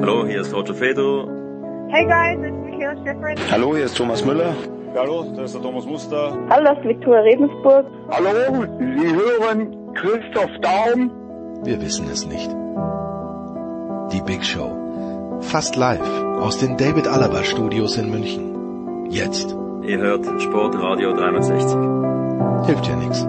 Hallo, hier ist Roger Fedor. Hey guys, it's Michaela Schifrin. Hallo, hier ist Thomas Müller. Hallo, das ist der Thomas Muster. Hallo, das ist Viktoria Redensburg. Hallo, Sie hören Christoph Daum. Wir wissen es nicht. Die Big Show. Fast live aus den David Alaba Studios in München. Jetzt. Ihr hört Sportradio 360. Hilft ja nichts.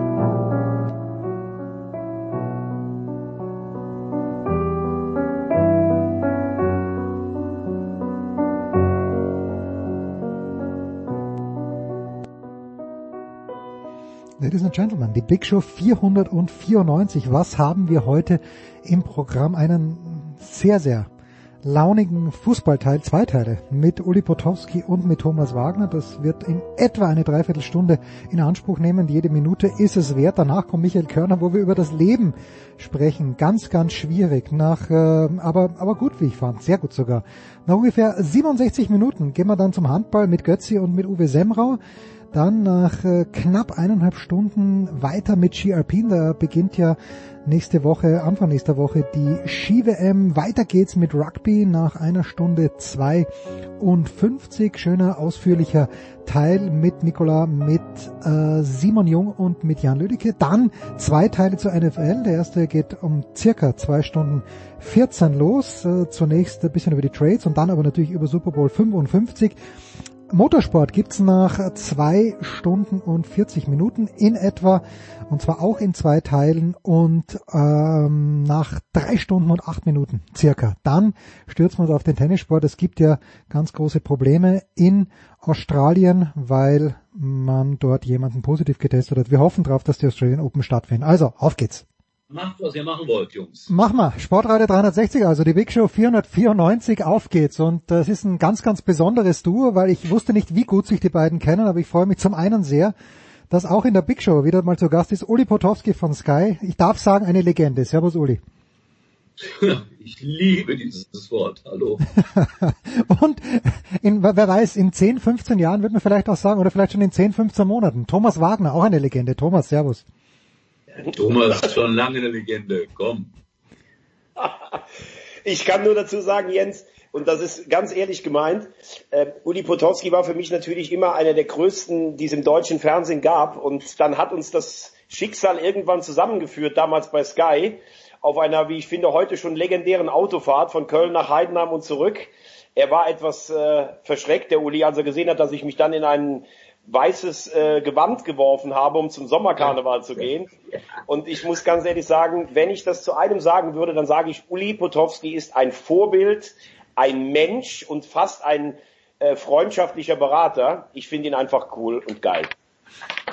Ladies and Gentlemen, die Big Show 494. Was haben wir heute im Programm? Einen sehr, sehr launigen Fußballteil, zwei Teile, mit Uli Potowski und mit Thomas Wagner. Das wird in etwa eine Dreiviertelstunde in Anspruch nehmen. Jede Minute ist es wert. Danach kommt Michael Körner, wo wir über das Leben sprechen. Ganz, ganz schwierig. Nach, äh, aber, aber gut, wie ich fand. Sehr gut sogar. Nach ungefähr 67 Minuten gehen wir dann zum Handball mit Götzi und mit Uwe Semrau. Dann nach äh, knapp eineinhalb Stunden weiter mit Ski Alpin. Da beginnt ja nächste Woche, Anfang nächster Woche die Ski-WM. Weiter geht's mit Rugby nach einer Stunde 52. Schöner, ausführlicher Teil mit Nicola, mit äh, Simon Jung und mit Jan Lüdecke. Dann zwei Teile zur NFL. Der erste geht um circa zwei Stunden 14 los. Äh, zunächst ein bisschen über die Trades und dann aber natürlich über Super Bowl 55. Motorsport gibt's nach zwei Stunden und 40 Minuten in etwa und zwar auch in zwei Teilen und ähm, nach drei Stunden und acht Minuten circa. Dann wir uns auf den Tennissport. Es gibt ja ganz große Probleme in Australien, weil man dort jemanden positiv getestet hat. Wir hoffen darauf, dass die Australian Open stattfinden. Also, auf geht's. Macht, was ihr machen wollt, Jungs. Mach mal. Sportradio 360, also die Big Show 494, auf geht's. Und das ist ein ganz, ganz besonderes Duo, weil ich wusste nicht, wie gut sich die beiden kennen, aber ich freue mich zum einen sehr, dass auch in der Big Show wieder mal zu Gast ist Uli Potowski von Sky. Ich darf sagen, eine Legende. Servus, Uli. Ich liebe dieses Wort. Hallo. Und in, wer weiß, in 10, 15 Jahren wird man vielleicht auch sagen, oder vielleicht schon in 10, 15 Monaten. Thomas Wagner, auch eine Legende. Thomas, Servus. Thomas schon lange eine Legende. Komm. Ich kann nur dazu sagen, Jens, und das ist ganz ehrlich gemeint, äh, Uli Potowski war für mich natürlich immer einer der größten, die es im deutschen Fernsehen gab. Und dann hat uns das Schicksal irgendwann zusammengeführt, damals bei Sky, auf einer, wie ich finde, heute schon legendären Autofahrt von Köln nach Heidenheim und zurück. Er war etwas äh, verschreckt, der Uli, als er gesehen hat, dass ich mich dann in einen weißes äh, Gewand geworfen habe, um zum Sommerkarneval zu gehen. Und ich muss ganz ehrlich sagen, wenn ich das zu einem sagen würde, dann sage ich, Uli Potowski ist ein Vorbild, ein Mensch und fast ein äh, freundschaftlicher Berater. Ich finde ihn einfach cool und geil.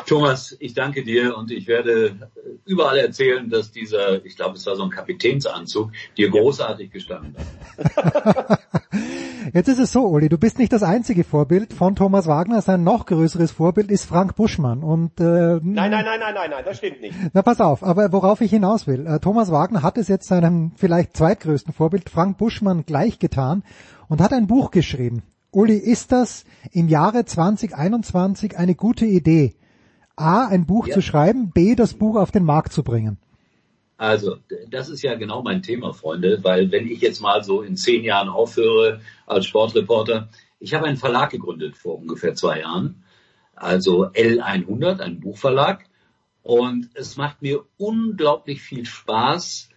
Thomas, ich danke dir und ich werde überall erzählen, dass dieser, ich glaube, es war so ein Kapitänsanzug, dir großartig gestanden hat. Jetzt ist es so, Uli, du bist nicht das einzige Vorbild von Thomas Wagner. Sein noch größeres Vorbild ist Frank Buschmann. Und, äh, nein, nein, nein, nein, nein, nein, das stimmt nicht. Na pass auf, aber worauf ich hinaus will. Äh, Thomas Wagner hat es jetzt seinem vielleicht zweitgrößten Vorbild Frank Buschmann gleichgetan und hat ein Buch geschrieben. Uli, ist das im Jahre 2021 eine gute Idee? A, ein Buch ja. zu schreiben, B, das Buch auf den Markt zu bringen. Also, das ist ja genau mein Thema, Freunde, weil wenn ich jetzt mal so in zehn Jahren aufhöre als Sportreporter, ich habe einen Verlag gegründet vor ungefähr zwei Jahren, also L100, ein Buchverlag, und es macht mir unglaublich viel Spaß,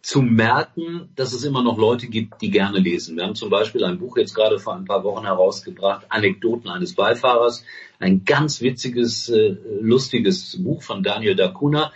zu merken, dass es immer noch Leute gibt, die gerne lesen. Wir haben zum Beispiel ein Buch jetzt gerade vor ein paar Wochen herausgebracht, Anekdoten eines Beifahrers, ein ganz witziges, äh, lustiges Buch von Daniel Dacuna.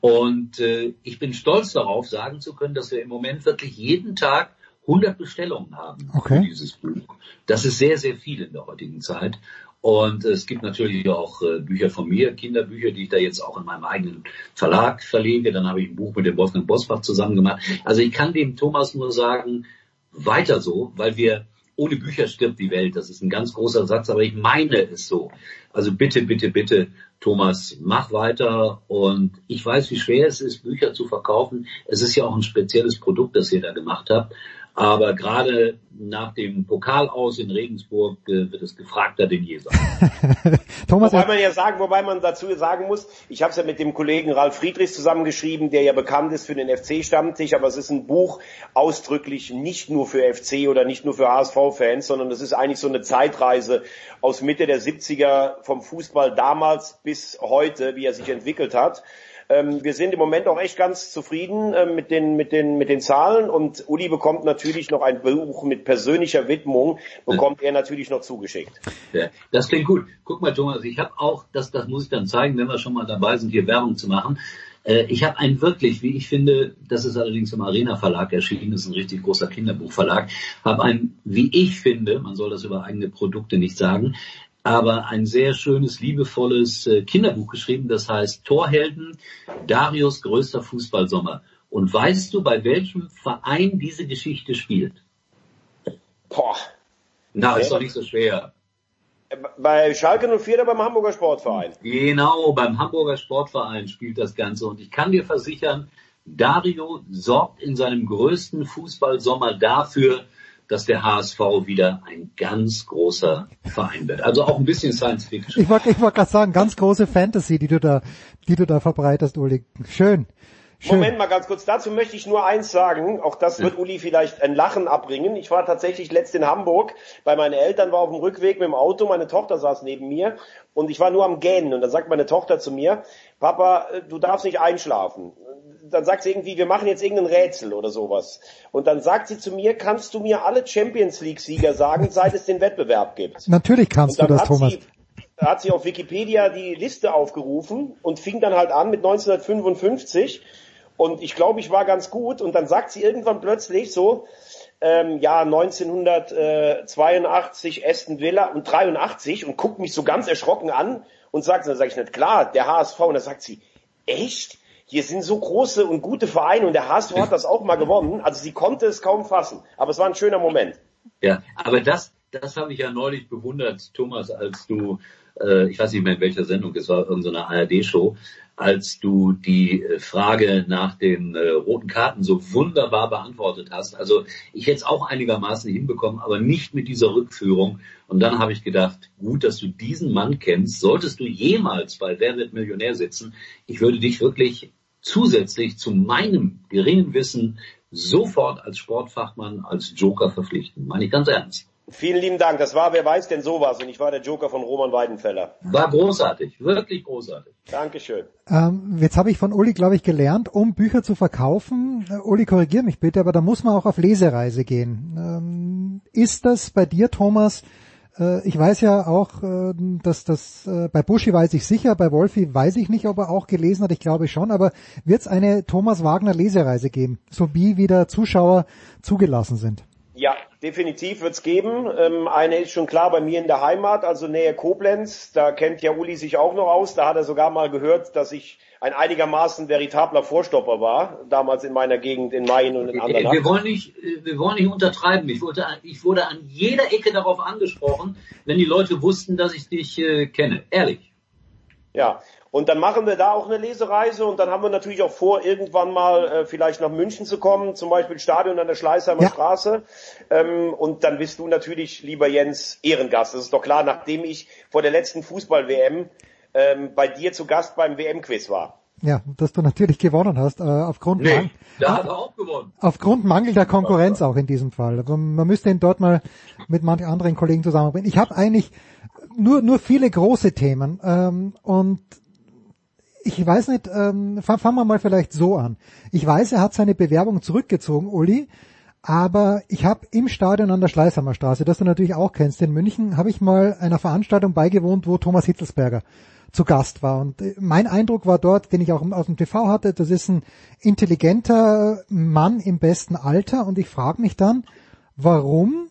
Und äh, ich bin stolz darauf, sagen zu können, dass wir im Moment wirklich jeden Tag 100 Bestellungen haben okay. für dieses Buch. Das ist sehr, sehr viel in der heutigen Zeit. Und es gibt natürlich auch äh, Bücher von mir, Kinderbücher, die ich da jetzt auch in meinem eigenen Verlag verlege. Dann habe ich ein Buch mit dem Wolfgang Bosbach zusammen gemacht. Also ich kann dem Thomas nur sagen, weiter so, weil wir ohne Bücher stirbt die Welt. Das ist ein ganz großer Satz, aber ich meine es so. Also bitte, bitte, bitte, Thomas, mach weiter. Und ich weiß, wie schwer es ist, Bücher zu verkaufen. Es ist ja auch ein spezielles Produkt, das ihr da gemacht habt. Aber gerade nach dem Pokal aus in Regensburg äh, wird es gefragter denn je sein. Thomas, wobei man ja sagen, wobei man dazu sagen muss, ich habe es ja mit dem Kollegen Ralf Friedrichs zusammengeschrieben, der ja bekannt ist für den FC-Stammtisch, aber es ist ein Buch ausdrücklich nicht nur für FC oder nicht nur für HSV-Fans, sondern es ist eigentlich so eine Zeitreise aus Mitte der 70er vom Fußball damals bis heute, wie er sich entwickelt hat. Ähm, wir sind im Moment auch echt ganz zufrieden äh, mit, den, mit, den, mit den Zahlen und Uli bekommt natürlich noch ein Buch mit persönlicher Widmung, bekommt er natürlich noch zugeschickt. Ja, das klingt gut. Guck mal, Thomas, ich habe auch, das, das muss ich dann zeigen, wenn wir schon mal dabei sind, hier Werbung zu machen. Äh, ich habe einen wirklich, wie ich finde, das ist allerdings im Arena Verlag erschienen, das ist ein richtig großer Kinderbuchverlag, habe ein, wie ich finde, man soll das über eigene Produkte nicht sagen, aber ein sehr schönes, liebevolles äh, Kinderbuch geschrieben, das heißt Torhelden, Darius größter Fußballsommer. Und weißt du, bei welchem Verein diese Geschichte spielt? Boah. Na, ist doch nicht so schwer. Bei Schalke 04 oder beim Hamburger Sportverein? Genau, beim Hamburger Sportverein spielt das Ganze. Und ich kann dir versichern, Dario sorgt in seinem größten Fußballsommer dafür, dass der HSV wieder ein ganz großer Verein wird. Also auch ein bisschen Science Fiction. Ich wollte ich wollt gerade sagen, ganz große Fantasy, die du da, die du da verbreitest, Uli. Schön. Schön. Moment mal ganz kurz, dazu möchte ich nur eins sagen, auch das wird Uli vielleicht ein Lachen abbringen. Ich war tatsächlich letzt in Hamburg bei meinen Eltern, war auf dem Rückweg mit dem Auto, meine Tochter saß neben mir und ich war nur am Gähnen und dann sagt meine Tochter zu mir, Papa, du darfst nicht einschlafen. Dann sagt sie irgendwie, wir machen jetzt irgendein Rätsel oder sowas. Und dann sagt sie zu mir, kannst du mir alle Champions League Sieger sagen, seit es den Wettbewerb gibt? Natürlich kannst du das, Thomas. Sie, da hat sie auf Wikipedia die Liste aufgerufen und fing dann halt an mit 1955 und ich glaube, ich war ganz gut. Und dann sagt sie irgendwann plötzlich so, ähm, ja, 1982 Aston Villa und 83 und guckt mich so ganz erschrocken an und sagt, dann sage ich nicht, klar, der HSV. Und dann sagt sie, echt? Hier sind so große und gute Vereine und der HSV hat das auch mal gewonnen. Also sie konnte es kaum fassen. Aber es war ein schöner Moment. Ja, aber das, das habe ich ja neulich bewundert, Thomas, als du, äh, ich weiß nicht mehr in welcher Sendung, es war irgendeine ARD-Show, als du die äh, Frage nach den äh, roten Karten so wunderbar beantwortet hast. Also ich hätte es auch einigermaßen hinbekommen, aber nicht mit dieser Rückführung. Und dann habe ich gedacht, gut, dass du diesen Mann kennst. Solltest du jemals bei Wer wird Millionär sitzen, ich würde dich wirklich zusätzlich zu meinem geringen Wissen sofort als Sportfachmann, als Joker verpflichten. Meine ich ganz ernst. Vielen lieben Dank. Das war Wer weiß denn sowas und ich war der Joker von Roman Weidenfeller. War großartig, wirklich großartig. Dankeschön. Ähm, jetzt habe ich von Uli, glaube ich, gelernt, um Bücher zu verkaufen, äh, Uli, korrigier mich bitte, aber da muss man auch auf Lesereise gehen. Ähm, ist das bei dir, Thomas, äh, ich weiß ja auch, äh, dass das äh, bei Buschi weiß ich sicher, bei Wolfi weiß ich nicht, ob er auch gelesen hat, ich glaube schon, aber wird es eine Thomas Wagner Lesereise geben, so wie wieder Zuschauer zugelassen sind? Ja, definitiv wird's geben. Ähm, eine ist schon klar bei mir in der Heimat, also Nähe Koblenz. Da kennt ja Uli sich auch noch aus. Da hat er sogar mal gehört, dass ich ein einigermaßen veritabler Vorstopper war, damals in meiner Gegend in Main und in anderen. Wir wollen nicht, wir wollen nicht untertreiben. Ich wurde, ich wurde an jeder Ecke darauf angesprochen, wenn die Leute wussten, dass ich dich äh, kenne. Ehrlich. Ja, und dann machen wir da auch eine Lesereise und dann haben wir natürlich auch vor, irgendwann mal äh, vielleicht nach München zu kommen, zum Beispiel Stadion an der Schleißheimer ja. Straße. Ähm, und dann bist du natürlich, lieber Jens, Ehrengast. Das ist doch klar, nachdem ich vor der letzten Fußball-WM ähm, bei dir zu Gast beim WM-Quiz war. Ja, dass du natürlich gewonnen hast, äh, aufgrund, nee, Mang da hat er auch gewonnen. aufgrund mangelnder Konkurrenz auch in diesem Fall. Aber man müsste ihn dort mal mit manchen anderen Kollegen zusammenbringen. Ich habe eigentlich nur, nur viele große Themen ähm, und ich weiß nicht, ähm, fangen wir mal vielleicht so an. Ich weiß, er hat seine Bewerbung zurückgezogen, Uli, aber ich habe im Stadion an der Schleißheimer Straße, das du natürlich auch kennst, in München, habe ich mal einer Veranstaltung beigewohnt, wo Thomas Hitzelsberger zu Gast war. Und äh, mein Eindruck war dort, den ich auch aus dem TV hatte, das ist ein intelligenter Mann im besten Alter. Und ich frage mich dann, warum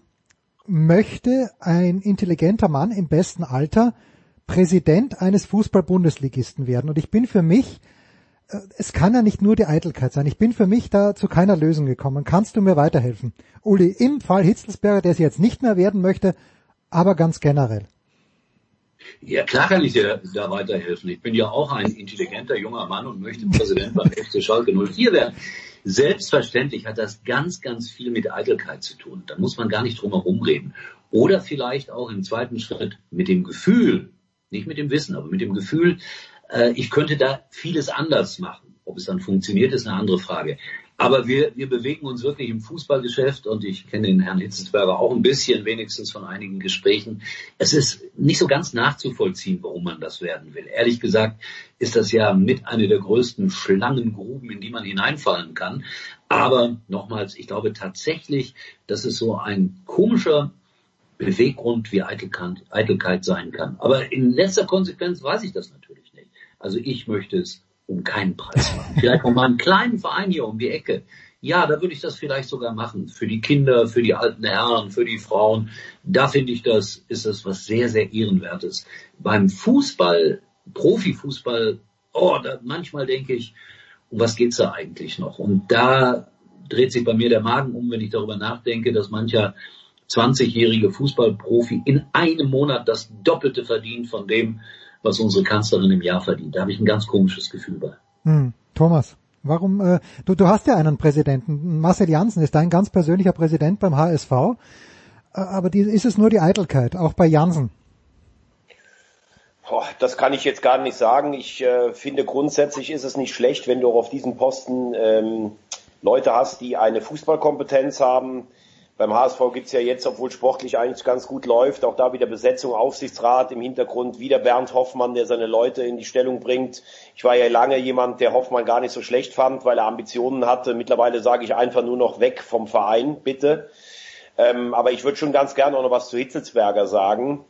möchte ein intelligenter Mann im besten Alter Präsident eines Fußball-Bundesligisten werden. Und ich bin für mich äh, es kann ja nicht nur die Eitelkeit sein. Ich bin für mich da zu keiner Lösung gekommen. Kannst du mir weiterhelfen? Uli, im Fall Hitzelsberger, der es jetzt nicht mehr werden möchte, aber ganz generell. Ja, klar kann ich dir da weiterhelfen. Ich bin ja auch ein intelligenter junger Mann und möchte Präsident beim FC Schalke 04 werden. Selbstverständlich hat das ganz, ganz viel mit Eitelkeit zu tun. Da muss man gar nicht drum herum reden. Oder vielleicht auch im zweiten Schritt mit dem Gefühl, nicht mit dem Wissen, aber mit dem Gefühl, äh, ich könnte da vieles anders machen. Ob es dann funktioniert, ist eine andere Frage. Aber wir, wir bewegen uns wirklich im Fußballgeschäft und ich kenne den Herrn Hitzelsberger auch ein bisschen, wenigstens von einigen Gesprächen. Es ist nicht so ganz nachzuvollziehen, warum man das werden will. Ehrlich gesagt ist das ja mit einer der größten Schlangengruben, in die man hineinfallen kann. Aber nochmals, ich glaube tatsächlich, dass es so ein komischer Beweggrund wie Eitelkeit, Eitelkeit sein kann. Aber in letzter Konsequenz weiß ich das natürlich nicht. Also ich möchte es um keinen Preis machen. Vielleicht mal einen kleinen Verein hier um die Ecke. Ja, da würde ich das vielleicht sogar machen. Für die Kinder, für die alten Herren, für die Frauen. Da finde ich das, ist das was sehr, sehr ehrenwertes. Beim Fußball, Profifußball, oh, da manchmal denke ich, um was geht's da eigentlich noch? Und da dreht sich bei mir der Magen um, wenn ich darüber nachdenke, dass mancher 20-jährige Fußballprofi in einem Monat das Doppelte verdient von dem, was unsere Kanzlerin im Jahr verdient. Da habe ich ein ganz komisches Gefühl bei. Hm. Thomas, warum, äh, du, du hast ja einen Präsidenten, Marcel Janssen ist dein ganz persönlicher Präsident beim HSV, äh, aber die, ist es nur die Eitelkeit, auch bei Janssen? Boah, das kann ich jetzt gar nicht sagen. Ich äh, finde grundsätzlich ist es nicht schlecht, wenn du auch auf diesem Posten ähm, Leute hast, die eine Fußballkompetenz haben, beim HSV gibt's ja jetzt, obwohl sportlich eigentlich ganz gut läuft, auch da wieder Besetzung, Aufsichtsrat im Hintergrund, wieder Bernd Hoffmann, der seine Leute in die Stellung bringt. Ich war ja lange jemand, der Hoffmann gar nicht so schlecht fand, weil er Ambitionen hatte. Mittlerweile sage ich einfach nur noch weg vom Verein, bitte. Ähm, aber ich würde schon ganz gerne auch noch was zu Hitzelsberger sagen.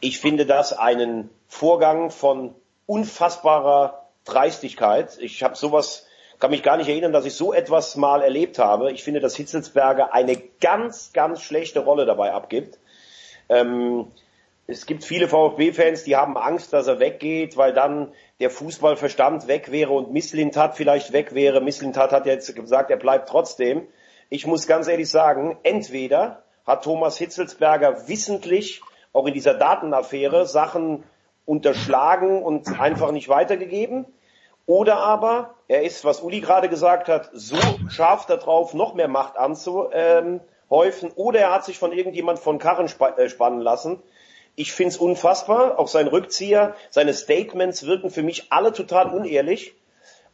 Ich finde das einen Vorgang von unfassbarer Dreistigkeit. Ich habe sowas kann mich gar nicht erinnern, dass ich so etwas mal erlebt habe. Ich finde, dass Hitzelsberger eine ganz, ganz schlechte Rolle dabei abgibt. Ähm, es gibt viele VfB-Fans, die haben Angst, dass er weggeht, weil dann der Fußballverstand weg wäre und Misslintat vielleicht weg wäre. Misslintat hat jetzt gesagt, er bleibt trotzdem. Ich muss ganz ehrlich sagen, entweder hat Thomas Hitzelsberger wissentlich auch in dieser Datenaffäre Sachen unterschlagen und einfach nicht weitergegeben oder aber er ist, was Uli gerade gesagt hat, so scharf darauf, noch mehr Macht anzuhäufen. Oder er hat sich von irgendjemand von Karren äh, spannen lassen. Ich find's unfassbar. Auch sein Rückzieher, seine Statements wirken für mich alle total unehrlich.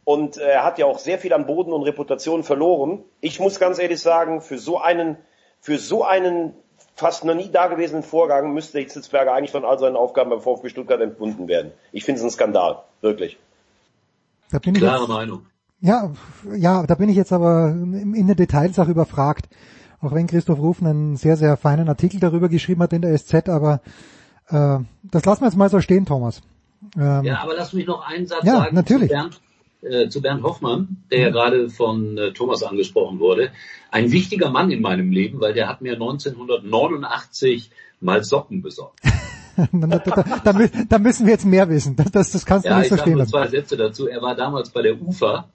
Und äh, er hat ja auch sehr viel an Boden und Reputation verloren. Ich muss ganz ehrlich sagen, für so einen, für so einen fast noch nie dagewesenen Vorgang müsste Hitzelsberger eigentlich von all seinen Aufgaben beim VfB Stuttgart entbunden werden. Ich finde es ein Skandal. Wirklich. Da bin Klare ich jetzt, Meinung. Ja, ja, da bin ich jetzt aber in den Details auch überfragt. Auch wenn Christoph Rufen einen sehr, sehr feinen Artikel darüber geschrieben hat in der SZ, aber äh, das lassen wir jetzt mal so stehen, Thomas. Ähm, ja, aber lass mich noch einen Satz ja, sagen natürlich. Zu, Bernd, äh, zu Bernd Hoffmann, der ja gerade von äh, Thomas angesprochen wurde. Ein wichtiger Mann in meinem Leben, weil der hat mir 1989 mal Socken besorgt. da, da, da, müssen wir jetzt mehr wissen. Das, das, das kannst du ja, nicht verstehen. Ja, zwei Sätze dazu. Er war damals bei der UFA,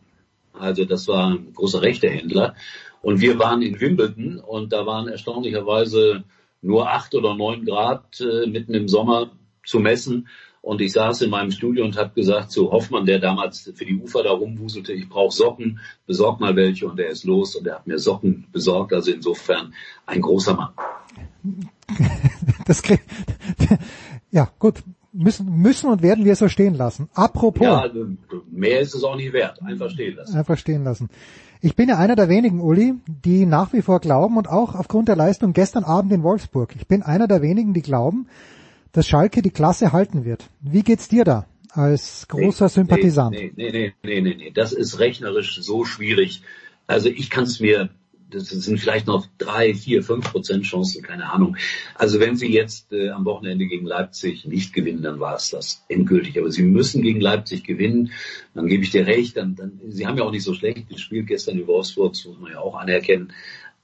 also das war ein großer Rechtehändler. Und wir waren in Wimbledon und da waren erstaunlicherweise nur acht oder neun Grad äh, mitten im Sommer zu messen. Und ich saß in meinem Studio und habe gesagt zu Hoffmann, der damals für die Ufer da rumwuselte, ich brauche Socken, besorg mal welche. Und er ist los und er hat mir Socken besorgt. Also insofern ein großer Mann. das kriegt, ja, gut. Müssen, müssen und werden wir so stehen lassen. Apropos. Ja, also mehr ist es auch nicht wert. Einfach stehen lassen. Einfach stehen lassen. Ich bin ja einer der wenigen, Uli, die nach wie vor glauben und auch aufgrund der Leistung gestern Abend in Wolfsburg. Ich bin einer der wenigen, die glauben, dass Schalke die Klasse halten wird. Wie geht's dir da als großer nee, Sympathisant? Nee, nee, nee, nee, nee, nee. Das ist rechnerisch so schwierig. Also ich kann es mir das sind vielleicht noch drei, vier, fünf Prozent Chancen, keine Ahnung. Also wenn sie jetzt äh, am Wochenende gegen Leipzig nicht gewinnen, dann war es das endgültig. Aber sie müssen gegen Leipzig gewinnen, dann gebe ich dir recht. Dann, dann, sie haben ja auch nicht so schlecht gespielt gestern in Wolfsburg, das muss man ja auch anerkennen.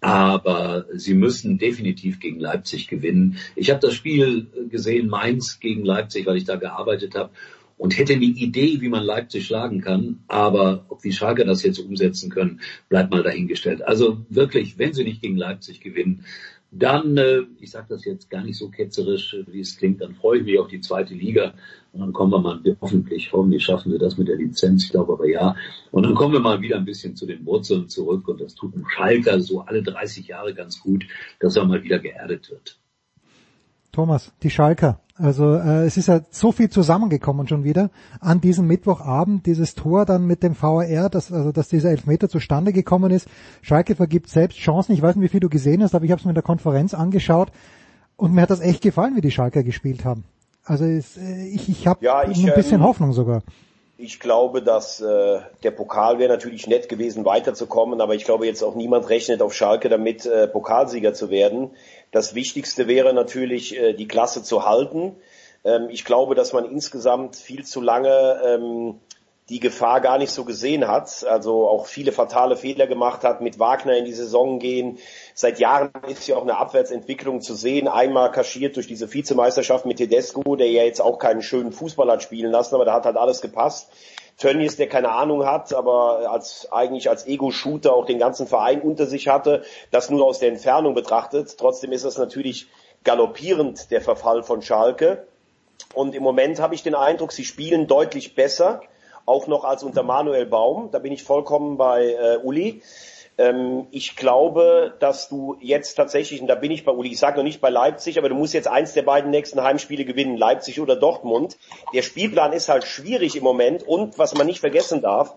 Aber sie müssen definitiv gegen Leipzig gewinnen. Ich habe das Spiel gesehen, Mainz gegen Leipzig, weil ich da gearbeitet habe. Und hätte eine Idee, wie man Leipzig schlagen kann. Aber ob die Schalke das jetzt umsetzen können, bleibt mal dahingestellt. Also wirklich, wenn sie nicht gegen Leipzig gewinnen, dann, äh, ich sage das jetzt gar nicht so ketzerisch, wie es klingt, dann freue ich mich auf die zweite Liga. Und dann kommen wir mal, hoffentlich, hoffentlich schaffen wir das mit der Lizenz, ich glaube aber ja. Und dann kommen wir mal wieder ein bisschen zu den Wurzeln zurück. Und das tut ein Schalker so alle 30 Jahre ganz gut, dass er mal wieder geerdet wird. Thomas, die Schalker. Also äh, es ist ja so viel zusammengekommen schon wieder an diesem Mittwochabend, dieses Tor dann mit dem VAR, dass, also dass dieser Elfmeter zustande gekommen ist. Schalke vergibt selbst Chancen. Ich weiß nicht, wie viel du gesehen hast, aber ich habe es mir in der Konferenz angeschaut und mir hat das echt gefallen, wie die Schalker gespielt haben. Also es, äh, ich, ich habe Ja, ich, ein bisschen ähm, Hoffnung sogar. Ich glaube, dass äh, der Pokal wäre natürlich nett gewesen, weiterzukommen, aber ich glaube jetzt auch niemand rechnet auf Schalke damit, äh, Pokalsieger zu werden. Das Wichtigste wäre natürlich, äh, die Klasse zu halten. Ähm, ich glaube, dass man insgesamt viel zu lange ähm, die Gefahr gar nicht so gesehen hat, also auch viele fatale Fehler gemacht hat, mit Wagner in die Saison gehen. Seit Jahren ist ja auch eine Abwärtsentwicklung zu sehen, einmal kaschiert durch diese Vizemeisterschaft mit Tedesco, der ja jetzt auch keinen schönen Fußball hat spielen lassen, aber da hat halt alles gepasst. Tönnies, der keine Ahnung hat, aber als eigentlich als Ego-Shooter auch den ganzen Verein unter sich hatte, das nur aus der Entfernung betrachtet. Trotzdem ist das natürlich galoppierend, der Verfall von Schalke. Und im Moment habe ich den Eindruck, sie spielen deutlich besser auch noch als unter Manuel Baum. Da bin ich vollkommen bei äh, Uli. Ähm, ich glaube, dass du jetzt tatsächlich, und da bin ich bei Uli, ich sage noch nicht bei Leipzig, aber du musst jetzt eins der beiden nächsten Heimspiele gewinnen, Leipzig oder Dortmund. Der Spielplan ist halt schwierig im Moment und was man nicht vergessen darf,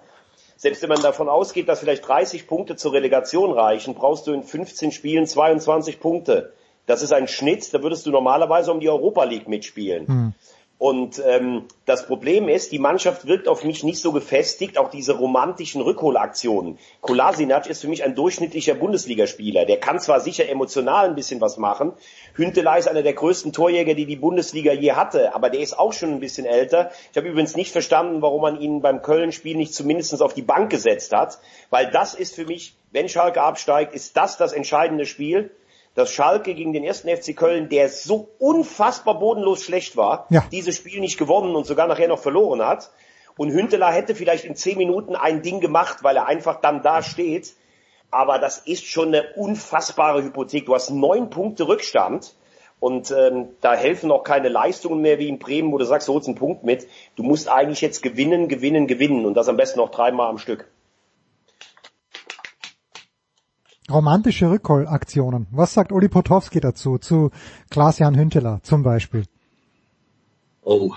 selbst wenn man davon ausgeht, dass vielleicht 30 Punkte zur Relegation reichen, brauchst du in 15 Spielen 22 Punkte. Das ist ein Schnitt, da würdest du normalerweise um die Europa League mitspielen. Hm. Und ähm, das Problem ist, die Mannschaft wirkt auf mich nicht so gefestigt, auch diese romantischen Rückholaktionen. Kolasinac ist für mich ein durchschnittlicher Bundesligaspieler. Der kann zwar sicher emotional ein bisschen was machen. Hünteler ist einer der größten Torjäger, die die Bundesliga je hatte, aber der ist auch schon ein bisschen älter. Ich habe übrigens nicht verstanden, warum man ihn beim Köln-Spiel nicht zumindest auf die Bank gesetzt hat, weil das ist für mich, wenn Schalke absteigt, ist das das entscheidende Spiel dass Schalke gegen den ersten FC Köln, der so unfassbar bodenlos schlecht war, Ja. dieses Spiel nicht gewonnen und sogar nachher noch verloren hat. Und Hünteler hätte vielleicht in zehn Minuten ein Ding gemacht, weil er einfach dann da steht. Aber das ist schon eine unfassbare Hypothek. Du hast neun Punkte Rückstand. Und ähm, da helfen auch keine Leistungen mehr wie in Bremen, wo du sagst, du holst einen Punkt mit. Du musst eigentlich jetzt gewinnen, gewinnen, gewinnen. Und das am besten noch dreimal am Stück. Romantische Rückholaktionen. Was sagt Uli Potowski dazu, zu Klaas-Jan Hünteler zum Beispiel? Oh,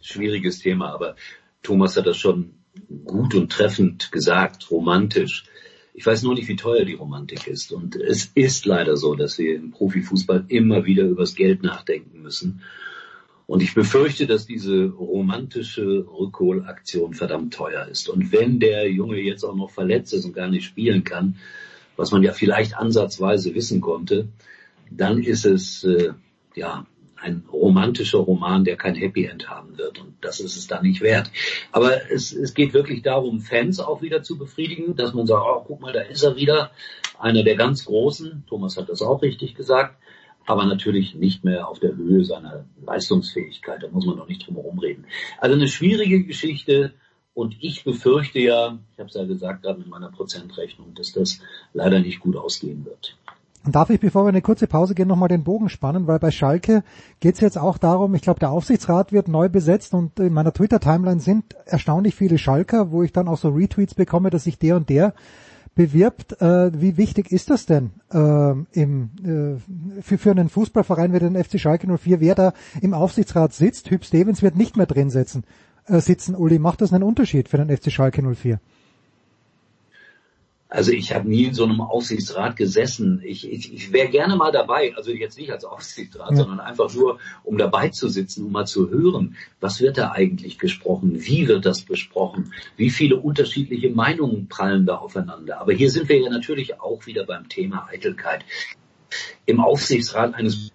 schwieriges Thema, aber Thomas hat das schon gut und treffend gesagt, romantisch. Ich weiß nur nicht, wie teuer die Romantik ist. Und es ist leider so, dass wir im Profifußball immer wieder übers Geld nachdenken müssen. Und ich befürchte, dass diese romantische Rückholaktion verdammt teuer ist. Und wenn der Junge jetzt auch noch verletzt ist und gar nicht spielen kann, was man ja vielleicht ansatzweise wissen konnte, dann ist es äh, ja ein romantischer Roman, der kein Happy End haben wird. Und das ist es dann nicht wert. Aber es, es geht wirklich darum, Fans auch wieder zu befriedigen, dass man sagt, oh, guck mal, da ist er wieder, einer der ganz Großen. Thomas hat das auch richtig gesagt. Aber natürlich nicht mehr auf der Höhe seiner Leistungsfähigkeit. Da muss man doch nicht drum herum reden. Also eine schwierige Geschichte. Und ich befürchte ja, ich habe es ja gesagt gerade mit meiner Prozentrechnung, dass das leider nicht gut ausgehen wird. Darf ich, bevor wir eine kurze Pause gehen, nochmal den Bogen spannen, weil bei Schalke geht es jetzt auch darum, ich glaube, der Aufsichtsrat wird neu besetzt und in meiner Twitter-Timeline sind erstaunlich viele Schalker, wo ich dann auch so Retweets bekomme, dass sich der und der bewirbt. Äh, wie wichtig ist das denn ähm, im, äh, für, für einen Fußballverein wie den FC Schalke 04, wer da im Aufsichtsrat sitzt? Hüb Stevens wird nicht mehr drin sitzen. Äh, sitzen. Uli, macht das einen Unterschied für den FC Schalke 04? Also ich habe nie in so einem Aufsichtsrat gesessen. Ich, ich, ich wäre gerne mal dabei, also jetzt nicht als Aufsichtsrat, Ja. sondern einfach nur, um dabei zu sitzen, um mal zu hören, was wird da eigentlich gesprochen, wie wird das besprochen, wie viele unterschiedliche Meinungen prallen da aufeinander. Aber hier sind wir ja natürlich auch wieder beim Thema Eitelkeit. Im Aufsichtsrat eines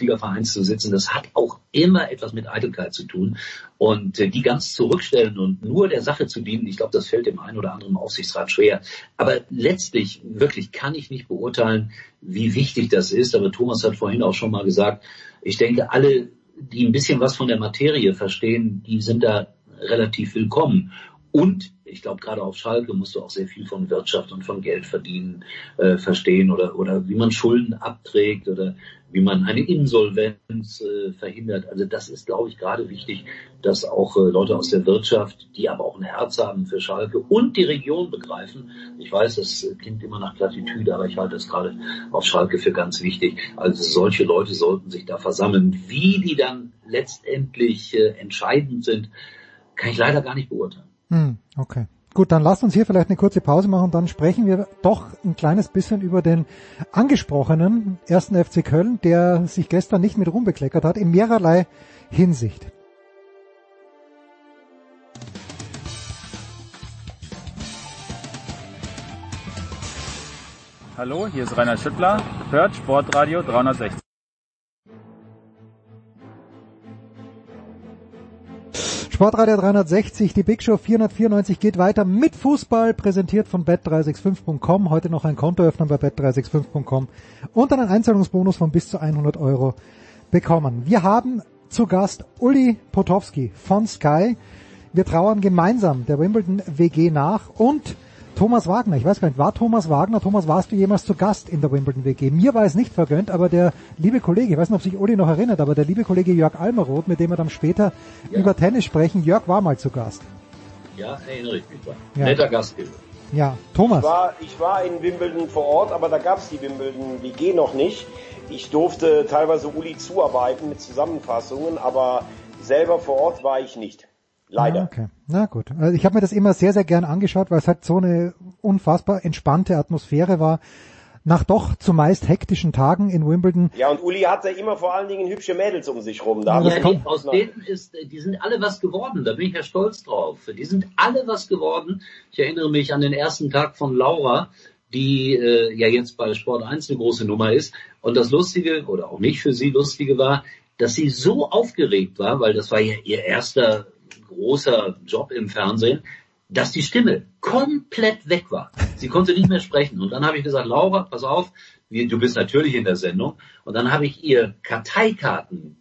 Ligavereins zu sitzen, das hat auch immer etwas mit Eitelkeit zu tun. Und äh, die ganz zurückstellen und nur der Sache zu dienen, ich glaube, das fällt dem einen oder anderen Aufsichtsrat schwer. Aber letztlich, wirklich kann ich nicht beurteilen, wie wichtig das ist. Aber Thomas hat vorhin auch schon mal gesagt, ich denke, alle die ein bisschen was von der Materie verstehen, die sind da relativ willkommen. Und ich glaube, gerade auf Schalke musst du auch sehr viel von Wirtschaft und von Geld verdienen äh, verstehen oder, oder wie man Schulden abträgt oder wie man eine Insolvenz äh, verhindert. Also das ist, glaube ich, gerade wichtig, dass auch äh, Leute aus der Wirtschaft, die aber auch ein Herz haben für Schalke und die Region begreifen. Ich weiß, das klingt immer nach Plattitüde, aber ich halte es gerade auf Schalke für ganz wichtig. Also solche Leute sollten sich da versammeln. Wie die dann letztendlich äh, entscheidend sind, kann ich leider gar nicht beurteilen. Hm, okay. Gut, dann lasst uns hier vielleicht eine kurze Pause machen und dann sprechen wir doch ein kleines bisschen über den angesprochenen ersten FC Köln, der sich gestern nicht mit Ruhm bekleckert hat, in mehrerlei Hinsicht. Hallo, hier ist Rainer Schüttler, hört Sportradio 360. Sportradio 360, die Big Show 494 geht weiter mit Fußball, präsentiert von bet365.com. Heute noch ein Konto öffnen bei bet365.com und einen Einzahlungsbonus von bis zu 100 Euro bekommen. Wir haben zu Gast Uli Potowski von Sky. Wir trauern gemeinsam der Wimbledon WG nach und Thomas Wagner, ich weiß gar nicht, war Thomas Wagner, Thomas, warst du jemals zu Gast in der Wimbledon WG? Mir war es nicht vergönnt, aber der liebe Kollege, ich weiß nicht, ob sich Uli noch erinnert, aber der liebe Kollege Jörg Almeroth, mit dem wir dann später ja. über Tennis sprechen, Jörg war mal zu Gast. Ja, erinnere ich mich dran. Ja. Netter Gastgeber. Ja, Thomas. Ich war, ich war in Wimbledon vor Ort, aber da gab es die Wimbledon WG noch nicht. Ich durfte teilweise Uli zuarbeiten mit Zusammenfassungen, aber selber vor Ort war ich nicht. Leider. Ah, okay. Na gut. Also ich habe mir das immer sehr, sehr gern angeschaut, weil es halt so eine unfassbar entspannte Atmosphäre war. Nach doch zumeist hektischen Tagen in Wimbledon. Ja, und Uli hatte immer vor allen Dingen hübsche Mädels um sich rum. Da ja, die, aus denen ist, die sind alle was geworden. Da bin ich ja stolz drauf. Die sind alle was geworden. Ich erinnere mich an den ersten Tag von Laura, die äh, ja jetzt bei Sport 1 eine große Nummer ist. Und das Lustige, oder auch nicht für sie lustige war, dass sie so aufgeregt war, weil das war ja ihr erster großer Job im Fernsehen, dass die Stimme komplett weg war. Sie konnte nicht mehr sprechen. Und dann habe ich gesagt, Laura, pass auf, du bist natürlich in der Sendung. Und dann habe ich ihr Karteikarten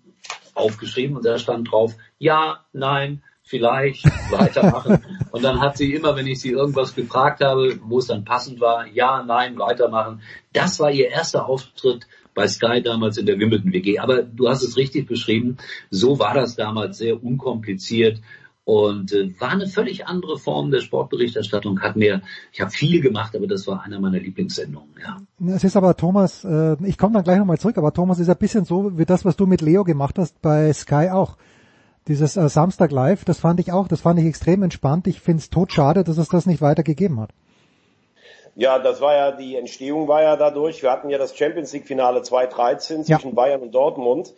aufgeschrieben und da stand drauf, ja, nein, vielleicht, weitermachen. und dann hat sie immer, wenn ich sie irgendwas gefragt habe, wo es dann passend war, ja, nein, weitermachen. Das war ihr erster Auftritt bei Sky damals in der Wimbledon WG. Aber du hast es richtig beschrieben, so war das damals sehr unkompliziert und äh, war eine völlig andere Form der Sportberichterstattung. Hat mir, ich habe viel gemacht, aber das war einer meiner Lieblingssendungen. Ja. Es ist aber Thomas, äh, ich komme dann gleich nochmal zurück, aber Thomas ist ein bisschen so wie das, was du mit Leo gemacht hast bei Sky auch. Dieses äh, Samstag Live, das fand ich auch, das fand ich extrem entspannt. Ich finde es totschade, dass es das nicht weiter gegeben hat. Ja, das war ja, die Entstehung war ja dadurch, wir hatten ja das Champions League Finale 2013 zwischen ja. Bayern und Dortmund.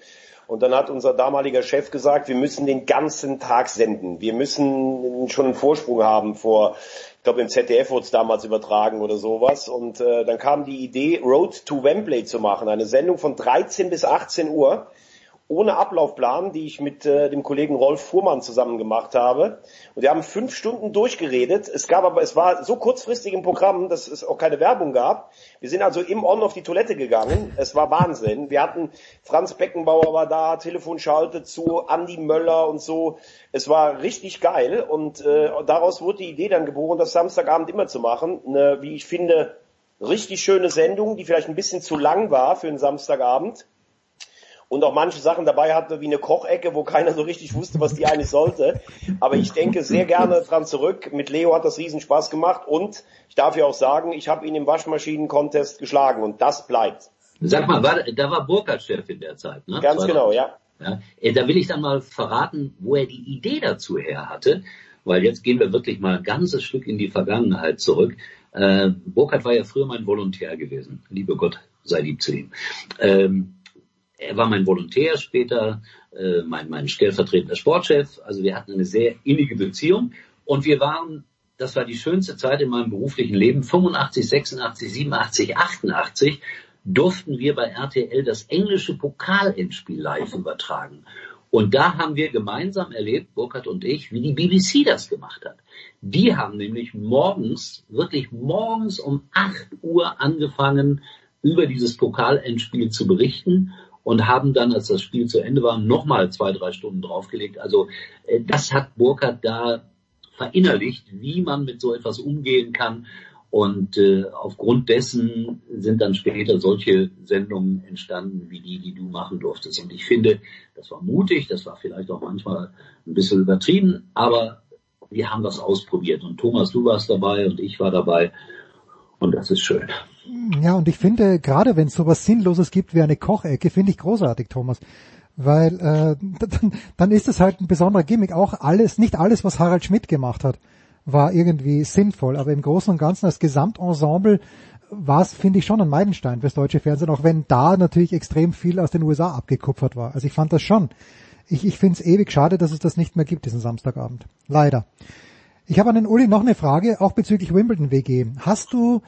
Und dann hat unser damaliger Chef gesagt, wir müssen den ganzen Tag senden. Wir müssen schon einen Vorsprung haben vor, ich glaube im ZDF wurde es damals übertragen oder sowas. Und äh, dann kam die Idee, Road to Wembley zu machen. Eine Sendung von 13 bis 18 Uhr ohne Ablaufplan, die ich mit äh, dem Kollegen Rolf Fuhrmann zusammen gemacht habe. Und wir haben fünf Stunden durchgeredet. Es gab aber, es war so kurzfristig im Programm, dass es auch keine Werbung gab. Wir sind also im On auf die Toilette gegangen. Es war Wahnsinn. Wir hatten Franz Beckenbauer war da, Telefonschalte zu Andy Möller und so. Es war richtig geil und äh, daraus wurde die Idee dann geboren, das Samstagabend immer zu machen. Eine, wie ich finde, richtig schöne Sendung, die vielleicht ein bisschen zu lang war für einen Samstagabend und auch manche Sachen dabei hatte, wie eine Kochecke, wo keiner so richtig wusste, was die eigentlich sollte. Aber ich denke sehr gerne dran zurück. Mit Leo hat das riesen Spaß gemacht und ich darf ja auch sagen, ich habe ihn im Waschmaschinen-Contest geschlagen und das bleibt. Sag mal, war, da war Burkhardt Chef in der Zeit, ne? Ganz genau, ja. ja. Äh, da will ich dann mal verraten, wo er die Idee dazu her hatte, weil jetzt gehen wir wirklich mal ein ganzes Stück in die Vergangenheit zurück. Äh, Burkhardt war ja früher mein Volontär gewesen. Liebe Gott, sei lieb zu ihm. Ähm, er war mein Volontär, später äh, mein, mein stellvertretender Sportchef. Also wir hatten eine sehr innige Beziehung und wir waren, das war die schönste Zeit in meinem beruflichen Leben, 85, 86, 87, 88 durften wir bei RTL das englische Pokalendspiel live übertragen. Und da haben wir gemeinsam erlebt, Burkhard und ich, wie die BBC das gemacht hat. Die haben nämlich morgens, wirklich morgens um 8 Uhr angefangen, über dieses Pokalendspiel zu berichten und haben dann, als das Spiel zu Ende war, nochmal zwei, drei Stunden draufgelegt. Also äh, das hat Burkhardt da verinnerlicht, wie man mit so etwas umgehen kann. Und äh, aufgrund dessen sind dann später solche Sendungen entstanden, wie die, die du machen durftest. Und ich finde, das war mutig, das war vielleicht auch manchmal ein bisschen übertrieben, aber wir haben das ausprobiert. Und Thomas, du warst dabei und ich war dabei. Und das ist schön. Ja, und ich finde, gerade wenn es sowas Sinnloses gibt wie eine Kochecke, finde ich großartig, Thomas. Weil äh, dann, dann ist es halt ein besonderer Gimmick. Auch alles, nicht alles, was Harald Schmidt gemacht hat, war irgendwie sinnvoll. Aber im Großen und Ganzen als Gesamtensemble war es, finde ich, schon ein Meilenstein fürs deutsche Fernsehen, auch wenn da natürlich extrem viel aus den USA abgekupfert war. Also ich fand das schon. Ich, ich finde es ewig schade, dass es das nicht mehr gibt, diesen Samstagabend. Leider. Ich habe an den Uli noch eine Frage, auch bezüglich Wimbledon WG. Hast du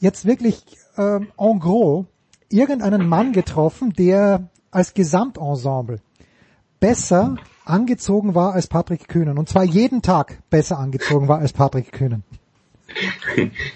jetzt wirklich äh, en gros irgendeinen Mann getroffen, der als Gesamtensemble besser angezogen war als Patrick Kühnen. Und zwar jeden Tag besser angezogen war als Patrick Kühnen.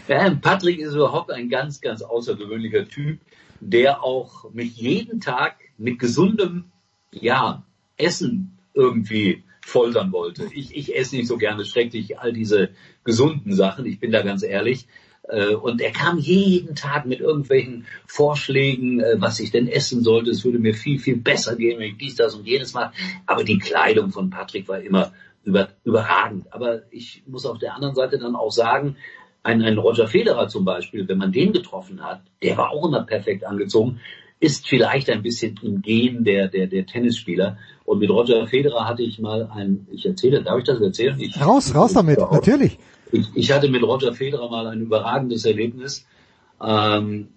Ja, Patrick ist überhaupt ein ganz, ganz außergewöhnlicher Typ, der auch mich jeden Tag mit gesundem, ja, Essen irgendwie foltern wollte. Ich, ich esse nicht so gerne schrecklich all diese gesunden Sachen, ich bin da ganz ehrlich. Äh, und er kam jeden Tag mit irgendwelchen Vorschlägen, äh, was ich denn essen sollte. Es würde mir viel, viel besser gehen, wenn ich dies, das und jenes mache. Aber die Kleidung von Patrick war immer über, überragend. Aber ich muss auf der anderen Seite dann auch sagen, ein, ein Roger Federer zum Beispiel, wenn man den getroffen hat, der war auch immer perfekt angezogen, ist vielleicht ein bisschen im Gehen der, der, der Tennisspieler. Und mit Roger Federer hatte ich mal ein, ich erzähle, darf ich das erzählen? Ich, raus, raus damit, natürlich. Ich, ich hatte mit Roger Federer mal ein überragendes Erlebnis. Ähm,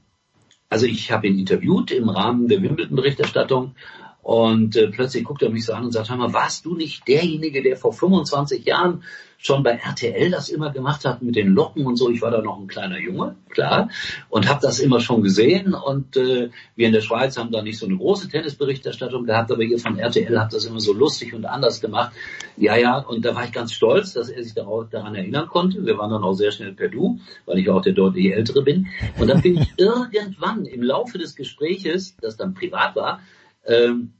also ich habe ihn interviewt im Rahmen der Wimbledon-Berichterstattung und äh, plötzlich guckt er mich so an und sagt, hör mal, warst du nicht derjenige, der vor 25 Jahren schon bei RTL das immer gemacht hat mit den Locken und so. Ich war da noch ein kleiner Junge, klar, und habe das immer schon gesehen. Und äh, wir in der Schweiz haben da nicht so eine große Tennisberichterstattung gehabt, aber ihr von RTL habt das immer so lustig und anders gemacht. Ja, ja, und da war ich ganz stolz, dass er sich daran erinnern konnte. Wir waren dann auch sehr schnell per Du, weil ich auch der deutlich Ältere bin. Und dann bin ich irgendwann im Laufe des Gespräches, das dann privat war, ähm,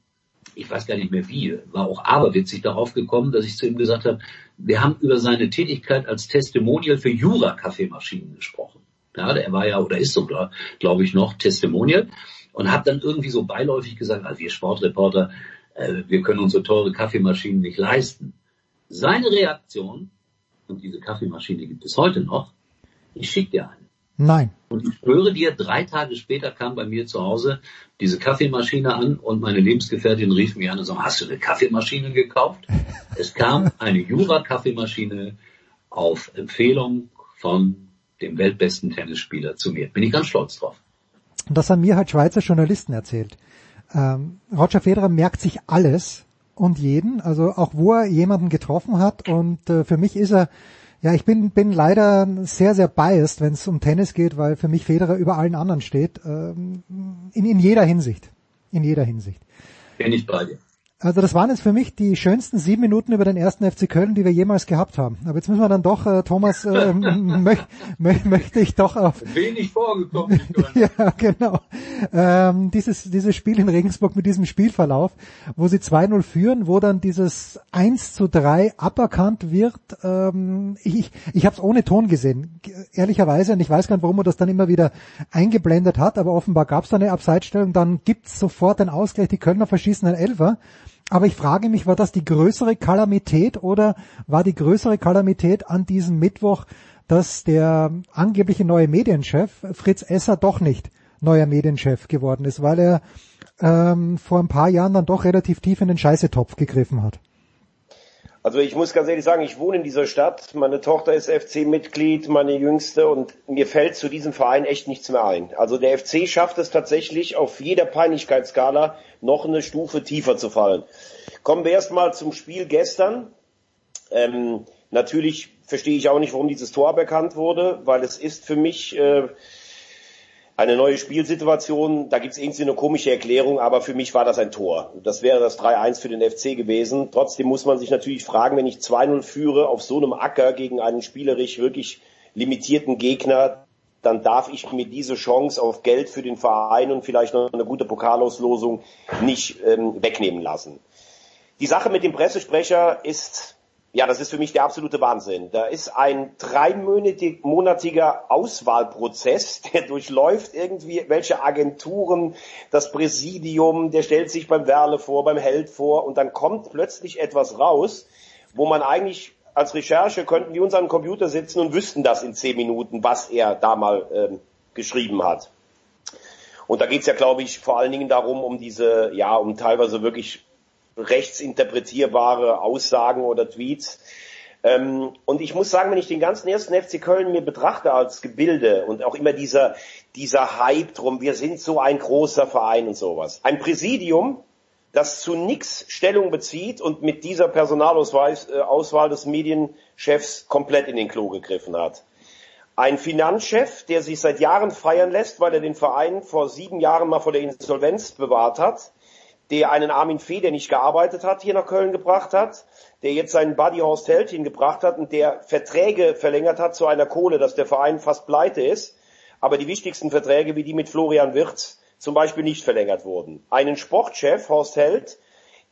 ich weiß gar nicht mehr wie, war auch aberwitzig darauf gekommen, dass ich zu ihm gesagt habe, wir haben über seine Tätigkeit als Testimonial für Jura-Kaffeemaschinen gesprochen. Ja, er war ja oder ist sogar, glaube ich, noch Testimonial und habe dann irgendwie so beiläufig gesagt, also wir Sportreporter, äh, wir können unsere teure Kaffeemaschinen nicht leisten. Seine Reaktion, und diese Kaffeemaschine gibt es heute noch, ich schicke dir eine. Nein. Und ich schwöre dir, drei Tage später kam bei mir zu Hause diese Kaffeemaschine an und meine Lebensgefährtin rief mich an und sagte, hast du eine Kaffeemaschine gekauft? es kam eine Jura-Kaffeemaschine auf Empfehlung von dem weltbesten Tennisspieler zu mir. Bin ich ganz stolz drauf. Und das haben mir halt Schweizer Journalisten erzählt. Ähm, Roger Federer merkt sich alles und jeden, also auch wo er jemanden getroffen hat und äh, für mich ist er ja, ich bin, bin leider sehr, sehr biased, wenn es um Tennis geht, weil für mich Federer über allen anderen steht. Ähm, in, in jeder Hinsicht. In jeder Hinsicht. Bin ich bei dir. Also das waren jetzt für mich die schönsten sieben Minuten über den ersten FC Köln, die wir jemals gehabt haben. Aber jetzt müssen wir dann doch, äh, Thomas, äh, mö mö möchte ich doch auf... Wenig vorgekommen. ja, genau. Ähm, dieses, dieses Spiel in Regensburg mit diesem Spielverlauf, wo sie 2-0 führen, wo dann dieses 1 zu 3 aberkannt wird. Ähm, ich ich habe es ohne Ton gesehen, ehrlicherweise. Und ich weiß gar nicht, warum man das dann immer wieder eingeblendet hat, aber offenbar gab es da eine Abseitsstellung. Dann gibt's sofort den Ausgleich, die Kölner verschießen einen Elfer. Aber ich frage mich, war das die größere Kalamität oder war die größere Kalamität an diesem Mittwoch, dass der angebliche neue Medienchef Fritz Esser doch nicht neuer Medienchef geworden ist, weil er ähm, vor ein paar Jahren dann doch relativ tief in den Scheißetopf gegriffen hat? Also ich muss ganz ehrlich sagen, ich wohne in dieser Stadt, meine Tochter ist FC-Mitglied, meine Jüngste und mir fällt zu diesem Verein echt nichts mehr ein. Also der FC schafft es tatsächlich auf jeder Peinlichkeitsskala noch eine Stufe tiefer zu fallen. Kommen wir erstmal zum Spiel gestern. Ähm, natürlich verstehe ich auch nicht, warum dieses Tor bekannt wurde, weil es ist für mich äh, eine neue Spielsituation. Da gibt es irgendwie eine komische Erklärung, aber für mich war das ein Tor. Das wäre das 3-1 für den FC gewesen. Trotzdem muss man sich natürlich fragen, wenn ich 2-0 führe auf so einem Acker gegen einen spielerisch wirklich limitierten Gegner, dann darf ich mir diese Chance auf Geld für den Verein und vielleicht noch eine gute Pokalauslosung nicht ähm, wegnehmen lassen. Die Sache mit dem Pressesprecher ist, ja, das ist für mich der absolute Wahnsinn. Da ist ein dreimonatiger Auswahlprozess, der durchläuft irgendwie welche Agenturen, das Präsidium, der stellt sich beim Werle vor, beim Held vor und dann kommt plötzlich etwas raus, wo man eigentlich als Recherche könnten wir uns den Computer sitzen und wüssten das in zehn Minuten, was er da mal ähm, geschrieben hat. Und da geht's ja, glaube ich, vor allen Dingen darum, um diese, ja, um teilweise wirklich rechtsinterpretierbare Aussagen oder Tweets. Ähm, und ich muss sagen, wenn ich den ganzen ersten FC Köln mir betrachte als Gebilde und auch immer dieser, dieser Hype drum, wir sind so ein großer Verein und sowas. Ein Präsidium, das zu nichts Stellung bezieht und mit dieser Personalauswahl äh, des Medienchefs komplett in den Klo gegriffen hat. Ein Finanzchef, der sich seit Jahren feiern lässt, weil er den Verein vor sieben Jahren mal vor der Insolvenz bewahrt hat, der einen Armin Fee, der nicht gearbeitet hat, hier nach Köln gebracht hat, der jetzt seinen Buddy Horst Held hingebracht hat und der Verträge verlängert hat zu einer Kohle, dass der Verein fast pleite ist, aber die wichtigsten Verträge wie die mit Florian Wirtz zum Beispiel nicht verlängert wurden. Einen Sportchef, Horst Held,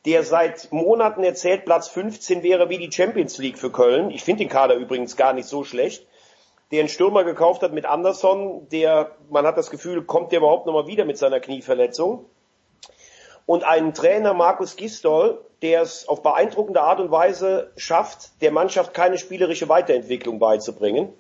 der seit Monaten erzählt, Platz 15 wäre wie die Champions League für Köln. Ich finde den Kader übrigens gar nicht so schlecht. Der einen Stürmer gekauft hat mit Anderson, der, man hat das Gefühl, kommt der überhaupt nochmal wieder mit seiner Knieverletzung. Und einen Trainer, Markus Gistol, der es auf beeindruckende Art und Weise schafft, der Mannschaft keine spielerische Weiterentwicklung beizubringen.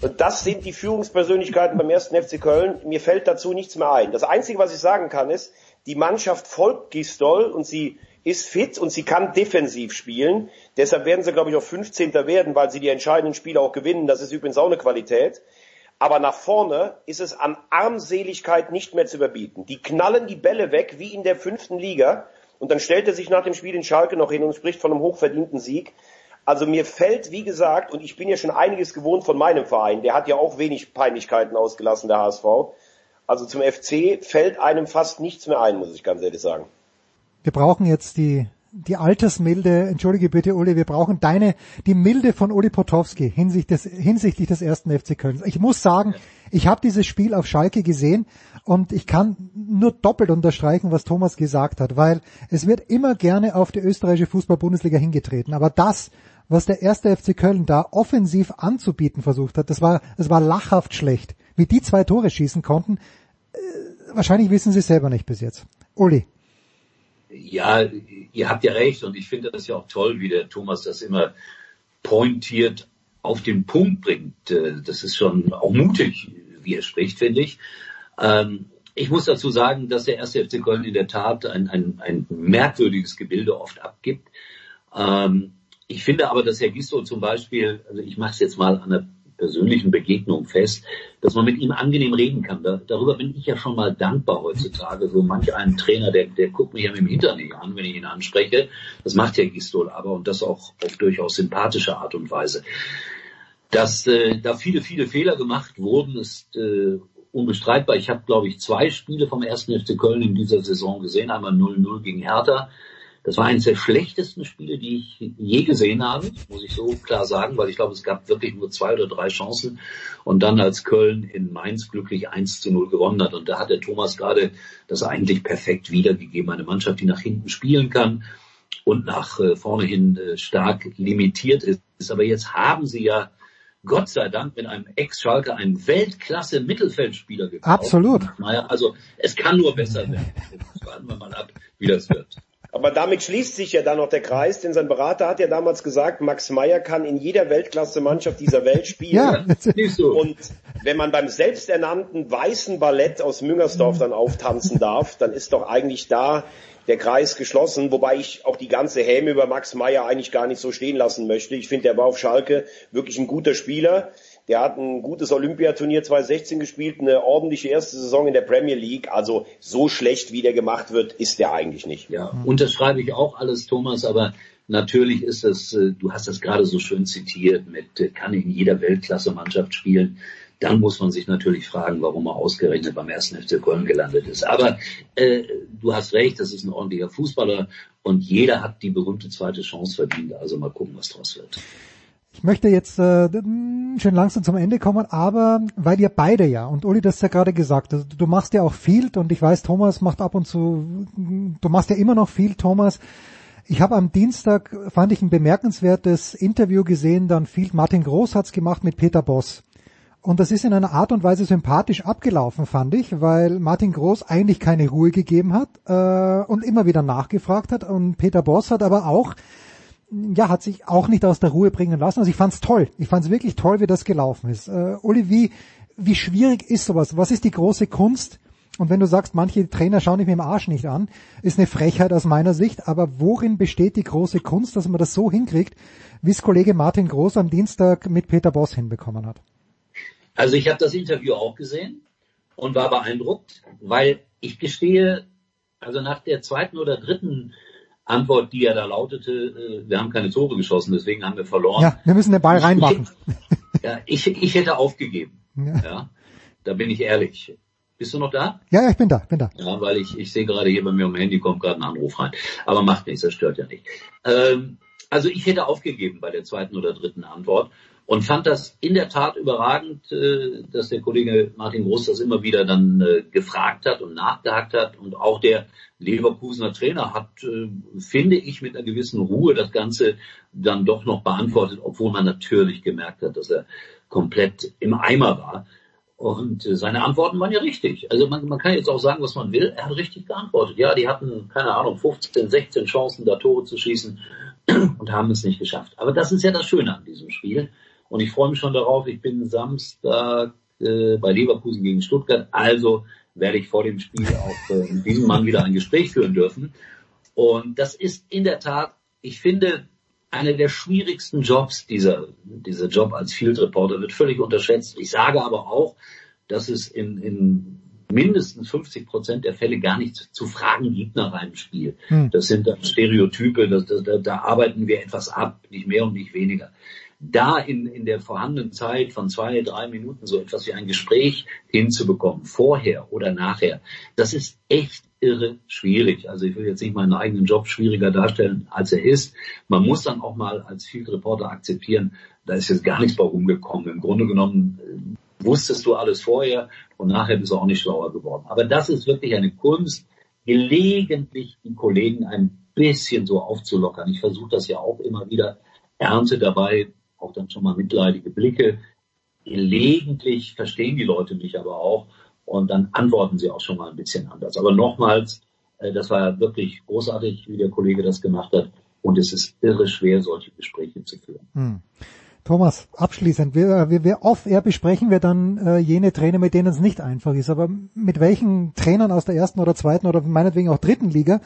Und das sind die Führungspersönlichkeiten beim ersten FC Köln. Mir fällt dazu nichts mehr ein. Das Einzige, was ich sagen kann, ist, die Mannschaft folgt Gistol und sie ist fit und sie kann defensiv spielen. Deshalb werden sie, glaube ich, auch 15. werden, weil sie die entscheidenden Spiele auch gewinnen. Das ist übrigens auch eine Qualität. Aber nach vorne ist es an Armseligkeit nicht mehr zu überbieten. Die knallen die Bälle weg wie in der fünften Liga. Und dann stellt er sich nach dem Spiel in Schalke noch hin und spricht von einem hochverdienten Sieg. Also mir fällt, wie gesagt, und ich bin ja schon einiges gewohnt von meinem Verein, der hat ja auch wenig Peinlichkeiten ausgelassen, der HSV. Also zum FC fällt einem fast nichts mehr ein, muss ich ganz ehrlich sagen. Wir brauchen jetzt die, die Altersmilde, entschuldige bitte Uli, wir brauchen deine, die Milde von Uli Potowski hinsichtlich des, hinsichtlich des ersten FC Köln. Ich muss sagen, ich habe dieses Spiel auf Schalke gesehen und ich kann nur doppelt unterstreichen, was Thomas gesagt hat, weil es wird immer gerne auf die österreichische Fußball-Bundesliga hingetreten. Aber das, was der erste FC Köln da offensiv anzubieten versucht hat, das war, das war lachhaft schlecht. Wie die zwei Tore schießen konnten, äh, wahrscheinlich wissen sie selber nicht bis jetzt. Uli. Ja, ihr habt ja recht und ich finde das ja auch toll, wie der Thomas das immer pointiert auf den Punkt bringt. Äh, das ist schon auch mutig, wie er spricht, finde ich. Ähm, ich muss dazu sagen, dass der erste FC Köln in der Tat ein, ein, ein merkwürdiges Gebilde oft abgibt. Ähm, ich finde aber, dass Herr Gisto zum Beispiel, also ich mache es jetzt mal an einer persönlichen Begegnung fest, dass man mit ihm angenehm reden kann. Da, darüber bin ich ja schon mal dankbar heutzutage. So manch einen Trainer, der, der guckt mich ja mit dem Hintern nicht an, wenn ich ihn anspreche. Das macht Herr Gistol aber und das auch auf durchaus sympathische Art und Weise. Dass äh, da viele, viele Fehler gemacht wurden, ist äh, unbestreitbar. Ich habe, glaube ich, zwei Spiele vom ersten FC Köln in dieser Saison gesehen. Einmal 0-0 gegen Hertha das war eines der schlechtesten Spiele, die ich je gesehen habe, muss ich so klar sagen, weil ich glaube, es gab wirklich nur zwei oder drei Chancen. Und dann als Köln in Mainz glücklich 1 zu 0 gewonnen hat. Und da hat der Thomas gerade das eigentlich perfekt wiedergegeben. Eine Mannschaft, die nach hinten spielen kann und nach äh, vorne hin äh, stark limitiert ist. Aber jetzt haben sie ja Gott sei Dank mit einem Ex-Schalke einen Weltklasse-Mittelfeldspieler gekauft. Absolut. Naja, also es kann nur besser werden. Warten wir mal ab, wie das wird. Aber damit schließt sich ja dann noch der Kreis, denn sein Berater hat ja damals gesagt, Max Meyer kann in jeder Weltklasse-Mannschaft dieser Welt spielen. ja, so. Und wenn man beim selbsternannten weißen Ballett aus Müngersdorf dann auftanzen darf, dann ist doch eigentlich da der Kreis geschlossen, wobei ich auch die ganze Häme über Max Meyer eigentlich gar nicht so stehen lassen möchte. Ich finde, der war auf Schalke wirklich ein guter Spieler. Der hat ein gutes Olympiaturnier 2016 gespielt, eine ordentliche erste Saison in der Premier League. Also so schlecht, wie der gemacht wird, ist der eigentlich nicht. Ja, unterschreibe ich auch alles, Thomas, aber natürlich ist es, äh, du hast das gerade so schön zitiert, mit äh, kann in jeder Weltklasse-Mannschaft spielen. Dann muss man sich natürlich fragen, warum er ausgerechnet beim ersten FC Köln gelandet ist. Aber äh, du hast recht, das ist ein ordentlicher Fußballer und jeder hat die berühmte zweite Chance verdient. Also mal gucken, was draus wird. Ich möchte jetzt äh, schön langsam zum Ende kommen, aber weil ihr beide ja, und Uli, das ja gerade gesagt, also du machst ja auch viel und ich weiß, Thomas macht ab und zu, du machst ja immer noch viel, Thomas. Ich habe am Dienstag, fand ich ein bemerkenswertes Interview gesehen, dann Field Martin Groß hat's gemacht mit Peter Boss. Und das ist in einer Art und Weise sympathisch abgelaufen, fand ich, weil Martin Groß eigentlich keine Ruhe gegeben hat äh, und immer wieder nachgefragt hat. Und Peter Boss hat aber auch, ja, hat sich auch nicht aus der Ruhe bringen lassen. Also ich fand's toll. Ich fand's wirklich toll, wie das gelaufen ist. Äh, Uli, wie, wie schwierig ist sowas? Was ist die große Kunst? Und wenn du sagst, manche Trainer schauen dich mit dem Arsch nicht an, ist eine Frechheit aus meiner Sicht. Aber worin besteht die große Kunst, dass man das so hinkriegt, wie es Kollege Martin Groß am Dienstag mit Peter Boss hinbekommen hat? Also ich habe das Interview auch gesehen und war beeindruckt, weil ich gestehe, also nach der zweiten oder dritten Antwort, die ja da lautete, äh, wir haben keine Tore geschossen, deswegen haben wir verloren. Ja, wir müssen den Ball reinmachen. Ich, ja, ich, ich hätte aufgegeben. Ja. ja. Da bin ich ehrlich. Bist du noch da? Ja, ja, ich bin da, bin da. Ja, weil ich, ich sehe gerade hier bei mir am Handy kommt gerade ein Anruf rein. Aber macht nichts, das stört ja nicht. Ähm, also ich hätte aufgegeben bei der zweiten oder dritten Antwort und fand das in der Tat überragend, äh, dass der Kollege Martin Groß das immer wieder dann äh, gefragt hat und nachgehakt hat und auch der Leverkusener Trainer hat, äh, finde ich, mit einer gewissen Ruhe das Ganze dann doch noch beantwortet, obwohl man natürlich gemerkt hat, dass er komplett im Eimer war. Und seine Antworten waren ja richtig. Also man, man kann jetzt auch sagen, was man will. Er hat richtig geantwortet. Ja, die hatten, keine Ahnung, 15, 16 Chancen, da Tore zu schießen und haben es nicht geschafft. Aber das ist ja das Schöne an diesem Spiel. Und ich freue mich schon darauf. Ich bin Samstag äh, bei Leverkusen gegen Stuttgart. Also werde ich vor dem Spiel auch äh, mit diesem Mann wieder ein Gespräch führen dürfen. Und das ist in der Tat, ich finde, einer der schwierigsten Jobs, dieser, dieser Job als Field Reporter wird völlig unterschätzt. Ich sage aber auch, dass es in, in mindestens 50 Prozent der Fälle gar nichts zu fragen gibt nach einem Spiel. Hm. Das sind dann Stereotype, das, das, da, da arbeiten wir etwas ab, nicht mehr und nicht weniger da in, in der vorhandenen Zeit von zwei, drei Minuten so etwas wie ein Gespräch hinzubekommen, vorher oder nachher, das ist echt irre schwierig. Also ich will jetzt nicht meinen eigenen Job schwieriger darstellen, als er ist. Man muss dann auch mal als Field Reporter akzeptieren, da ist jetzt gar nichts bei rumgekommen. Im Grunde genommen äh, wusstest du alles vorher und nachher bist du auch nicht schlauer geworden. Aber das ist wirklich eine Kunst, gelegentlich die Kollegen ein bisschen so aufzulockern. Ich versuche das ja auch immer wieder, ernte dabei auch dann schon mal mitleidige Blicke. Gelegentlich verstehen die Leute mich aber auch und dann antworten sie auch schon mal ein bisschen anders. Aber nochmals, äh, das war wirklich großartig, wie der Kollege das gemacht hat und es ist irre schwer, solche Gespräche zu führen. Hm. Thomas, abschließend, wir, wir, wir off-air besprechen wir dann äh, jene Trainer, mit denen es nicht einfach ist. Aber mit welchen Trainern aus der ersten oder zweiten oder meinetwegen auch dritten Liga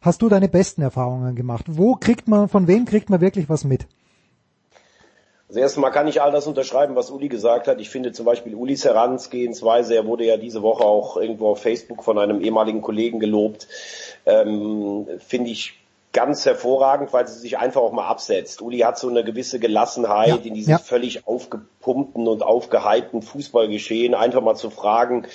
hast du deine besten Erfahrungen gemacht? Wo kriegt man, von wem kriegt man wirklich was mit? Also erstmal kann ich all das unterschreiben, was Uli gesagt hat. Ich finde zum Beispiel Ulis Herangehensweise, er wurde ja diese Woche auch irgendwo auf Facebook von einem ehemaligen Kollegen gelobt, ähm, finde ich ganz hervorragend, weil sie sich einfach auch mal absetzt. Uli hat so eine gewisse Gelassenheit ja, in diesem ja. völlig aufgepumpten und aufgehypten Fußballgeschehen, einfach mal zu fragen,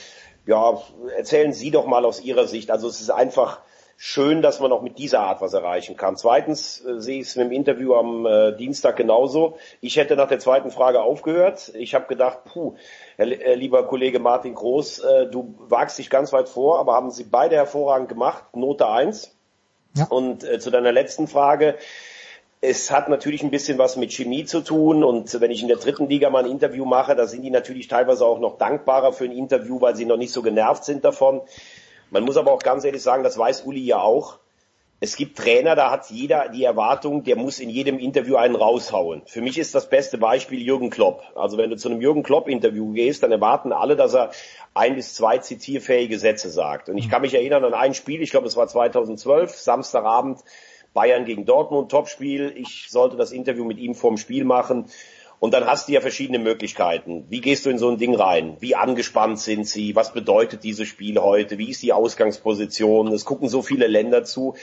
ja, erzählen Sie doch mal aus Ihrer Sicht. Also es ist einfach, schön, dass man auch mit dieser Art was erreichen kann. Zweitens äh, sehe ich es im Interview am äh, Dienstag genauso. Ich hätte nach der zweiten Frage aufgehört. Ich habe gedacht, puh, Herr, äh, lieber Kollege Martin Groß, äh, du wagst dich ganz weit vor, aber haben Sie beide hervorragend gemacht, Note eins. Ja. Und äh, zu deiner letzten Frage, es hat natürlich ein bisschen was mit Chemie zu tun und wenn ich in der dritten Liga mal ein Interview mache, da sind die natürlich teilweise auch noch dankbarer für ein Interview, weil sie noch nicht so genervt sind davon. Man muss aber auch ganz ehrlich sagen, das weiß Uli ja auch. Es gibt Trainer, da hat jeder die Erwartung, der muss in jedem Interview einen raushauen. Für mich ist das beste Beispiel Jürgen Klopp. Also wenn du zu einem Jürgen Klopp Interview gehst, dann erwarten alle, dass er ein bis zwei zitierfähige Sätze sagt. Und ich kann mich erinnern an ein Spiel, ich glaube es war 2012, Samstagabend, Bayern gegen Dortmund, Topspiel. Ich sollte das Interview mit ihm vorm Spiel machen. Und dann hast du ja verschiedene Möglichkeiten. Wie gehst du in so ein Ding rein? Wie angespannt sind sie? Was bedeutet dieses Spiel heute? Wie ist die Ausgangsposition? Es gucken so viele Länder zu.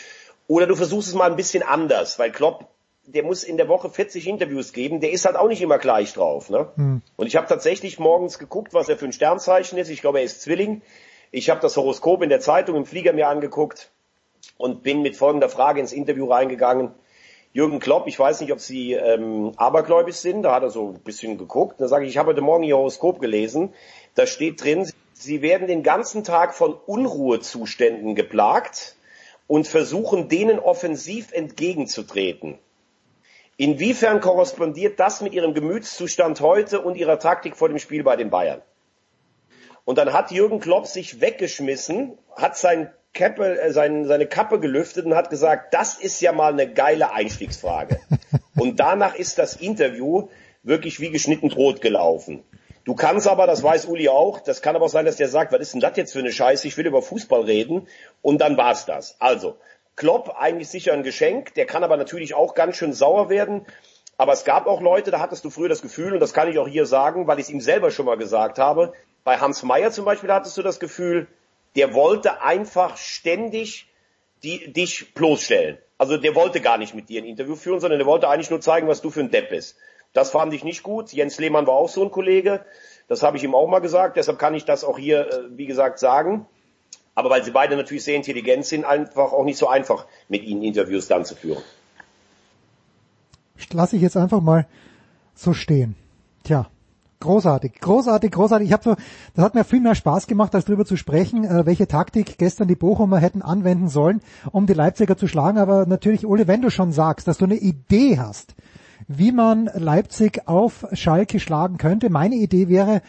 Oder du versuchst es mal ein bisschen anders, weil Klopp, der muss in der Woche 40 Interviews geben, der ist halt auch nicht immer gleich drauf. Ne? Hm. Und ich habe tatsächlich morgens geguckt, was er für ein Sternzeichen ist. Ich glaube, er ist Zwilling. Ich habe das Horoskop in der Zeitung im Flieger mir angeguckt und bin mit folgender Frage ins Interview reingegangen. Jürgen Klopp, ich weiß nicht, ob Sie ähm, abergläubisch sind, da hat er so ein bisschen geguckt. Da sage ich, ich habe heute Morgen Ihr Horoskop gelesen. Da steht drin, Sie werden den ganzen Tag von Unruhezuständen geplagt und versuchen, denen offensiv entgegenzutreten. Inwiefern korrespondiert das mit Ihrem Gemütszustand heute und Ihrer Taktik vor dem Spiel bei den Bayern? Und dann hat Jürgen Klopp sich weggeschmissen, hat sein Kappe, äh, sein, seine Kappe gelüftet und hat gesagt, das ist ja mal eine geile Einstiegsfrage. und danach ist das Interview wirklich wie geschnitten Brot gelaufen. Du kannst aber, das weiß Uli auch, das kann aber auch sein, dass der sagt, was ist denn das jetzt für eine Scheiße, ich will über Fußball reden und dann war's das. Also, Klopp eigentlich sicher ein Geschenk, der kann aber natürlich auch ganz schön sauer werden. Aber es gab auch Leute, da hattest du früher das Gefühl, und das kann ich auch hier sagen, weil ich es ihm selber schon mal gesagt habe, bei Hans Meyer zum Beispiel hattest du das Gefühl, der wollte einfach ständig die, dich bloßstellen. Also der wollte gar nicht mit dir ein Interview führen, sondern der wollte eigentlich nur zeigen, was du für ein Depp bist. Das fand ich nicht gut. Jens Lehmann war auch so ein Kollege. Das habe ich ihm auch mal gesagt. Deshalb kann ich das auch hier, äh, wie gesagt, sagen. Aber weil sie beide natürlich sehr intelligent sind, einfach auch nicht so einfach, mit ihnen Interviews dann zu führen. Lass ich jetzt einfach mal so stehen. Tja, großartig, großartig, großartig. Ich habe so, das hat mir viel mehr Spaß gemacht, als darüber zu sprechen, äh, welche Taktik gestern die Bochumer hätten anwenden sollen, um die Leipziger zu schlagen. Aber natürlich, Ole, wenn du schon sagst, dass du eine Idee hast, wie man Leipzig auf Schalke schlagen könnte, meine Idee wäre,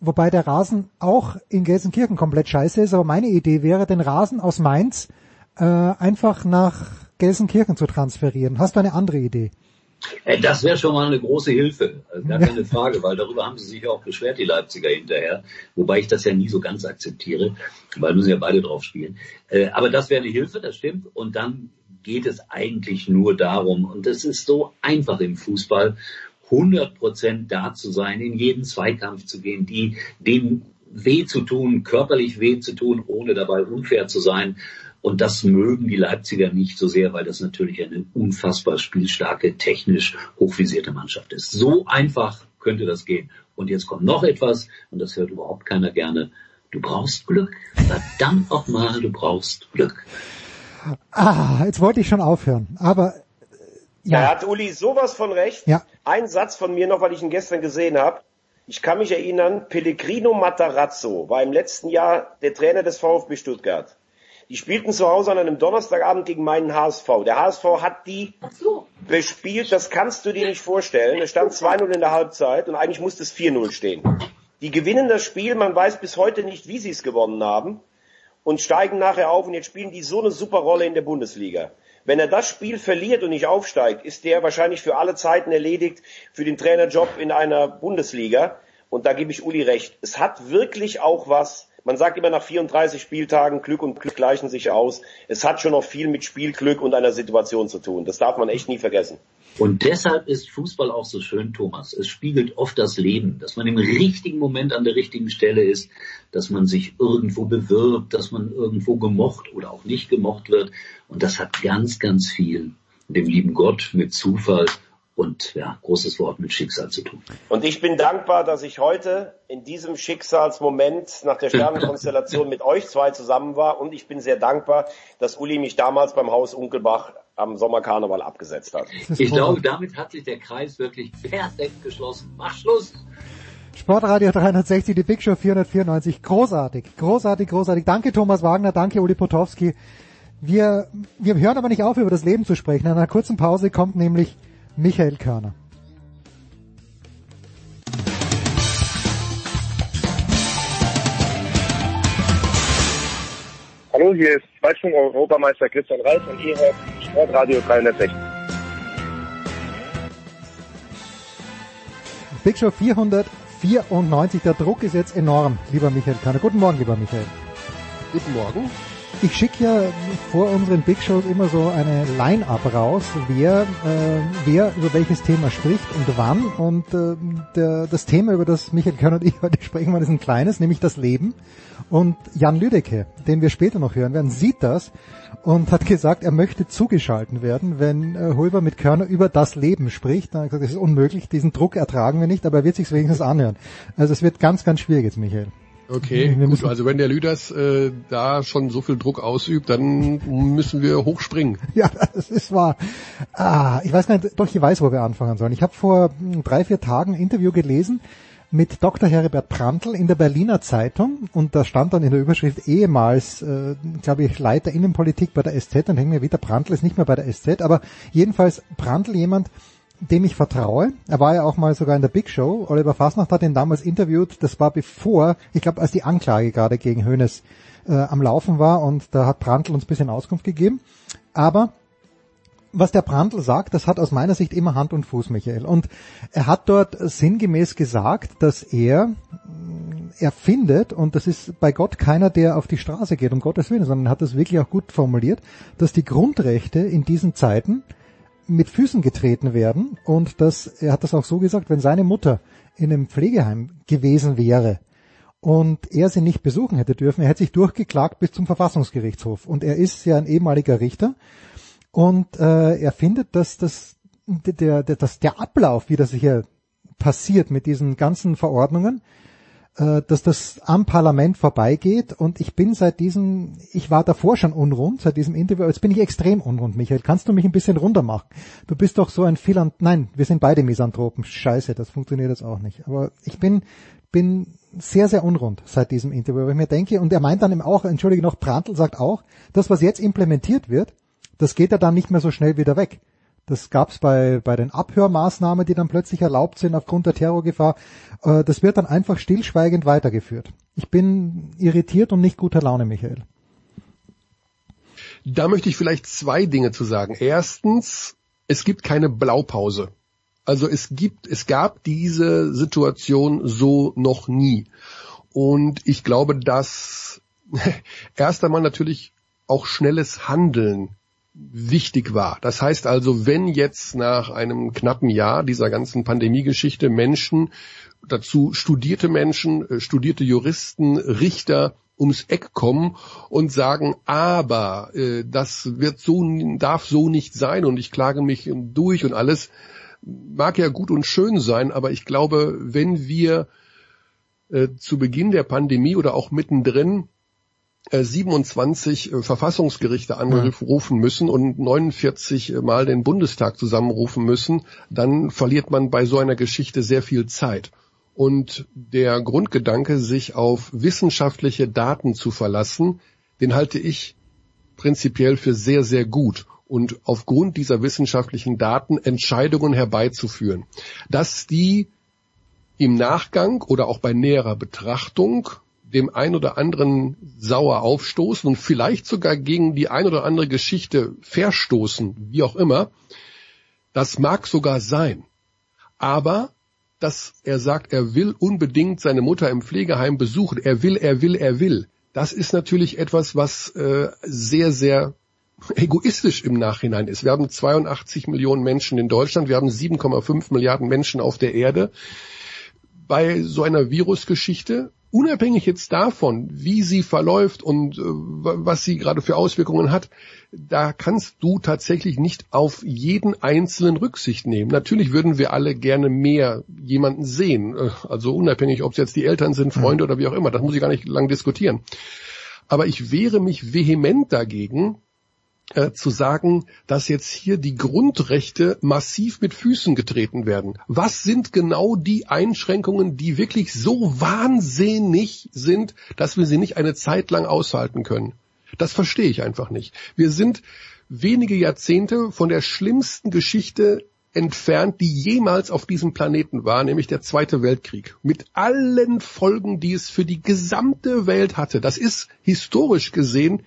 wobei der Rasen auch in Gelsenkirchen komplett scheiße ist, aber meine Idee wäre, den Rasen aus Mainz äh, einfach nach Gelsenkirchen zu transferieren. Hast du eine andere Idee? Äh, das wäre schon mal eine große Hilfe, also gar keine Frage, weil darüber haben sie sich ja auch beschwert, die Leipziger hinterher, wobei ich das ja nie so ganz akzeptiere, weil müssen ja beide drauf spielen. Äh, aber das wäre eine Hilfe, das stimmt. Und dann geht es eigentlich nur darum, und es ist so einfach im Fußball, 100 Prozent da zu sein, in jeden Zweikampf zu gehen, die dem weh zu tun, körperlich weh zu tun, ohne dabei unfair zu sein. Und das mögen die Leipziger nicht so sehr, weil das natürlich eine unfassbar spielstarke, technisch hochvisierte Mannschaft ist. So einfach könnte das gehen. Und jetzt kommt noch etwas, und das hört überhaupt keiner gerne. Du brauchst Glück. Verdammt nochmal, du brauchst Glück. Ah, jetzt wollte ich schon aufhören, aber ja. Da hat Uli sowas von recht. Ja. Ein Satz von mir noch, weil ich ihn gestern gesehen habe. Ich kann mich erinnern, Pellegrino Matarazzo war im letzten Jahr der Trainer des VfB Stuttgart. Die spielten zu Hause an einem Donnerstagabend gegen meinen HSV. Der HSV hat die so. bespielt, das kannst du dir nicht vorstellen. Es stand 2-0 in der Halbzeit und eigentlich musste es 4-0 stehen. Die gewinnen das Spiel, man weiß bis heute nicht, wie sie es gewonnen haben und steigen nachher auf und jetzt spielen die so eine super Rolle in der Bundesliga. Wenn er das Spiel verliert und nicht aufsteigt, ist der wahrscheinlich für alle Zeiten erledigt für den Trainerjob in einer Bundesliga. Und da gebe ich Uli recht. Es hat wirklich auch was. Man sagt immer nach 34 Spieltagen, Glück und Glück gleichen sich aus. Es hat schon noch viel mit Spielglück und einer Situation zu tun. Das darf man echt nie vergessen. Und deshalb ist Fußball auch so schön, Thomas. Es spiegelt oft das Leben, dass man im richtigen Moment an der richtigen Stelle ist, dass man sich irgendwo bewirbt, dass man irgendwo gemocht oder auch nicht gemocht wird. Und das hat ganz, ganz viel dem lieben Gott, mit Zufall und ja, großes Wort mit Schicksal zu tun. Und ich bin dankbar, dass ich heute in diesem Schicksalsmoment nach der Sternenkonstellation mit euch zwei zusammen war und ich bin sehr dankbar, dass Uli mich damals beim Haus Unkelbach am Sommerkarneval abgesetzt hat. Ich glaube, damit hat sich der Kreis wirklich perfekt geschlossen. Mach Schluss! Sportradio 360, die Big Show 494. Großartig, großartig, großartig. Danke Thomas Wagner, danke Uli Potowski. Wir, wir hören aber nicht auf, über das Leben zu sprechen. In einer kurzen Pause kommt nämlich Michael Körner. Hallo, hier ist Weitsprung-Europameister Christian Reis und ihr hört Sportradio 360. Big Show 494, der Druck ist jetzt enorm, lieber Michael Körner. Guten Morgen, lieber Michael. Guten Morgen ich schicke ja vor unseren Big Shows immer so eine Line-Up raus, wer, äh, wer über welches Thema spricht und wann. Und äh, der, das Thema, über das Michael Körner und ich heute sprechen wollen, ist ein kleines, nämlich das Leben. Und Jan Lüdecke, den wir später noch hören werden, sieht das und hat gesagt, er möchte zugeschalten werden, wenn äh, Hulber mit Körner über das Leben spricht. Dann hat er gesagt, das ist unmöglich, diesen Druck ertragen wir nicht, aber er wird sich wenigstens anhören. Also es wird ganz, ganz schwierig jetzt, Michael. Okay, gut, also wenn der Lüders äh, da schon so viel Druck ausübt, dann müssen wir hochspringen. Ja, das ist wahr. Ah, ich weiß nicht, doch ich weiß, wo wir anfangen sollen. Ich habe vor hm, drei, vier Tagen ein Interview gelesen mit Dr. Heribert Prantl in der Berliner Zeitung und da stand dann in der Überschrift ehemals, äh, glaube ich, Leiter Innenpolitik bei der SZ und hängen mir wieder, Prantl ist nicht mehr bei der SZ, aber jedenfalls Prantl jemand, dem ich vertraue. Er war ja auch mal sogar in der Big Show. Oliver Fasnacht hat ihn damals interviewt. Das war bevor, ich glaube, als die Anklage gerade gegen Hoeneß äh, am Laufen war und da hat Prantl uns ein bisschen Auskunft gegeben. Aber was der Brandl sagt, das hat aus meiner Sicht immer Hand und Fuß, Michael. Und er hat dort sinngemäß gesagt, dass er, er findet, und das ist bei Gott keiner, der auf die Straße geht, um Gottes Willen, sondern hat das wirklich auch gut formuliert, dass die Grundrechte in diesen Zeiten mit Füßen getreten werden und dass, er hat das auch so gesagt, wenn seine Mutter in einem Pflegeheim gewesen wäre, und er sie nicht besuchen hätte dürfen, er hätte sich durchgeklagt bis zum Verfassungsgerichtshof. Und er ist ja ein ehemaliger Richter und äh, er findet, dass das der, der, dass der Ablauf, wie das hier passiert mit diesen ganzen Verordnungen, äh, dass das am Parlament vorbeigeht und ich bin seit diesem, ich war davor schon unrund, seit diesem Interview, jetzt bin ich extrem unrund, Michael. Kannst du mich ein bisschen runter machen? Du bist doch so ein Philant, nein, wir sind beide Misanthropen. Scheiße, das funktioniert jetzt auch nicht. Aber ich bin, bin sehr, sehr unrund seit diesem Interview, weil ich mir denke, und er meint dann eben auch, entschuldige noch, Prantl sagt auch, das, was jetzt implementiert wird, das geht ja dann nicht mehr so schnell wieder weg. Das gab's bei, bei den Abhörmaßnahmen, die dann plötzlich erlaubt sind aufgrund der Terrorgefahr. Äh, das wird dann einfach stillschweigend weitergeführt. Ich bin irritiert und nicht guter Laune, Michael. Da möchte ich vielleicht zwei Dinge zu sagen. Erstens, es gibt keine Blaupause. Also es gibt, es gab diese Situation so noch nie. Und ich glaube, dass erst einmal natürlich auch schnelles Handeln wichtig war. Das heißt also, wenn jetzt nach einem knappen Jahr dieser ganzen Pandemiegeschichte Menschen, dazu studierte Menschen, äh, studierte Juristen, Richter ums Eck kommen und sagen, aber äh, das wird so, darf so nicht sein und ich klage mich durch und alles, mag ja gut und schön sein, aber ich glaube, wenn wir äh, zu Beginn der Pandemie oder auch mittendrin 27 äh, äh, Verfassungsgerichte angerufen müssen und 49 Mal den Bundestag zusammenrufen müssen, dann verliert man bei so einer Geschichte sehr viel Zeit. Und der Grundgedanke, sich auf wissenschaftliche Daten zu verlassen, den halte ich prinzipiell für sehr, sehr gut und aufgrund dieser wissenschaftlichen Daten Entscheidungen herbeizuführen. Dass die im Nachgang oder auch bei näherer Betrachtung dem ein oder anderen sauer aufstoßen und vielleicht sogar gegen die ein oder andere Geschichte verstoßen, wie auch immer, das mag sogar sein. Aber dass er sagt, er will unbedingt seine Mutter im Pflegeheim besuchen, er will, er will, er will, das ist natürlich etwas, was äh, sehr, sehr egoistisch im Nachhinein ist. Wir haben 82 Millionen Menschen in Deutschland, wir haben 7,5 Milliarden Menschen auf der Erde. Bei so einer Virusgeschichte unabhängig jetzt davon, wie sie verläuft und äh, was sie gerade für Auswirkungen hat, da kannst du tatsächlich nicht auf jeden einzelnen Rücksicht nehmen. Natürlich würden wir alle gerne mehr jemanden sehen, äh, also unabhängig, ob es jetzt die Eltern sind, Freunde mhm. oder wie auch immer, das muss ich gar nicht lang diskutieren. Aber ich wehre mich vehement dagegen, äh, zu sagen, dass jetzt hier die Grundrechte massiv mit Füßen getreten werden. Was sind genau die Einschränkungen, die wirklich so wahnsinnig sind, dass wir sie nicht eine Zeit lang aushalten können? Das verstehe ich einfach nicht. Wir sind wenige Jahrzehnte von der schlimmsten Geschichte entfernt, die jemals auf diesem Planeten war, nämlich der Zweite Weltkrieg. Mit allen Folgen, die es für die gesamte Welt hatte. Das ist historisch gesehen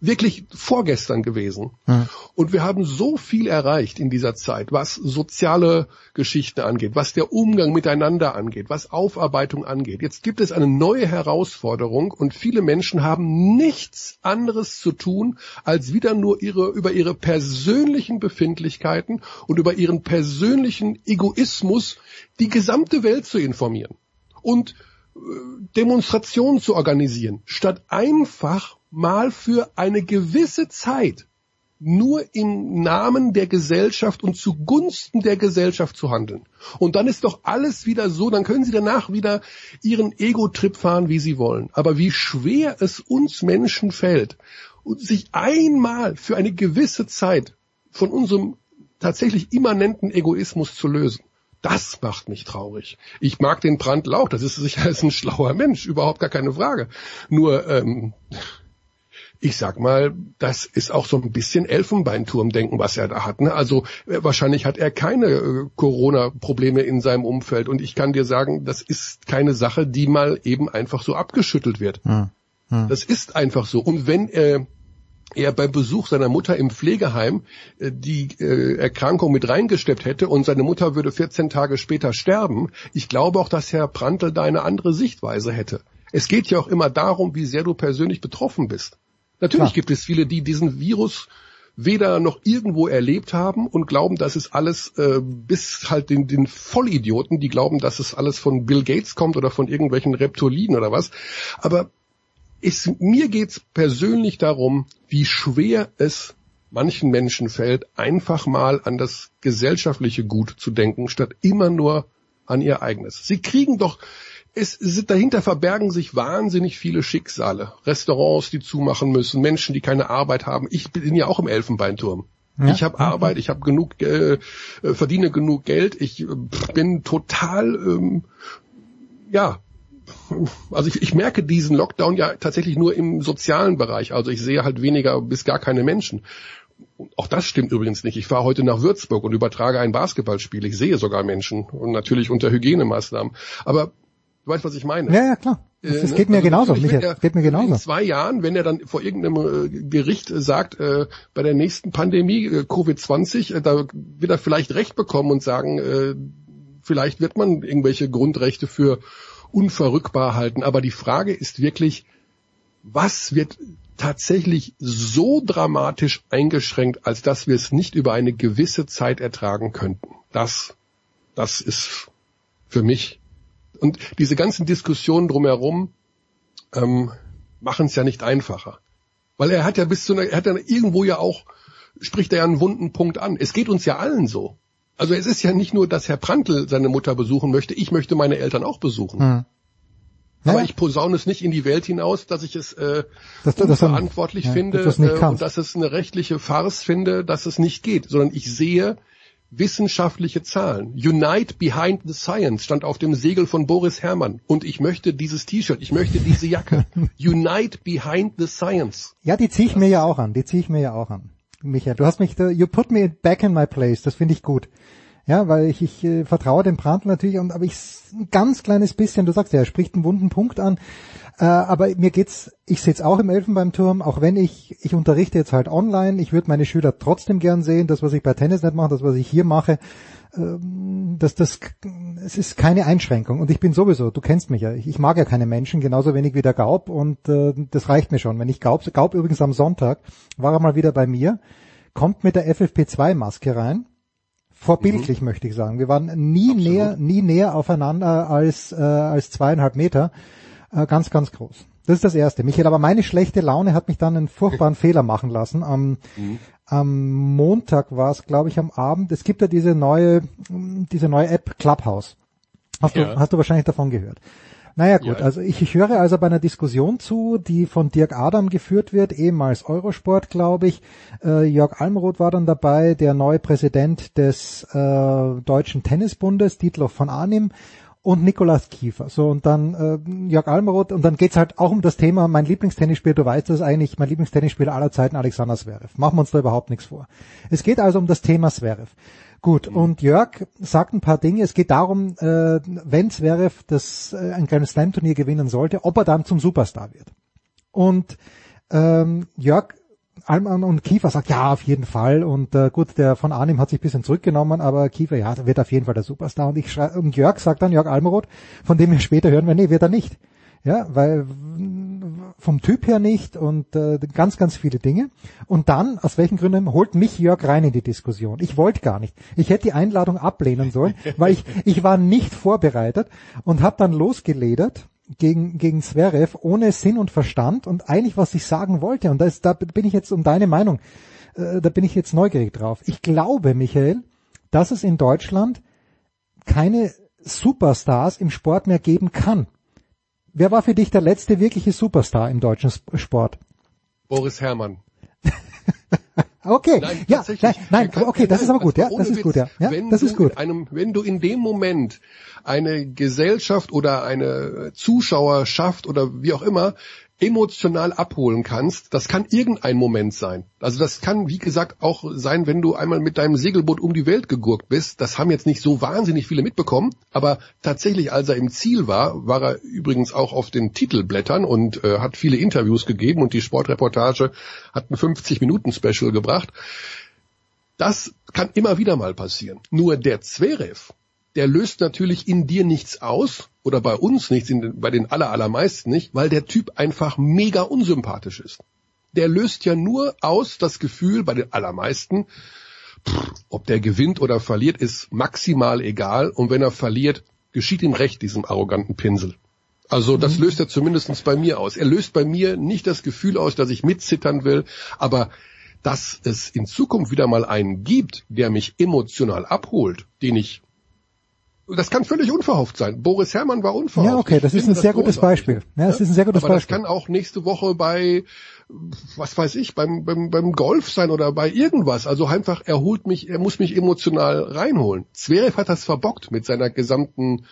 wirklich vorgestern gewesen. Mhm. Und wir haben so viel erreicht in dieser Zeit, was soziale Geschichten angeht, was der Umgang miteinander angeht, was Aufarbeitung angeht. Jetzt gibt es eine neue Herausforderung und viele Menschen haben nichts anderes zu tun, als wieder nur ihre, über ihre persönlichen Befindlichkeiten und über ihren persönlichen Egoismus die gesamte Welt zu informieren. Und äh, Demonstrationen zu organisieren, statt einfach mal für eine gewisse Zeit nur im Namen der Gesellschaft und zugunsten der Gesellschaft zu handeln. Und dann ist doch alles wieder so, dann können sie danach wieder ihren Ego-Trip fahren, wie sie wollen. Aber wie schwer es uns Menschen fällt, sich einmal für eine gewisse Zeit von unserem tatsächlich immanenten Egoismus zu lösen. Das macht mich traurig. Ich mag den Brand Lauch, das ist sicher ein schlauer Mensch, überhaupt gar keine Frage. Nur ähm, ich sag mal, das ist auch so ein bisschen Elfenbeinturmdenken, was er da hat. Ne? Also äh, wahrscheinlich hat er keine äh, Corona-Probleme in seinem Umfeld. Und ich kann dir sagen, das ist keine Sache, die mal eben einfach so abgeschüttelt wird. Hm. Hm. Das ist einfach so. Und wenn äh, er beim Besuch seiner Mutter im Pflegeheim äh, die äh, Erkrankung mit reingesteppt hätte und seine Mutter würde 14 Tage später sterben, ich glaube auch, dass Herr Prantl da eine andere Sichtweise hätte. Es geht ja auch immer darum, wie sehr du persönlich betroffen bist. Natürlich Klar. gibt es viele, die diesen Virus weder noch irgendwo erlebt haben und glauben, dass es alles äh, bis halt den, den Vollidioten, die glauben, dass es alles von Bill Gates kommt oder von irgendwelchen Reptoliden oder was. Aber es, mir geht's persönlich darum, wie schwer es manchen Menschen fällt, einfach mal an das gesellschaftliche Gut zu denken, statt immer nur an ihr eigenes. Sie kriegen doch es, dahinter verbergen sich wahnsinnig viele Schicksale. Restaurants, die zumachen müssen, Menschen, die keine Arbeit haben. Ich bin ja auch im Elfenbeinturm. Ja. Ich habe Arbeit, ich habe genug, äh, verdiene genug Geld. Ich äh, bin total, ähm, ja, also ich, ich merke diesen Lockdown ja tatsächlich nur im sozialen Bereich. Also ich sehe halt weniger bis gar keine Menschen. Auch das stimmt übrigens nicht. Ich fahre heute nach Würzburg und übertrage ein Basketballspiel. Ich sehe sogar Menschen und natürlich unter Hygienemaßnahmen. Aber Du weißt, was ich meine? Ja, ja, klar. Das, das äh, geht mir also genauso, Michael. Er, geht mir genauso. In zwei Jahren, wenn er dann vor irgendeinem äh, Gericht sagt, äh, bei der nächsten Pandemie, äh, Covid-20, äh, da wird er vielleicht Recht bekommen und sagen, äh, vielleicht wird man irgendwelche Grundrechte für unverrückbar halten. Aber die Frage ist wirklich, was wird tatsächlich so dramatisch eingeschränkt, als dass wir es nicht über eine gewisse Zeit ertragen könnten? Das, das ist für mich und diese ganzen Diskussionen drumherum ähm, machen es ja nicht einfacher. Weil er hat ja bis zu einer, er hat ja irgendwo ja auch, spricht er ja einen wunden Punkt an. Es geht uns ja allen so. Also es ist ja nicht nur, dass Herr Prantl seine Mutter besuchen möchte, ich möchte meine Eltern auch besuchen. Aber ja. ich posaune es nicht in die Welt hinaus, dass ich es äh, das, das verantwortlich ja, finde das äh, und dass es eine rechtliche Farce finde, dass es nicht geht, sondern ich sehe, wissenschaftliche Zahlen. Unite behind the science stand auf dem Segel von Boris Herrmann. Und ich möchte dieses T-Shirt, ich möchte diese Jacke. Unite behind the science. Ja, die ziehe ich mir ja auch an. Die ziehe ich mir ja auch an. Michael, du hast mich, you put me back in my place. Das finde ich gut. Ja, weil ich, ich äh, vertraue dem Brandl natürlich, und aber ich ein ganz kleines bisschen, du sagst ja, er spricht einen wunden Punkt an. Äh, aber mir geht's, ich sitze auch im Elfenbeinturm, auch wenn ich, ich unterrichte jetzt halt online, ich würde meine Schüler trotzdem gern sehen, das, was ich bei Tennis nicht mache, das, was ich hier mache, ähm, das, das, es ist keine Einschränkung. Und ich bin sowieso, du kennst mich ja, ich, ich mag ja keine Menschen, genauso wenig wie der Gaub, und äh, das reicht mir schon. Wenn ich Gaub, Gaub übrigens am Sonntag, war er mal wieder bei mir, kommt mit der FFP2-Maske rein, vorbildlich mhm. möchte ich sagen. Wir waren nie Absolut. näher, nie näher aufeinander als, äh, als zweieinhalb Meter. Äh, ganz, ganz groß. Das ist das Erste. Michael, aber meine schlechte Laune hat mich dann einen furchtbaren Fehler machen lassen. Am, mhm. am Montag war es, glaube ich, am Abend. Es gibt ja diese neue, diese neue App Clubhouse. Hast, ja. du, hast du wahrscheinlich davon gehört. Naja gut, ja. also ich, ich höre also bei einer Diskussion zu, die von Dirk Adam geführt wird, ehemals Eurosport, glaube ich. Äh, Jörg Almroth war dann dabei, der neue Präsident des äh, Deutschen Tennisbundes, Dietlof von Arnim und Nikolaus Kiefer. So und dann äh, Jörg Almeroth und dann geht's halt auch um das Thema, mein Lieblingstennisspieler, du weißt das eigentlich, mein Lieblingstennisspieler aller Zeiten, Alexander Zverev. Machen wir uns da überhaupt nichts vor. Es geht also um das Thema Zverev. Gut, mhm. und Jörg sagt ein paar Dinge. Es geht darum, äh, wenn Zverev das äh, ein kleines Slam-Turnier gewinnen sollte, ob er dann zum Superstar wird. Und ähm, Jörg Alman und Kiefer sagt, ja, auf jeden Fall. Und äh, gut, der von Arnim hat sich ein bisschen zurückgenommen, aber Kiefer, ja, wird auf jeden Fall der Superstar. Und ich schrei und Jörg sagt dann, Jörg Almeroth, von dem wir später hören, wir, nee, wird er nicht. Ja, weil vom Typ her nicht und äh, ganz, ganz viele Dinge. Und dann, aus welchen Gründen, holt mich Jörg rein in die Diskussion. Ich wollte gar nicht. Ich hätte die Einladung ablehnen sollen, weil ich, ich war nicht vorbereitet und habe dann losgeledert gegen, gegen Zverev ohne Sinn und Verstand und eigentlich, was ich sagen wollte. Und da, ist, da bin ich jetzt um deine Meinung äh, da bin ich jetzt neugierig drauf. Ich glaube, Michael, dass es in Deutschland keine Superstars im Sport mehr geben kann. Wer war für dich der letzte wirkliche Superstar im deutschen Sport? Boris Herrmann. Okay, nein, ja, nein, nein, okay, das ist aber gut, ja, das ist gut, ja, ja das ist gut. Einem, wenn du in dem Moment eine Gesellschaft oder eine Zuschauerschaft oder wie auch immer emotional abholen kannst, das kann irgendein Moment sein. Also das kann, wie gesagt, auch sein, wenn du einmal mit deinem Segelboot um die Welt gegurkt bist. Das haben jetzt nicht so wahnsinnig viele mitbekommen, aber tatsächlich, als er im Ziel war, war er übrigens auch auf den Titelblättern und äh, hat viele Interviews gegeben und die Sportreportage hat ein 50-Minuten-Special gebracht. Das kann immer wieder mal passieren. Nur der Zverev, der löst natürlich in dir nichts aus oder bei uns nichts, bei den aller, allermeisten nicht, weil der Typ einfach mega unsympathisch ist. Der löst ja nur aus das Gefühl bei den allermeisten, pff, ob der gewinnt oder verliert, ist maximal egal und wenn er verliert, geschieht ihm recht, diesem arroganten Pinsel. Also das mhm. löst er zumindestens bei mir aus. Er löst bei mir nicht das Gefühl aus, dass ich mitzittern will, aber dass es in Zukunft wieder mal einen gibt, der mich emotional abholt, den ich das kann völlig unverhofft sein. Boris Herrmann war unverhofft. Ja, okay, das ist ein sehr gutes Beispiel. Ja, das ist ein sehr gutes Aber Beispiel. das kann auch nächste Woche bei, was weiß ich, beim, beim, beim Golf sein oder bei irgendwas. Also einfach, er holt mich, er muss mich emotional reinholen. Zverev hat das verbockt mit seiner gesamten,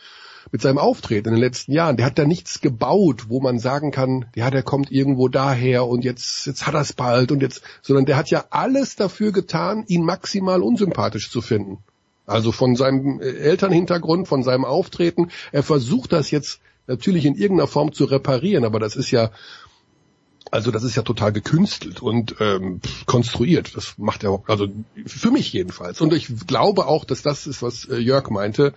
mit seinem Auftreten in den letzten Jahren. Der hat da nichts gebaut, wo man sagen kann, ja, der kommt irgendwo daher und jetzt, jetzt hat er es bald und jetzt, sondern der hat ja alles dafür getan, ihn maximal unsympathisch zu finden. Also von seinem äh, Elternhintergrund, von seinem Auftreten. Er versucht das jetzt natürlich in irgendeiner Form zu reparieren, aber das ist ja, also das ist ja total gekünstelt und ähm, konstruiert. Das macht er, also für mich jedenfalls. Und ich glaube auch, dass das ist, was äh, Jörg meinte,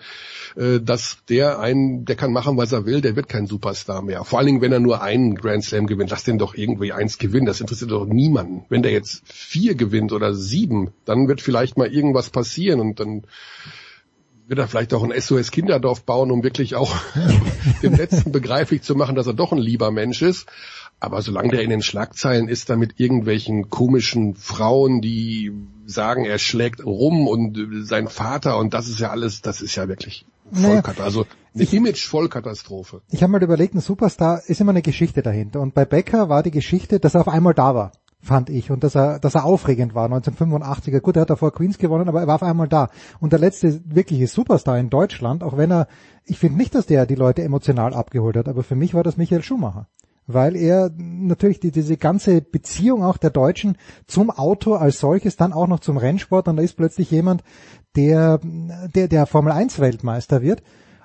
äh, dass der einen, der kann machen, was er will, der wird kein Superstar mehr. Vor allen Dingen, wenn er nur einen Grand Slam gewinnt. Lass den doch irgendwie eins gewinnen. Das interessiert doch niemanden. Wenn der jetzt vier gewinnt oder sieben, dann wird vielleicht mal irgendwas passieren und dann wird er vielleicht auch ein SOS Kinderdorf bauen, um wirklich auch dem Letzten begreiflich zu machen, dass er doch ein lieber Mensch ist. Aber solange der in den Schlagzeilen ist, da mit irgendwelchen komischen Frauen, die sagen, er schlägt rum und sein Vater und das ist ja alles, das ist ja wirklich Vollkatastrophe. Also eine Image-Vollkatastrophe. Ich habe mal überlegt, ein Superstar ist immer eine Geschichte dahinter. Und bei Becker war die Geschichte, dass er auf einmal da war, fand ich. Und dass er, dass er aufregend war, 1985er. Gut, er hat davor Queens gewonnen, aber er war auf einmal da. Und der letzte wirkliche Superstar in Deutschland, auch wenn er, ich finde nicht, dass der die Leute emotional abgeholt hat, aber für mich war das Michael Schumacher weil er natürlich die, diese ganze Beziehung auch der Deutschen zum Auto als solches, dann auch noch zum Rennsport, und da ist plötzlich jemand, der, der, der Formel 1 Weltmeister wird.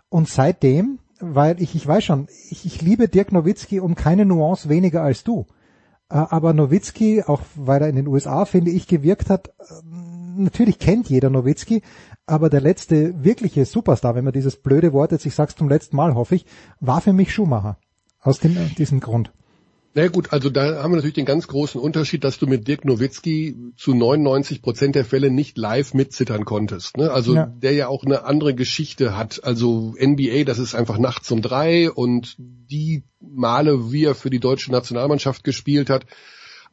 Und seitdem, weil ich, ich weiß schon, ich, ich liebe Dirk Nowitzki um keine Nuance weniger als du. Äh, aber Nowitzki, auch weil er in den USA, finde ich, gewirkt hat, äh, natürlich kennt jeder Nowitzki, aber der letzte wirkliche Superstar, wenn man dieses blöde Wort jetzt, ich sag's zum letzten Mal, hoffe ich, war für mich Schumacher. Aus dem, diesem Grund. Na gut, also da haben wir natürlich den ganz großen Unterschied, dass du mit Dirk Nowitzki zu 99 Prozent der Fälle nicht live mitzittern konntest. Ne? Also ja. der ja auch eine andere Geschichte hat. Also NBA, das ist einfach nachts um drei und die Male, wie er für die deutsche Nationalmannschaft gespielt hat,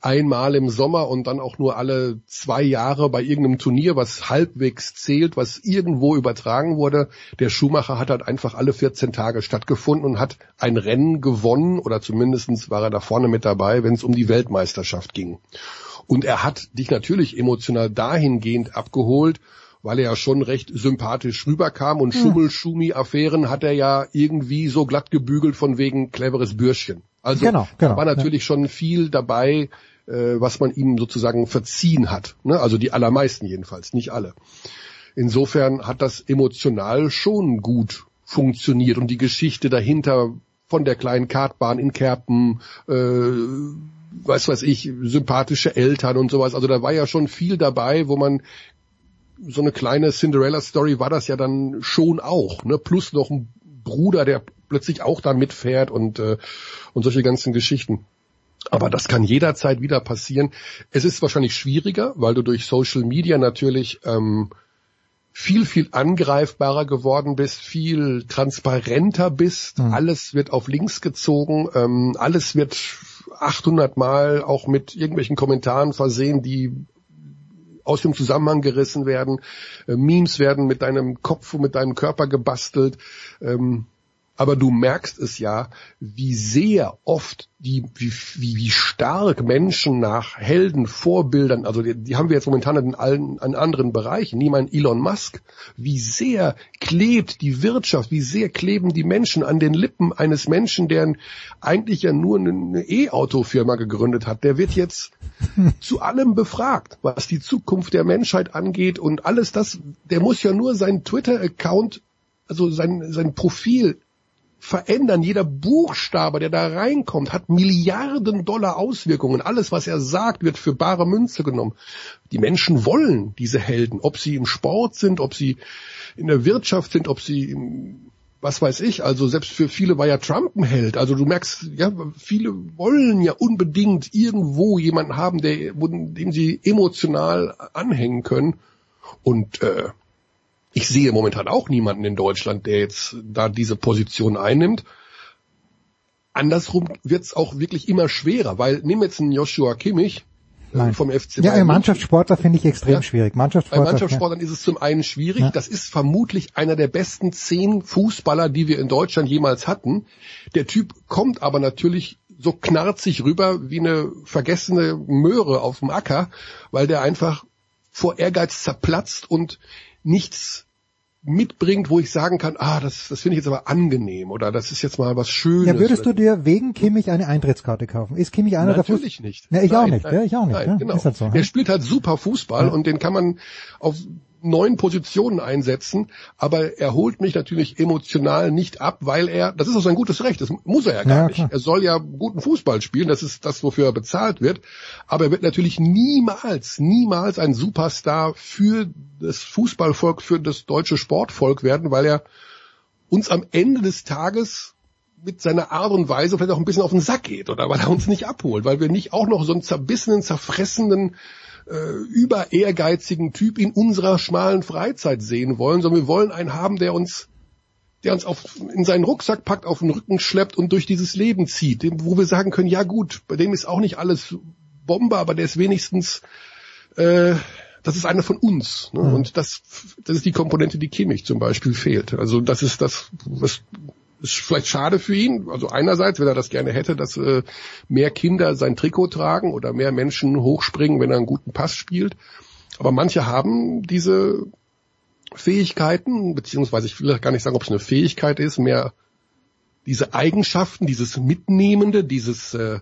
einmal im Sommer und dann auch nur alle zwei Jahre bei irgendeinem Turnier, was halbwegs zählt, was irgendwo übertragen wurde. Der Schumacher hat halt einfach alle 14 Tage stattgefunden und hat ein Rennen gewonnen oder zumindestens war er da vorne mit dabei, wenn es um die Weltmeisterschaft ging. Und er hat dich natürlich emotional dahingehend abgeholt, weil er ja schon recht sympathisch rüberkam und hm. Schummel-Schumi-Affären hat er ja irgendwie so glatt gebügelt von wegen cleveres Bürschchen. Also genau, genau, war natürlich ja. schon viel dabei, äh, was man ihm sozusagen verziehen hat. Ne? Also die allermeisten jedenfalls, nicht alle. Insofern hat das emotional schon gut funktioniert und die Geschichte dahinter von der kleinen Kartbahn in Kerpen, äh, was weiß ich, sympathische Eltern und sowas. Also da war ja schon viel dabei, wo man so eine kleine Cinderella-Story war das ja dann schon auch, ne? Plus noch ein Bruder, der plötzlich auch da mitfährt und äh, und solche ganzen Geschichten. Aber das kann jederzeit wieder passieren. Es ist wahrscheinlich schwieriger, weil du durch Social Media natürlich ähm, viel, viel angreifbarer geworden bist, viel transparenter bist. Mhm. Alles wird auf links gezogen, ähm, alles wird 800 Mal auch mit irgendwelchen Kommentaren versehen, die aus dem Zusammenhang gerissen werden, äh, Memes werden mit deinem Kopf und mit deinem Körper gebastelt. Ähm, aber du merkst es ja, wie sehr oft die, wie, wie, wie stark Menschen nach Helden, Vorbildern, also die, die haben wir jetzt momentan in allen in anderen Bereichen, niemand Elon Musk, wie sehr klebt die Wirtschaft, wie sehr kleben die Menschen an den Lippen eines Menschen, der eigentlich ja nur eine E-Auto-Firma gegründet hat. Der wird jetzt zu allem befragt, was die Zukunft der Menschheit angeht und alles das, der muss ja nur seinen Twitter-Account, also sein, sein Profil verändern. Jeder Buchstabe, der da reinkommt, hat Milliarden Dollar Auswirkungen. Alles, was er sagt, wird für bare Münze genommen. Die Menschen wollen diese Helden, ob sie im Sport sind, ob sie in der Wirtschaft sind, ob sie im, was weiß ich, also selbst für viele war ja Trump ein Held. Also du merkst, ja, viele wollen ja unbedingt irgendwo jemanden haben, der, dem sie emotional anhängen können. Und äh, ich sehe momentan auch niemanden in Deutschland, der jetzt da diese Position einnimmt. Andersrum wird es auch wirklich immer schwerer, weil nehmen wir jetzt einen Joshua Kimmich äh, Nein. vom FC Ja, Bayern ein Mannschaftssportler finde ich extrem Ja. schwierig. bei Mannschaftssportler. Mannschaftssportlern ist es zum einen schwierig. Ja. Das ist vermutlich einer der besten zehn Fußballer, die wir in Deutschland jemals hatten. Der Typ kommt aber natürlich so knarzig rüber wie eine vergessene Möhre auf dem Acker, weil der einfach vor Ehrgeiz zerplatzt und nichts mitbringt, wo ich sagen kann, ah, das, das finde ich jetzt aber angenehm oder das ist jetzt mal was Schönes. Ja, würdest du dir wegen Kimmich eine Eintrittskarte kaufen? Ist Kimmich einer der Fuß- Natürlich nicht. Ja, ich auch Nein, nicht, nein, ja, ich auch nicht. Nein, ja. genau. Halt so. Der spielt halt super Fußball Ja. und den kann man auf neun Positionen einsetzen, aber er holt mich natürlich emotional nicht ab, weil er, das ist auch sein gutes Recht, das muss er ja gar Ja, nicht. Er soll ja guten Fußball spielen, das ist das, wofür er bezahlt wird, aber er wird natürlich niemals, niemals ein Superstar für das Fußballvolk, für das deutsche Sportvolk werden, weil er uns am Ende des Tages mit seiner Art und Weise vielleicht auch ein bisschen auf den Sack geht oder weil er uns nicht abholt, weil wir nicht auch noch so einen zerbissenen, zerfressenen, äh, über ehrgeizigen Typ in unserer schmalen Freizeit sehen wollen, sondern wir wollen einen haben, der uns der uns auf, in seinen Rucksack packt, auf den Rücken schleppt und durch dieses Leben zieht, wo wir sagen können, ja gut, bei dem ist auch nicht alles Bombe, aber der ist wenigstens, äh, das ist einer von uns. Ne? Und das, das ist die Komponente, die Kimmich zum Beispiel fehlt. Also das ist das, was ist vielleicht schade für ihn. Also einerseits, wenn er das gerne hätte, dass äh, mehr Kinder sein Trikot tragen oder mehr Menschen hochspringen, wenn er einen guten Pass spielt. Aber manche haben diese Fähigkeiten, beziehungsweise ich will gar nicht sagen, ob es eine Fähigkeit ist, mehr diese Eigenschaften, dieses Mitnehmende, dieses äh,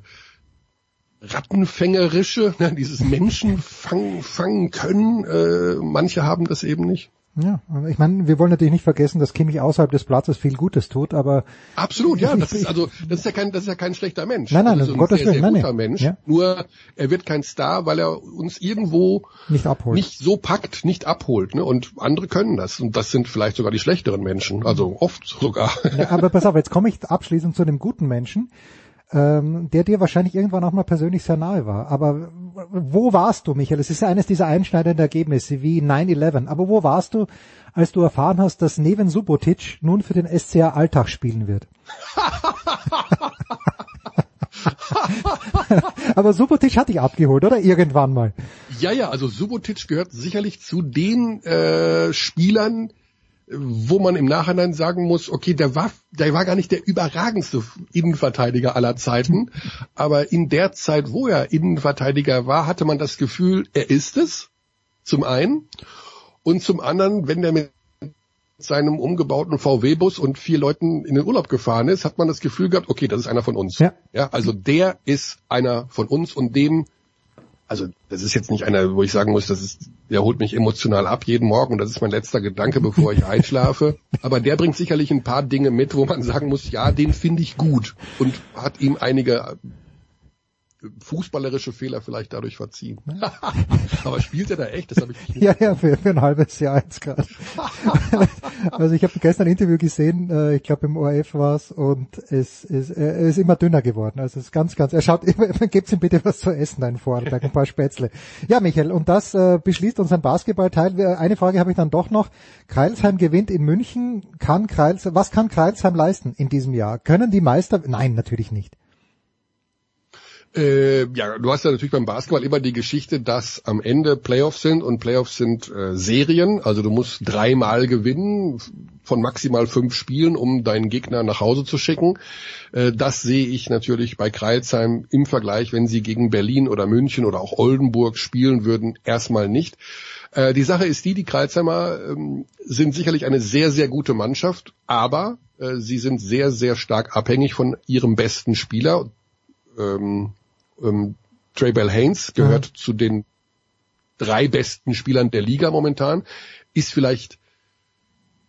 Rattenfängerische, ne, dieses Menschen fangen, fangen können. Äh, manche haben das eben nicht. Ja, ich meine, wir wollen natürlich nicht vergessen, dass Kimmich außerhalb des Platzes viel Gutes tut, aber Absolut, ja, das ist also das ist ja kein das ist ja kein schlechter Mensch. Nein, nein, das ist ein Gottes sehr, sehr nein, guter nein. Mensch. Ja. Nur er wird kein Star, weil er uns irgendwo nicht abholt. nicht so packt, nicht abholt. Ne? Und andere können das. Und das sind vielleicht sogar die schlechteren Menschen. Also oft sogar. Ja, aber pass auf, jetzt komme ich abschließend zu dem guten Menschen, ähm, der dir wahrscheinlich irgendwann auch mal persönlich sehr nahe war. Aber wo warst du, Michael? Es ist ja eines dieser einschneidenden Ergebnisse wie 9-11. Aber wo warst du, als du erfahren hast, dass Neven Subotic nun für den SCA Alltag spielen wird? aber Subotic hat dich abgeholt, oder? Irgendwann mal. Ja, ja, also Subotic gehört sicherlich zu den äh, Spielern, wo man im Nachhinein sagen muss, okay, der war, der war gar nicht der überragendste Innenverteidiger aller Zeiten, aber in der Zeit, wo er Innenverteidiger war, hatte man das Gefühl, er ist es, zum einen, und zum anderen, wenn der mit seinem umgebauten VW-Bus und vier Leuten in den Urlaub gefahren ist, hat man das Gefühl gehabt, okay, das ist einer von uns. Ja. ja also der ist einer von uns und dem also das ist jetzt nicht einer, wo ich sagen muss, das ist, der holt mich emotional ab jeden Morgen. Das ist mein letzter Gedanke, bevor ich einschlafe. Aber der bringt sicherlich ein paar Dinge mit, wo man sagen muss, ja, den finde ich gut und hat ihm einige fußballerische Fehler vielleicht dadurch verziehen. Aber spielt er da echt? Das habe ich nicht Ja, ja, für, für ein halbes Jahr jetzt gerade. also ich habe gestern ein Interview gesehen, äh, ich glaube im ORF war's und es ist, er ist immer dünner geworden. Also es ist ganz, ganz, er schaut immer, gibt's ihm bitte was zu essen, einen Vorarlberg, ein paar Spätzle. Ja, Michael, und das äh, beschließt unseren Basketballteil. Eine Frage habe ich dann doch noch. Kreilsheim gewinnt in München. Kann Kreils, was kann Kreilsheim leisten in diesem Jahr? Können die Meister? Nein, natürlich nicht. Äh, ja, du hast ja natürlich beim Basketball immer die Geschichte, dass am Ende Playoffs sind und Playoffs sind äh, Serien. Also du musst dreimal gewinnen von maximal fünf Spielen, um deinen Gegner nach Hause zu schicken. Äh, das sehe ich natürlich bei Kreilsheim im Vergleich, wenn sie gegen Berlin oder München oder auch Oldenburg spielen würden, erstmal nicht. Äh, die Sache ist die, die Kreilsheimer ähm, sind sicherlich eine sehr, sehr gute Mannschaft, aber äh, sie sind sehr, sehr stark abhängig von ihrem besten Spieler. Ähm, ähm, Trey Bell Haynes gehört mhm. zu den drei besten Spielern der Liga momentan, ist vielleicht,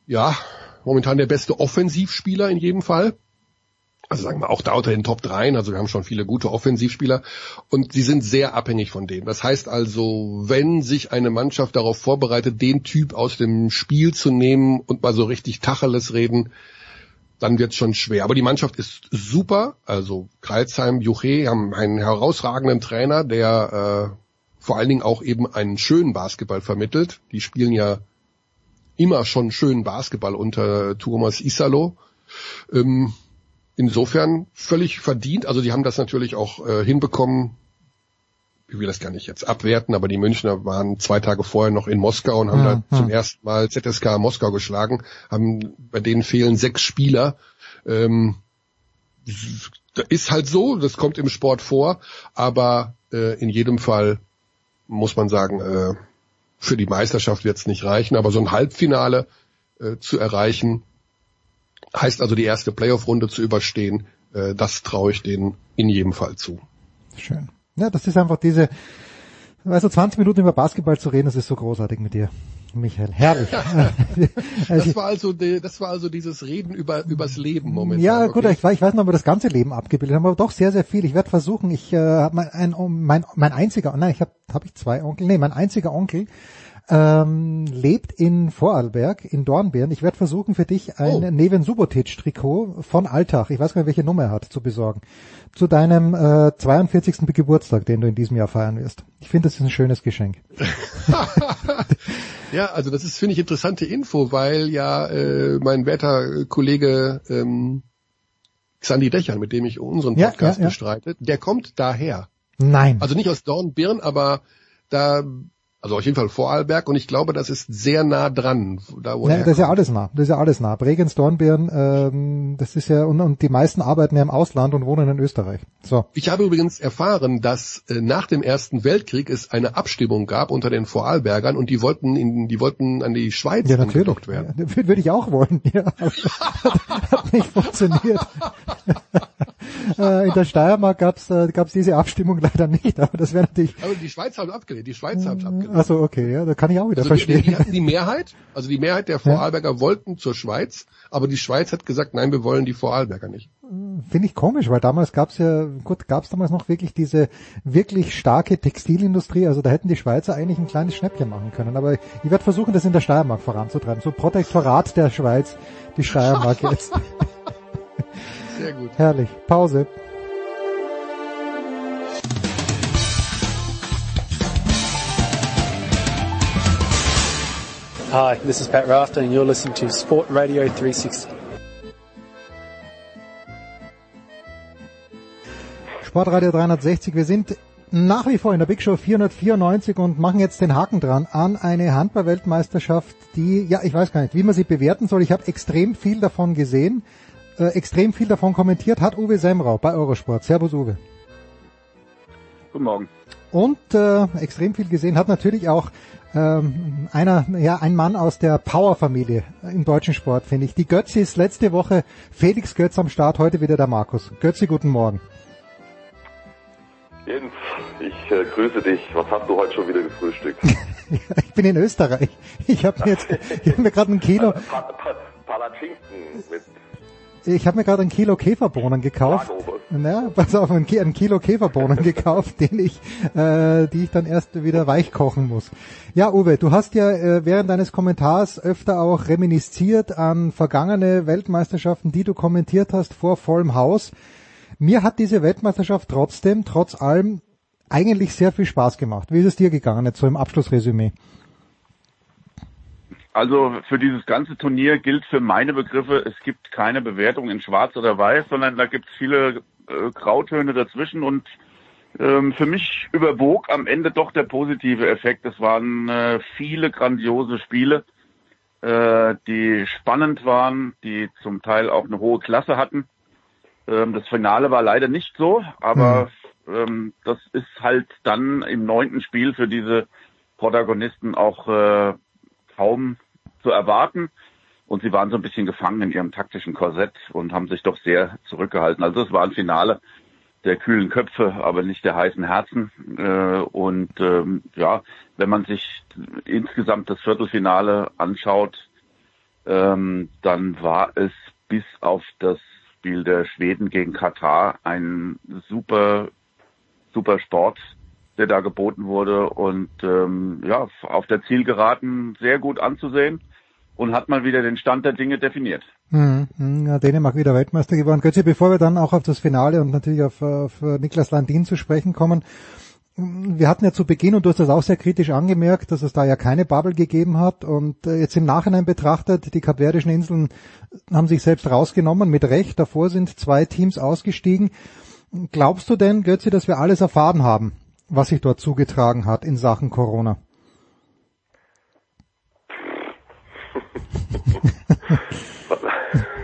ja, momentan der beste Offensivspieler in jedem Fall. Also sagen wir auch da unter den Top 3, also wir haben schon viele gute Offensivspieler und sie sind sehr abhängig von denen. Das heißt also, wenn sich eine Mannschaft darauf vorbereitet, den Typ aus dem Spiel zu nehmen und mal so richtig Tacheles reden, dann wird es schon schwer. Aber die Mannschaft ist super. Also Kreilsheim, Juche haben einen herausragenden Trainer, der äh, vor allen Dingen auch eben einen schönen Basketball vermittelt. Die spielen ja immer schon schönen Basketball unter Thomas Isalo. Ähm, insofern völlig verdient. Also die haben das natürlich auch äh, hinbekommen, ich will das gar nicht jetzt abwerten, aber die Münchner waren zwei Tage vorher noch in Moskau und haben ja, da ja. zum ersten Mal ZSK Moskau geschlagen, haben, bei denen fehlen sechs Spieler. Ähm, ist halt so, das kommt im Sport vor, aber äh, in jedem Fall muss man sagen, äh, für die Meisterschaft wird es nicht reichen, aber so ein Halbfinale äh, zu erreichen, heißt also die erste Playoff-Runde zu überstehen, äh, das traue ich denen in jedem Fall zu. Schön. Ja, das ist einfach diese, du, 20 Minuten über Basketball zu reden, das ist so großartig mit dir. Michael, herrlich. das war also, das war also dieses Reden über übers Leben momentan. Ja, gut, okay. ich, ich weiß noch, ob wir das ganze Leben abgebildet haben, aber doch sehr, sehr viel. Ich werde versuchen, ich äh, habe mein, mein, mein einziger, nein, ich habe hab ich zwei Onkel, nee, mein einziger Onkel ähm, lebt in Vorarlberg, in Dornbirn. Ich werde versuchen für dich ein oh. Neven Subotic-Trikot von Alltag, ich weiß gar nicht, welche Nummer er hat, zu besorgen. Zu deinem äh, 42. Geburtstag, den du in diesem Jahr feiern wirst. Ich finde, das ist ein schönes Geschenk. ja, also das ist, finde ich, interessante Info, weil ja äh, mein werter Kollege ähm, Xandi Dächer, mit dem ich unseren Podcast ja, ja, ja. bestreite, der kommt daher. Nein. Also nicht aus Dornbirn, aber da also auf jeden Fall Vorarlberg und ich glaube, das ist sehr nah dran. Da, wo ja, das ist ja alles nah. Das ist ja alles nah. Bregenz, Dornbirn, ähm, das ist ja und, und die meisten arbeiten ja im Ausland und wohnen in Österreich. So. Ich habe übrigens erfahren, dass äh, nach dem Ersten Weltkrieg es eine Abstimmung gab unter den Vorarlbergern und die wollten in, die wollten an die Schweiz ja, angedockt werden. Ja, würde ich auch wollen. Ja, hat nicht funktioniert. äh, in der Steiermark gab's äh, gab's diese Abstimmung leider nicht, aber das wäre natürlich. Aber die Schweiz haben abgelehnt. Die Schweiz haben abgelehnt. Also okay, ja, da kann ich auch wieder also verstehen. Die, die hatten die Mehrheit, also die Mehrheit der Vorarlberger ja. wollten zur Schweiz, aber die Schweiz hat gesagt, nein, wir wollen die Vorarlberger nicht. Finde ich komisch, weil damals gab's ja, gut, gab's damals noch wirklich diese wirklich starke Textilindustrie, also da hätten die Schweizer eigentlich ein kleines Schnäppchen machen können. Aber ich werde versuchen, das in der Steiermark voranzutreiben. So Protektorat der Schweiz, die Steiermark jetzt. Sehr gut. Herrlich. Pause. Hi, this is Pat Rafter and you're listening to Sport Radio 360. Sportradio 360, wir sind nach wie vor in der Big Show 494 und machen jetzt den Haken dran an eine Handball-Weltmeisterschaft, die, ja, ich weiß gar nicht, wie man sie bewerten soll. Ich habe extrem viel davon gesehen äh, extrem viel davon kommentiert hat Uwe Semrau bei Eurosport. Servus Uwe. Guten Morgen. Und äh, extrem viel gesehen hat natürlich auch ähm, einer, ja, ein Mann aus der Power-Familie im deutschen Sport, finde ich. Die Götzi ist letzte Woche Felix Götz am Start, heute wieder der Markus. Götzi, guten Morgen. Jens, ich äh, grüße dich. Was hast du heute schon wieder gefrühstückt? ich bin in Österreich. Ich habe mir jetzt, ich habe mir gerade ein Kilo. Palatschinken mit ich habe mir gerade ein Kilo Käferbohnen gekauft. Ja, pass auf, ein, ein Kilo Käferbohnen gekauft, den ich, äh, die ich dann erst wieder weich kochen muss. Ja, Uwe, du hast ja äh, während deines Kommentars öfter auch reminisziert an vergangene Weltmeisterschaften, die du kommentiert hast vor vollem Haus. Mir hat diese Weltmeisterschaft trotzdem, trotz allem, eigentlich sehr viel Spaß gemacht. Wie ist es dir gegangen, jetzt so im Abschlussresümee? Also für dieses ganze Turnier gilt für meine Begriffe, es gibt keine Bewertung in Schwarz oder Weiß, sondern da gibt es viele äh, Grautöne dazwischen und Ähm, für mich überwog am Ende doch der positive Effekt. Es waren äh, viele grandiose Spiele, äh, die spannend waren, die zum Teil auch eine hohe Klasse hatten. Ähm, das Finale war leider nicht so, aber mhm. ähm, das ist halt dann im neunten Spiel für diese Protagonisten auch äh, kaum zu erwarten. Und sie waren so ein bisschen gefangen in ihrem taktischen Korsett und haben sich doch sehr zurückgehalten. Also es war ein Finale der kühlen Köpfe, aber nicht der heißen Herzen. Äh, und ähm, ja, wenn man sich insgesamt das Viertelfinale anschaut, ähm, dann war es bis auf das Spiel der Schweden gegen Katar ein super, super Sport, der da geboten wurde und ähm, ja, auf der Zielgeraden sehr gut anzusehen und hat mal wieder den Stand der Dinge definiert. Hm, ja, Dänemark wieder Weltmeister geworden. Götze, bevor wir dann auch auf das Finale und natürlich auf, auf Niklas Landin zu sprechen kommen, wir hatten ja zu Beginn, und du hast das auch sehr kritisch angemerkt, dass es da ja keine Bubble gegeben hat. Und äh, jetzt im Nachhinein betrachtet, die Kapverdischen Inseln haben sich selbst rausgenommen, mit Recht. Davor sind zwei Teams ausgestiegen. Glaubst du denn, Götze, dass wir alles erfahren haben, was sich dort zugetragen hat in Sachen Corona?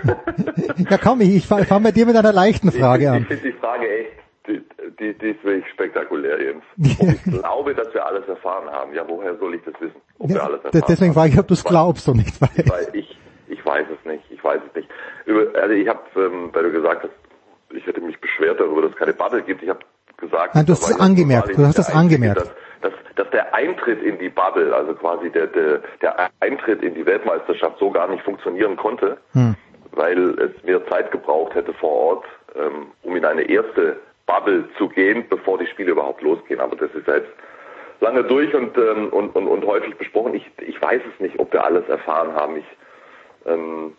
ja komm, ich, ich fange bei dir mit einer leichten Frage ich, an. Ich finde die Frage echt, die, die, die ist wirklich spektakulär, Jens. Und ich glaube, dass wir alles erfahren haben. Ja, woher soll ich das wissen? Ob ja, wir alles erfahren deswegen frage ich, ob du es glaubst oder nicht. Weil, weil ich, ich weiß es nicht. Ich weiß es nicht. Über, also ich habe, ähm, weil du gesagt hast, ich hätte mich beschwert darüber, dass es keine Bubble gibt. Ich habe gesagt, Nein, du hast es angemerkt. Du hast das angemerkt. Dass, dass, dass der Eintritt in die Bubble, also quasi der, der, der Eintritt in die Weltmeisterschaft so gar nicht funktionieren konnte, hm. weil es mehr Zeit gebraucht hätte vor Ort, ähm, um in eine erste Bubble zu gehen, bevor die Spiele überhaupt losgehen. Aber das ist jetzt lange durch und, ähm, und, und, und häufig besprochen. Ich, ich weiß es nicht, ob wir alles erfahren haben. Ich, ähm,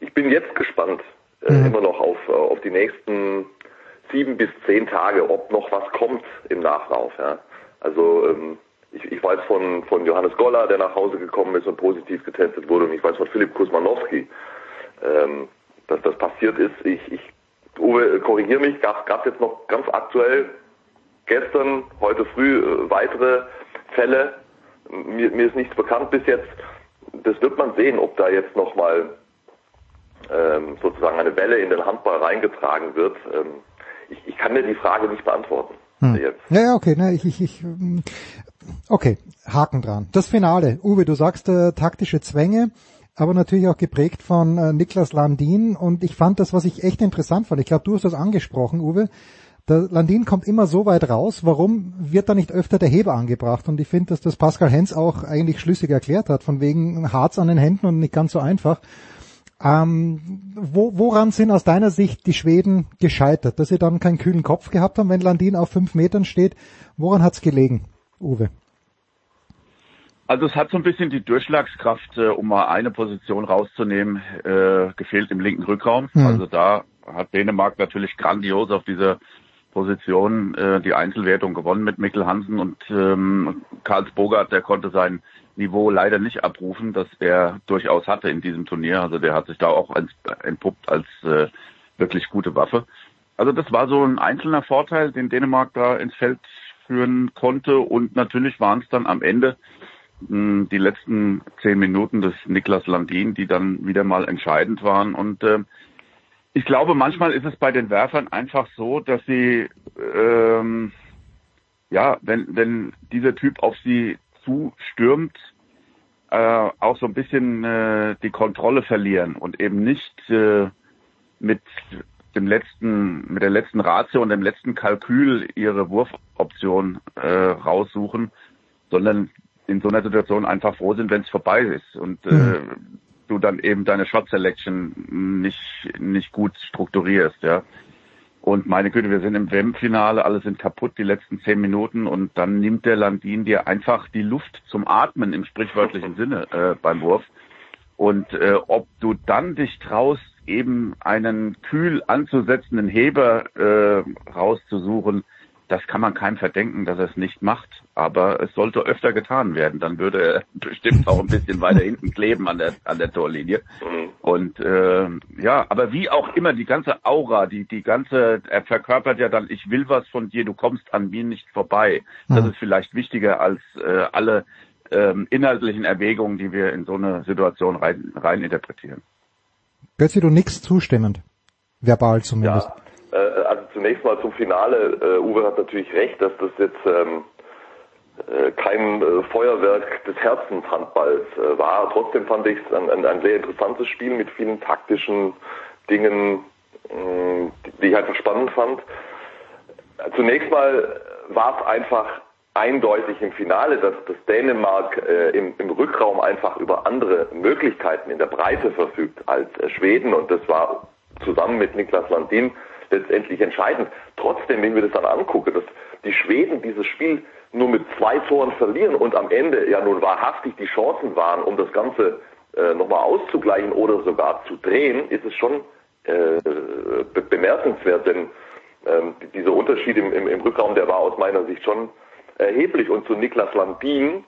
ich bin jetzt gespannt äh, mhm. immer noch auf, äh, auf die nächsten sieben bis zehn Tage, ob noch was kommt im Nachlauf. Ja. Also ähm, ich, ich weiß von, von Johannes Goller, der nach Hause gekommen ist und positiv getestet wurde, und ich weiß von Philipp Kusmanowski, ähm, dass das passiert ist. Ich, ich Uwe, korrigier mich, gab es jetzt noch ganz aktuell gestern, heute früh äh, weitere Fälle. Mir, mir ist nichts bekannt bis jetzt. Das wird man sehen, ob da jetzt nochmal ähm, sozusagen eine Welle in den Handball reingetragen wird. Ähm, ich, ich kann dir die Frage nicht beantworten. Hm. Jetzt. Ja, ja, okay. Ne, ich, ich, ich, ähm, okay, Haken dran. Das Finale. Uwe, du sagst äh, taktische Zwänge aber natürlich auch geprägt von äh, Niklas Landin. Und ich fand das, was ich echt interessant fand. Ich glaube, du hast das angesprochen, Uwe. Der Landin kommt immer so weit raus. Warum wird da nicht öfter der Heber angebracht? Und ich finde, dass das Pascal Hens auch eigentlich schlüssig erklärt hat, von wegen Harz an den Händen und nicht ganz so einfach. Ähm, wo, woran sind aus deiner Sicht die Schweden gescheitert? Dass sie dann keinen kühlen Kopf gehabt haben, wenn Landin auf fünf Metern steht. Woran hat's gelegen, Uwe? Also es hat so ein bisschen die Durchschlagskraft, äh, um mal eine Position rauszunehmen, äh, gefehlt im linken Rückraum. Mhm. Also da hat Dänemark natürlich grandios auf dieser Position äh, die Einzelwertung gewonnen mit Mikkel Hansen und ähm, Karls Bogart, der konnte sein Niveau leider nicht abrufen, das er durchaus hatte in diesem Turnier. Also der hat sich da auch entpuppt als äh, wirklich gute Waffe. Also das war so ein einzelner Vorteil, den Dänemark da ins Feld führen konnte und natürlich waren es dann am Ende die letzten zehn Minuten des Niklas Landin, die dann wieder mal entscheidend waren. Und äh, ich glaube, manchmal ist es bei den Werfern einfach so, dass sie, ähm, ja, wenn, wenn dieser Typ auf sie zustürmt, äh, auch so ein bisschen äh, die Kontrolle verlieren und eben nicht äh, mit dem letzten, mit der letzten Ratio und dem letzten Kalkül ihre Wurfoption äh, raussuchen, sondern in so einer Situation einfach froh sind, wenn es vorbei ist und äh, mhm. Du dann eben deine Shot Selection nicht nicht gut strukturierst, ja. Und meine Güte, wir sind im WM-Finale, alle sind kaputt die letzten zehn Minuten und dann nimmt der Landin dir einfach die Luft zum Atmen im sprichwörtlichen Sinne äh, beim Wurf. Und äh, ob du dann dich traust, eben einen kühl anzusetzenden Heber äh, rauszusuchen, das kann man keinem verdenken, dass er es nicht macht. Aber es sollte öfter getan werden. Dann würde er bestimmt auch ein bisschen weiter hinten kleben an der, an der Torlinie. Mhm. Und äh, ja, aber wie auch immer, die ganze Aura, die, die ganze, er verkörpert ja dann, ich will was von dir, du kommst an mir nicht vorbei. Das ist vielleicht wichtiger als äh, alle ähm, inhaltlichen Erwägungen, die wir in so eine Situation rein, rein interpretieren. Götzi, du nix zustimmend. Verbal zumindest. Ja. Äh, also zunächst mal zum Finale. Äh, Uwe hat natürlich recht, dass das jetzt ähm, äh, kein äh, Feuerwerk des Herzenshandballs äh, war. Trotzdem fand ich es ein, ein, ein, sehr interessantes Spiel mit vielen taktischen Dingen, äh, die ich einfach spannend fand. Zunächst mal war es einfach eindeutig im Finale, dass, dass Dänemark äh, im, im, Rückraum einfach über andere Möglichkeiten in der Breite verfügt als äh, Schweden und das war zusammen mit Niklas Landin letztendlich entscheidend. Trotzdem, wenn wir das dann angucken, dass die Schweden dieses Spiel nur mit zwei Toren verlieren und am Ende ja nun wahrhaftig die Chancen waren, um das Ganze äh, nochmal auszugleichen oder sogar zu drehen, ist es schon äh, be bemerkenswert, denn ähm, dieser Unterschied im, im, im, Rückraum, der war aus meiner Sicht schon erheblich. Und zu Niklas Landin,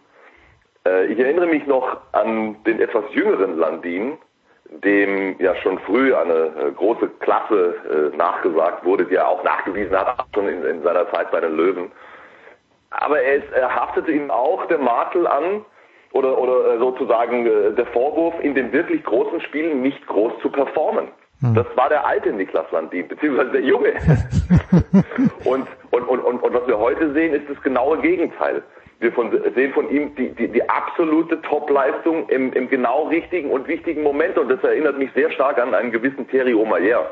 äh, ich erinnere mich noch an den etwas jüngeren Landin, dem ja schon früh eine äh, große Klasse äh, nachgesagt wurde, die er auch nachgewiesen hat, schon in, in seiner Zeit bei den Löwen. Aber er, ist, er haftete ihm auch der Makel an, oder, oder äh, sozusagen äh, der Vorwurf, in den wirklich großen Spielen nicht groß zu performen. Hm. Das war der alte Niklas Landin, beziehungsweise der junge. und, und, und, und, und was wir heute sehen, ist das genaue Gegenteil. Wir von, sehen von ihm die, die, die absolute Topleistung im, im genau richtigen und wichtigen Moment. Und das erinnert mich sehr stark an einen gewissen Thierry Omeyer,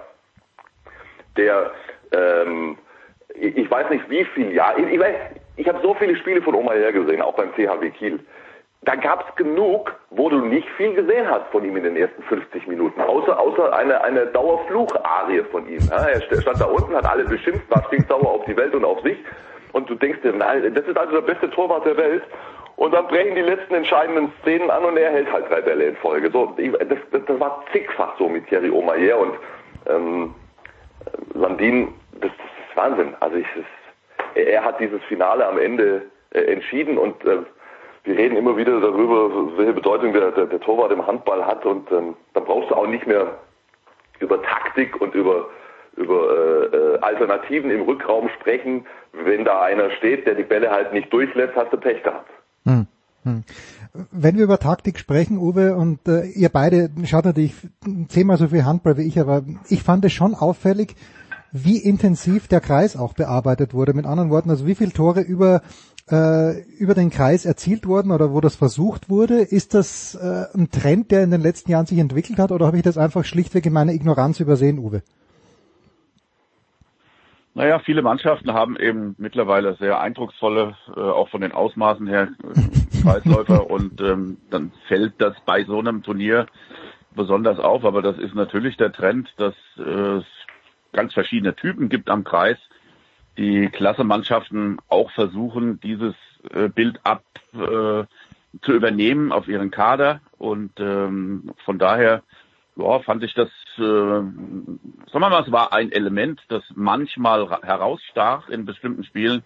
der, ähm, ich weiß nicht wie viel Jahre, ich, ich, weiß, ich habe so viele Spiele von Omeyer gesehen, auch beim CHW Kiel. Da gab es genug, wo du nicht viel gesehen hast von ihm in den ersten 50 Minuten, außer, außer eine, eine Dauerfluch-Arie von ihm. Ja, er stand da unten, hat alle beschimpft, war stinksauer auf die Welt und auf sich und du denkst dir, nein, das ist also der beste Torwart der Welt. Und dann brechen die letzten entscheidenden Szenen an und er hält halt drei Bälle in Folge. So, das, das, das war zigfach so mit Thierry Omayer und ähm, Landin, das, das ist Wahnsinn. Also ich, das, er hat dieses Finale am Ende äh, entschieden und äh, wir reden immer wieder darüber, welche Bedeutung der, der, der Torwart im Handball hat und ähm, dann brauchst du auch nicht mehr über Taktik und über über äh, äh, Alternativen im Rückraum sprechen. Wenn da einer steht, der die Bälle halt nicht durchlässt, hast du Pech gehabt. Hm, hm. Wenn wir über Taktik sprechen, Uwe, und äh, ihr beide schaut natürlich zehnmal so viel Handball wie ich, aber ich fand es schon auffällig, wie intensiv der Kreis auch bearbeitet wurde. Mit anderen Worten, also wie viele Tore über äh, über den Kreis erzielt wurden oder wo das versucht wurde. Ist das äh, ein Trend, der in den letzten Jahren sich entwickelt hat oder habe ich das einfach schlichtweg in meiner Ignoranz übersehen, Uwe? Naja, viele Mannschaften haben eben mittlerweile sehr eindrucksvolle, äh, auch von den Ausmaßen her, äh, Kreisläufer und ähm, dann fällt das bei so einem Turnier besonders auf. Aber das ist natürlich der Trend, dass äh, es ganz verschiedene Typen gibt am Kreis. Die Klassemannschaften auch versuchen, dieses äh, Bild ab äh, zu übernehmen auf ihren Kader und ähm, von daher ja, fand ich das, äh, sagen wir mal, es war ein Element, das manchmal herausstach in bestimmten Spielen.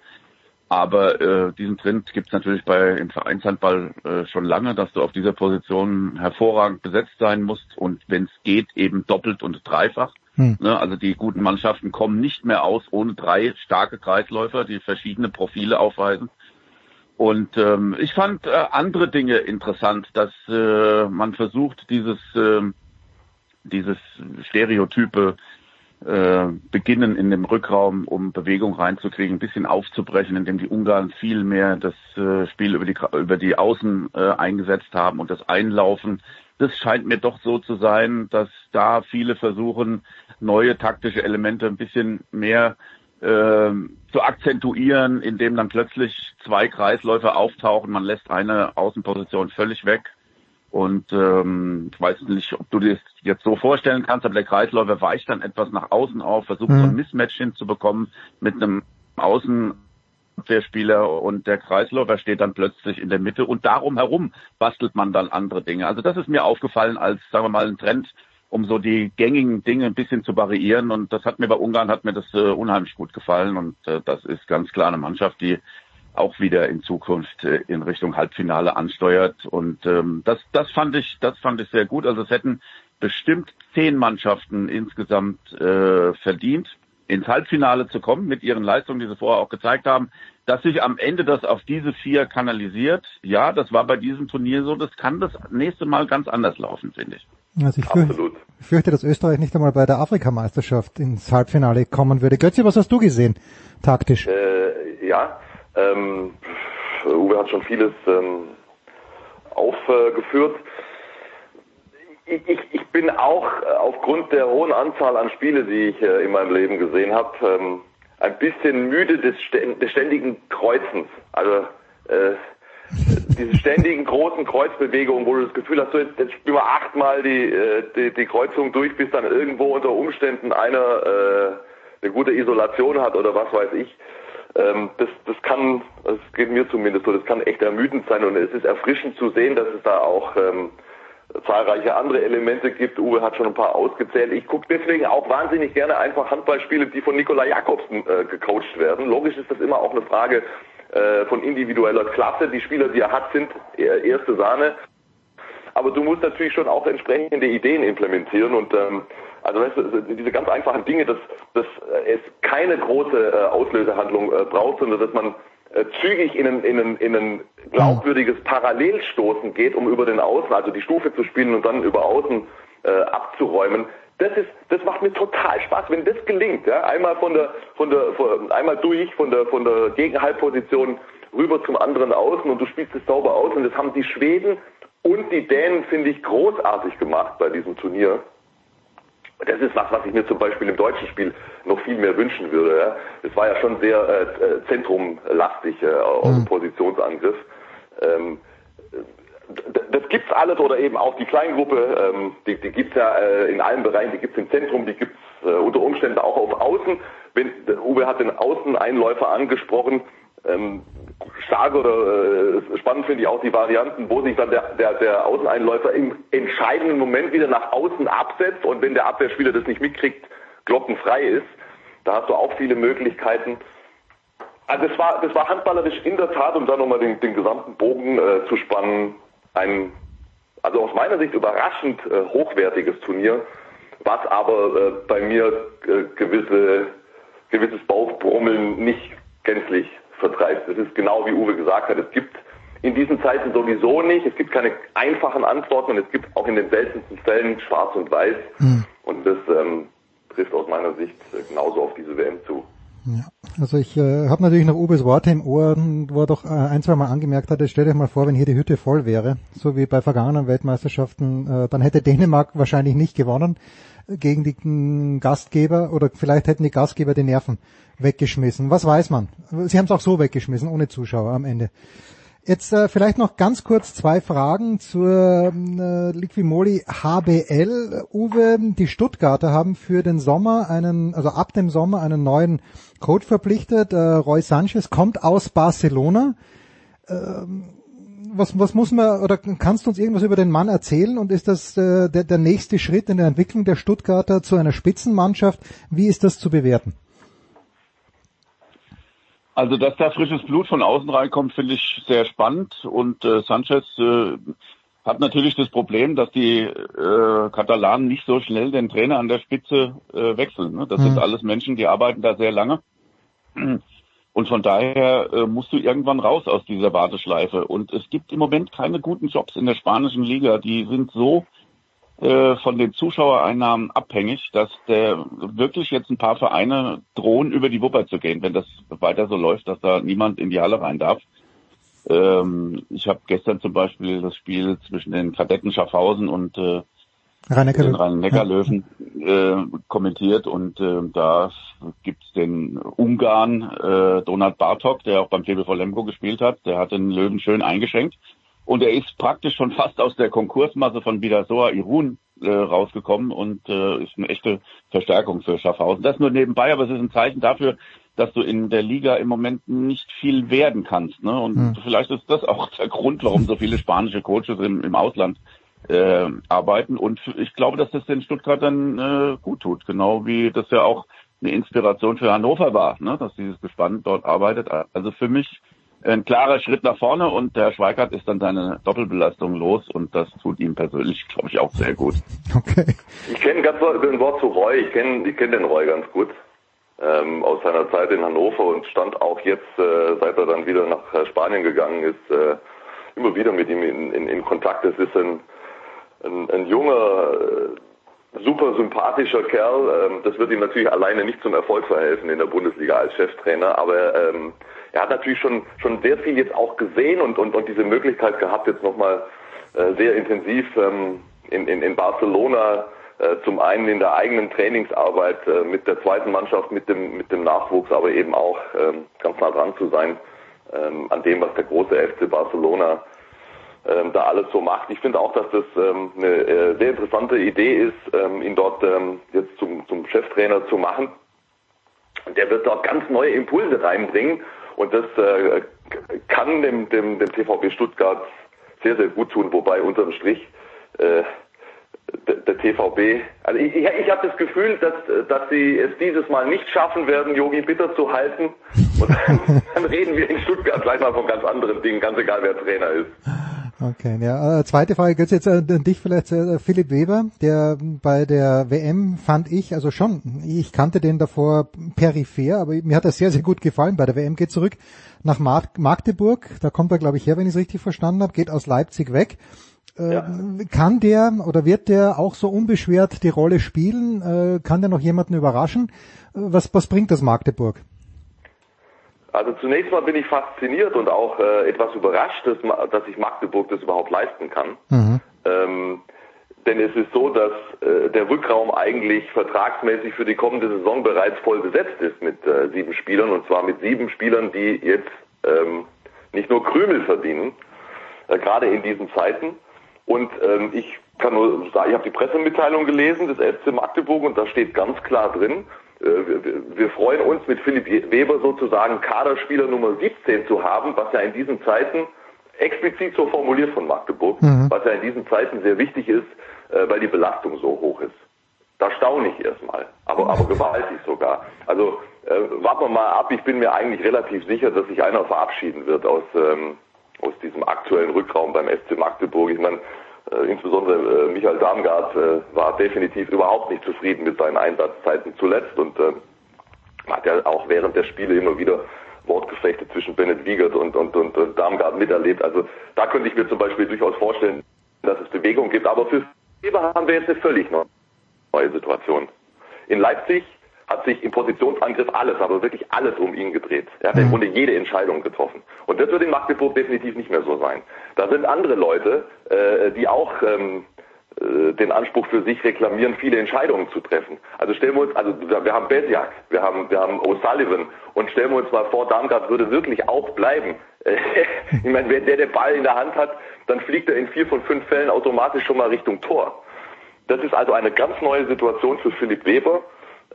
Aber äh, diesen Trend gibt es natürlich bei im Vereinshandball äh, schon lange, dass du auf dieser Position hervorragend besetzt sein musst und wenn es geht, eben doppelt und dreifach. Hm. Ne, also die guten Mannschaften kommen nicht mehr aus ohne drei starke Kreisläufer, die verschiedene Profile aufweisen. Und ähm, ich fand äh, andere Dinge interessant, dass äh, man versucht, dieses äh, dieses Stereotype äh, beginnen in dem Rückraum, um Bewegung reinzukriegen, ein bisschen aufzubrechen, indem die Ungarn viel mehr das äh, Spiel über die über die Außen äh, eingesetzt haben und das Einlaufen. Das scheint mir doch so zu sein, dass da viele versuchen, neue taktische Elemente ein bisschen mehr äh, zu akzentuieren, indem dann plötzlich zwei Kreisläufer auftauchen, man lässt eine Außenposition völlig weg und ähm, ich weiß nicht, ob du dir das jetzt so vorstellen kannst, aber der Kreisläufer weicht dann etwas nach außen auf, versucht mhm. so ein Mismatch hinzubekommen mit einem Außenabwehrspieler und der Kreisläufer steht dann plötzlich in der Mitte und darum herum bastelt man dann andere Dinge. Also das ist mir aufgefallen als, sagen wir mal, ein Trend um so die gängigen Dinge ein bisschen zu variieren. Und das hat mir bei Ungarn hat mir das äh, unheimlich gut gefallen. Und äh, das ist ganz klar eine Mannschaft, die auch wieder in Zukunft äh, in Richtung Halbfinale ansteuert. Und ähm, das, das fand ich, das fand ich sehr gut. Also es hätten bestimmt zehn Mannschaften insgesamt äh, verdient, ins Halbfinale zu kommen mit ihren Leistungen, die sie vorher auch gezeigt haben. Dass sich am Ende das auf diese vier kanalisiert, ja, das war bei diesem Turnier so. Das kann das nächste Mal ganz anders laufen, finde ich. Also ich fürchte, fürchte, dass Österreich nicht einmal bei der Afrikameisterschaft ins Halbfinale kommen würde. Götze, was hast du gesehen, taktisch? Äh, ja, ähm, Uwe hat schon vieles ähm, aufgeführt. Ich, ich, ich bin auch äh, aufgrund der hohen Anzahl an Spiele, die ich äh, in meinem Leben gesehen habe, ähm, ein bisschen müde des, des ständigen Kreuzens. Also äh, diese ständigen großen Kreuzbewegungen, wo du das Gefühl hast, so jetzt, jetzt spielen wir achtmal die, äh, die, die Kreuzung durch, bis dann irgendwo unter Umständen einer äh, eine gute Isolation hat oder was weiß ich. Ähm, das, das kann, das geht mir zumindest so, das kann echt ermüdend sein und es ist erfrischend zu sehen, dass es da auch ähm, zahlreiche andere Elemente gibt. Uwe hat schon ein paar ausgezählt. Ich gucke deswegen auch wahnsinnig gerne einfach Handballspiele, die von Nikola Jakobsen äh, gecoacht werden. Logisch ist das immer auch eine Frage äh, von individueller Klasse. Die Spieler, die er hat, sind erste Sahne. Aber du musst natürlich schon auch entsprechende Ideen implementieren und ähm, also weißt du, diese ganz einfachen Dinge, dass, dass es keine große äh, Auslösehandlung äh, braucht, sondern dass man äh, zügig in ein, in, ein, in ein glaubwürdiges Parallelstoßen geht, um über den Außen, also die Stufe zu spielen und dann über Außen äh, abzuräumen. Das ist, das macht mir total Spaß, wenn das gelingt. Ja? Einmal von der, von der, von, einmal durch von der, von der Gegenhalbposition rüber zum anderen Außen und du spielst es sauber aus und das haben die Schweden und die Dänen finde ich großartig gemacht bei diesem Turnier. Das ist was, was ich mir zum Beispiel im deutschen Spiel noch viel mehr wünschen würde. Ja. Es war ja schon sehr äh, äh zentrumlastig äh, dem mhm. Positionsangriff. Ähm, das gibt's alles oder eben auch die Kleingruppe, ähm, die, die gibt's ja äh, in allen Bereichen, die gibt's im Zentrum, die gibt's äh, unter Umständen auch auf Außen. Wenn, Uwe hat den Außeneinläufer angesprochen, ähm, stark oder äh, spannend finde ich auch die Varianten, wo sich dann der, der, der Außeneinläufer im entscheidenden Moment wieder nach außen absetzt und wenn der Abwehrspieler das nicht mitkriegt, glockenfrei ist. Da hast du auch viele Möglichkeiten. Also das war, das war handballerisch in der Tat, um da nochmal den, den gesamten Bogen äh, zu spannen, ein, also aus meiner Sicht überraschend äh, hochwertiges Turnier, was aber äh, bei mir äh, gewisse, gewisses Bauchbrummeln nicht gänzlich vertreibt. Es ist genau wie Uwe gesagt hat, es gibt in diesen Zeiten sowieso nicht, es gibt keine einfachen Antworten und es gibt auch in den seltensten Fällen schwarz und weiß. Mhm. Und das ähm, trifft aus meiner Sicht genauso auf diese WM zu. Ja, also ich äh, habe natürlich noch Uwes Worte im Ohr, wo er doch äh, ein, zwei Mal angemerkt hatte, stellt euch mal vor, wenn hier die Hütte voll wäre, so wie bei vergangenen Weltmeisterschaften, äh, dann hätte Dänemark wahrscheinlich nicht gewonnen gegen die Gastgeber oder vielleicht hätten die Gastgeber die Nerven weggeschmissen. Was weiß man? Sie haben es auch so weggeschmissen, ohne Zuschauer am Ende. Jetzt äh, vielleicht noch ganz kurz zwei Fragen zur äh, Liquimoli HBL. Uwe, die Stuttgarter haben für den Sommer einen, also ab dem Sommer einen neuen Coach verpflichtet. Äh, Roy Sanchez kommt aus Barcelona. Ähm, was, was muss man oder kannst du uns irgendwas über den Mann erzählen und ist das äh, der, der nächste Schritt in der Entwicklung der Stuttgarter zu einer Spitzenmannschaft? Wie ist das zu bewerten? Also, dass da frisches Blut von außen reinkommt, finde ich sehr spannend. Und äh, Sanchez äh, hat natürlich das Problem, dass die äh, Katalanen nicht so schnell den Trainer an der Spitze äh, wechseln. Ne? Das mhm. sind alles Menschen, die arbeiten da sehr lange. Und von daher äh, musst du irgendwann raus aus dieser Warteschleife. Und es gibt im Moment keine guten Jobs in der spanischen Liga. Die sind so äh, von den Zuschauereinnahmen abhängig, dass der wirklich jetzt ein paar Vereine drohen, über die Wupper zu gehen, wenn das weiter so läuft, dass da niemand in die Halle rein darf. Ähm, ich habe gestern zum Beispiel das Spiel zwischen den Kadetten Schaffhausen und äh, den Rhein-Neckar-Löwen äh, kommentiert und äh, da gibt's den Ungarn äh, Donald Bartok, der auch beim TBV Lemgo gespielt hat, der hat den Löwen schön eingeschenkt und er ist praktisch schon fast aus der Konkursmasse von Bidasoa Irun äh, rausgekommen und äh, ist eine echte Verstärkung für Schaffhausen. Das nur nebenbei, aber es ist ein Zeichen dafür, dass du in der Liga im Moment nicht viel werden kannst. Ne? Und hm. vielleicht ist das auch der Grund, warum so viele spanische Coaches im, im Ausland äh, arbeiten. Und ich glaube, dass das den Stuttgartern äh, gut tut, genau wie das ja auch eine Inspiration für Hannover war, ne? dass dieses Gespann dort arbeitet. Also für mich ein klarer Schritt nach vorne und der Schweigert ist dann seine Doppelbelastung los und das tut ihm persönlich, glaube ich, auch sehr gut. Okay. Ich kenne ganz ein Wort zu Roy, ich kenne ich kenn den Roy ganz gut ähm, aus seiner Zeit in Hannover und stand auch jetzt, äh, seit er dann wieder nach äh, Spanien gegangen ist, äh, immer wieder mit ihm in, in, in Kontakt. Es ist ein, ein, ein junger, äh, super sympathischer Kerl. Ähm, das wird ihm natürlich alleine nicht zum Erfolg verhelfen in der Bundesliga als Cheftrainer, aber ähm, er hat natürlich schon schon sehr viel jetzt auch gesehen und und, und diese Möglichkeit gehabt, jetzt nochmal äh, sehr intensiv ähm, in, in, in Barcelona äh, zum einen in der eigenen Trainingsarbeit äh, mit der zweiten Mannschaft, mit dem, mit dem Nachwuchs, aber eben auch ähm, ganz nah dran zu sein ähm, an dem, was der große FC Barcelona ähm, da alles so macht. Ich finde auch, dass das ähm, eine äh, sehr interessante Idee ist, ähm, ihn dort ähm, jetzt zum, zum Cheftrainer zu machen. Der wird dort ganz neue Impulse reinbringen und das äh, kann dem, dem, dem TVB Stuttgart sehr, sehr gut tun, wobei unterm Strich äh, der, der TVB, also ich, ich, ich habe das Gefühl, dass, dass sie es dieses Mal nicht schaffen werden, Yogi Bitter zu halten. Und dann, dann reden wir in Stuttgart gleich mal von ganz anderen Dingen, ganz egal wer Trainer ist. Okay, ja. Äh, zweite Frage geht jetzt äh, an dich vielleicht, äh, Philipp Weber, der bei der WM fand ich, also schon, ich kannte den davor peripher, aber mir hat er sehr, sehr gut gefallen. Bei der WM geht zurück nach Magdeburg, da kommt er, glaube ich, her, wenn ich es richtig verstanden habe, geht aus Leipzig weg ja. Kann der oder wird der auch so unbeschwert die Rolle spielen? Kann der noch jemanden überraschen? Was, was bringt das Magdeburg? Also zunächst mal bin ich fasziniert und auch äh, etwas überrascht, dass, dass sich Magdeburg das überhaupt leisten kann. Mhm. Ähm, denn es ist so, dass äh, der Rückraum eigentlich vertragsmäßig für die kommende Saison bereits voll besetzt ist mit äh, sieben Spielern und zwar mit sieben Spielern, die jetzt ähm, nicht nur Krümel verdienen, äh, gerade in diesen Zeiten, und ähm, ich kann nur sagen, ich habe die Pressemitteilung gelesen des SC Magdeburg und da steht ganz klar drin, wir, wir freuen uns mit Philipp Weber sozusagen Kaderspieler Nummer 17 zu haben, was ja in diesen Zeiten explizit so formuliert von Magdeburg, mhm. was ja in diesen Zeiten sehr wichtig ist, äh, weil die Belastung so hoch ist. Da staune ich erstmal, aber, aber gewaltig sogar. Also äh, warten wir mal ab, ich bin mir eigentlich relativ sicher, dass sich einer verabschieden wird aus, ähm, aus diesem aktuellen Rückraum beim SC Magdeburg. Ich meine, äh, insbesondere äh, Michael Darmgard äh, war definitiv überhaupt nicht zufrieden mit seinen Einsatzzeiten zuletzt und äh, hat ja auch während der Spiele immer wieder Wortgefechte zwischen Bennett Wiegert und, und, und, und Darmgard miterlebt. Also da könnte ich mir zum Beispiel durchaus vorstellen, dass es Bewegung gibt. Aber für Weber haben wir jetzt eine völlig neue Situation. In Leipzig hat sich im Positionsangriff alles, aber wirklich alles um ihn gedreht. Er hat im mhm. Grunde jede Entscheidung getroffen. Und das wird in Magdeburg definitiv nicht mehr so sein. Da sind andere Leute, äh, die auch ähm, äh, den Anspruch für sich reklamieren, viele Entscheidungen zu treffen. Also stellen wir uns, also wir haben Besjak, wir haben, wir haben O'Sullivan und stellen wir uns mal vor, Darmstadt würde wirklich auch bleiben. ich meine, wenn der den Ball in der Hand hat, dann fliegt er in vier von fünf Fällen automatisch schon mal Richtung Tor. Das ist also eine ganz neue Situation für Philipp Weber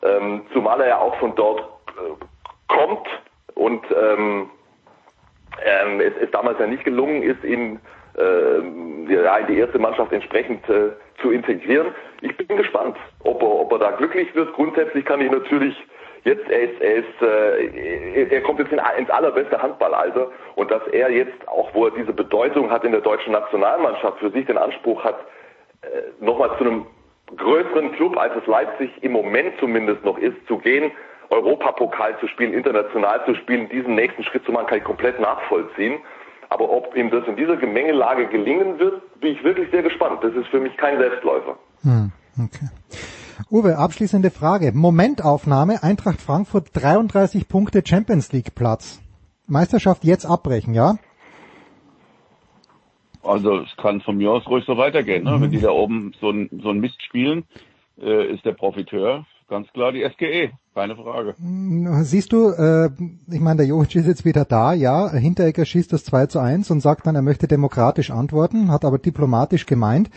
ähm, zumal er ja auch von dort äh, kommt und ähm, ähm, es, es damals ja nicht gelungen ist, ihn äh, ja, in die erste Mannschaft entsprechend äh, zu integrieren. Ich bin gespannt, ob er, ob er da glücklich wird. Grundsätzlich kann ich natürlich jetzt, er ist, er ist, äh, er kommt jetzt in, ins allerbeste Handballalter und dass er jetzt auch, wo er diese Bedeutung hat in der deutschen Nationalmannschaft, für sich den Anspruch hat, äh, nochmal zu einem größeren Club, als es Leipzig im Moment zumindest noch ist, zu gehen, Europapokal zu spielen, international zu spielen, diesen nächsten Schritt zu machen, kann ich komplett nachvollziehen. Aber ob ihm das in dieser Gemengelage gelingen wird, bin ich wirklich sehr gespannt. Das ist für mich kein Selbstläufer. Hm, okay. Uwe, abschließende Frage. Momentaufnahme, Eintracht Frankfurt 33 Punkte Champions League Platz. Meisterschaft jetzt abbrechen, ja? Also es kann von mir aus ruhig so weitergehen. Ne? Mhm. Wenn die da oben so ein, so ein Mist spielen, äh, ist der Profiteur ganz klar die SGE, keine Frage. Mm, siehst du, äh, ich meine, der Jovic ist jetzt wieder da, ja, Hinteregger schießt das 2 zu 1 und sagt dann, er möchte demokratisch antworten, hat aber diplomatisch gemeint.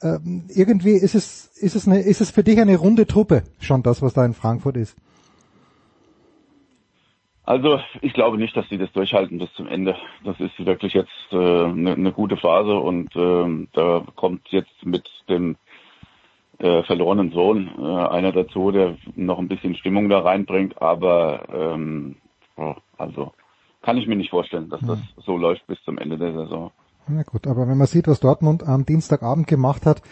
Äh, irgendwie ist es, ist es eine, ist es für dich eine runde Truppe, schon das, was da in Frankfurt ist? Also ich glaube nicht, dass die das durchhalten bis zum Ende. Das ist wirklich jetzt eine äh, ne, ne gute Phase und äh, da kommt jetzt mit dem äh, verlorenen Sohn äh, einer dazu, der noch ein bisschen Stimmung da reinbringt. Aber ähm, oh, also kann ich mir nicht vorstellen, dass das so läuft bis zum Ende der Saison. Na gut, aber wenn man sieht, was Dortmund am Dienstagabend gemacht hat,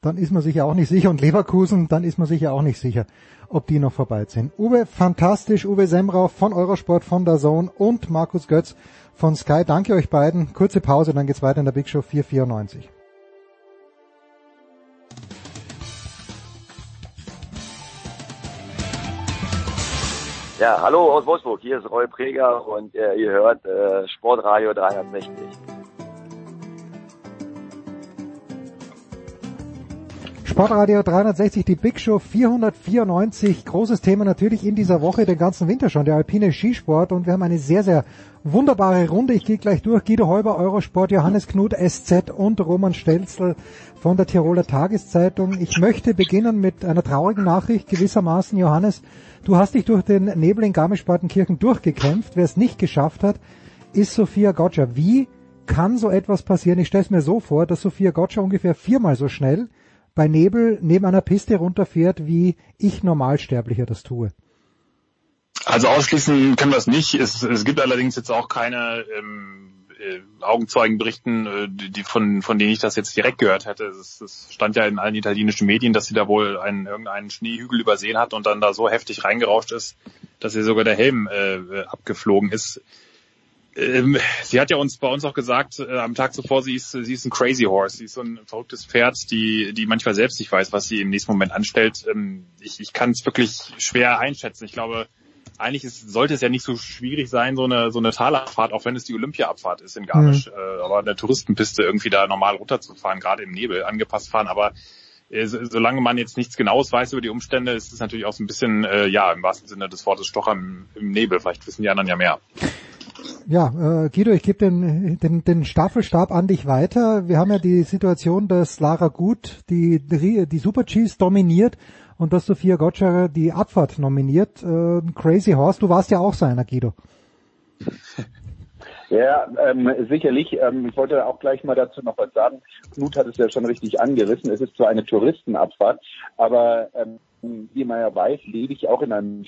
dann ist man sich ja auch nicht sicher und Leverkusen, dann ist man sich ja auch nicht sicher, ob die noch vorbei sind. Uwe, fantastisch, Uwe Semrau von Eurosport, von der Zone und Markus Götz von Sky. Danke euch beiden. Kurze Pause, dann geht's weiter in der Big Show 494. Ja, hallo aus Wolfsburg, hier ist Roy Preger und äh, ihr hört äh, Sportradio 360. Sportradio 360, die Big Show 494. Großes Thema natürlich in dieser Woche, den ganzen Winter schon, der alpine Skisport. Und wir haben eine sehr, sehr wunderbare Runde. Ich gehe gleich durch. Guido Heuber, Eurosport, Johannes Knut, SZ und Roman Stelzl von der Tiroler Tageszeitung. Ich möchte beginnen mit einer traurigen Nachricht gewissermaßen. Johannes, du hast dich durch den Nebel in Garmisch-Partenkirchen durchgekämpft. Wer es nicht geschafft hat, ist Sophia Gotcha. Wie kann so etwas passieren? Ich stelle es mir so vor, dass Sophia Gotcha ungefähr viermal so schnell bei Nebel neben einer Piste runterfährt, wie ich Normalsterblicher das tue. Also ausschließen können wir es nicht. Es, es gibt allerdings jetzt auch keine ähm, äh, Augenzeugenberichten, äh, die von, von denen ich das jetzt direkt gehört hätte. Es, es stand ja in allen italienischen Medien, dass sie da wohl einen, irgendeinen Schneehügel übersehen hat und dann da so heftig reingerauscht ist, dass ihr sogar der Helm äh, abgeflogen ist. Ähm, sie hat ja uns bei uns auch gesagt, äh, am Tag zuvor, sie ist, sie ist ein Crazy Horse, sie ist so ein verrücktes Pferd, die, die manchmal selbst nicht weiß, was sie im nächsten Moment anstellt. Ähm, ich ich kann es wirklich schwer einschätzen. Ich glaube, eigentlich ist, sollte es ja nicht so schwierig sein, so eine, so eine Talabfahrt, auch wenn es die Olympiaabfahrt ist in Garmisch, mhm. äh, aber eine Touristenpiste irgendwie da normal runterzufahren, gerade im Nebel, angepasst fahren, aber äh, solange man jetzt nichts Genaues weiß über die Umstände, ist es natürlich auch so ein bisschen, äh, ja, im wahrsten Sinne des Wortes Stocher im, im Nebel. Vielleicht wissen die anderen ja mehr. Ja, äh, Guido, ich gebe den, den, den Staffelstab an dich weiter. Wir haben ja die Situation, dass Lara Gut die, die Super Chiefs dominiert und dass Sophia Gottscherer die Abfahrt nominiert. Äh, Crazy Horse, du warst ja auch so einer, Guido. Ja, ähm, sicherlich. Ähm, ich wollte auch gleich mal dazu noch was sagen. Knut hat es ja schon richtig angerissen. Es ist zwar eine Touristenabfahrt, aber ähm, wie man ja weiß, lebe ich auch in einem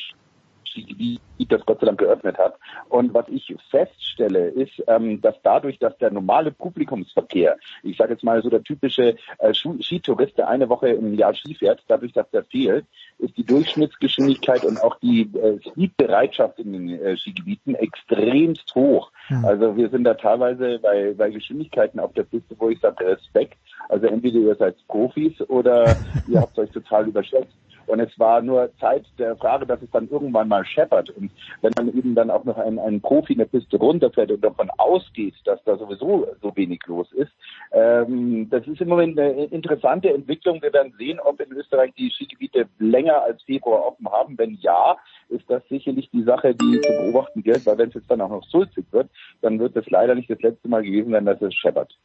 Gebiet, das Gott sei Dank geöffnet hat. Und was ich feststelle, ist, ähm, dass dadurch, dass der normale Publikumsverkehr, ich sage jetzt mal so der typische äh, Skitourist, der eine Woche im Jahr Ski fährt, dadurch, dass der fehlt, ist die Durchschnittsgeschwindigkeit und auch die äh, Speedbereitschaft in den äh, Skigebieten extremst hoch. Mhm. Also wir sind da teilweise bei, bei Geschwindigkeiten auf der Piste, wo ich sage Respekt. Also entweder ihr seid Profis oder ihr habt euch total überschätzt. Und es war nur Zeit der Frage, dass es dann irgendwann mal scheppert. Und wenn man eben dann auch noch ein, ein Profi eine Piste runterfährt und davon ausgeht, dass da sowieso so wenig los ist, ähm, das ist im Moment eine interessante Entwicklung. Wir werden sehen, ob in Österreich die Skigebiete länger als Februar offen haben. Wenn ja, ist das sicherlich die Sache, die zu beobachten gilt, weil wenn es jetzt dann auch noch sulzig wird, dann wird es leider nicht das letzte Mal gewesen sein, dass es scheppert.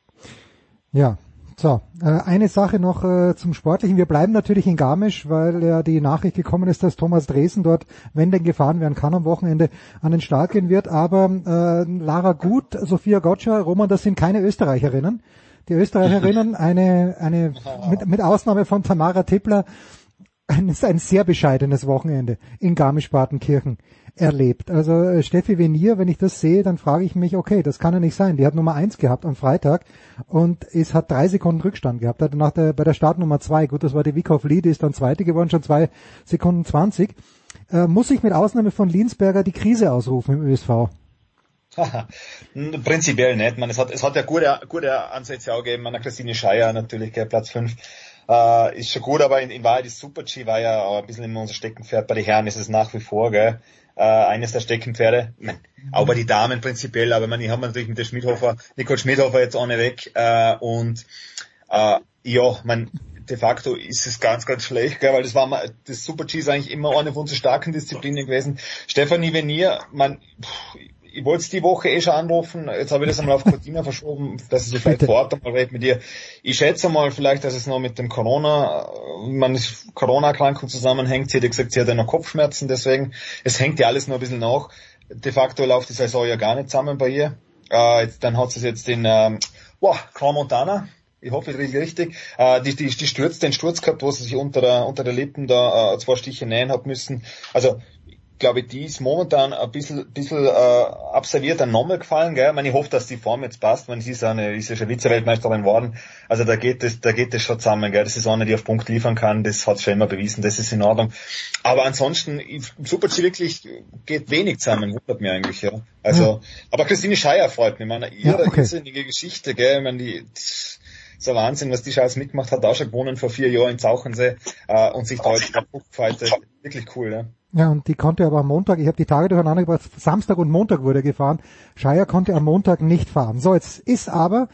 Ja, so, äh, eine Sache noch äh, zum Sportlichen. Wir bleiben natürlich in Garmisch, weil ja die Nachricht gekommen ist, dass Thomas Dresen dort, wenn denn gefahren werden kann, am Wochenende an den Start gehen wird. Aber äh, Lara Gut, Sophia Gotcha, Roman, das sind keine Österreicherinnen. Die Österreicherinnen, eine, eine mit, mit Ausnahme von Tamara Tippler, ein, ein sehr bescheidenes Wochenende in Garmisch-Partenkirchen erlebt. Also äh, Steffi Venier, wenn ich das sehe, dann frage ich mich, okay, das kann ja nicht sein. Die hat Nummer eins gehabt am Freitag und es hat drei Sekunden Rückstand gehabt. Hat nach der, bei der Start Nummer zwei, gut, das war die Wiekow Lee, die ist dann zweite geworden, schon zwei Sekunden zwanzig. Äh, muss ich mit Ausnahme von Linsberger die Krise ausrufen im ÖSV? Prinzipiell nicht. Man, es hat, es hat ja gute, gute Ansätze auch gegeben. An der Christine Scheier natürlich, gell, Platz fünf äh, ist schon gut, aber in, in Wahrheit ist Super G war ja auch ein bisschen immer unser Steckenpferd. Bei den Herren ist es nach wie vor, gell äh, eines der Steckenpferde. Auch bei den Damen prinzipiell, aber man, ich habe natürlich mit der Schmidhofer, Nicole Schmidhofer jetzt ohne weg äh, und äh, ja, man de facto ist es ganz, ganz schlecht, gell, weil das war mal, das Super G ist eigentlich immer eine von unseren starken Disziplinen gewesen. Stefanie Venier, man, pff, ich wollte es die Woche eh schon anrufen, jetzt habe ich das einmal auf Cortina verschoben, dass ich vielleicht vor Ort einmal rede mit dir. Ich schätze mal vielleicht, dass es noch mit dem Corona, man Corona-Erkrankung zusammenhängt. Sie hat gesagt, sie hat ja noch Kopfschmerzen, deswegen, es hängt ja alles noch ein bisschen nach. de facto läuft die Saison ja gar nicht zusammen bei ihr. Äh, jetzt, dann hat sie jetzt den, ähm, wow, Crown Montana, ich hoffe, ich rede richtig, äh, die, die, die Sturz, den Sturz gehabt, wo sie sich unter der, unter der Lippen da äh, zwei Stiche nähen hat müssen. Also glaube, die ist momentan ein bisschen, bisschen äh, absolviert an Nommel gefallen. Gell? Ich, meine, ich hoffe, dass die Form jetzt passt. Man ist, eine, ist ja schon Vize-Weltmeisterin geworden. Also da geht es da geht es schon zusammen. Gell? Das ist eine, die auf Punkt liefern kann. Das hat schon immer bewiesen. Das ist in Ordnung. Aber ansonsten, im Super-G wirklich geht wenig zusammen. Wundert mich eigentlich. Ja. Also, ja. aber Christine Scheier freut mich. Ich meine, ihre ja, okay. irrsinnige Geschichte. Gell? Ich meine, die, ist ein Wahnsinn, was die Scheiß mitgemacht hat. Auch schon gewonnen vor vier Jahren in Zauchensee äh, und sich da jetzt gefeitet. Wirklich cool. Ja. Ja, und die konnte aber am Montag, ich habe die Tage durcheinander gebracht, Samstag und Montag wurde gefahren. Scheier konnte am Montag nicht fahren. So, jetzt ist aber,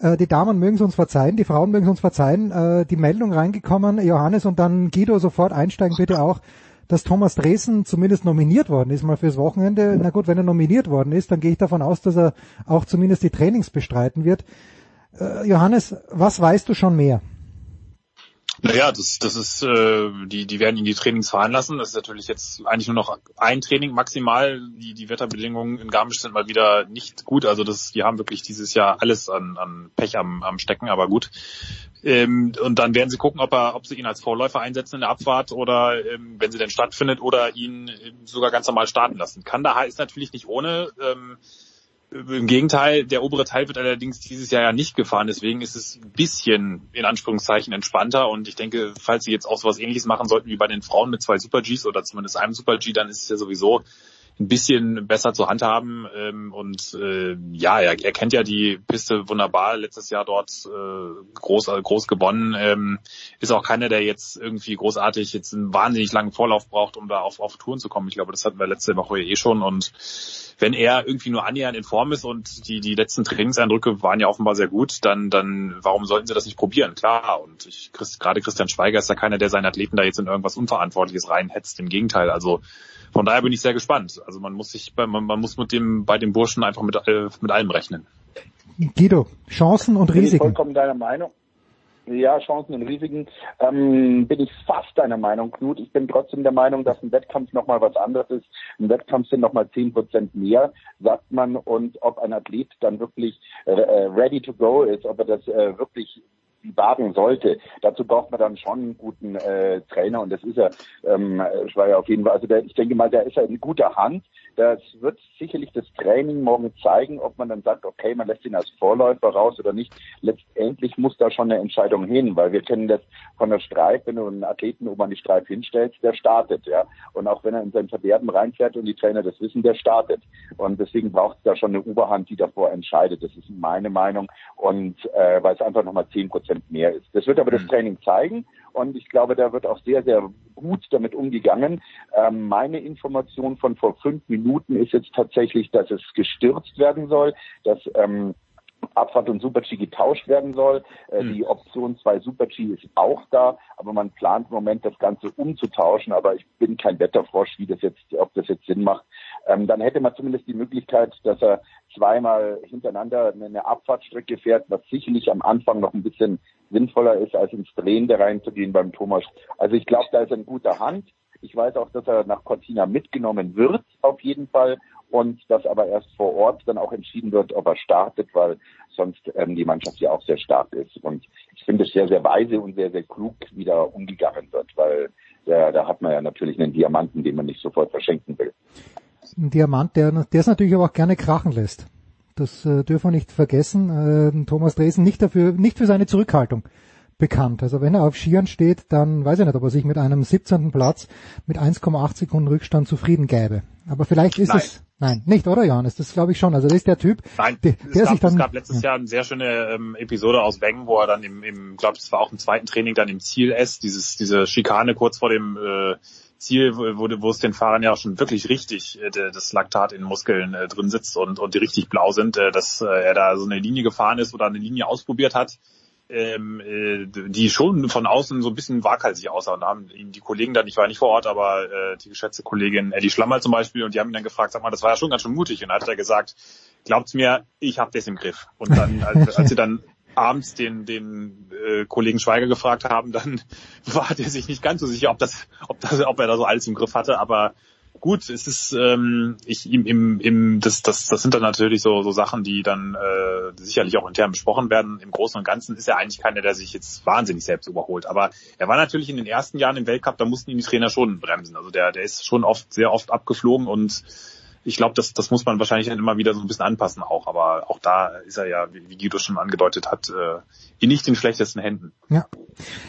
äh, die Damen mögen es uns verzeihen, die Frauen mögen es uns verzeihen, äh, die Meldung reingekommen, Johannes und dann Guido sofort einsteigen bitte auch, dass Thomas Dresen zumindest nominiert worden ist mal fürs Wochenende. Na gut, wenn er nominiert worden ist, dann gehe ich davon aus, dass er auch zumindest die Trainings bestreiten wird. Äh, Johannes, was weißt du schon mehr? Naja, das, das ist, äh, die, die werden ihn die Trainings fahren lassen. Das ist natürlich jetzt eigentlich nur noch ein Training maximal. Die, die Wetterbedingungen in Garmisch sind mal wieder nicht gut. Also das, die haben wirklich dieses Jahr alles an, an Pech am, am Stecken, aber gut. Ähm, und dann werden sie gucken, ob er, ob sie ihn als Vorläufer einsetzen in der Abfahrt oder ähm, wenn sie denn stattfindet oder ihn sogar ganz normal starten lassen. Kandahar ist natürlich nicht ohne. Ähm, im Gegenteil, der obere Teil wird allerdings dieses Jahr ja nicht gefahren, deswegen ist es ein bisschen in Anführungszeichen entspannter. Und ich denke, falls sie jetzt auch sowas ähnliches machen sollten wie bei den Frauen mit zwei Super Gs oder zumindest einem Super G, dann ist es ja sowieso ein bisschen besser zu handhaben ähm, und äh, ja, er, er kennt ja die Piste wunderbar, letztes Jahr dort äh, groß, groß gewonnen, ähm, ist auch keiner, der jetzt irgendwie großartig jetzt einen wahnsinnig langen Vorlauf braucht, um da auf, auf Touren zu kommen. Ich glaube, das hatten wir letzte Woche eh schon und wenn er irgendwie nur annähernd in Form ist und die, die letzten Trainingseindrücke waren ja offenbar sehr gut, dann, dann warum sollten sie das nicht probieren? Klar, und ich, gerade Christian Schweiger ist ja keiner, der seinen Athleten da jetzt in irgendwas Unverantwortliches reinhetzt. Im Gegenteil, also von daher bin ich sehr gespannt. Also man muss sich, man, man muss mit dem, bei dem Burschen einfach mit, äh, mit allem rechnen. Guido, Chancen und Risiken. Ich bin vollkommen deiner Meinung. Ja, Chancen und Risiken ähm, bin ich fast deiner Meinung, Knut. Ich bin trotzdem der Meinung, dass ein Wettkampf nochmal was anderes ist. Ein Wettkampf sind nochmal zehn Prozent mehr, sagt man. Und ob ein Athlet dann wirklich äh, äh ready to go ist, ob er das äh, wirklich wagen sollte. Dazu braucht man dann schon einen guten äh, Trainer und das ist er. Ähm, Schweier auf jeden Fall. Also der, ich denke mal, der ist ja in guter Hand. Das wird sicherlich das Training morgen zeigen, ob man dann sagt, okay, man lässt ihn als Vorläufer raus oder nicht. Letztendlich muss da schon eine Entscheidung hin, weil wir kennen das von der Streif, wenn du einen Athleten oben an die Streif hinstellst, der startet, ja. Und auch wenn er in sein Verderben reinfährt und die Trainer das wissen, der startet. Und deswegen braucht es da schon eine Oberhand, die davor entscheidet. Das ist meine Meinung. Und äh, weil es einfach nochmal zehn Prozent mehr ist. Das wird aber das mhm. Training zeigen. Und ich glaube, da wird auch sehr, sehr gut damit umgegangen. Ähm, meine Information von vor fünf Minuten ist jetzt tatsächlich, dass es gestürzt werden soll, dass ähm, Abfahrt und Super-G getauscht werden soll. Äh, mhm. Die Option 2 Super-G ist auch da, aber man plant im Moment das Ganze umzutauschen, aber ich bin kein Wetterfrosch, wie das jetzt, ob das jetzt Sinn macht. Ähm, dann hätte man zumindest die Möglichkeit, dass er zweimal hintereinander eine Abfahrtstrecke fährt, was sicherlich am Anfang noch ein bisschen sinnvoller ist, als ins Drehende reinzugehen beim Thomas. Also ich glaube, da ist er in guter Hand. Ich weiß auch, dass er nach Cortina mitgenommen wird, auf jeden Fall und dass aber erst vor Ort dann auch entschieden wird, ob er startet, weil sonst ähm, die Mannschaft ja auch sehr stark ist. Und ich finde es sehr, sehr weise und sehr, sehr klug, wie da umgegangen wird, weil äh, da hat man ja natürlich einen Diamanten, den man nicht sofort verschenken will. Ein Diamant, der, der es natürlich aber auch gerne krachen lässt. Das äh, dürfen wir nicht vergessen. Äh, Thomas Dresen nicht dafür, nicht für seine Zurückhaltung bekannt. Also wenn er auf Skiern steht, dann weiß ich nicht, ob er sich mit einem 17. Platz mit 1,8 Sekunden Rückstand zufrieden gäbe. Aber vielleicht ist Nein. es Nein, nicht, oder Johannes? Das glaube ich schon. Also das ist der Typ, Nein, der, der gab, sich dann... Es gab letztes ja. Jahr eine sehr schöne ähm, Episode aus Wengen, wo er dann im, im glaube es war auch im zweiten Training dann im Ziel S, dieses, diese Schikane kurz vor dem äh, Ziel, wo, wo es den Fahrern ja auch schon wirklich richtig äh, das Laktat in den Muskeln äh, drin sitzt und, und die richtig blau sind, äh, dass äh, er da so eine Linie gefahren ist oder eine Linie ausprobiert hat, ähm, äh, die schon von außen so ein bisschen waghalsig aussah. Und da haben die Kollegen dann, ich war nicht vor Ort, aber äh, die geschätzte Kollegin Eddie Schlammer zum Beispiel, und die haben ihn dann gefragt, sag mal, das war ja schon ganz schön mutig. Und dann hat er gesagt, glaubt's mir, ich habe das im Griff. Und dann, als, als sie dann abends den, den äh, Kollegen Schweiger gefragt haben, dann war der sich nicht ganz so sicher, ob das, ob das, ob er da so alles im Griff hatte, aber gut, es ist ähm, ich im, im, im das, das das sind dann natürlich so so Sachen, die dann äh, sicherlich auch intern besprochen werden. Im Großen und Ganzen ist er eigentlich keiner, der sich jetzt wahnsinnig selbst überholt. Aber er war natürlich in den ersten Jahren im Weltcup, da mussten ihn die Trainer schon bremsen. Also der der ist schon oft sehr oft abgeflogen und ich glaube, das, das muss man wahrscheinlich dann immer wieder so ein bisschen anpassen auch. Aber auch da ist er ja, wie, wie Guido schon angedeutet hat, äh, in nicht den schlechtesten Händen. Ja.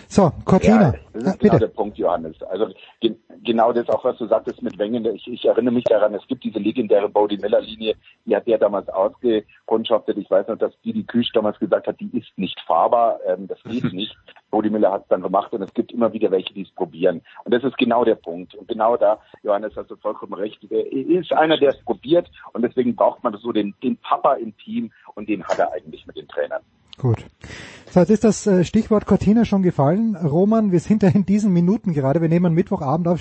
So, Cortina. Ja, das ist Ah, genau bitte. der Punkt, Johannes. Also ge genau das auch, was du sagtest mit Wengen. Ich, ich erinnere mich daran, es gibt diese legendäre Bodie Miller Linie, die hat der damals ausgerundschaftet. Ich weiß noch, dass Didi Küsch damals gesagt hat, die ist nicht fahrbar, ähm, das geht nicht. Bodie Miller hat es dann gemacht und es gibt immer wieder welche, die es probieren. Und das ist genau der Punkt. Und genau da, Johannes, hast du vollkommen recht. Er ist einer, der es probiert und deswegen braucht man so den, den Papa im Team und den hat er eigentlich mit den Trainern. Gut. So, jetzt ist das äh, Stichwort Cortina schon gefallen. Roman, wir sind ja in diesen Minuten gerade, wir nehmen Mittwochabend auf,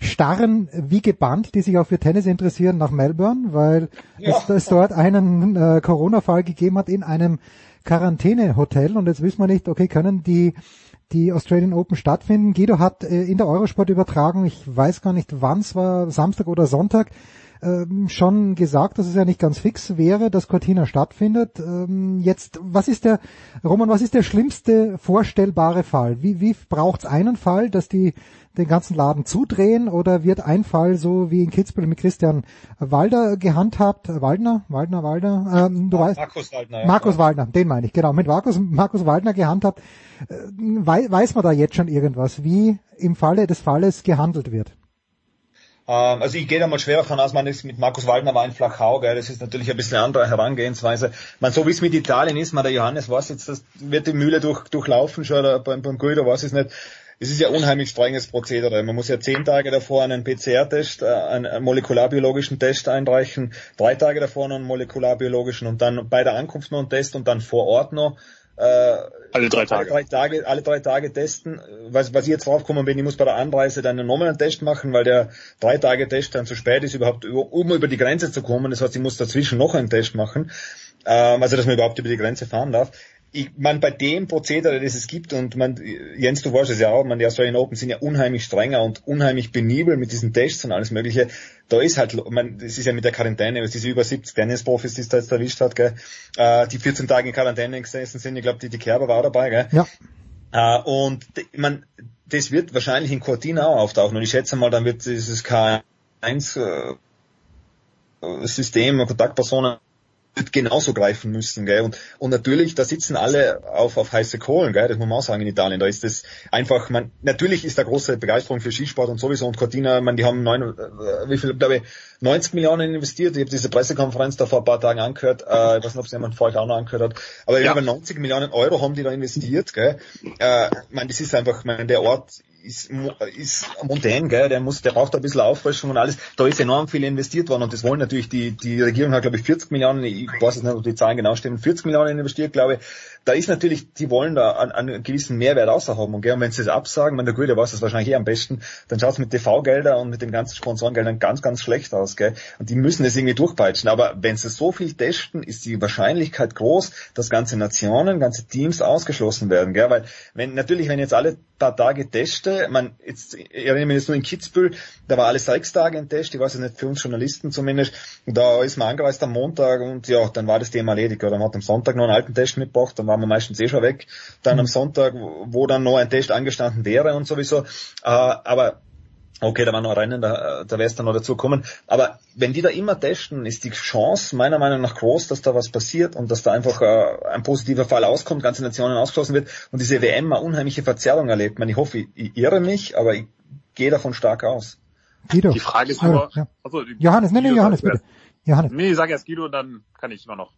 starren wie gebannt, die sich auch für Tennis interessieren, nach Melbourne, weil es, es dort einen äh, Corona-Fall gegeben hat in einem Quarantänehotel und jetzt wissen wir nicht, okay, können die die Australian Open stattfinden. Guido hat äh, in der Eurosport übertragen, ich weiß gar nicht wann es war, Samstag oder Sonntag, ähm, schon gesagt, dass es ja nicht ganz fix wäre, dass Cortina stattfindet. Ähm, jetzt, was ist der, Roman, was ist der schlimmste vorstellbare Fall? Wie, wie braucht es einen Fall, dass die den ganzen Laden zudrehen oder wird ein Fall so wie in Kitzbühel mit Christian Walder gehandhabt? Waldner? Waldner, Walder? Ähm, du weißt, Markus Waldner. ja. Markus Waldner, den meine ich, genau, mit Markus, Markus Waldner gehandhabt. Äh, wei- weiß man da jetzt schon irgendwas, wie im Falle des Falles gehandelt wird? Ähm, also ich gehe da mal schwer davon aus, man ist mit Markus Waldner war in Flachau, gell, das ist natürlich ein bisschen eine andere Herangehensweise. Man, so wie es mit Italien ist, man, der Johannes weiß jetzt, das wird die Mühle durch, durchlaufen schon, oder beim, beim Guido weiß es nicht. Es ist ja unheimlich strenges Prozedere. Man muss ja zehn Tage davor einen PCR-Test, äh, einen molekularbiologischen Test einreichen, drei Tage davor noch einen molekularbiologischen und dann bei der Ankunft noch einen Test und dann vor Ort noch äh, Alle drei Tage. Alle drei Tage, alle drei Tage testen. Was, was ich jetzt draufgekommen bin, ich muss bei der Anreise dann einen normalen Test machen, weil der drei Tage Test dann zu spät ist, überhaupt über- um über die Grenze zu kommen. Das heißt, ich muss dazwischen noch einen Test machen, ähm, also dass man überhaupt über die Grenze fahren darf. Ich, man bei dem Prozedere, das es gibt, und man, Jens, du weißt es ja auch, man, die Australian Open sind ja unheimlich strenger und unheimlich penibel mit diesen Tests und alles mögliche. Da ist halt, man, das ist ja mit der Quarantäne, was diese über 70 Tennisprofis, die es da jetzt erwischt hat, gell, äh, die 14 Tage in Quarantäne gesessen sind, ich glaube, die, die Kerber war auch dabei, gell. Ja. Äh, und man, das wird wahrscheinlich in Cortina auch auftauchen und ich schätze mal, dann wird dieses K1 äh, System, Kontaktpersonen wird genauso greifen müssen, gell? Und, und natürlich, da sitzen alle auf, auf heiße Kohlen, gell? Das muss man auch sagen in Italien. Da ist das einfach, man, natürlich ist da große Begeisterung für Skisport und sowieso und Cortina, man, die haben neun, äh, wie viel, glaube ich, 90 Millionen investiert. Ich habe diese Pressekonferenz da vor ein paar Tagen angehört, äh, ich weiß nicht, ob es jemand vor euch auch noch angehört hat, aber Ja. über 90 Millionen Euro haben die da investiert, gell? Äh, man, das ist einfach, man, der Ort ist, ist mondän, gell? Der muss, der braucht ein bisschen Auffrischung und alles. Da ist enorm viel investiert worden und das wollen natürlich die, die Regierung hat, glaube ich, 40 Millionen, ich weiß jetzt nicht, ob die Zahlen genau stimmen, 40 Millionen investiert, glaube ich. Da ist natürlich, die wollen da einen, einen gewissen Mehrwert außerhaben. Und, gell? und wenn sie das absagen, man der Güte weiß das wahrscheinlich eh am besten, dann schaut es mit TV-Gelder und mit den ganzen Sponsorengeldern ganz, ganz schlecht aus. Gell? Und die müssen das irgendwie durchpeitschen. Aber wenn sie so viel testen, ist die Wahrscheinlichkeit groß, dass ganze Nationen, ganze Teams ausgeschlossen werden. Gell? Weil wenn natürlich, wenn jetzt alle paar Tage teste, man jetzt ich erinnere mich jetzt nur in Kitzbühel, da war alle sechs Tage ein Test, ich weiß es nicht, für uns Journalisten zumindest, und da ist man angereist am Montag und ja, dann war das Thema erledigt. Oder man hat am Sonntag noch einen alten Test mitgebracht, dann waren wir meistens eh schon weg. Dann am Sonntag, wo dann noch ein Test angestanden wäre und sowieso. Äh, aber Okay, da war noch ein Rennen, da, da wäre es dann noch dazu kommen. Aber wenn die da immer testen, ist die Chance meiner Meinung nach groß, dass da was passiert und dass da einfach äh, ein positiver Fall auskommt, ganze Nationen ausgeschlossen wird und diese WM eine unheimliche Verzerrung erlebt. Ich, meine, ich hoffe, ich, ich irre mich, aber ich gehe davon stark aus. Guido. Die Frage ist Ah, nur, ja. Die- Johannes, nee, nee, Johannes, bitte. Johannes. Nee, sag erst Guido, dann kann ich immer noch.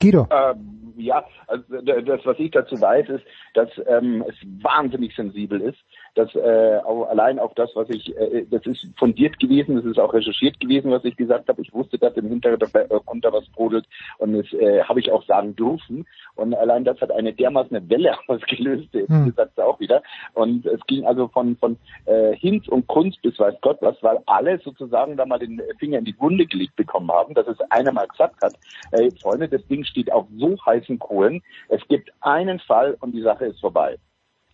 Guido. Ähm, ja, also das, was ich dazu weiß, ist, dass ähm, es wahnsinnig sensibel ist, dass äh, auch, allein auf das, was ich, äh, das ist fundiert gewesen, das ist auch recherchiert gewesen, was ich gesagt habe. Ich wusste, dass im Hintergrund äh, was brodelt und das äh, habe ich auch sagen dürfen. Und allein das hat eine dermaßen Welle ausgelöst, Hm. gesagt auch wieder. Und es ging also von von äh, Hinz und Kunst bis weiß Gott was, weil alle sozusagen da mal den Finger in die Wunde gelegt bekommen haben, dass es einer mal gesagt hat, äh, Freunde, das Ding steht auf so heißen Kohlen, es gibt einen Fall und die Sache ist vorbei.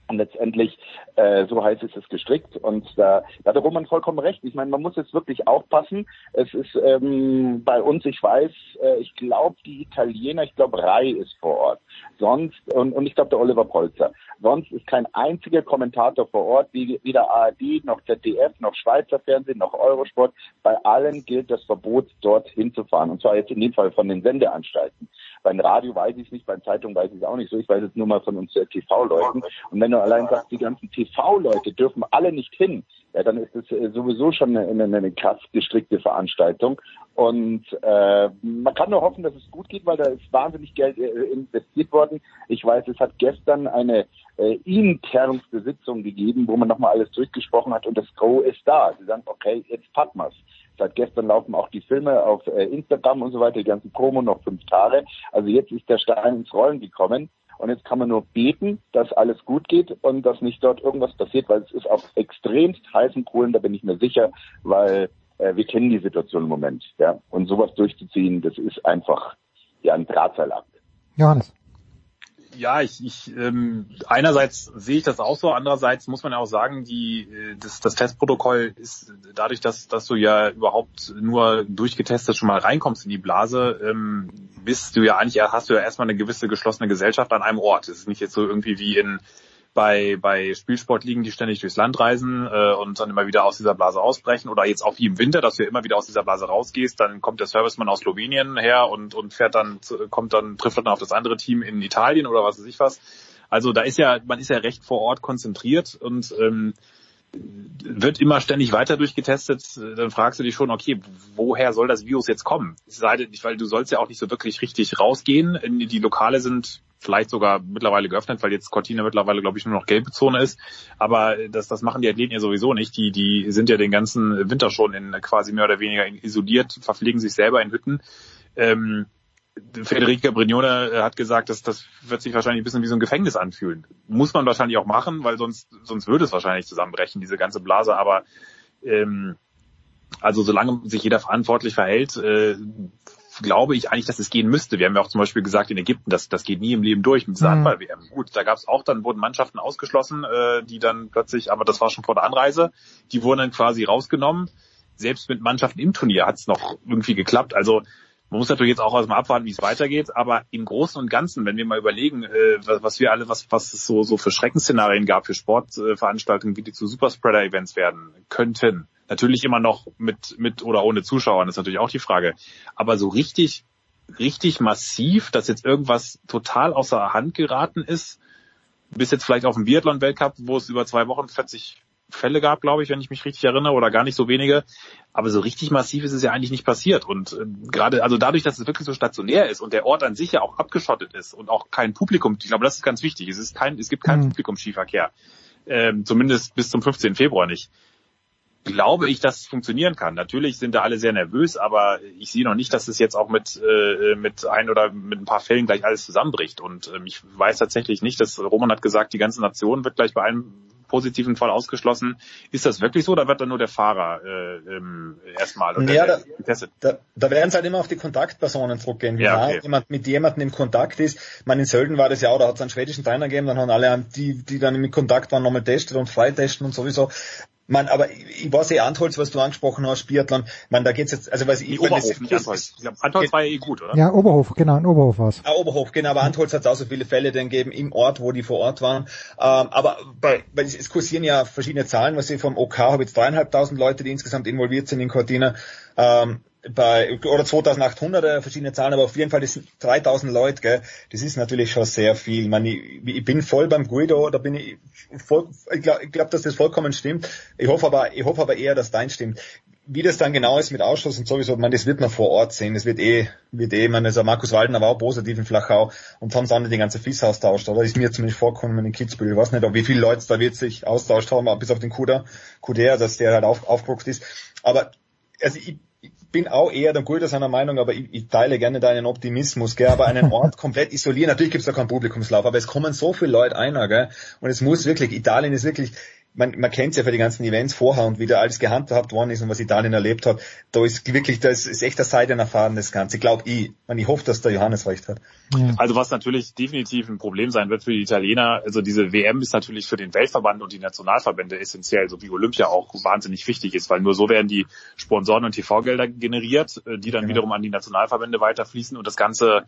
Und letztendlich, äh, so heißt es, ist gestrickt. Und da, da hat der Roman vollkommen recht. Ich meine, man muss jetzt wirklich aufpassen. Es ist ähm, bei uns, ich weiß, äh, ich glaube, die Italiener, ich glaube, Rai ist vor Ort. Sonst, und, und ich glaube, der Oliver Polzer. Sonst ist kein einziger Kommentator vor Ort, wie weder ARD, noch ZDF, noch Schweizer Fernsehen, noch Eurosport. Bei allen gilt das Verbot, dort hinzufahren. Und zwar jetzt in dem Fall von den Sendeanstalten. Beim Radio weiß ich es nicht, bei Zeitungen weiß ich es auch nicht so. Ich weiß es nur mal von uns äh, TV-Leuten. Und wenn du allein sagst, die ganzen TV-Leute dürfen alle nicht hin, ja, dann ist es äh, sowieso schon eine, eine, eine krass gestrickte Veranstaltung. Und äh, man kann nur hoffen, dass es gut geht, weil da ist wahnsinnig Geld äh, investiert worden. Ich weiß, es hat gestern eine äh, internste Sitzung gegeben, wo man nochmal alles durchgesprochen hat und das Go ist da. Sie sagen, okay, jetzt packen wir's. Seit gestern laufen auch die Filme auf äh, Instagram und so weiter, die ganzen Promo noch fünf Tage. Also jetzt ist der Stein ins Rollen gekommen. Und jetzt kann man nur beten, dass alles gut geht und dass nicht dort irgendwas passiert, weil es ist auf extremst heißen Kohlen, da bin ich mir sicher, weil äh, wir kennen die Situation im Moment. Ja? Und sowas durchzuziehen, das ist einfach ja ein Drahtseilakt. Johannes. Ja, ich, ich ähm, einerseits sehe ich das auch so, andererseits muss man ja auch sagen, die äh, das, das Testprotokoll ist dadurch, dass dass du ja überhaupt nur durchgetestet schon mal reinkommst in die Blase, ähm, bist du ja eigentlich hast du ja erstmal eine gewisse geschlossene Gesellschaft an einem Ort. Es ist nicht jetzt so irgendwie wie in bei, bei Spielsportligen, die ständig durchs Land reisen äh, und dann immer wieder aus dieser Blase ausbrechen oder jetzt auch wie im Winter, dass du immer wieder aus dieser Blase rausgehst, dann kommt der Serviceman aus Slowenien her und, und fährt dann, kommt dann, trifft dann auf das andere Team in Italien oder was weiß ich was. Also da ist ja, man ist ja recht vor Ort konzentriert und ähm, wird immer ständig weiter durchgetestet, dann fragst du dich schon, okay, woher soll das Virus jetzt kommen? Weil du sollst ja auch nicht so wirklich richtig rausgehen. Die Lokale sind vielleicht sogar mittlerweile geöffnet, weil jetzt Cortina mittlerweile, glaube ich, nur noch gelbe Zone ist. Aber das, das machen die Athleten ja sowieso nicht. Die, die sind ja den ganzen Winter schon in quasi mehr oder weniger isoliert, verpflegen sich selber in Hütten. Ähm, Federica Brignone hat gesagt, dass das wird sich wahrscheinlich ein bisschen wie so ein Gefängnis anfühlen. Muss man wahrscheinlich auch machen, weil sonst, sonst würde es wahrscheinlich zusammenbrechen, diese ganze Blase. Aber ähm, also solange sich jeder verantwortlich verhält, äh, glaube ich eigentlich, dass es gehen müsste. Wir haben ja auch zum Beispiel gesagt in Ägypten, dass das geht nie im Leben durch mit dieser mhm. Handball-WM. Gut, da gab es auch, dann wurden Mannschaften ausgeschlossen, äh, die dann plötzlich, aber das war schon vor der Anreise, die wurden dann quasi rausgenommen. Selbst mit Mannschaften im Turnier hat es noch irgendwie geklappt. Also man muss natürlich jetzt auch erstmal abwarten, wie es weitergeht, aber im Großen und Ganzen, wenn wir mal überlegen, äh, was wir alle, was, was es so, so für Schreckensszenarien gab für Sportveranstaltungen, wie die zu Superspreader-Events werden könnten, Natürlich immer noch mit, mit oder ohne Zuschauern, ist natürlich auch die Frage. Aber so richtig, richtig massiv, dass jetzt irgendwas total außer Hand geraten ist, bis jetzt vielleicht auf dem Biathlon-Weltcup, wo es über zwei Wochen 40 Fälle gab, glaube ich, wenn ich mich richtig erinnere, oder gar nicht so wenige. Aber so richtig massiv ist es ja eigentlich nicht passiert. Und äh, gerade, also dadurch, dass es wirklich so stationär ist und der Ort an sich ja auch abgeschottet ist und auch kein Publikum, ich glaube, das ist ganz wichtig. Es ist kein, es gibt keinen mhm. Publikumsskiverkehr. Ähm, zumindest bis zum 15. Februar nicht glaube ich, dass es funktionieren kann. Natürlich sind da alle sehr nervös, aber ich sehe noch nicht, dass es jetzt auch mit, äh, mit ein oder mit ein paar Fällen gleich alles zusammenbricht. Und ähm, ich weiß tatsächlich nicht, dass Roman hat gesagt, die ganze Nation wird gleich bei einem positiven Fall ausgeschlossen. Ist das wirklich so oder wird dann nur der Fahrer äh, ähm, erstmal ja, da, getestet? Da, da werden es halt immer auf die Kontaktpersonen zurückgehen. Wie ja, okay. jemand mit jemandem im Kontakt ist. Ich meine, in Sölden war das ja auch, da hat es einen schwedischen Trainer gegeben, dann haben alle, die, die dann im Kontakt waren, nochmal testet und freitesten und sowieso. Man, aber ich weiß eh Antholz, was du angesprochen hast, Biathlon. Man, da geht's jetzt, also weiß ich, Oberhof, das, nicht Antholz. Antholz war ja eh gut, oder? Ja, Oberhof, genau, in Oberhof war's. Ah, Oberhof, genau, aber Antholz hat auch so viele Fälle dann gegeben im Ort, wo die vor Ort waren. Ähm, aber bei, bei, es kursieren ja verschiedene Zahlen, was ich vom OK habe jetzt dreieinhalbtausend Leute, die insgesamt involviert sind in Cortina. Ähm, bei oder 2800 äh, verschiedene Zahlen, aber auf jeden Fall das sind 3000 Leute, gell? Das ist natürlich schon sehr viel. Ich, meine, ich, ich bin voll beim Guido, da bin ich voll, ich glaube, glaub, dass das vollkommen stimmt. Ich hoffe aber, ich hoffe aber eher, dass dein stimmt. Wie das dann genau ist mit Ausschuss und sowieso, man, das wird man vor Ort sehen. Das wird eh, wird eh, man, also Markus Waldner war auch positiv in Flachau und haben dann die ganze FIS austauscht, oder ist mir zumindest vorgekommen in Kitzbühel. Ich weiß nicht, ob wie viele Leute da wird sich austauscht haben, bis auf den Kuder, Kuder, dass der halt auf, aufgeguckt ist. Aber, also ich, bin auch eher der Gute seiner Meinung, aber ich, ich teile gerne deinen Optimismus, gell? aber einen Ort komplett isolieren, natürlich gibt's da keinen Publikumslauf, aber es kommen so viele Leute ein, gell? und es muss wirklich, Italien ist wirklich, man, man kennt ja für die ganzen Events vorher und wie da alles gehandhabt worden ist und was Italien erlebt hat, da ist wirklich, das ist echt der Seidenerfahren das Ganze, glaube ich. Und ich hoffe, dass der Johannes recht hat. Also was natürlich definitiv ein Problem sein wird für die Italiener, also diese WM ist natürlich für den Weltverband und die Nationalverbände essentiell, so wie Olympia auch wahnsinnig wichtig ist, weil nur so werden die Sponsoren und TV-Gelder generiert, äh, die dann ja. wiederum an die Nationalverbände weiterfließen und das ganze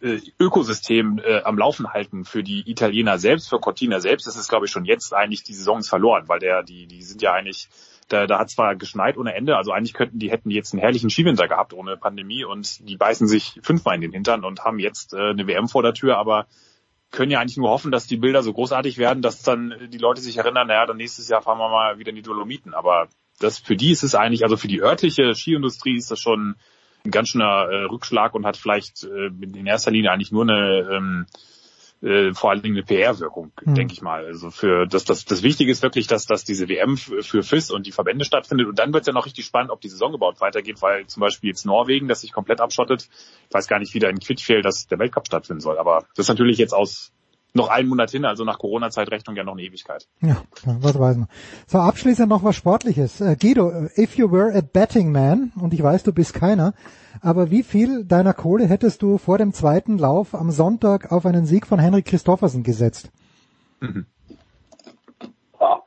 äh, Ökosystem äh, am Laufen halten für die Italiener selbst, für Cortina selbst ist es, glaube ich, schon jetzt eigentlich die Saison ist verloren, weil der, die, die sind ja eigentlich, da, da hat zwar geschneit ohne Ende, also eigentlich könnten die, hätten jetzt einen herrlichen Skiwinter gehabt ohne Pandemie und die beißen sich fünfmal in den Hintern und haben jetzt äh, eine WM vor der Tür, aber können ja eigentlich nur hoffen, dass die Bilder so großartig werden, dass dann die Leute sich erinnern, naja, dann nächstes Jahr fahren wir mal wieder in die Dolomiten. Aber das für die ist es eigentlich, also für die örtliche Skiindustrie ist das schon ein ganz schöner äh, Rückschlag und hat vielleicht äh, in erster Linie eigentlich nur eine ähm, äh, vor allen Dingen eine PR-Wirkung, mhm. denke ich mal. Also für das, das, das Wichtige ist wirklich, dass, dass diese WM für FIS und die Verbände stattfindet. Und dann wird es ja noch richtig spannend, ob die Saison überhaupt weitergeht, weil zum Beispiel jetzt Norwegen, das sich komplett abschottet, ich weiß gar nicht, wie da in Quidfjell, dass der Weltcup stattfinden soll. Aber das ist natürlich jetzt aus noch einen Monat hin, also nach Corona-Zeitrechnung ja noch eine Ewigkeit. Ja, was weiß man. So, abschließend noch was Sportliches. Äh, Guido, if you were a betting man, und ich weiß, du bist keiner, aber wie viel deiner Kohle hättest du vor dem zweiten Lauf am Sonntag auf einen Sieg von Henrik Christoffersen gesetzt? Mhm. Ja,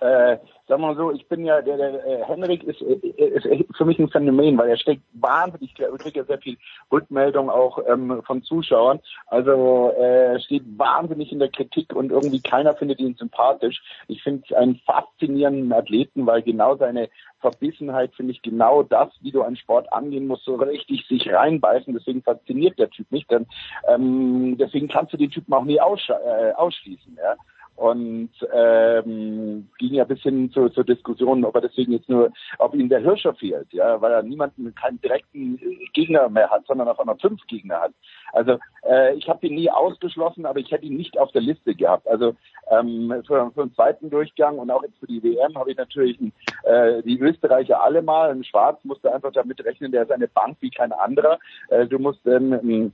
äh, wir mal so, ich bin ja, der, der äh, Henrik ist, äh, ist für mich ein Phänomen, weil er steckt wahnsinnig, ich kriege ja sehr viel Rückmeldung auch ähm, von Zuschauern. Also äh, steht wahnsinnig in der Kritik und irgendwie keiner findet ihn sympathisch. Ich finde einen faszinierenden Athleten, weil genau seine Verbissenheit finde ich genau das, wie du einen Sport angehen musst, so richtig sich reinbeißen. Deswegen fasziniert der Typ mich, denn ähm, deswegen kannst du den Typen auch nie aussch äh, ausschließen. Ja? Und ähm, ging ja bis hin zu, zur Diskussion, ob er deswegen jetzt nur, ob ihm der Hirscher fehlt, ja, weil er niemanden, keinen direkten Gegner mehr hat, sondern auf einmal fünf Gegner hat. Also äh, ich habe ihn nie ausgeschlossen, aber ich hätte ihn nicht auf der Liste gehabt. Also ähm, für, für den zweiten Durchgang und auch jetzt für die WM habe ich natürlich äh, die Österreicher alle mal. Ein Schwarz musste einfach damit rechnen, der ist eine Bank wie kein anderer. Äh, du musst ähm,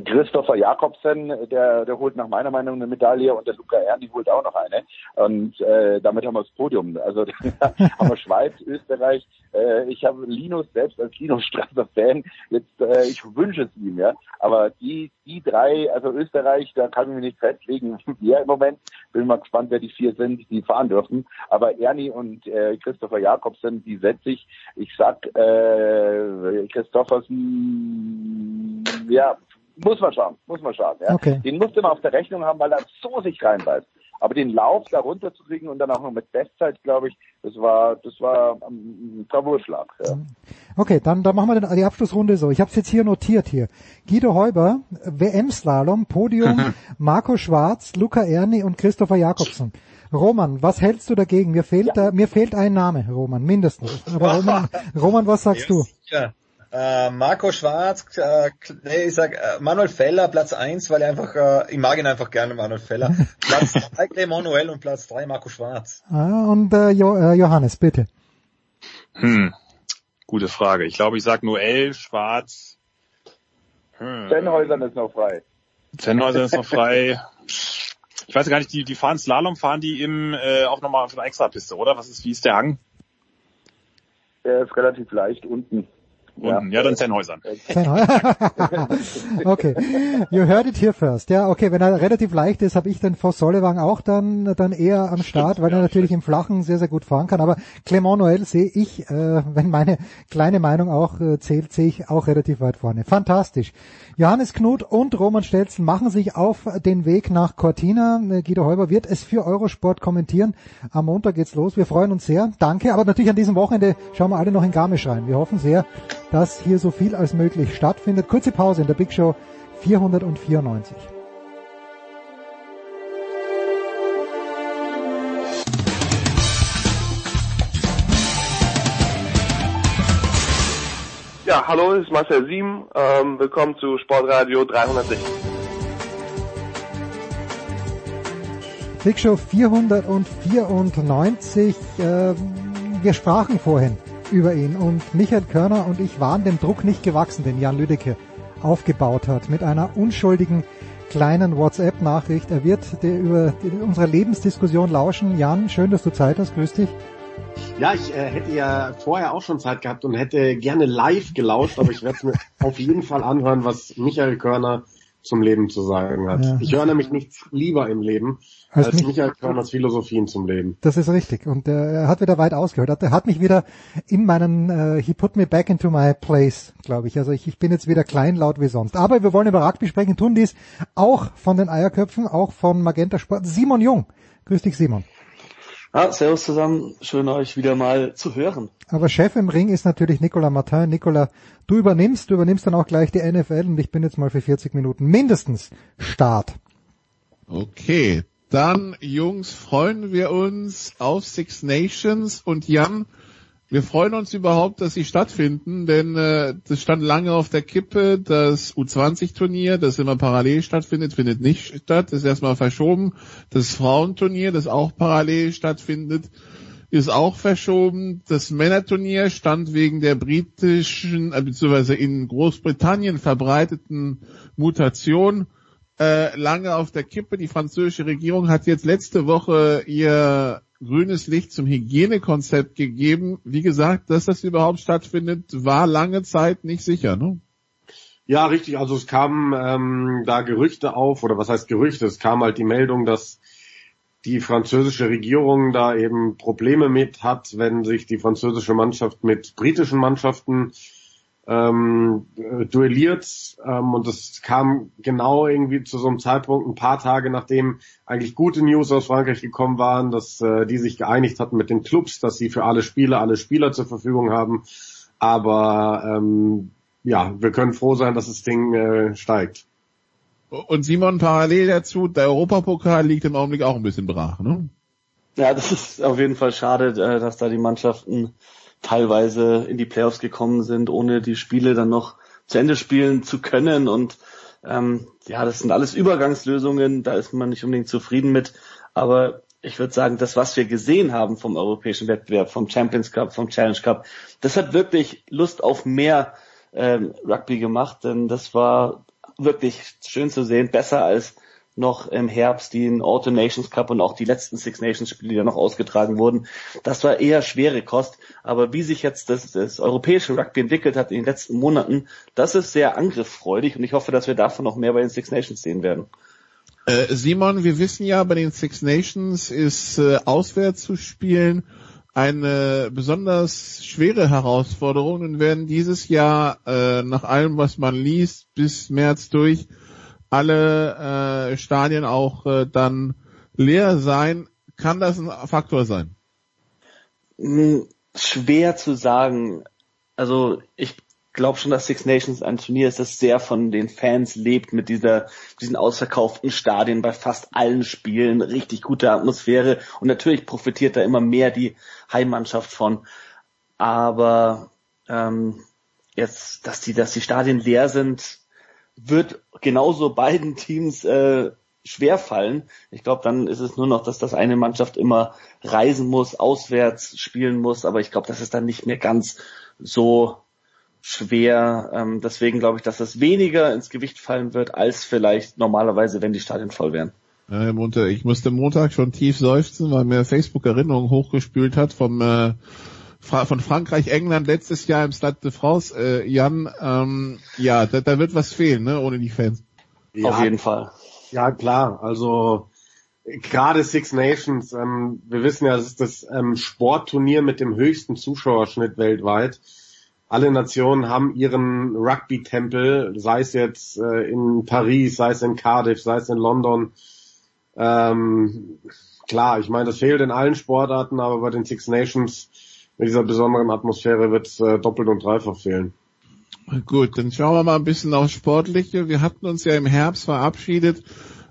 Christopher Jakobsen, der, der holt nach meiner Meinung eine Medaille und der Luca Erni holt auch noch eine. Und äh, damit haben wir das Podium. Also haben wir Schweiz, Österreich. Äh, ich habe Linus selbst als Linus Strasser Fan. Jetzt, äh, ich wünsche es ihm, ja. Aber die, die drei, also Österreich, da kann ich mich nicht festlegen, wer im Moment. Bin mal gespannt, wer die vier sind, die fahren dürfen. Aber Erni und äh, Christopher Jakobsen, die setze ich. Ich sag, äh, Christophersen, ja, muss man schauen, muss man schauen. Ja. Okay. Den musste man auf der Rechnung haben, weil er so sich reinbeißt. Aber den Lauf da runterzukriegen und dann auch noch mit Bestzeit, glaube ich, das war, das war ein Bravourschlag. Ja. Okay, dann, dann machen wir die Abschlussrunde so. Ich habe es jetzt hier notiert hier. Guido Heuber, WM-Slalom, Podium, Marco Schwarz, Luca Erni und Christopher Jakobsen. Roman, was hältst du dagegen? Mir fehlt, ja. da, mir fehlt ein Name, Roman, mindestens. Aber Roman, Roman was sagst ja, du? Sicher. Äh, Marco Schwarz, äh, nee, ich sag äh, Manuel Feller, Platz eins, weil er einfach, äh, ich mag ihn einfach gerne, Manuel Feller. Platz zwei Manuel und Platz drei Marco Schwarz. Ah, und äh, jo äh, Johannes, bitte. Hm, gute Frage. Ich glaube, ich sag Noel, Schwarz. Hm. Zenhäusern ist noch frei. Zenhäusern ist noch frei. Ich weiß gar nicht, die, die fahren Slalom, fahren die im äh, auch nochmal auf einer Extrapiste, oder? Was ist, wie ist der Hang? Der ist relativ leicht unten. Unten. Ja, ja dann Zehn okay. You heard it here first. Ja, okay, wenn er relativ leicht ist, habe ich den Vos Sollewang auch dann, dann eher am Start, weil er natürlich im Flachen sehr, sehr gut fahren kann. Aber Clement Noël sehe ich, äh, wenn meine kleine Meinung auch äh, zählt, sehe ich auch relativ weit vorne. Fantastisch. Johannes Knut und Roman Stelzen machen sich auf den Weg nach Cortina. Äh, Guido Heuber wird es für Eurosport kommentieren. Am Montag geht's los. Wir freuen uns sehr. Danke. Aber natürlich an diesem Wochenende schauen wir alle noch in Garmisch rein. Wir hoffen sehr, dass hier so viel als möglich stattfindet. Kurze Pause in der Big Show 494. Ja, hallo, es ist Marcel Sieben. Ähm, willkommen zu Sportradio 360. Big Show 494. Äh, wir sprachen vorhin über ihn. Und Michael Körner und ich waren dem Druck nicht gewachsen, den Jan Lüdecke aufgebaut hat, mit einer unschuldigen kleinen WhatsApp-Nachricht. Er wird die, über die, unsere Lebensdiskussion lauschen. Jan, schön, dass du Zeit hast. Grüß dich. Ja, ich äh, hätte ja vorher auch schon Zeit gehabt und hätte gerne live gelauscht, aber ich werde es mir auf jeden Fall anhören, was Michael Körner zum Leben zu sagen hat. Ja. Ich höre nämlich nichts lieber im Leben als, als mich, Michael Körners Philosophien zum Leben. Das ist richtig. Und äh, er hat wieder weit ausgehört. Er hat mich wieder in meinen, äh, he put me back into my place, glaube ich. Also ich, ich bin jetzt wieder kleinlaut wie sonst. Aber wir wollen über Rugby sprechen, tun dies auch von den Eierköpfen, auch von Magenta Sport. Simon Jung. Grüß dich, Simon. Ah, servus zusammen, schön euch wieder mal zu hören. Aber Chef im Ring ist natürlich Nicolas Martin. Nicolas, du übernimmst, du übernimmst dann auch gleich die NFL und ich bin jetzt mal für 40 Minuten mindestens Start. Okay, dann Jungs, freuen wir uns auf Six Nations und Jan, wir freuen uns überhaupt, dass sie stattfinden, denn äh, das stand lange auf der Kippe. Das U20-Turnier, das immer parallel stattfindet, findet nicht statt, ist erstmal verschoben. Das Frauenturnier, das auch parallel stattfindet, ist auch verschoben. Das Männerturnier stand wegen der britischen, äh, beziehungsweise in Großbritannien verbreiteten Mutation äh, lange auf der Kippe. Die französische Regierung hat jetzt letzte Woche ihr grünes Licht zum Hygienekonzept gegeben. Wie gesagt, dass das überhaupt stattfindet, war lange Zeit nicht sicher, ne? Ja, richtig. Also es kamen ähm, da Gerüchte auf, oder was heißt Gerüchte? Es kam halt die Meldung, dass die französische Regierung da eben Probleme mit hat, wenn sich die französische Mannschaft mit britischen Mannschaften ähm, duelliert ähm, und das kam genau irgendwie zu so einem Zeitpunkt ein paar Tage nachdem eigentlich gute News aus Frankreich gekommen waren, dass äh, die sich geeinigt hatten mit den Clubs, dass sie für alle Spiele alle Spieler zur Verfügung haben. Aber ähm, ja, wir können froh sein, dass das Ding äh, steigt. Und Simon, parallel dazu, der Europapokal liegt im Augenblick auch ein bisschen brach, ne? Ja, das ist auf jeden Fall schade, äh, dass da die Mannschaften teilweise in die Playoffs gekommen sind, ohne die Spiele dann noch zu Ende spielen zu können. Und ähm, ja, das sind alles Übergangslösungen, da ist man nicht unbedingt zufrieden mit. Aber ich würde sagen, das, was wir gesehen haben vom europäischen Wettbewerb, vom Champions Cup, vom Challenge Cup, das hat wirklich Lust auf mehr ähm, Rugby gemacht, denn das war wirklich schön zu sehen, besser als noch im Herbst den Autumn Nations Cup und auch die letzten Six Nations Spiele, die ja noch ausgetragen wurden. Das war eher schwere Kost. Aber wie sich jetzt das, das europäische Rugby entwickelt hat in den letzten Monaten, das ist sehr angriffsfreudig und ich hoffe, dass wir davon noch mehr bei den Six Nations sehen werden. Äh, Simon, wir wissen ja, bei den Six Nations ist äh, auswärts zu spielen eine besonders schwere Herausforderung und werden dieses Jahr äh, nach allem, was man liest, bis März durch alle äh, Stadien auch äh, dann leer sein. Kann das ein Faktor sein? Schwer zu sagen. Also ich glaube schon, dass Six Nations ein Turnier ist, das sehr von den Fans lebt mit dieser, diesen ausverkauften Stadien bei fast allen Spielen, richtig gute Atmosphäre und natürlich profitiert da immer mehr die Heimmannschaft von. Aber ähm, jetzt, dass die, dass die Stadien leer sind, wird genauso beiden Teams äh, schwer fallen. Ich glaube, dann ist es nur noch, dass das eine Mannschaft immer reisen muss, auswärts spielen muss, aber ich glaube, das ist dann nicht mehr ganz so schwer. Ähm, deswegen glaube ich, dass es weniger ins Gewicht fallen wird, als vielleicht normalerweise, wenn die Stadien voll wären. Ja, Montag, ich musste Montag schon tief seufzen, weil mir Facebook Erinnerungen hochgespült hat vom äh, von Frankreich, England letztes Jahr im Stade de France, äh, Jan, ähm, ja, da, da wird was fehlen, ne, ohne die Fans. Ja, Auf jeden Fall. Ja, klar, also gerade Six Nations, ähm, wir wissen ja, das ist das ähm, Sportturnier mit dem höchsten Zuschauerschnitt weltweit. Alle Nationen haben ihren Rugby-Tempel, sei es jetzt äh, in Paris, sei es in Cardiff, sei es in London. Ähm, klar, ich meine, das fehlt in allen Sportarten, aber bei den Six Nations mit dieser besonderen Atmosphäre wird es äh, doppelt und dreifach fehlen. Gut, dann schauen wir mal ein bisschen aufs Sportliche. Wir hatten uns ja im Herbst verabschiedet,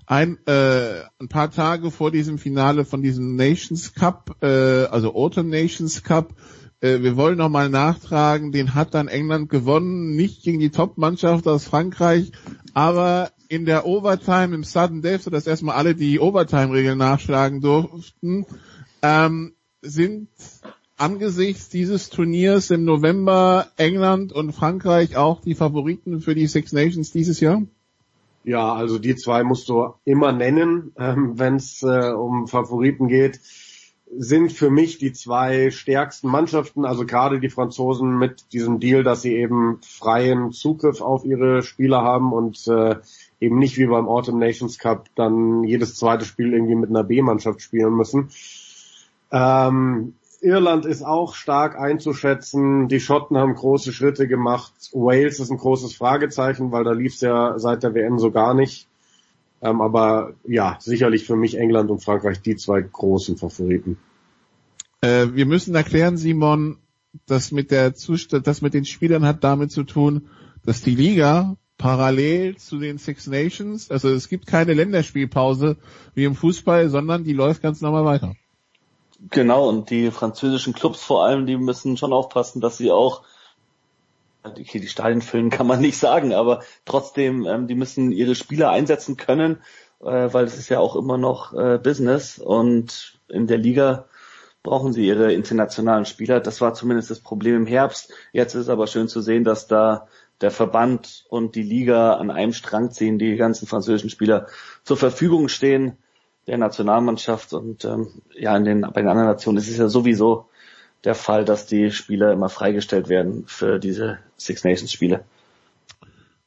ein, äh, ein paar Tage vor diesem Finale von diesem Nations Cup, äh, also Autumn Nations Cup. Äh, wir wollen nochmal nachtragen, den hat dann England gewonnen, nicht gegen die Top-Mannschaft aus Frankreich, aber in der Overtime im Sudden Death, sodass erstmal alle die Overtime-Regeln nachschlagen durften, ähm, sind angesichts dieses Turniers im November England und Frankreich auch die Favoriten für die Six Nations dieses Jahr? Ja, also die zwei musst du immer nennen, ähm, wenn es äh, um Favoriten geht. Sind für mich die zwei stärksten Mannschaften, also gerade die Franzosen mit diesem Deal, dass sie eben freien Zugriff auf ihre Spieler haben und äh, eben nicht wie beim Autumn Nations Cup dann jedes zweite Spiel irgendwie mit einer B-Mannschaft spielen müssen. Ähm, Irland ist auch stark einzuschätzen. Die Schotten haben große Schritte gemacht. Wales ist ein großes Fragezeichen, weil da lief es ja seit der WM so gar nicht. Ähm, aber ja, sicherlich für mich England und Frankreich die zwei großen Favoriten. Äh, wir müssen erklären, Simon, das mit der Zustand, das mit den Spielern hat damit zu tun, dass die Liga parallel zu den Six Nations, also es gibt keine Länderspielpause wie im Fußball, sondern die läuft ganz normal weiter. Genau, und die französischen Clubs vor allem, die müssen schon aufpassen, dass sie auch okay, die Stadien füllen kann man nicht sagen, aber trotzdem, ähm, die müssen ihre Spieler einsetzen können, äh, weil es ist ja auch immer noch äh, Business und in der Liga brauchen sie ihre internationalen Spieler. Das war zumindest das Problem im Herbst. Jetzt ist aber schön zu sehen, dass da der Verband und die Liga an einem Strang ziehen, die ganzen französischen Spieler zur Verfügung stehen der Nationalmannschaft und ähm, ja, in den, bei den anderen Nationen ist es ja sowieso der Fall, dass die Spieler immer freigestellt werden für diese Six Nations Spiele.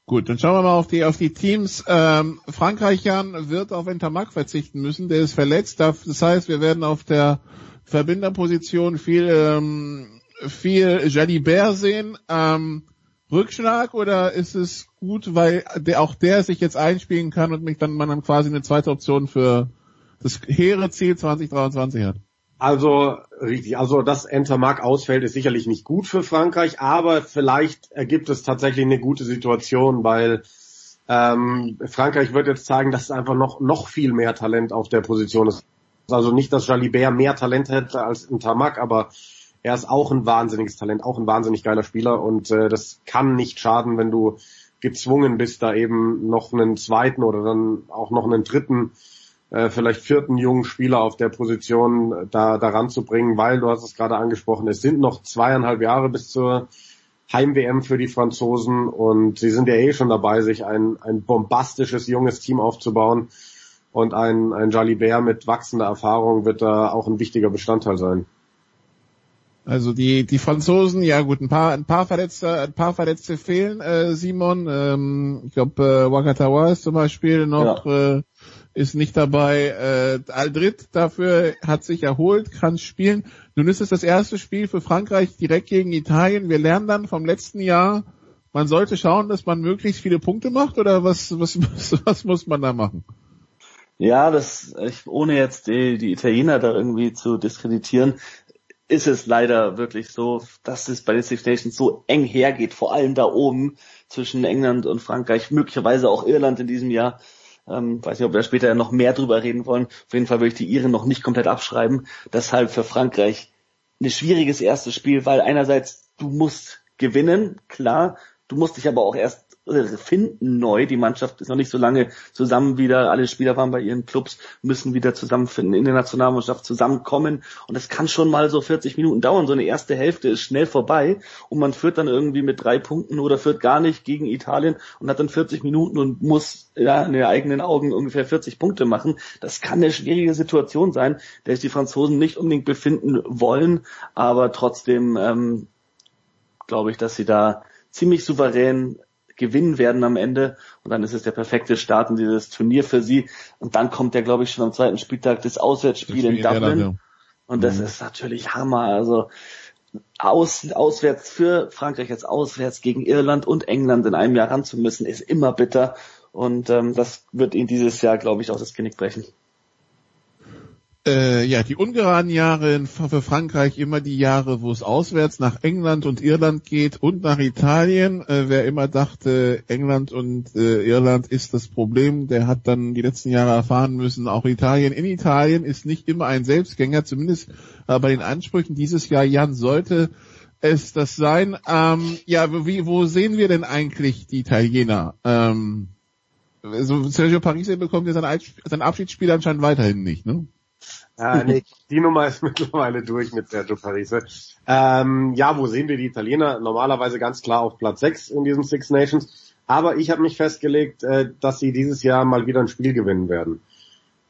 Gut, dann schauen wir mal auf die auf die Teams. Ähm, Frankreich Jan wird auf Intermark verzichten müssen, der ist verletzt. Das heißt, wir werden auf der Verbinderposition viel ähm, viel Jalibert sehen. Ähm, Rückschlag oder ist es gut, weil der, auch der sich jetzt einspielen kann und mich dann man dann quasi eine zweite Option für das hehre Ziel 2023 hat. Also richtig, also dass Entermark ausfällt, ist sicherlich nicht gut für Frankreich, aber vielleicht ergibt es tatsächlich eine gute Situation, weil ähm, Frankreich wird jetzt zeigen, dass es einfach noch noch viel mehr Talent auf der Position ist. Also nicht, dass Jalibert mehr Talent hätte als Entermark, aber er ist auch ein wahnsinniges Talent, auch ein wahnsinnig geiler Spieler und äh, das kann nicht schaden, wenn du gezwungen bist, da eben noch einen zweiten oder dann auch noch einen dritten äh, vielleicht vierten jungen Spieler auf der Position äh, da daran zu bringen, weil du hast es gerade angesprochen, es sind noch zweieinhalb Jahre bis zur Heim-WM für die Franzosen und sie sind ja eh schon dabei, sich ein, ein bombastisches junges Team aufzubauen und ein, ein Jalibert mit wachsender Erfahrung wird da auch ein wichtiger Bestandteil sein. Also die die Franzosen, ja gut, ein paar ein paar Verletzte, ein paar Verletzte fehlen. Äh, Simon, ähm, ich glaube äh, Wakatawa ist zum Beispiel noch ja. äh, ist nicht dabei. Äh, Aldrit dafür hat sich erholt, kann spielen. Nun ist es das erste Spiel für Frankreich direkt gegen Italien. Wir lernen dann vom letzten Jahr, man sollte schauen, dass man möglichst viele Punkte macht oder was was was, was muss man da machen? Ja, das ich, ohne jetzt die, die Italiener da irgendwie zu diskreditieren, ist es leider wirklich so, dass es bei den Six Nations so eng hergeht, vor allem da oben zwischen England und Frankreich, möglicherweise auch Irland in diesem Jahr. Ähm, weiß nicht, ob wir später noch mehr drüber reden wollen. Auf jeden Fall würde ich die Iren noch nicht komplett abschreiben. Deshalb für Frankreich ein schwieriges erstes Spiel, weil einerseits du musst gewinnen, klar, du musst dich aber auch erst finden neu. Die Mannschaft ist noch nicht so lange zusammen wieder. Alle Spieler waren bei ihren Clubs, müssen wieder zusammenfinden in der Nationalmannschaft zusammenkommen. Und es kann schon mal so 40 Minuten dauern. So eine erste Hälfte ist schnell vorbei und man führt dann irgendwie mit drei Punkten oder führt gar nicht gegen Italien und hat dann 40 Minuten und muss ja, in den eigenen Augen ungefähr 40 Punkte machen. Das kann eine schwierige Situation sein, der sich die Franzosen nicht unbedingt befinden wollen, aber trotzdem ähm, glaube ich, dass sie da ziemlich souverän gewinnen werden am Ende. Und dann ist es der perfekte Start in dieses Turnier für sie. Und dann kommt ja, glaube ich, schon am zweiten Spieltag das Auswärtsspiel das in Dublin. Ja, Und das mhm. ist natürlich Hammer. Also aus, auswärts für Frankreich jetzt auswärts gegen Irland und England in einem Jahr ran zu müssen, ist immer bitter. Und ähm, das wird ihnen dieses Jahr, glaube ich, auch das Genick brechen. Äh, ja, die ungeraden Jahre für Frankreich immer die Jahre, wo es auswärts nach England und Irland geht und nach Italien. Äh, wer immer dachte, England und äh, Irland ist das Problem, der hat dann die letzten Jahre erfahren müssen, auch Italien. In Italien ist nicht immer ein Selbstgänger, zumindest äh, bei den Ansprüchen dieses Jahr, Jan, sollte es das sein. Ähm, ja, wie, wo sehen wir denn eigentlich die Italiener? Ähm, Sergio Parisi bekommt ja sein Abschiedsspiel anscheinend weiterhin nicht, ne? Äh, nee, die Nummer ist mittlerweile durch mit Sergio Parise. Ähm, ja, wo sehen wir die Italiener? Normalerweise ganz klar auf Platz 6 in diesem Six Nations. Aber ich habe mich festgelegt, äh, dass sie dieses Jahr mal wieder ein Spiel gewinnen werden.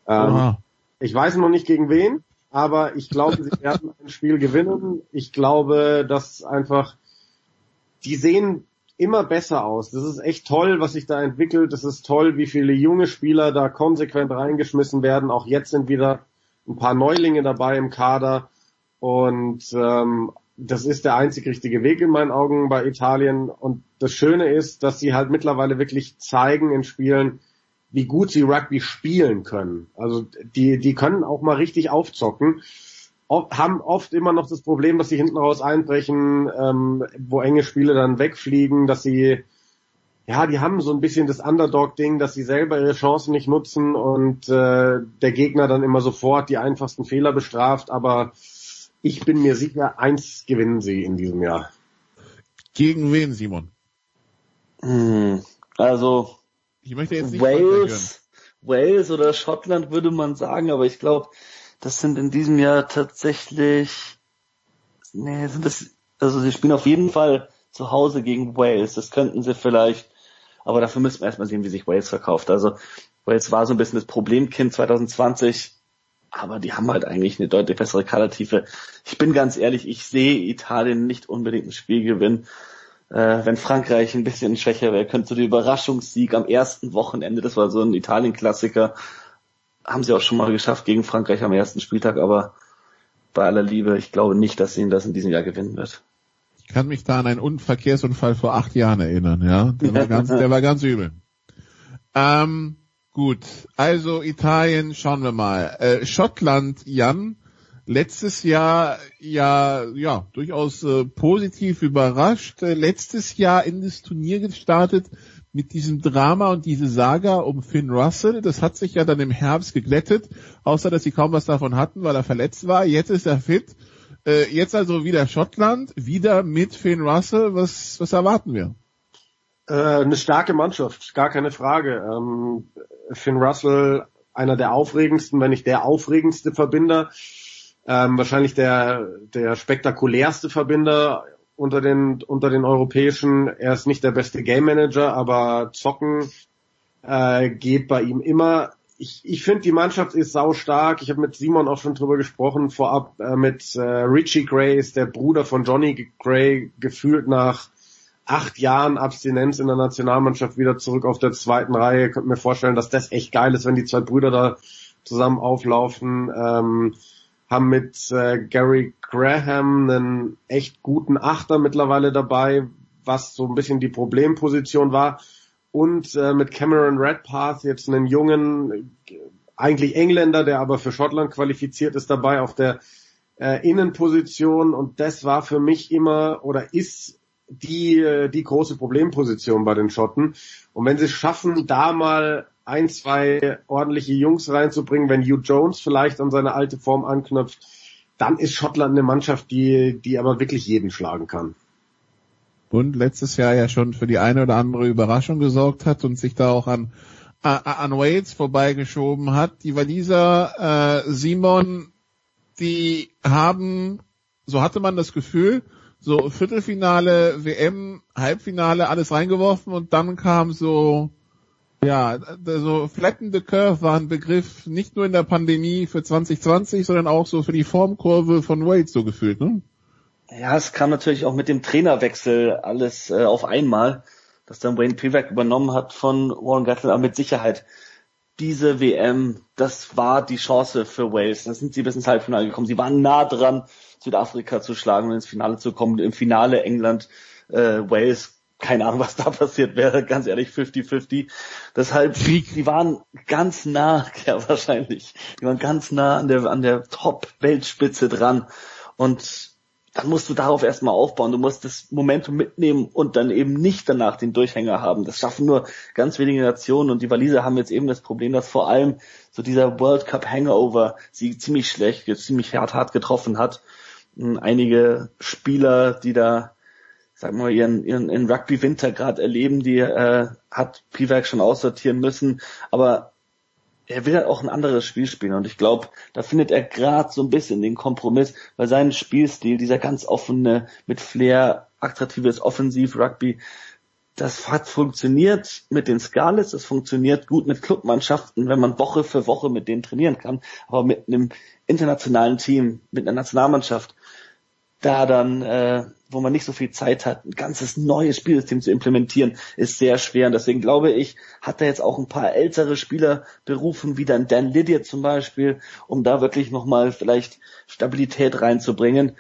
Ähm, ich weiß noch nicht gegen wen, aber ich glaube, sie werden ein Spiel gewinnen. Ich glaube, dass einfach, die sehen immer besser aus. Das ist echt toll, was sich da entwickelt. Das ist toll, wie viele junge Spieler da konsequent reingeschmissen werden. Auch jetzt sind wieder ein paar Neulinge dabei im Kader. Und ähm, das ist der einzig richtige Weg in meinen Augen bei Italien. Und das Schöne ist, dass sie halt mittlerweile wirklich zeigen in Spielen, wie gut sie Rugby spielen können. Also die, die können auch mal richtig aufzocken. O haben oft immer noch das Problem, dass sie hinten raus einbrechen, ähm, wo enge Spiele dann wegfliegen, dass sie, ja, die haben so ein bisschen das Underdog-Ding, dass sie selber ihre Chancen nicht nutzen und äh, der Gegner dann immer sofort die einfachsten Fehler bestraft. Aber ich bin mir sicher, eins gewinnen sie in diesem Jahr. Gegen wen, Simon? Hm, also ich möchte jetzt nicht Wales, Wales oder Schottland würde man sagen, aber ich glaube, das sind in diesem Jahr tatsächlich, nee, sind das, also sie spielen auf jeden Fall zu Hause gegen Wales. Das könnten sie vielleicht, aber dafür müssen wir erstmal sehen, wie sich Wales verkauft. Also Wales war so ein bisschen das Problemkind 2020 aber die haben halt eigentlich eine deutlich bessere Kadertiefe. Ich bin ganz ehrlich, ich sehe Italien nicht unbedingt ein Spiel gewinnen. Äh, wenn Frankreich ein bisschen schwächer wäre, könnte der Überraschungssieg am ersten Wochenende, das war so ein Italien-Klassiker, haben sie auch schon mal geschafft gegen Frankreich am ersten Spieltag, aber bei aller Liebe, ich glaube nicht, dass ihnen das in diesem Jahr gewinnen wird. Ich kann mich da an einen Unverkehrsunfall vor acht Jahren erinnern, ja. Der war ganz, der war ganz übel. Ähm, Gut, also Italien, schauen wir mal. Äh, Schottland, Jan, letztes Jahr ja ja durchaus äh, positiv überrascht. Äh, letztes Jahr in das Turnier gestartet mit diesem Drama und diese Saga um Finn Russell. Das hat sich ja dann im Herbst geglättet, außer dass sie kaum was davon hatten, weil er verletzt war. Jetzt ist er fit. Äh, jetzt also wieder Schottland, wieder mit Finn Russell. Was, was erwarten wir? Äh, eine starke Mannschaft, gar keine Frage. Ähm, Finn Russell, einer der aufregendsten, wenn nicht der aufregendste Verbinder. Ähm, wahrscheinlich der, der spektakulärste Verbinder unter den, unter den europäischen. Er ist nicht der beste Game Manager, aber zocken äh, geht bei ihm immer. Ich, ich finde, die Mannschaft ist sau stark. Ich habe mit Simon auch schon drüber gesprochen, vorab äh, mit äh, Richie Gray ist der Bruder von Johnny Gray, gefühlt nach acht Jahren Abstinenz in der Nationalmannschaft wieder zurück auf der zweiten Reihe. Ich könnte mir vorstellen, dass das echt geil ist, wenn die zwei Brüder da zusammen auflaufen. Ähm, haben mit äh, Gary Graham einen echt guten Achter mittlerweile dabei, was so ein bisschen die Problemposition war. Und äh, mit Cameron Redpath jetzt einen jungen, eigentlich Engländer, der aber für Schottland qualifiziert ist dabei auf der äh, Innenposition. Und das war für mich immer oder ist die, äh, die große Problemposition bei den Schotten. Und wenn sie es schaffen, da mal ein, zwei ordentliche Jungs reinzubringen, wenn Hugh Jones vielleicht an seine alte Form anknüpft, dann ist Schottland eine Mannschaft, die, die aber wirklich jeden schlagen kann. Und letztes Jahr ja schon für die eine oder andere Überraschung gesorgt hat und sich da auch an, an Wales vorbeigeschoben hat. Die Waliser äh, Simon, die haben, so hatte man das Gefühl, so Viertelfinale, WM, Halbfinale, alles reingeworfen und dann kam so, ja, so Flatten the Curve war ein Begriff nicht nur in der Pandemie für 2020, sondern auch so für die Formkurve von Wales so gefühlt, ne? Ja, es kam natürlich auch mit dem Trainerwechsel alles äh, auf einmal, dass dann Wayne Pivac übernommen hat von Warren Gatland, aber mit Sicherheit diese WM, das war die Chance für Wales. Da sind sie bis ins Halbfinale gekommen. Sie waren nah dran, Südafrika zu schlagen und ins Finale zu kommen. Im Finale England, äh, Wales, keine Ahnung, was da passiert wäre, ganz ehrlich, 50-50. Deshalb, die waren ganz nah, ja wahrscheinlich, die waren ganz nah an der, an der Top-Weltspitze dran. Und dann musst du darauf erstmal aufbauen. Du musst das Momentum mitnehmen und dann eben nicht danach den Durchhänger haben. Das schaffen nur ganz wenige Nationen und die Waliser haben jetzt eben das Problem, dass vor allem so dieser World Cup Hangover sie ziemlich schlecht, ziemlich hart, hart getroffen hat einige Spieler, die da, sagen wir mal, ihren, ihren, ihren Rugby-Winter gerade erleben, die äh, hat Pivac schon aussortieren müssen, aber er will halt auch ein anderes Spiel spielen und ich glaube, da findet er gerade so ein bisschen den Kompromiss, weil sein Spielstil, dieser ganz offene, mit Flair, attraktives Offensiv-Rugby, das hat funktioniert mit den Scarlets, das funktioniert gut mit Clubmannschaften, wenn man Woche für Woche mit denen trainieren kann. Aber mit einem internationalen Team, mit einer Nationalmannschaft, da dann, äh, wo man nicht so viel Zeit hat, ein ganzes neues Spielsystem zu implementieren, ist sehr schwer. Und deswegen glaube ich, hat er jetzt auch ein paar ältere Spieler berufen, wie dann Dan Lydia zum Beispiel, um da wirklich nochmal vielleicht Stabilität reinzubringen.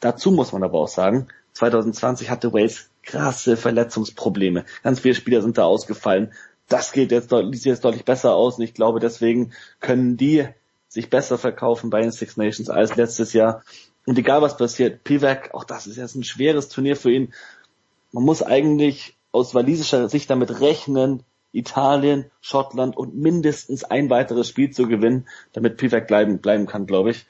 Dazu muss man aber auch sagen, 2020 hatte Wales krasse Verletzungsprobleme. Ganz viele Spieler sind da ausgefallen. Das geht jetzt, sieht jetzt deutlich besser aus und ich glaube, deswegen können die sich besser verkaufen bei den Six Nations als letztes Jahr. Und egal was passiert, Pivak, auch das ist jetzt ein schweres Turnier für ihn. Man muss eigentlich aus walisischer Sicht damit rechnen, Italien, Schottland und mindestens ein weiteres Spiel zu gewinnen, damit Pivak bleiben, bleiben kann, glaube ich.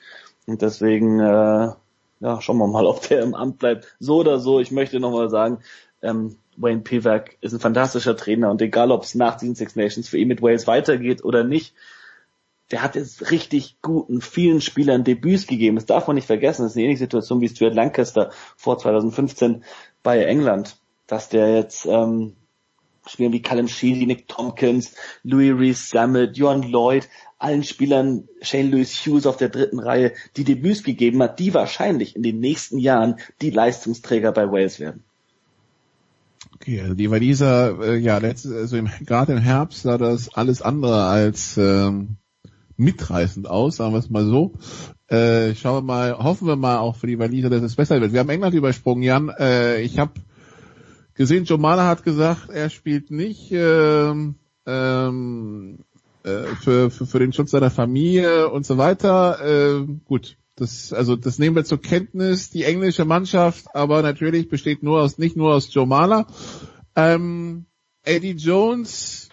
Und deswegen äh, ja, schauen wir mal, ob der im Amt bleibt. So oder so, ich möchte nochmal sagen, ähm, Wayne Pivac ist ein fantastischer Trainer und egal, ob es nach diesen Six Nations für ihn mit Wales weitergeht oder nicht, der hat jetzt richtig guten, vielen Spielern Debüts gegeben. Das darf man nicht vergessen. Das ist eine ähnliche Situation wie Stuart Lancaster vor 2015 bei England, dass der jetzt ähm, Spielen wie Callum Sheedy, Nick Tompkins, Louis Rees Summit, Johan Lloyd, allen Spielern Shane Lewis Hughes auf der dritten Reihe die Debüts gegeben hat, die wahrscheinlich in den nächsten Jahren die Leistungsträger bei Wales werden. Okay, also die Waliser, äh, ja, letztes, also gerade im Herbst sah das alles andere als ähm, mitreißend aus, sagen wir es mal so. Äh, schauen wir mal, hoffen wir mal auch für die Waliser, dass es besser wird. Wir haben England übersprungen, Jan. Äh, ich habe gesehen, Jomala hat gesagt, er spielt nicht. Ähm, ähm, äh, für, für, für den Schutz seiner Familie und so weiter. Äh, gut, das, also das nehmen wir zur Kenntnis, die englische Mannschaft, aber natürlich besteht nur aus, nicht nur aus Joe Mahler. Ähm, Eddie Jones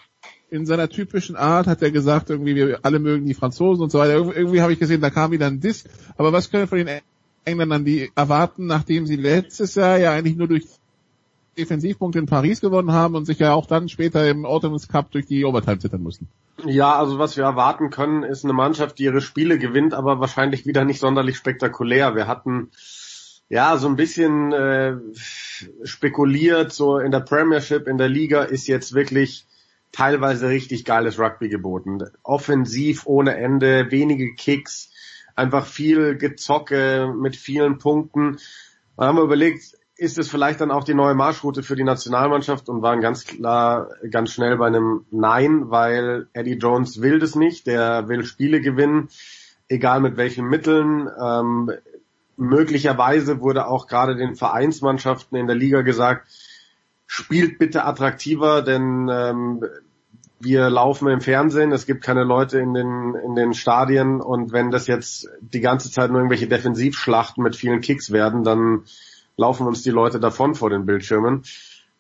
in seiner typischen Art hat er gesagt, irgendwie wir alle mögen die Franzosen und so weiter. Irgendwie, irgendwie habe ich gesehen, da kam wieder ein Diss. Aber was können wir von den Engländern die erwarten, nachdem sie letztes Jahr ja eigentlich nur durch Defensivpunkte in Paris gewonnen haben und sich ja auch dann später im Autumn's Cup durch die Overtime zittern mussten. Ja, also was wir erwarten können, ist eine Mannschaft, die ihre Spiele gewinnt, aber wahrscheinlich wieder nicht sonderlich spektakulär. Wir hatten ja so ein bisschen äh, spekuliert, so in der Premiership, in der Liga ist jetzt wirklich teilweise richtig geiles Rugby geboten. Offensiv ohne Ende, wenige Kicks, einfach viel Gezocke mit vielen Punkten. Da haben wir überlegt, ist es vielleicht dann auch die neue Marschroute für die Nationalmannschaft und waren ganz klar ganz schnell bei einem Nein, weil Eddie Jones will das nicht, der will Spiele gewinnen, egal mit welchen Mitteln. Ähm, möglicherweise wurde auch gerade den Vereinsmannschaften in der Liga gesagt, spielt bitte attraktiver, denn ähm, wir laufen im Fernsehen, es gibt keine Leute in den, in den Stadien und wenn das jetzt die ganze Zeit nur irgendwelche Defensivschlachten mit vielen Kicks werden, dann laufen uns die Leute davon vor den Bildschirmen.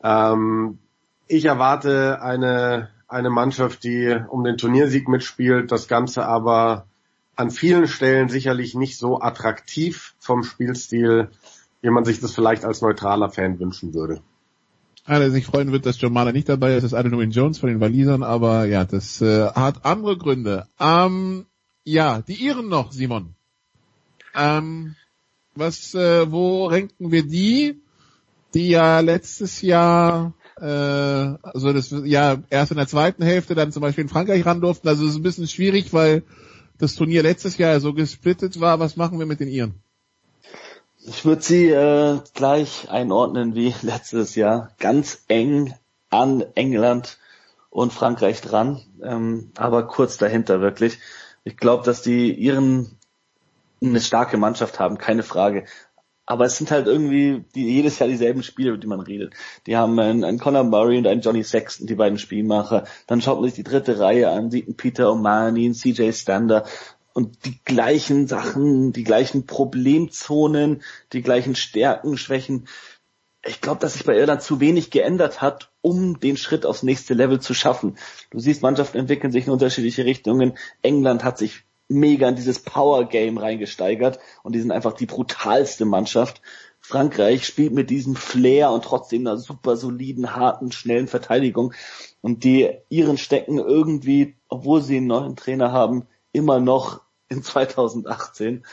Ähm, ich erwarte eine, eine Mannschaft, die um den Turniersieg mitspielt, das Ganze aber an vielen Stellen sicherlich nicht so attraktiv vom Spielstil, wie man sich das vielleicht als neutraler Fan wünschen würde. Einer, der sich freuen wird, dass John nicht dabei ist, ist Adenoin Jones von den Walisern, aber ja, das äh, hat andere Gründe. Ähm, ja, die Iren noch, Simon. Ähm, was, äh, wo ranken wir die, die ja letztes Jahr, äh, also das ja erst in der zweiten Hälfte dann zum Beispiel in Frankreich ran durften. Also es ist ein bisschen schwierig, weil das Turnier letztes Jahr so gesplittet war. Was machen wir mit den Iren? Ich würde sie äh, gleich einordnen wie letztes Jahr. Ganz eng an England und Frankreich dran, ähm, aber kurz dahinter wirklich. Ich glaube, dass die Iren eine starke Mannschaft haben, keine Frage. Aber es sind halt irgendwie die, jedes Jahr dieselben Spiele, über die man redet. Die haben einen, einen Conor Murray und einen Johnny Sexton, die beiden Spielmacher. Dann schaut man sich die dritte Reihe an, sieht einen Peter O'Mani, einen CJ Stander und die gleichen Sachen, die gleichen Problemzonen, die gleichen Stärken, Schwächen. Ich glaube, dass sich bei Irland zu wenig geändert hat, um den Schritt aufs nächste Level zu schaffen. Du siehst, Mannschaften entwickeln sich in unterschiedliche Richtungen. England hat sich mega in dieses Power Game reingesteigert und die sind einfach die brutalste Mannschaft. Frankreich spielt mit diesem Flair und trotzdem einer super soliden, harten, schnellen Verteidigung und die ihren stecken irgendwie, obwohl sie einen neuen Trainer haben, immer noch in 2018.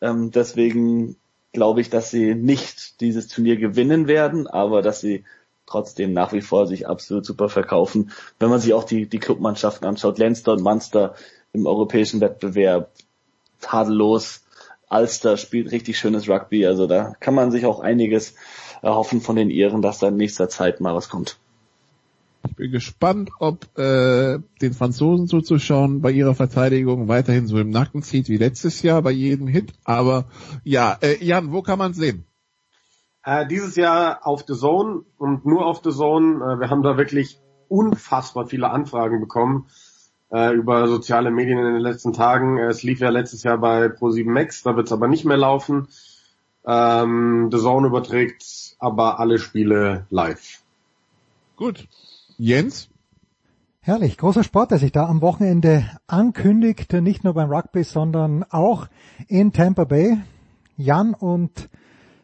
Ähm, deswegen glaube ich, dass sie nicht dieses Turnier gewinnen werden, aber dass sie trotzdem nach wie vor sich absolut super verkaufen. Wenn man sich auch die, die Clubmannschaften anschaut, Leinster und Munster im europäischen Wettbewerb, tadellos. Ulster spielt richtig schönes Rugby, also da kann man sich auch einiges erhoffen von den Iren, dass da in nächster Zeit mal was kommt. Ich bin gespannt, ob äh, den Franzosen zuzuschauen bei ihrer Verteidigung weiterhin so im Nacken zieht wie letztes Jahr bei jedem Hit. Aber ja, äh, Jan, wo kann man sehen? Äh, dieses Jahr auf The Zone und nur auf The Zone. Äh, wir haben da wirklich unfassbar viele Anfragen bekommen äh, über soziale Medien in den letzten Tagen. Es lief ja letztes Jahr bei Pro7 Max, da wird es aber nicht mehr laufen. Ähm, The Zone überträgt aber alle Spiele live. Gut. Jens? Herrlich, großer Sport, der sich da am Wochenende ankündigt, nicht nur beim Rugby, sondern auch in Tampa Bay. Jan und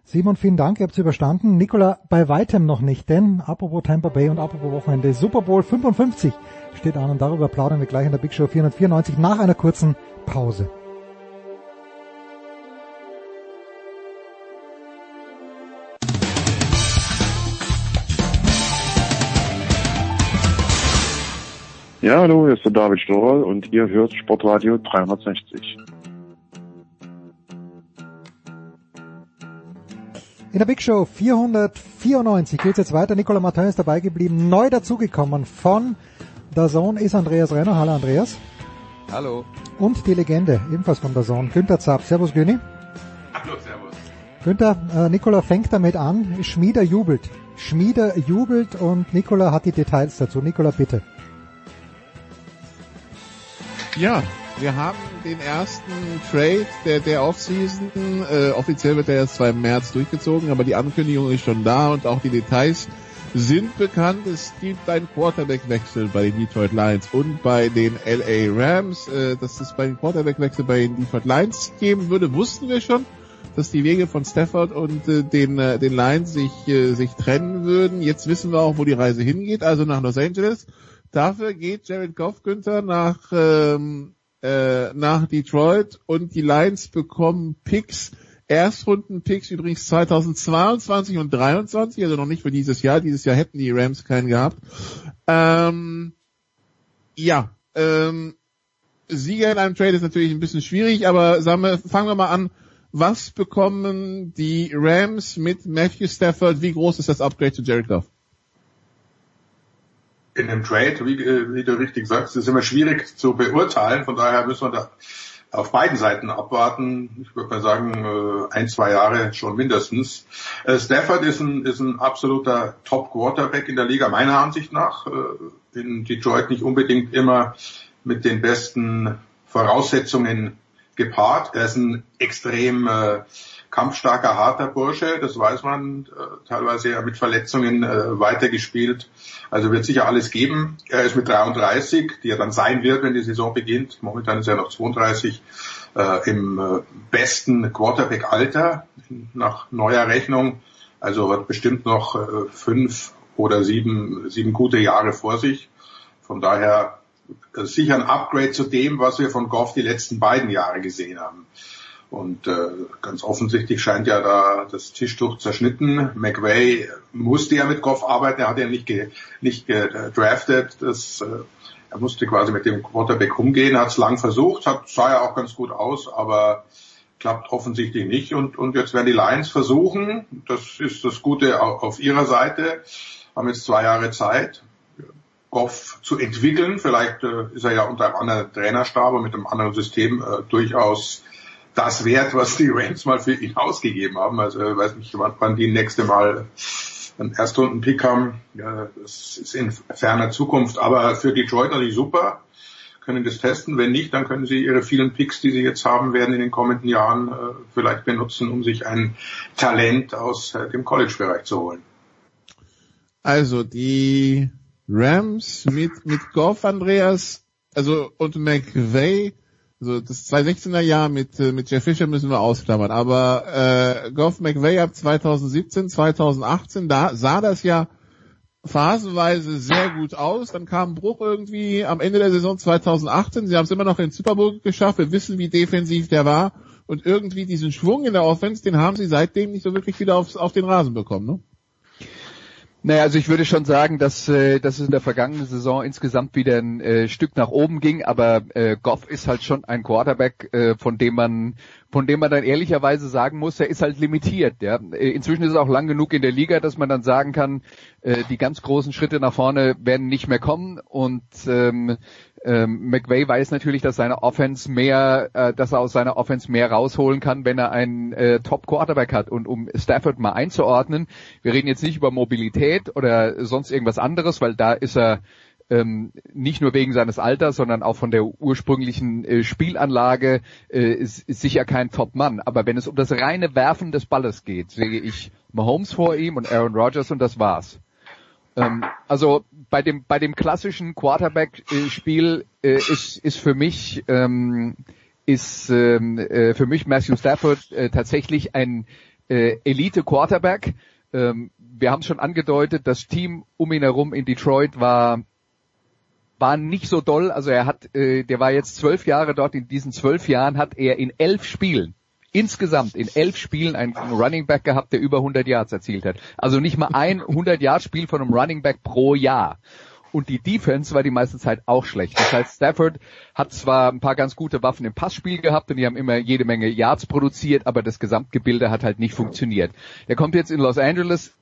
Simon, vielen Dank, ihr habt es überstanden. Nicola, bei weitem noch nicht, denn apropos Tampa Bay und apropos Wochenende, Super Bowl 55 steht an und darüber plaudern wir gleich in der Big Show 494 nach einer kurzen Pause. Ja, hallo, hier ist der David Storer und ihr hört Sportradio 360. In der Big Show 494 geht es jetzt weiter. Nicola Martin ist dabei geblieben. Neu dazugekommen von der Zone ist Andreas Renner. Hallo Andreas. Hallo. Und die Legende, ebenfalls von der Zone, Günther Zapp. Servus Güni. Hallo, servus. Günther, äh, Nicola fängt damit an. Schmieder jubelt. Schmieder jubelt und Nicola hat die Details dazu. Nicola, bitte. Ja, wir haben den ersten Trade der, der Offseason. Äh, offiziell wird er erst zwar im März durchgezogen, aber die Ankündigung ist schon da und auch die Details sind bekannt. Es gibt einen Quarterback-Wechsel bei den Detroit Lions und bei den LA Rams. Äh, dass es bei den Quarterback-Wechsel bei den Detroit Lions geben würde, wussten wir schon. Dass die Wege von Stafford und äh, den, äh, den Lions sich, äh, sich trennen würden. Jetzt wissen wir auch, wo die Reise hingeht, also nach Los Angeles. Dafür geht Jared Goff Günther nach, ähm, äh, nach Detroit und die Lions bekommen Picks, Erstrunden-Picks übrigens 2022 und 2023, also noch nicht für dieses Jahr. Dieses Jahr hätten die Rams keinen gehabt. Ähm, ja, ähm, Sieger in einem Trade ist natürlich ein bisschen schwierig, aber sagen wir, fangen wir mal an. Was bekommen die Rams mit Matthew Stafford? Wie groß ist das Upgrade zu Jared Goff? In dem Trade, wie, wie du richtig sagst, ist immer schwierig zu beurteilen. Von daher müssen wir da auf beiden Seiten abwarten. Ich würde mal sagen, ein, zwei Jahre schon mindestens. Stafford ist ein, ist ein absoluter Top-Quarterback in der Liga, meiner Ansicht nach. In Detroit nicht unbedingt immer mit den besten Voraussetzungen gepaart. Er ist ein extrem äh, kampfstarker, harter Bursche, das weiß man, äh, teilweise ja mit Verletzungen äh, weitergespielt. Also wird sicher alles geben. Er ist mit 33, die er dann sein wird, wenn die Saison beginnt. Momentan ist er noch 32, äh, im äh, besten Quarterback-Alter nach neuer Rechnung. Also hat bestimmt noch äh, fünf oder sieben, sieben gute Jahre vor sich. Von daher äh, sicher ein Upgrade zu dem, was wir von Goff die letzten beiden Jahre gesehen haben. Und äh, ganz offensichtlich scheint ja da das Tischtuch zerschnitten. McVay musste ja mit Goff arbeiten, er hat ja nicht, ge, nicht gedraftet. Das, äh, er musste quasi mit dem Quarterback umgehen, hat es lang versucht, hat, sah ja auch ganz gut aus, aber klappt offensichtlich nicht. Und, und jetzt werden die Lions versuchen, das ist das Gute auf ihrer Seite, haben jetzt zwei Jahre Zeit, Goff zu entwickeln. Vielleicht äh, ist er ja unter einem anderen Trainerstab und mit einem anderen System äh, durchaus das wert, was die Rams mal für ihn ausgegeben haben. Also ich weiß nicht, wann die nächste Mal einen Erstrunden-Pick haben. Ja, das ist in ferner Zukunft. Aber für Detroit natürlich super. Können das testen. Wenn nicht, dann können sie ihre vielen Picks, die sie jetzt haben werden in den kommenden Jahren, äh, vielleicht benutzen, um sich ein Talent aus äh, dem College-Bereich zu holen. Also die Rams mit, mit Goff, Andreas, also und McVay, also das 2016er Jahr mit, äh, mit Jeff Fisher müssen wir ausklammern, aber äh, Goff McVay ab 2017, 2018, da sah das ja phasenweise sehr gut aus. Dann kam Bruch irgendwie am Ende der Saison 2018. Sie haben es immer noch in Super Bowl geschafft. Wir wissen, wie defensiv der war. Und irgendwie diesen Schwung in der Offense, den haben sie seitdem nicht so wirklich wieder aufs, auf den Rasen bekommen. Ne? Naja, also ich würde schon sagen, dass, äh, dass es in der vergangenen Saison insgesamt wieder ein äh, Stück nach oben ging, aber äh, Goff ist halt schon ein Quarterback, äh, von dem man von dem man dann ehrlicherweise sagen muss, er ist halt limitiert. Ja. Äh, inzwischen ist es auch lang genug in der Liga, dass man dann sagen kann, äh, die ganz großen Schritte nach vorne werden nicht mehr kommen und ähm, ähm, McVay weiß natürlich, dass seine Offense mehr, äh, dass er aus seiner Offense mehr rausholen kann, wenn er einen äh, Top Quarterback hat. Und um Stafford mal einzuordnen, wir reden jetzt nicht über Mobilität oder sonst irgendwas anderes, weil da ist er ähm, nicht nur wegen seines Alters, sondern auch von der ursprünglichen äh, Spielanlage äh, ist, ist sicher kein Top-Mann. Aber wenn es um das reine Werfen des Balles geht, sehe ich Mahomes vor ihm und Aaron Rodgers und das war's. Ähm, also bei dem bei dem klassischen Quarterback-Spiel äh, ist ist für mich ähm, ist ähm, äh, für mich Matthew Stafford äh, tatsächlich ein äh, Elite Quarterback. Ähm, wir haben schon angedeutet, das Team um ihn herum in Detroit war war nicht so doll. Also er hat, äh, der war jetzt zwölf Jahre dort. In diesen zwölf Jahren hat er in elf Spielen insgesamt in elf Spielen einen Running Back gehabt, der über 100 Yards erzielt hat. Also nicht mal ein 100 Yard Spiel von einem Running Back pro Jahr. Und die Defense war die meiste Zeit auch schlecht. Das heißt, Stafford hat zwar ein paar ganz gute Waffen im Passspiel gehabt und die haben immer jede Menge Yards produziert, aber das Gesamtgebilde hat halt nicht funktioniert. Er kommt jetzt in Los Angeles,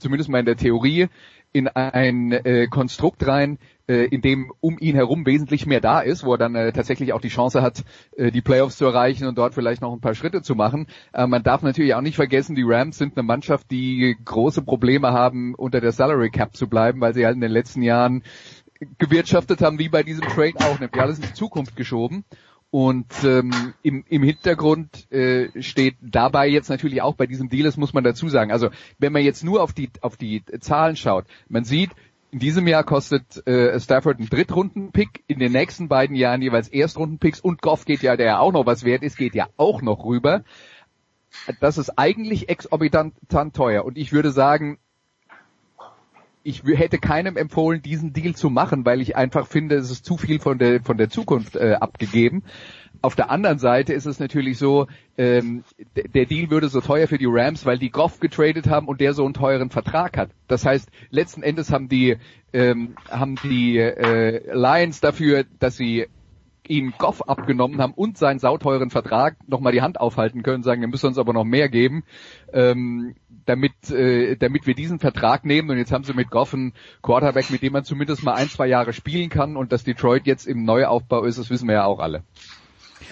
zumindest mal in der Theorie, in ein äh, Konstrukt rein, äh, in dem um ihn herum wesentlich mehr da ist, wo er dann äh, tatsächlich auch die Chance hat, äh, die Playoffs zu erreichen und dort vielleicht noch ein paar Schritte zu machen. Äh, man darf natürlich auch nicht vergessen, die Rams sind eine Mannschaft, die große Probleme haben, unter der Salary Cap zu bleiben, weil sie halt in den letzten Jahren gewirtschaftet haben, wie bei diesem Trade auch, nämlich alles in die Zukunft geschoben. Und ähm, im, im Hintergrund äh, steht dabei jetzt natürlich auch bei diesem Deal, das muss man dazu sagen. Also wenn man jetzt nur auf die auf die Zahlen schaut, man sieht, in diesem Jahr kostet äh, Stafford einen Drittrunden-Pick, in den nächsten beiden Jahren jeweils Erstrunden-Picks und Goff geht ja, der ja auch noch was wert ist, geht ja auch noch rüber. Das ist eigentlich exorbitant teuer und ich würde sagen, ich hätte keinem empfohlen, diesen Deal zu machen, weil ich einfach finde, es ist zu viel von der von der Zukunft äh, abgegeben. Auf der anderen Seite ist es natürlich so, ähm, der Deal würde so teuer für die Rams, weil die Goff getradet haben und der so einen teuren Vertrag hat. Das heißt, letzten Endes haben die ähm, haben die äh, Lions dafür, dass sie ihn Goff abgenommen haben und seinen sauteuren Vertrag nochmal die Hand aufhalten können, sagen, wir müssen uns aber noch mehr geben, ähm, damit, äh, damit wir diesen Vertrag nehmen. Und jetzt haben sie mit Goff einen Quarterback, mit dem man zumindest mal ein, zwei Jahre spielen kann. Und dass Detroit jetzt im Neuaufbau ist, das wissen wir ja auch alle.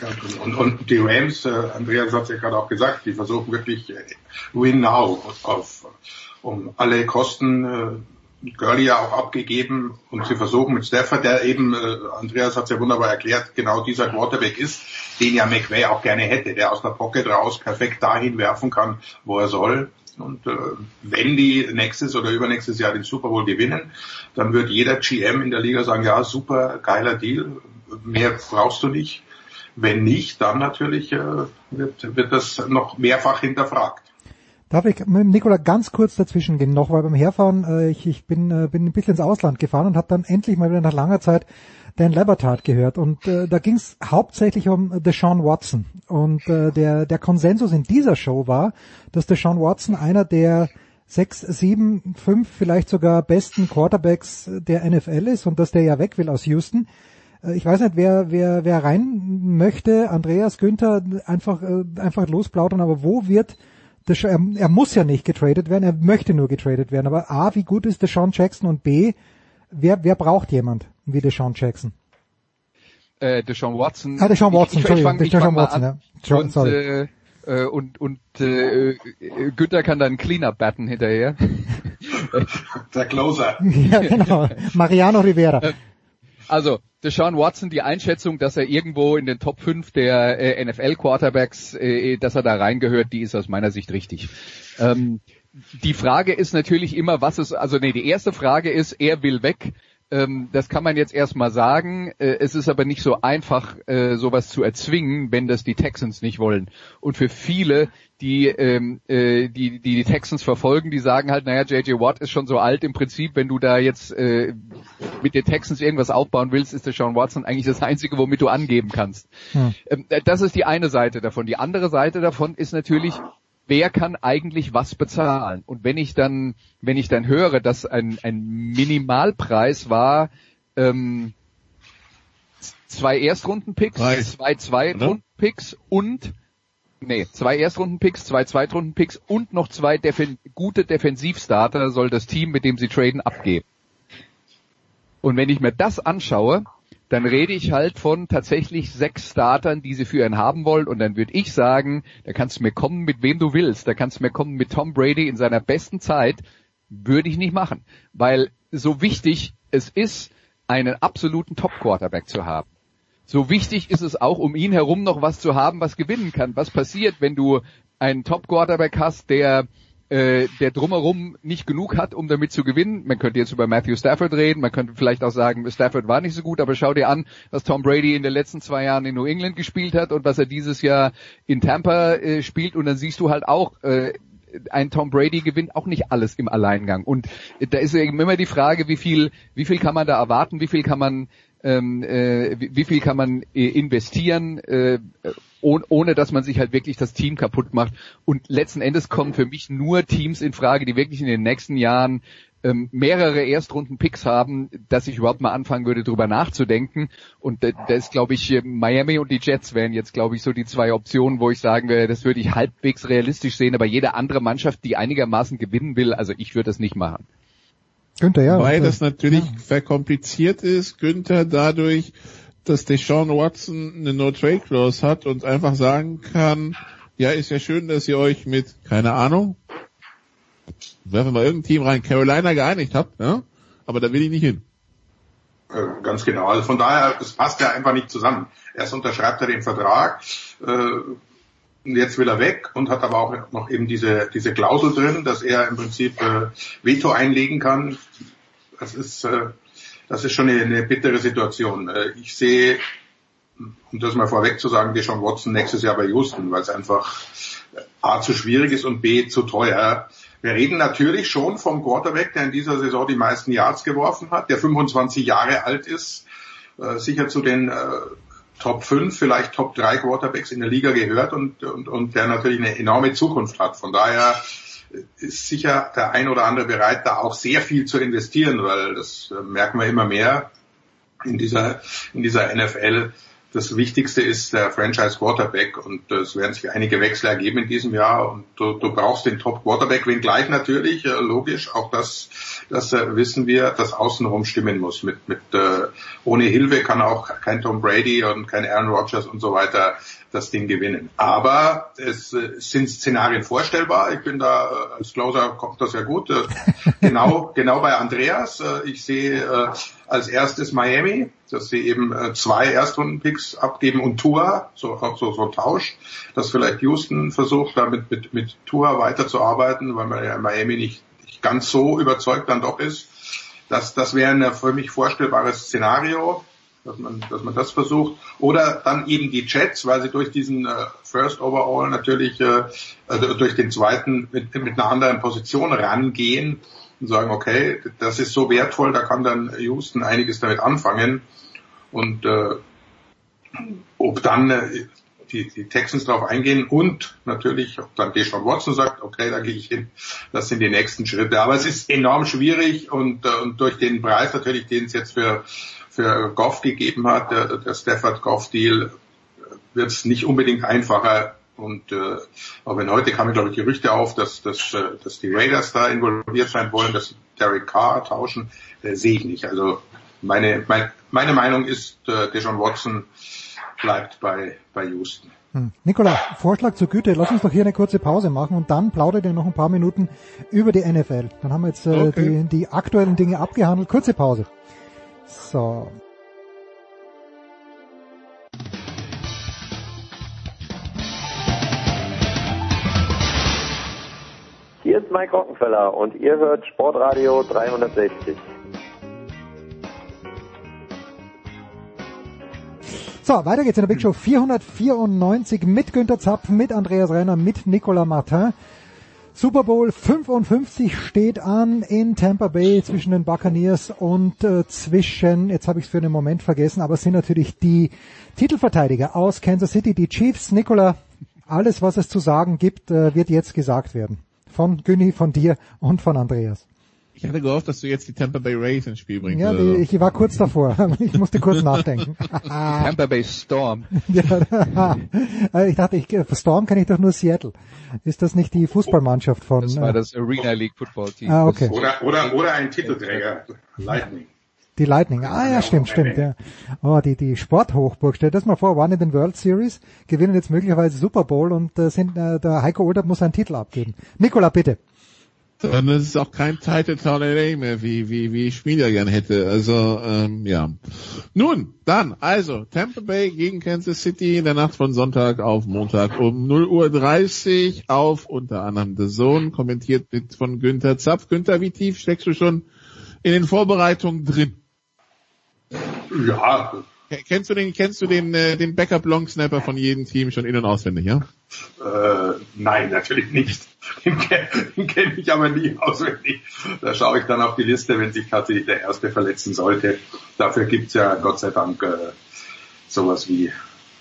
Ja, und, und die Rams, äh, Andreas hat es ja gerade auch gesagt, die versuchen wirklich äh, Win Now auf, um alle Kosten äh, Gurley ja auch abgegeben und sie versuchen mit Stafford, der eben, äh, Andreas hat es ja wunderbar erklärt, genau dieser Quarterback ist, den ja McVay auch gerne hätte, der aus der Pocket raus perfekt dahin werfen kann, wo er soll. Und äh, wenn die nächstes oder übernächstes Jahr den Super Bowl gewinnen, dann wird jeder GM in der Liga sagen, ja, super, geiler Deal, mehr brauchst du nicht. Wenn nicht, dann natürlich äh, wird, wird das noch mehrfach hinterfragt. Darf ich mit Nikola ganz kurz dazwischen gehen? Noch, weil beim Herfahren, äh, ich, ich bin, äh, bin ein bisschen ins Ausland gefahren und habe dann endlich mal wieder nach langer Zeit Dan Lebertard gehört. Und äh, da ging es hauptsächlich um Deshaun Watson. Und äh, der, der Konsensus in dieser Show war, dass Deshaun Watson einer der sechs, sieben, fünf, vielleicht sogar besten Quarterbacks der NFL ist und dass der ja weg will aus Houston. Äh, ich weiß nicht, wer, wer, wer rein möchte, Andreas, Günther, einfach, äh, einfach losplaudern, aber wo wird er, er muss ja nicht getradet werden, er möchte nur getradet werden, aber A, wie gut ist Deshaun Jackson und B, wer, wer braucht jemand wie Deshaun Jackson? Äh, Deshaun Watson. Ah, Deshaun Watson, ich, ich, ich Deshaun Watson, ja. Und, sorry. Äh, und, und äh, Günther kann dann Cleanup-Button hinterher. Der Closer. ja, genau. Mariano Rivera. Also, Deshaun Watson, die Einschätzung, dass er irgendwo in den Top 5 der äh, NFL-Quarterbacks, äh, dass er da reingehört, die ist aus meiner Sicht richtig. Ähm, die Frage ist natürlich immer, was ist, also nee, die erste Frage ist, er will weg. Ähm, das kann man jetzt erstmal sagen. Äh, es ist aber nicht so einfach, äh, sowas zu erzwingen, wenn das die Texans nicht wollen. Und für viele, die, ähm, äh, die, die die Texans verfolgen, die sagen halt, naja, JJ Watt ist schon so alt im Prinzip, wenn du da jetzt äh, mit den Texans irgendwas aufbauen willst, ist der Sean Watson eigentlich das Einzige, womit du angeben kannst. Hm. Ähm, das ist die eine Seite davon. Die andere Seite davon ist natürlich, wer kann eigentlich was bezahlen? Und wenn ich dann, wenn ich dann höre, dass ein, ein Minimalpreis war, ähm, zwei Erstrundenpicks, zwei Zweitrundenpicks und nee, zwei Erstrundenpicks, zwei Zweitrundenpicks und noch zwei Defen gute Defensivstarter soll das Team, mit dem sie traden, abgeben. Und wenn ich mir das anschaue, dann rede ich halt von tatsächlich sechs Startern, die sie für ihn haben wollen. Und dann würde ich sagen, da kannst du mir kommen, mit wem du willst. Da kannst du mir kommen mit Tom Brady in seiner besten Zeit. Würde ich nicht machen. Weil so wichtig es ist, einen absoluten Top-Quarterback zu haben. So wichtig ist es auch, um ihn herum noch was zu haben, was gewinnen kann. Was passiert, wenn du einen Top-Quarterback hast, der äh, der drumherum nicht genug hat, um damit zu gewinnen. Man könnte jetzt über Matthew Stafford reden, man könnte vielleicht auch sagen, Stafford war nicht so gut, aber schau dir an, was Tom Brady in den letzten zwei Jahren in New England gespielt hat und was er dieses Jahr in Tampa äh, spielt und dann siehst du halt auch, äh, ein Tom Brady gewinnt auch nicht alles im Alleingang. Und da ist eben immer die Frage, wie viel, wie viel kann man da erwarten, wie viel kann man ähm, äh, wie, wie viel kann man äh, investieren, äh, ohne, ohne dass man sich halt wirklich das Team kaputt macht. Und letzten Endes kommen für mich nur Teams in Frage, die wirklich in den nächsten Jahren ähm, mehrere Erstrunden-Picks haben, dass ich überhaupt mal anfangen würde, drüber nachzudenken. Und da, da ist, glaube ich, Miami und die Jets wären jetzt, glaube ich, so die zwei Optionen, wo ich sagen würde, das würde ich halbwegs realistisch sehen, aber jede andere Mannschaft, die einigermaßen gewinnen will, also ich würde das nicht machen. Günther, ja. Weil das natürlich ja. verkompliziert ist, Günther dadurch, dass Deshaun Watson eine No-Trade-Clause hat und einfach sagen kann, ja, ist ja schön, dass ihr euch mit, keine Ahnung, werfen wir irgendein Team rein, Carolina geeinigt habt, ja? aber da will ich nicht hin. Äh, ganz genau. Also von daher, es passt ja einfach nicht zusammen. Erst unterschreibt er den Vertrag, äh, jetzt will er weg und hat aber auch noch eben diese, diese Klausel drin, dass er im Prinzip äh, Veto einlegen kann. Das ist, äh, das ist schon eine, eine bittere Situation. Äh, ich sehe, um das mal vorweg zu sagen, Deshaun Watson nächstes Jahr bei Houston, weil es einfach A zu schwierig ist und B zu teuer. Wir reden natürlich schon vom Quarterback, der in dieser Saison die meisten Yards geworfen hat, der 25 Jahre alt ist, äh, sicher zu den äh, Top 5, vielleicht Top 3 Quarterbacks in der Liga gehört und, und, und der natürlich eine enorme Zukunft hat. Von daher ist sicher der ein oder andere bereit, da auch sehr viel zu investieren, weil das merken wir immer mehr in dieser, in dieser NFL. Das Wichtigste ist der Franchise Quarterback und es werden sich einige Wechsel ergeben in diesem Jahr und du, du brauchst den Top Quarterback, wenngleich natürlich, logisch, auch das das äh, wissen wir, dass außenrum stimmen muss. Mit, mit äh, ohne Hilfe kann auch kein Tom Brady und kein Aaron Rodgers und so weiter das Ding gewinnen. Aber es äh, sind Szenarien vorstellbar. Ich bin da äh, als Closer kommt das ja gut. Äh, genau, genau bei Andreas. Äh, ich sehe äh, als erstes Miami, dass sie eben äh, zwei Erstrundenpicks abgeben und Tua, so so so Tausch, dass vielleicht Houston versucht, damit mit mit Tua weiterzuarbeiten, weil man ja in Miami nicht ganz so überzeugt dann doch ist. Das, das wäre ein für mich vorstellbares Szenario, dass man, dass man das versucht. Oder dann eben die Jets, weil sie durch diesen äh, First Overall natürlich äh, also durch den zweiten mit, mit einer anderen Position rangehen und sagen, okay, das ist so wertvoll, da kann dann Houston einiges damit anfangen. Und äh, ob dann äh, die, die Texans darauf eingehen und natürlich, ob dann Deshaun Watson sagt, okay, da gehe ich hin, das sind die nächsten Schritte. Aber es ist enorm schwierig und, äh, und durch den Preis natürlich, den es jetzt für, für Goff gegeben hat, der, der Stafford Goff Deal, wird es nicht unbedingt einfacher. Und äh, auch wenn heute kamen, glaube ich, Gerüchte auf, dass, dass, äh, dass die Raiders da involviert sein wollen, dass Derek Carr tauschen, äh, sehe ich nicht. Also meine, mein, meine Meinung ist, äh, Deshaun Watson bleibt bei, bei Houston. Hm. Nikola, Vorschlag zur Güte, lass uns doch hier eine kurze Pause machen und dann plaudert ihr noch ein paar Minuten über die NFL. Dann haben wir jetzt äh, okay. die, die aktuellen Dinge abgehandelt. Kurze Pause. So. Ist Mike Rockenfeller und ihr hört Sportradio 360. So, weiter geht's in der Big Show 494 mit Günter Zapf, mit Andreas Renner, mit Nicolas Martin. Super Bowl 55 steht an in Tampa Bay zwischen den Buccaneers und äh, zwischen, jetzt habe ich es für einen Moment vergessen, aber es sind natürlich die Titelverteidiger aus Kansas City, die Chiefs. Nicola, Alles, was es zu sagen gibt, äh, wird jetzt gesagt werden. Von Günni, von dir und von Andreas. Ich hatte gehofft, dass du jetzt die Tampa Bay Rays ins Spiel bringst. Ja, die, ich war kurz davor. Ich musste kurz nachdenken. Tampa Bay Storm. ja, ich dachte, ich, Storm kenne ich doch nur Seattle. Ist das nicht die Fußballmannschaft von? Das war das Arena League Football Team. Ah, okay. Oder, oder, oder ein Titelträger. Lightning. Die Lightning. Ah ja, stimmt, stimmt. Ja. Oh, die, die Sporthochburg. Stell dir das mal vor, waren in den World Series, gewinnen jetzt möglicherweise Super Bowl und äh, sind, äh, der Heiko Older muss einen Titel abgeben. Nikola, bitte. Dann ist es auch kein Title Tornado mehr, wie, wie, wie ich Spieler gern hätte. Also, ähm, ja. Nun, dann, also, Tampa Bay gegen Kansas City in der Nacht von Sonntag auf Montag um 0.30 Uhr auf unter anderem The Zone, kommentiert mit von Günther Zapf. Günther, wie tief steckst du schon in den Vorbereitungen drin? Ja. Kennst du den, kennst du den, äh, den Backup Long Snapper von jedem Team schon in- und auswendig, ja? Äh, nein, natürlich nicht. Den, den kenne ich aber nie auswendig. Da schaue ich dann auf die Liste, wenn sich tatsächlich der Erste verletzen sollte. Dafür gibt's ja Gott sei Dank äh, sowas wie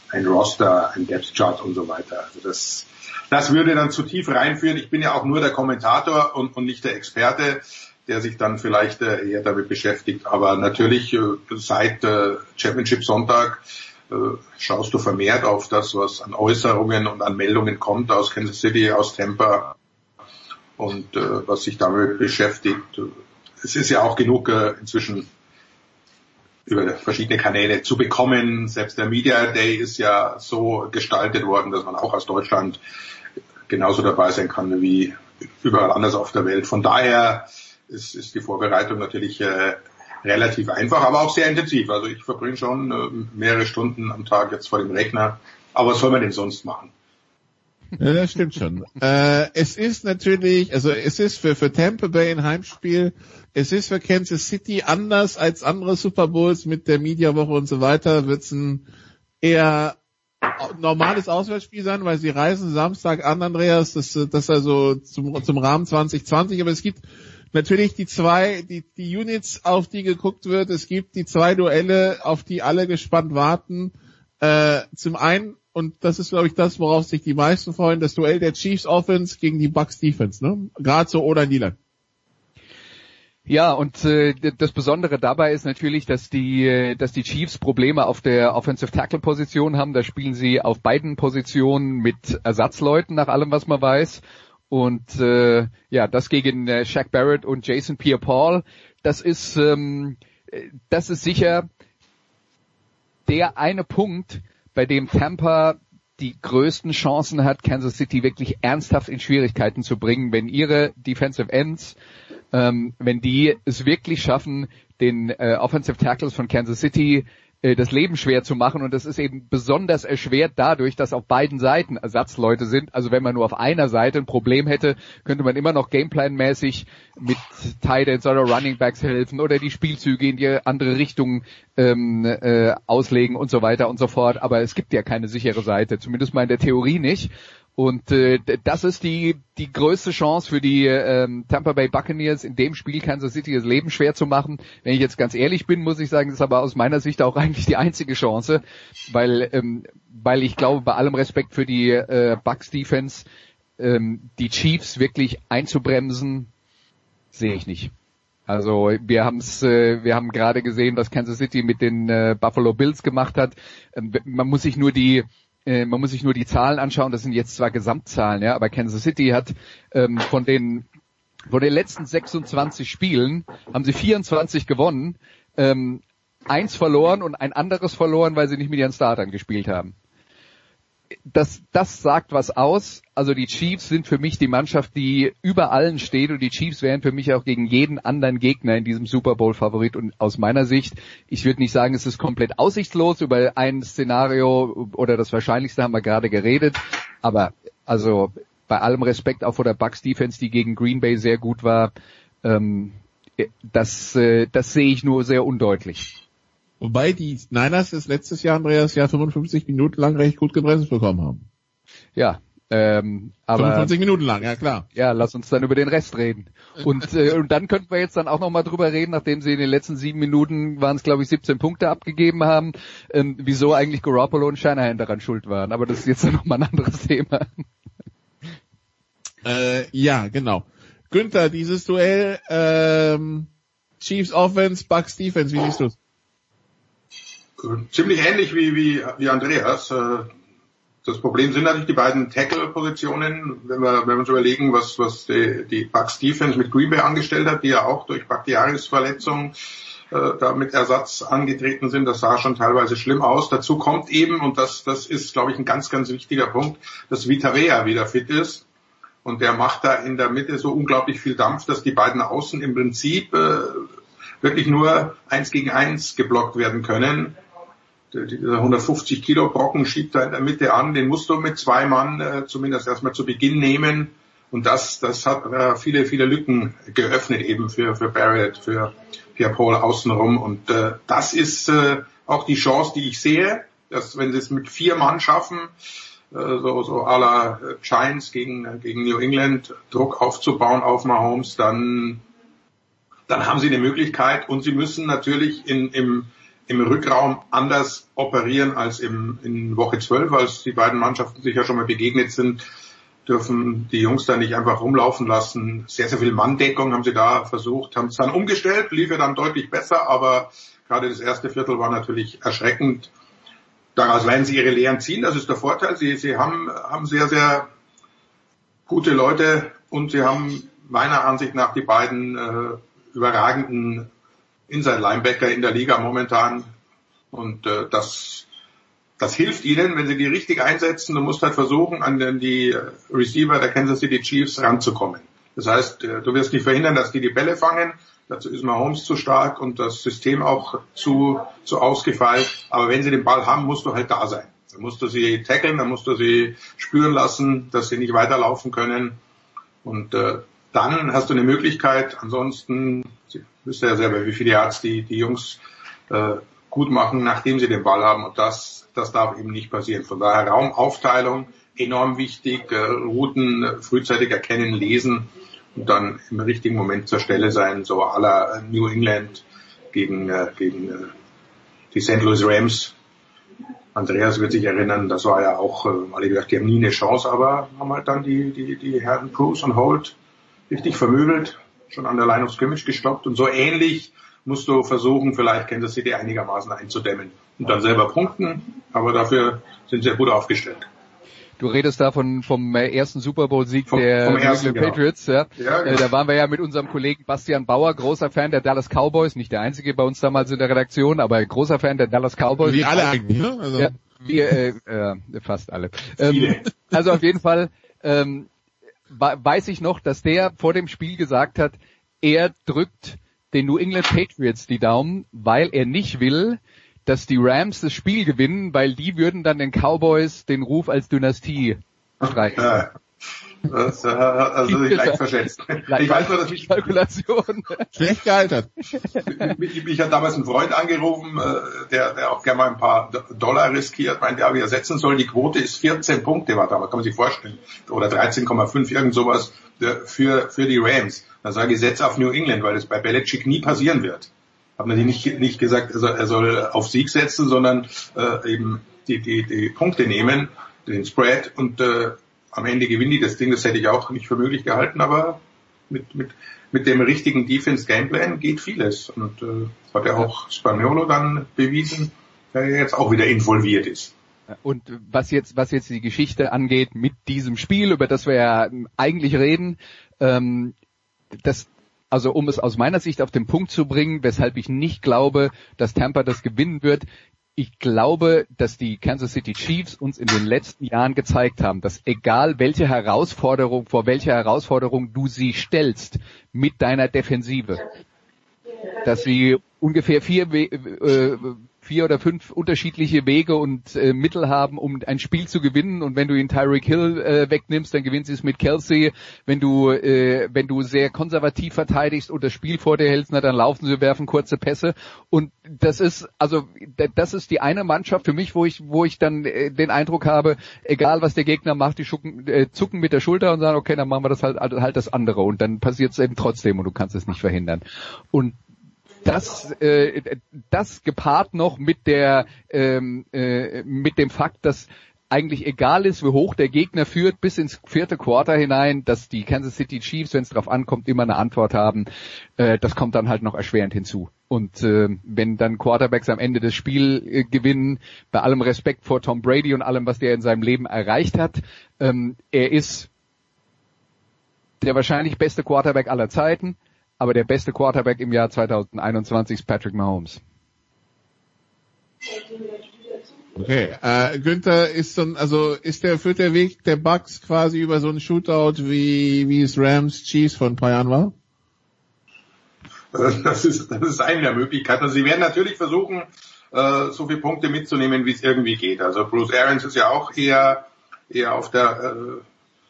ein Roster, ein Depth Chart und so weiter. Also das, das würde dann zu tief reinführen. Ich bin ja auch nur der Kommentator und, und nicht der Experte der sich dann vielleicht äh, eher damit beschäftigt. Aber natürlich äh, seit äh, Championship Sonntag schaust du vermehrt auf das, was an Äußerungen und an Meldungen kommt aus Kansas City, aus Tampa und was sich damit beschäftigt. Es ist ja auch genug inzwischen über verschiedene Kanäle zu bekommen. Selbst der Media Day ist ja so gestaltet worden, dass man auch aus Deutschland genauso dabei sein kann wie überall anders auf der Welt. Von daher ist, ist die Vorbereitung natürlich äh, relativ einfach, aber auch sehr intensiv. Also ich verbringe schon äh, mehrere Stunden am Tag jetzt vor dem Rechner. Aber was soll man denn sonst machen? Ja, das stimmt schon. äh, es ist natürlich, also es ist für, für Tampa Bay ein Heimspiel. Es ist für Kansas City anders als andere Super Bowls mit der Mediawoche und so weiter. Wird es ein eher normales Auswärtsspiel sein, weil sie reisen Samstag an, Andreas. Das, das also zum, zum Rahmen 2020. Aber es gibt natürlich die zwei, die, die Units, auf die geguckt wird. Es gibt die zwei Duelle, auf die alle gespannt warten. Äh, zum einen, und das ist, glaube ich, das, worauf sich die meisten freuen, das Duell der Chiefs Offense gegen die Bucks Defense, ne? Gerade so oder Niederland. Ja, und äh, das Besondere dabei ist natürlich, dass die, äh, dass die Chiefs Probleme auf der Offensive Tackle Position haben. Da spielen sie auf beiden Positionen mit Ersatzleuten, nach allem, was man weiß. Und äh, ja, das gegen äh, Shaq Barrett und Jason Pierre-Paul, das ist, ähm, das ist sicher der eine Punkt, bei dem Tampa die größten Chancen hat, Kansas City wirklich ernsthaft in Schwierigkeiten zu bringen, wenn ihre Defensive Ends, ähm, wenn die es wirklich schaffen, den äh, Offensive Tackles von Kansas City äh, das Leben schwer zu machen und das ist eben besonders erschwert dadurch, dass auf beiden Seiten Ersatzleute sind. Also wenn man nur auf einer Seite ein Problem hätte, könnte man immer noch Gameplan-mäßig mit Tight oder Running Backs helfen oder die Spielzüge in die andere Richtung ähm, äh, auslegen und so weiter und so fort. Aber es gibt ja keine sichere Seite, zumindest mal in der Theorie nicht. Und äh, das ist die die größte Chance für die ähm, Tampa Bay Buccaneers in dem Spiel Kansas City das Leben schwer zu machen. Wenn ich jetzt ganz ehrlich bin, muss ich sagen, das ist aber aus meiner Sicht auch eigentlich die einzige Chance, weil ähm, weil ich glaube, bei allem Respekt für die äh, Bucks Defense ähm, die Chiefs wirklich einzubremsen, sehe ich nicht. Also wir haben es, äh, wir haben gerade gesehen, was Kansas City mit den äh, Buffalo Bills gemacht hat. Ähm, man muss sich nur die äh, man muss sich nur die Zahlen anschauen, das sind jetzt zwar Gesamtzahlen, ja, aber Kansas City hat ähm, von den von den letzten 26 Spielen haben sie 24 gewonnen, ähm, eins verloren und ein anderes verloren, weil sie nicht mit ihren Startern gespielt haben das, das sagt was aus. Also die Chiefs sind für mich die Mannschaft, die über allen steht und die Chiefs wären für mich auch gegen jeden anderen Gegner in diesem Super Bowl Favorit und aus meiner Sicht, ich würde nicht sagen, es ist komplett aussichtslos, über ein Szenario oder das Wahrscheinlichste haben wir gerade geredet, aber also bei allem Respekt auch vor der Bucks Defense, die gegen Green Bay sehr gut war, ähm, das, äh, das sehe ich nur sehr undeutlich. Wobei die Niners das letztes Jahr, Andreas, ja 55 Minuten lang recht gut gebremst bekommen haben. Ja, Ähm, aber 45 Minuten lang, ja klar. Ja, lass uns dann über den Rest reden. Und, äh, und dann könnten wir jetzt dann auch nochmal drüber reden, nachdem sie in den letzten sieben Minuten waren es, glaube ich, 17 Punkte abgegeben haben, ähm, wieso eigentlich Garoppolo und Shanahan daran schuld waren. Aber das ist jetzt nochmal ein anderes Thema. Äh, ja, genau. Günther, dieses Duell ähm, Chiefs Offense, Bucks Defense, wie siehst du es? Ziemlich ähnlich wie, wie, wie Andreas. Äh, das Problem sind natürlich die beiden Tackle-Positionen, wenn wir, wenn wir uns überlegen, was, was die, die Bucks Defense mit Green Bay angestellt hat, die ja auch durch Bakhtiaris-Verletzung äh, da mit Ersatz angetreten sind. Das sah schon teilweise schlimm aus. Dazu kommt eben, und das, das ist, glaube ich, ein ganz, ganz wichtiger Punkt, dass Vitarea wieder fit ist. Und der macht da in der Mitte so unglaublich viel Dampf, dass die beiden Außen im Prinzip äh, wirklich nur eins gegen eins geblockt werden können dieser 150 Kilo Brocken schiebt da in der Mitte an, den musst du mit zwei Mann äh, zumindest erstmal zu Beginn nehmen. Und das, das hat äh, viele, viele Lücken geöffnet eben für, für Barrett, für Pierre Paul außenrum. Und äh, das ist äh, auch die Chance, die ich sehe, dass wenn sie es mit vier Mann schaffen, äh, so, so à la Giants gegen, gegen New England, Druck aufzubauen auf Mahomes, dann, dann haben sie eine Möglichkeit und sie müssen natürlich in, im, im Rückraum anders operieren als im, in Woche 12, als die beiden Mannschaften sich ja schon mal begegnet sind, dürfen die Jungs da nicht einfach rumlaufen lassen. Sehr, sehr viel Manndeckung haben sie da versucht, haben es dann umgestellt, lief ja dann deutlich besser, aber gerade das erste Viertel war natürlich erschreckend. Daraus werden sie ihre Lehren ziehen, das ist der Vorteil. Sie, sie haben, haben sehr, sehr gute Leute und sie haben meiner Ansicht nach die beiden äh, überragenden Inside Linebacker in der Liga momentan. Und äh, das, das hilft ihnen, wenn sie die richtig einsetzen. Du musst halt versuchen, an die Receiver der Kansas City Chiefs ranzukommen. Das heißt, äh, du wirst nicht verhindern, dass die die Bälle fangen. Dazu ist Mahomes zu stark und das System auch zu, zu ausgefeilt. Aber wenn sie den Ball haben, musst du halt da sein. Dann musst du sie tackeln, dann musst du sie spüren lassen, dass sie nicht weiterlaufen können. Und äh, dann hast du eine Möglichkeit. Ansonsten wisst ihr ja selber, wie viele Yards die, die Jungs äh, gut machen, nachdem sie den Ball haben. Und das, das darf eben nicht passieren. Von daher Raumaufteilung enorm wichtig, äh, Routen frühzeitig erkennen, lesen und dann im richtigen Moment zur Stelle sein, so aller New England gegen, äh, gegen äh, die St. Louis Rams. Andreas wird sich erinnern, das war ja auch, äh, alle gesagt, die haben nie eine Chance, aber haben halt dann die, die, die Herren Bruce und Holt richtig vermöbelt schon an der Line of Scrimmage gestoppt und so ähnlich musst du versuchen, vielleicht Kansas City einigermaßen einzudämmen und dann selber punkten, aber dafür sind sie gut aufgestellt. Du redest da von, vom ersten Super Bowl Sieg vom, der vom ersten, genau. Patriots, ja. ja genau. Da waren wir ja mit unserem Kollegen Bastian Bauer, großer Fan der Dallas Cowboys, nicht der einzige bei uns damals in der Redaktion, aber großer Fan der Dallas Cowboys. Wie alle eigentlich, ne? Also. Ja, wir, äh, äh, fast alle. Ähm, also auf jeden Fall, ähm, weiß ich noch, dass der vor dem Spiel gesagt hat, er drückt den New England Patriots die Daumen, weil er nicht will, dass die Rams das Spiel gewinnen, weil die würden dann den Cowboys den Ruf als Dynastie streichen. Das äh, also sich leicht verschätzt. Ich weiß nur, dass mich Kalkulation schlecht gealtert. mich, mich hat damals ein Freund angerufen, äh, der, der auch gerne mal ein paar Dollar riskiert, meinte, ja, wie er setzen soll. Die Quote ist 14 Punkte, war damals, kann man sich vorstellen. Oder 13,5, irgend sowas äh, für, für die Rams. Dann sage ich, setz auf New England, weil das bei Belichick nie passieren wird. Hab natürlich nicht, nicht gesagt, er soll, er soll auf Sieg setzen, sondern äh, eben die, die, die Punkte nehmen, den Spread und äh, am Ende gewinnen die das Ding, das hätte ich auch nicht für möglich gehalten, aber mit, mit, mit dem richtigen Defense-Gameplan geht vieles. Und äh, hat ja auch Spaniolo dann bewiesen, der jetzt auch wieder involviert ist. Und was jetzt, was jetzt die Geschichte angeht mit diesem Spiel, über das wir ja eigentlich reden, ähm, das, also um es aus meiner Sicht auf den Punkt zu bringen, weshalb ich nicht glaube, dass Tampa das gewinnen wird, ich glaube, dass die Kansas City Chiefs uns in den letzten Jahren gezeigt haben, dass egal welche Herausforderung, vor welcher Herausforderung du sie stellst mit deiner Defensive, dass sie ungefähr vier, äh, vier oder fünf unterschiedliche Wege und äh, Mittel haben, um ein Spiel zu gewinnen. Und wenn du ihn Tyreek Hill äh, wegnimmst, dann gewinnst du es mit Kelsey. Wenn du äh, wenn du sehr konservativ verteidigst und das Spiel vor dir hältst, na, dann laufen sie, werfen kurze Pässe. Und das ist also das ist die eine Mannschaft für mich, wo ich wo ich dann äh, den Eindruck habe, egal was der Gegner macht, die schucken, äh, zucken mit der Schulter und sagen, okay, dann machen wir das halt halt das andere und dann passiert es eben trotzdem und du kannst es nicht verhindern. Und das, äh, das gepaart noch mit der ähm, äh, mit dem Fakt, dass eigentlich egal ist, wie hoch der Gegner führt, bis ins vierte Quarter hinein, dass die Kansas City Chiefs, wenn es darauf ankommt, immer eine Antwort haben, äh, das kommt dann halt noch erschwerend hinzu. Und äh, wenn dann Quarterbacks am Ende des Spiels äh, gewinnen, bei allem Respekt vor Tom Brady und allem, was der in seinem Leben erreicht hat, ähm, er ist der wahrscheinlich beste Quarterback aller Zeiten aber der beste Quarterback im Jahr 2021 ist Patrick Mahomes. Okay, äh, Günther ist dann, also ist der, führt der Weg der Bucks quasi über so einen Shootout wie, wie es Rams Chiefs vor ein paar Jahren war? Das ist, das ist eine der Möglichkeiten. Also sie werden natürlich versuchen, äh, so viele Punkte mitzunehmen, wie es irgendwie geht. Also Bruce Arians ist ja auch eher, eher auf der äh,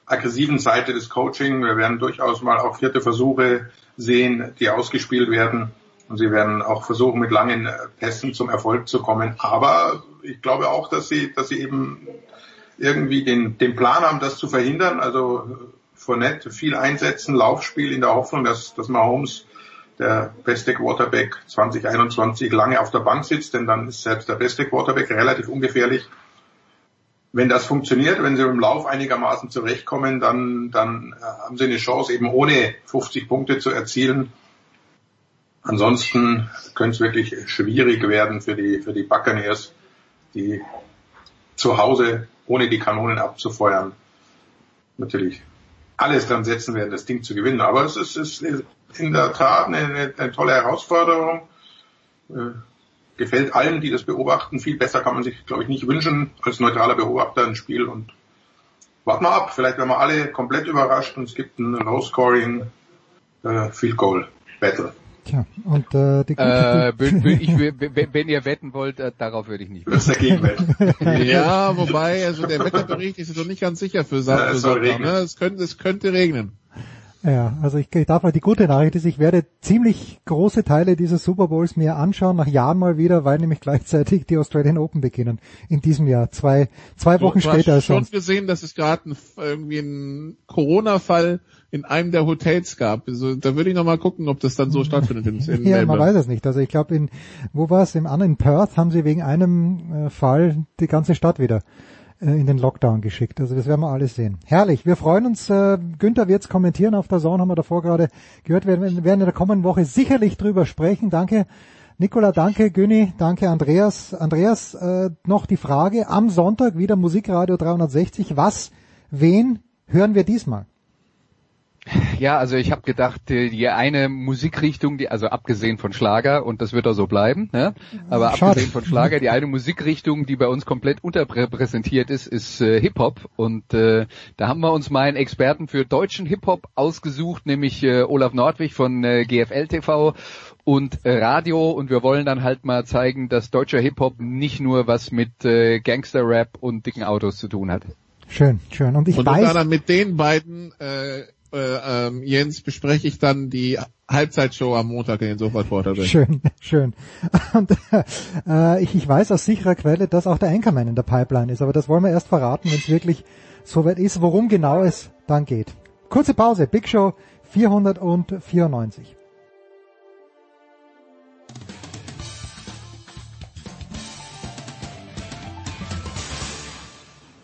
aggressiven Seite des Coaching. Wir werden durchaus mal auch vierte Versuche sehen, die ausgespielt werden. Und sie werden auch versuchen, mit langen Pässen zum Erfolg zu kommen. Aber ich glaube auch, dass sie, dass sie eben irgendwie den, den Plan haben, das zu verhindern. Also Fournette viel einsetzen, Laufspiel in der Hoffnung, dass, dass Mahomes der beste Quarterback 2021 lange auf der Bank sitzt, denn dann ist selbst der beste Quarterback relativ ungefährlich. Wenn das funktioniert, wenn sie im Lauf einigermaßen zurechtkommen, dann, dann äh, haben sie eine Chance, eben ohne 50 Punkte zu erzielen. Ansonsten könnte es wirklich schwierig werden für die, für die Buccaneers, die zu Hause, ohne die Kanonen abzufeuern, natürlich alles dran setzen werden, das Ding zu gewinnen. Aber es ist, ist in der Tat eine, eine, eine tolle Herausforderung. Gefällt allen, die das beobachten. Viel besser kann man sich, glaube ich, nicht wünschen als neutraler Beobachter ein Spiel und warten wir ab. Vielleicht werden wir alle komplett überrascht und es gibt ein Low-Scoring äh, Field Goal Battle. Tja, und äh, die äh, ich, wenn ihr wetten wollt, äh, darauf würde ich nicht. Das dagegen wetten. ja, wobei, also der Wetterbericht ist noch nicht ganz sicher für, Sa ja, Sonntag. Ne? Es könnte, es könnte regnen. Ja, also ich, ich darf mal die gute Nachricht ist, ich werde ziemlich große Teile dieses Super Bowls mir anschauen, nach Jahren mal wieder, weil nämlich gleichzeitig die Australian Open beginnen. In diesem Jahr. Zwei, zwei Wochen du, du später hast schon sonst. gesehen, dass es gerade irgendwie einen Corona-Fall in einem der Hotels gab. Also, da würde ich noch mal gucken, ob das dann so stattfindet. In, in ja, man weiß es nicht. Also ich glaube, in, wo war es? Im anderen Perth haben sie wegen einem äh, Fall die ganze Stadt wieder in den Lockdown geschickt. Also das werden wir alles sehen. Herrlich. Wir freuen uns. Äh, Günther wird's kommentieren auf der Zone, haben wir davor gerade gehört. Wir werden in der kommenden Woche sicherlich drüber sprechen. Danke. Nicola, danke, Günni, danke, Andreas. Andreas, äh, noch die Frage, am Sonntag wieder Musikradio 360. Was, wen hören wir diesmal? Ja, also ich habe gedacht, die eine Musikrichtung, die also abgesehen von Schlager und das wird auch so bleiben, ne? aber Schade. abgesehen von Schlager, die eine Musikrichtung, die bei uns komplett unterrepräsentiert ist, ist äh, Hip Hop und äh, da haben wir uns mal einen Experten für deutschen Hip Hop ausgesucht, nämlich äh, Olaf Nordwig von äh, GFL TV und äh, Radio und wir wollen dann halt mal zeigen, dass deutscher Hip Hop nicht nur was mit äh, Gangster Rap und dicken Autos zu tun hat. Schön, schön. Und ich und weiß. Und mit den beiden äh, äh, ähm, Jens, bespreche ich dann die Halbzeitshow am Montag in den Sofort Schön, schön. Und äh, ich, ich weiß aus sicherer Quelle, dass auch der Anchorman in der Pipeline ist, aber das wollen wir erst verraten, wenn es wirklich soweit ist, worum genau es dann geht. Kurze Pause, Big Show 494.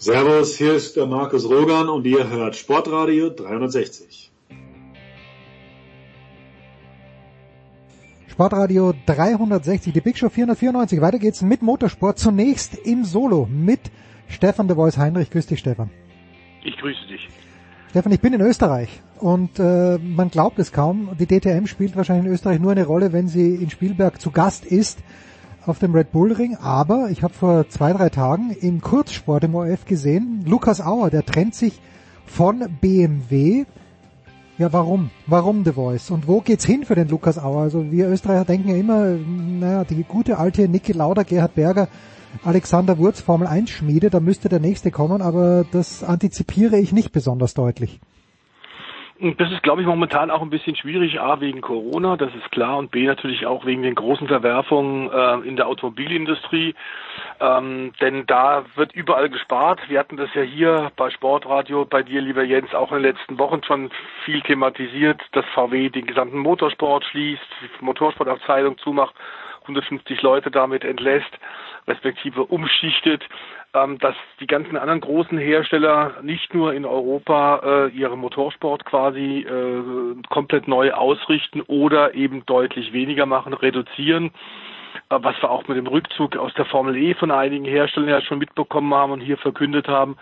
Servus, hier ist der Markus Rogan und ihr hört Sportradio 360. Sportradio 360, die Big Show 494. Weiter geht's mit Motorsport. Zunächst im Solo mit Stefan de Vois Heinrich. Grüß dich, Stefan. Ich grüße dich. Stefan, ich bin in Österreich und äh, man glaubt es kaum. Die DTM spielt wahrscheinlich in Österreich nur eine Rolle, wenn sie in Spielberg zu Gast ist auf dem Red Bull Ring, aber ich habe vor zwei, drei Tagen im Kurzsport im ORF gesehen, Lukas Auer, der trennt sich von BMW Ja, warum? Warum The Voice? Und wo geht's hin für den Lukas Auer? Also wir Österreicher denken ja immer, naja, die gute alte Niki Lauda, Gerhard Berger, Alexander Wurz, Formel 1 Schmiede, da müsste der nächste kommen, aber das antizipiere ich nicht besonders deutlich. Das ist, glaube ich, momentan auch ein bisschen schwierig, A, wegen Corona, das ist klar, und B, natürlich auch wegen den großen Verwerfungen äh, in der Automobilindustrie. Ähm, denn da wird überall gespart. Wir hatten das ja hier bei Sportradio, bei dir, lieber Jens, auch in den letzten Wochen schon viel thematisiert, dass VW den gesamten Motorsport schließt, die Motorsportabteilung zumacht, 150 Leute damit entlässt, respektive umschichtet ähm, dass die ganzen anderen großen Hersteller nicht nur in Europa äh, ihren Motorsport quasi äh, komplett neu ausrichten oder eben deutlich weniger machen, reduzieren, äh, was wir auch mit dem Rückzug aus der Formel E von einigen Herstellern ja schon mitbekommen haben und hier verkündet haben.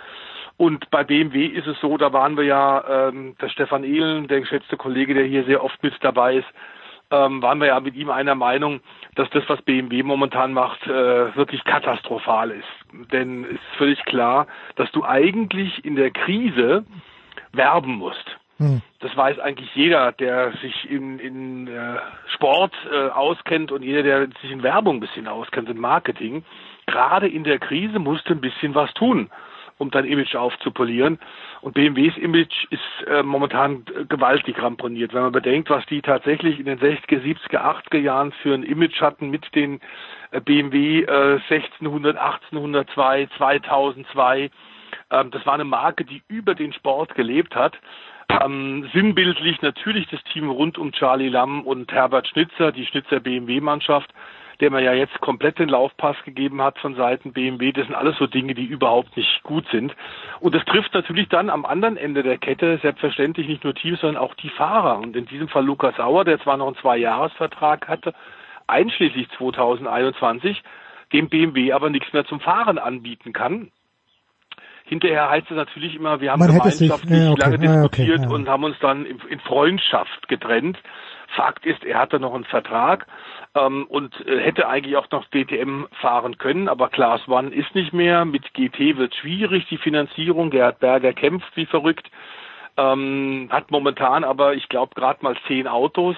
Und bei BMW ist es so, da waren wir ja, ähm, der Stefan Ehlen, der geschätzte Kollege, der hier sehr oft mit dabei ist, ähm, waren wir ja mit ihm einer Meinung, dass das, was BMW momentan macht, äh, wirklich katastrophal ist. Denn es ist völlig klar, dass du eigentlich in der Krise werben musst. Hm. Das weiß eigentlich jeder, der sich in, in äh, Sport äh, auskennt und jeder, der sich in Werbung ein bisschen auskennt, in Marketing. Gerade in der Krise musst du ein bisschen was tun um dein Image aufzupolieren. Und BMWs Image ist äh, momentan gewaltig ramponiert. Wenn man bedenkt, was die tatsächlich in den 60er, 70er, 80er Jahren für ein Image hatten mit den äh, BMW äh, 1600, 1802, 2002. Ähm, das war eine Marke, die über den Sport gelebt hat. Ähm, sinnbildlich natürlich das Team rund um Charlie Lamm und Herbert Schnitzer, die Schnitzer BMW-Mannschaft der mir ja jetzt komplett den Laufpass gegeben hat von Seiten BMW. Das sind alles so Dinge, die überhaupt nicht gut sind. Und das trifft natürlich dann am anderen Ende der Kette selbstverständlich nicht nur Teams, sondern auch die Fahrer. Und in diesem Fall Lukas Sauer, der zwar noch einen Zwei-Jahres-Vertrag hatte, einschließlich 2021, dem BMW aber nichts mehr zum Fahren anbieten kann. Hinterher heißt es natürlich immer, wir haben Man gemeinschaftlich sich, ja, okay, lange diskutiert ja, okay, ja. und haben uns dann in Freundschaft getrennt. Fakt ist, er hatte noch einen Vertrag ähm, und äh, hätte eigentlich auch noch DTM fahren können, aber Class One ist nicht mehr. Mit GT wird schwierig, die Finanzierung. Gerhard Berger kämpft wie verrückt, ähm, hat momentan aber, ich glaube, gerade mal zehn Autos,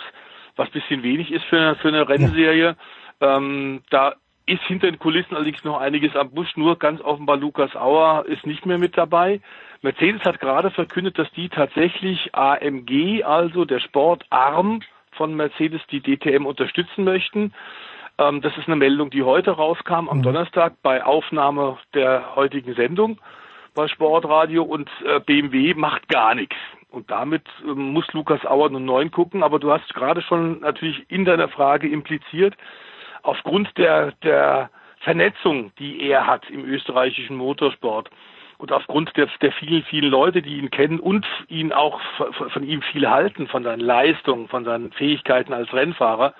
was bisschen wenig ist für, für eine Rennserie. Ähm, da ist hinter den Kulissen allerdings noch einiges am Busch. Nur ganz offenbar Lukas Auer ist nicht mehr mit dabei. Mercedes hat gerade verkündet, dass die tatsächlich AMG, also der Sportarm von Mercedes die DTM unterstützen möchten. Ähm, das ist eine Meldung, die heute rauskam, am mhm. Donnerstag bei Aufnahme der heutigen Sendung bei Sportradio und äh, BMW macht gar nichts. Und damit äh, muss Lukas Auer nun neun gucken, aber du hast gerade schon natürlich in deiner Frage impliziert, aufgrund der, der Vernetzung, die er hat im österreichischen Motorsport, und aufgrund der, der vielen, vielen Leute, die ihn kennen und ihn auch von ihm viel halten, von seinen Leistungen, von seinen Fähigkeiten als Rennfahrer,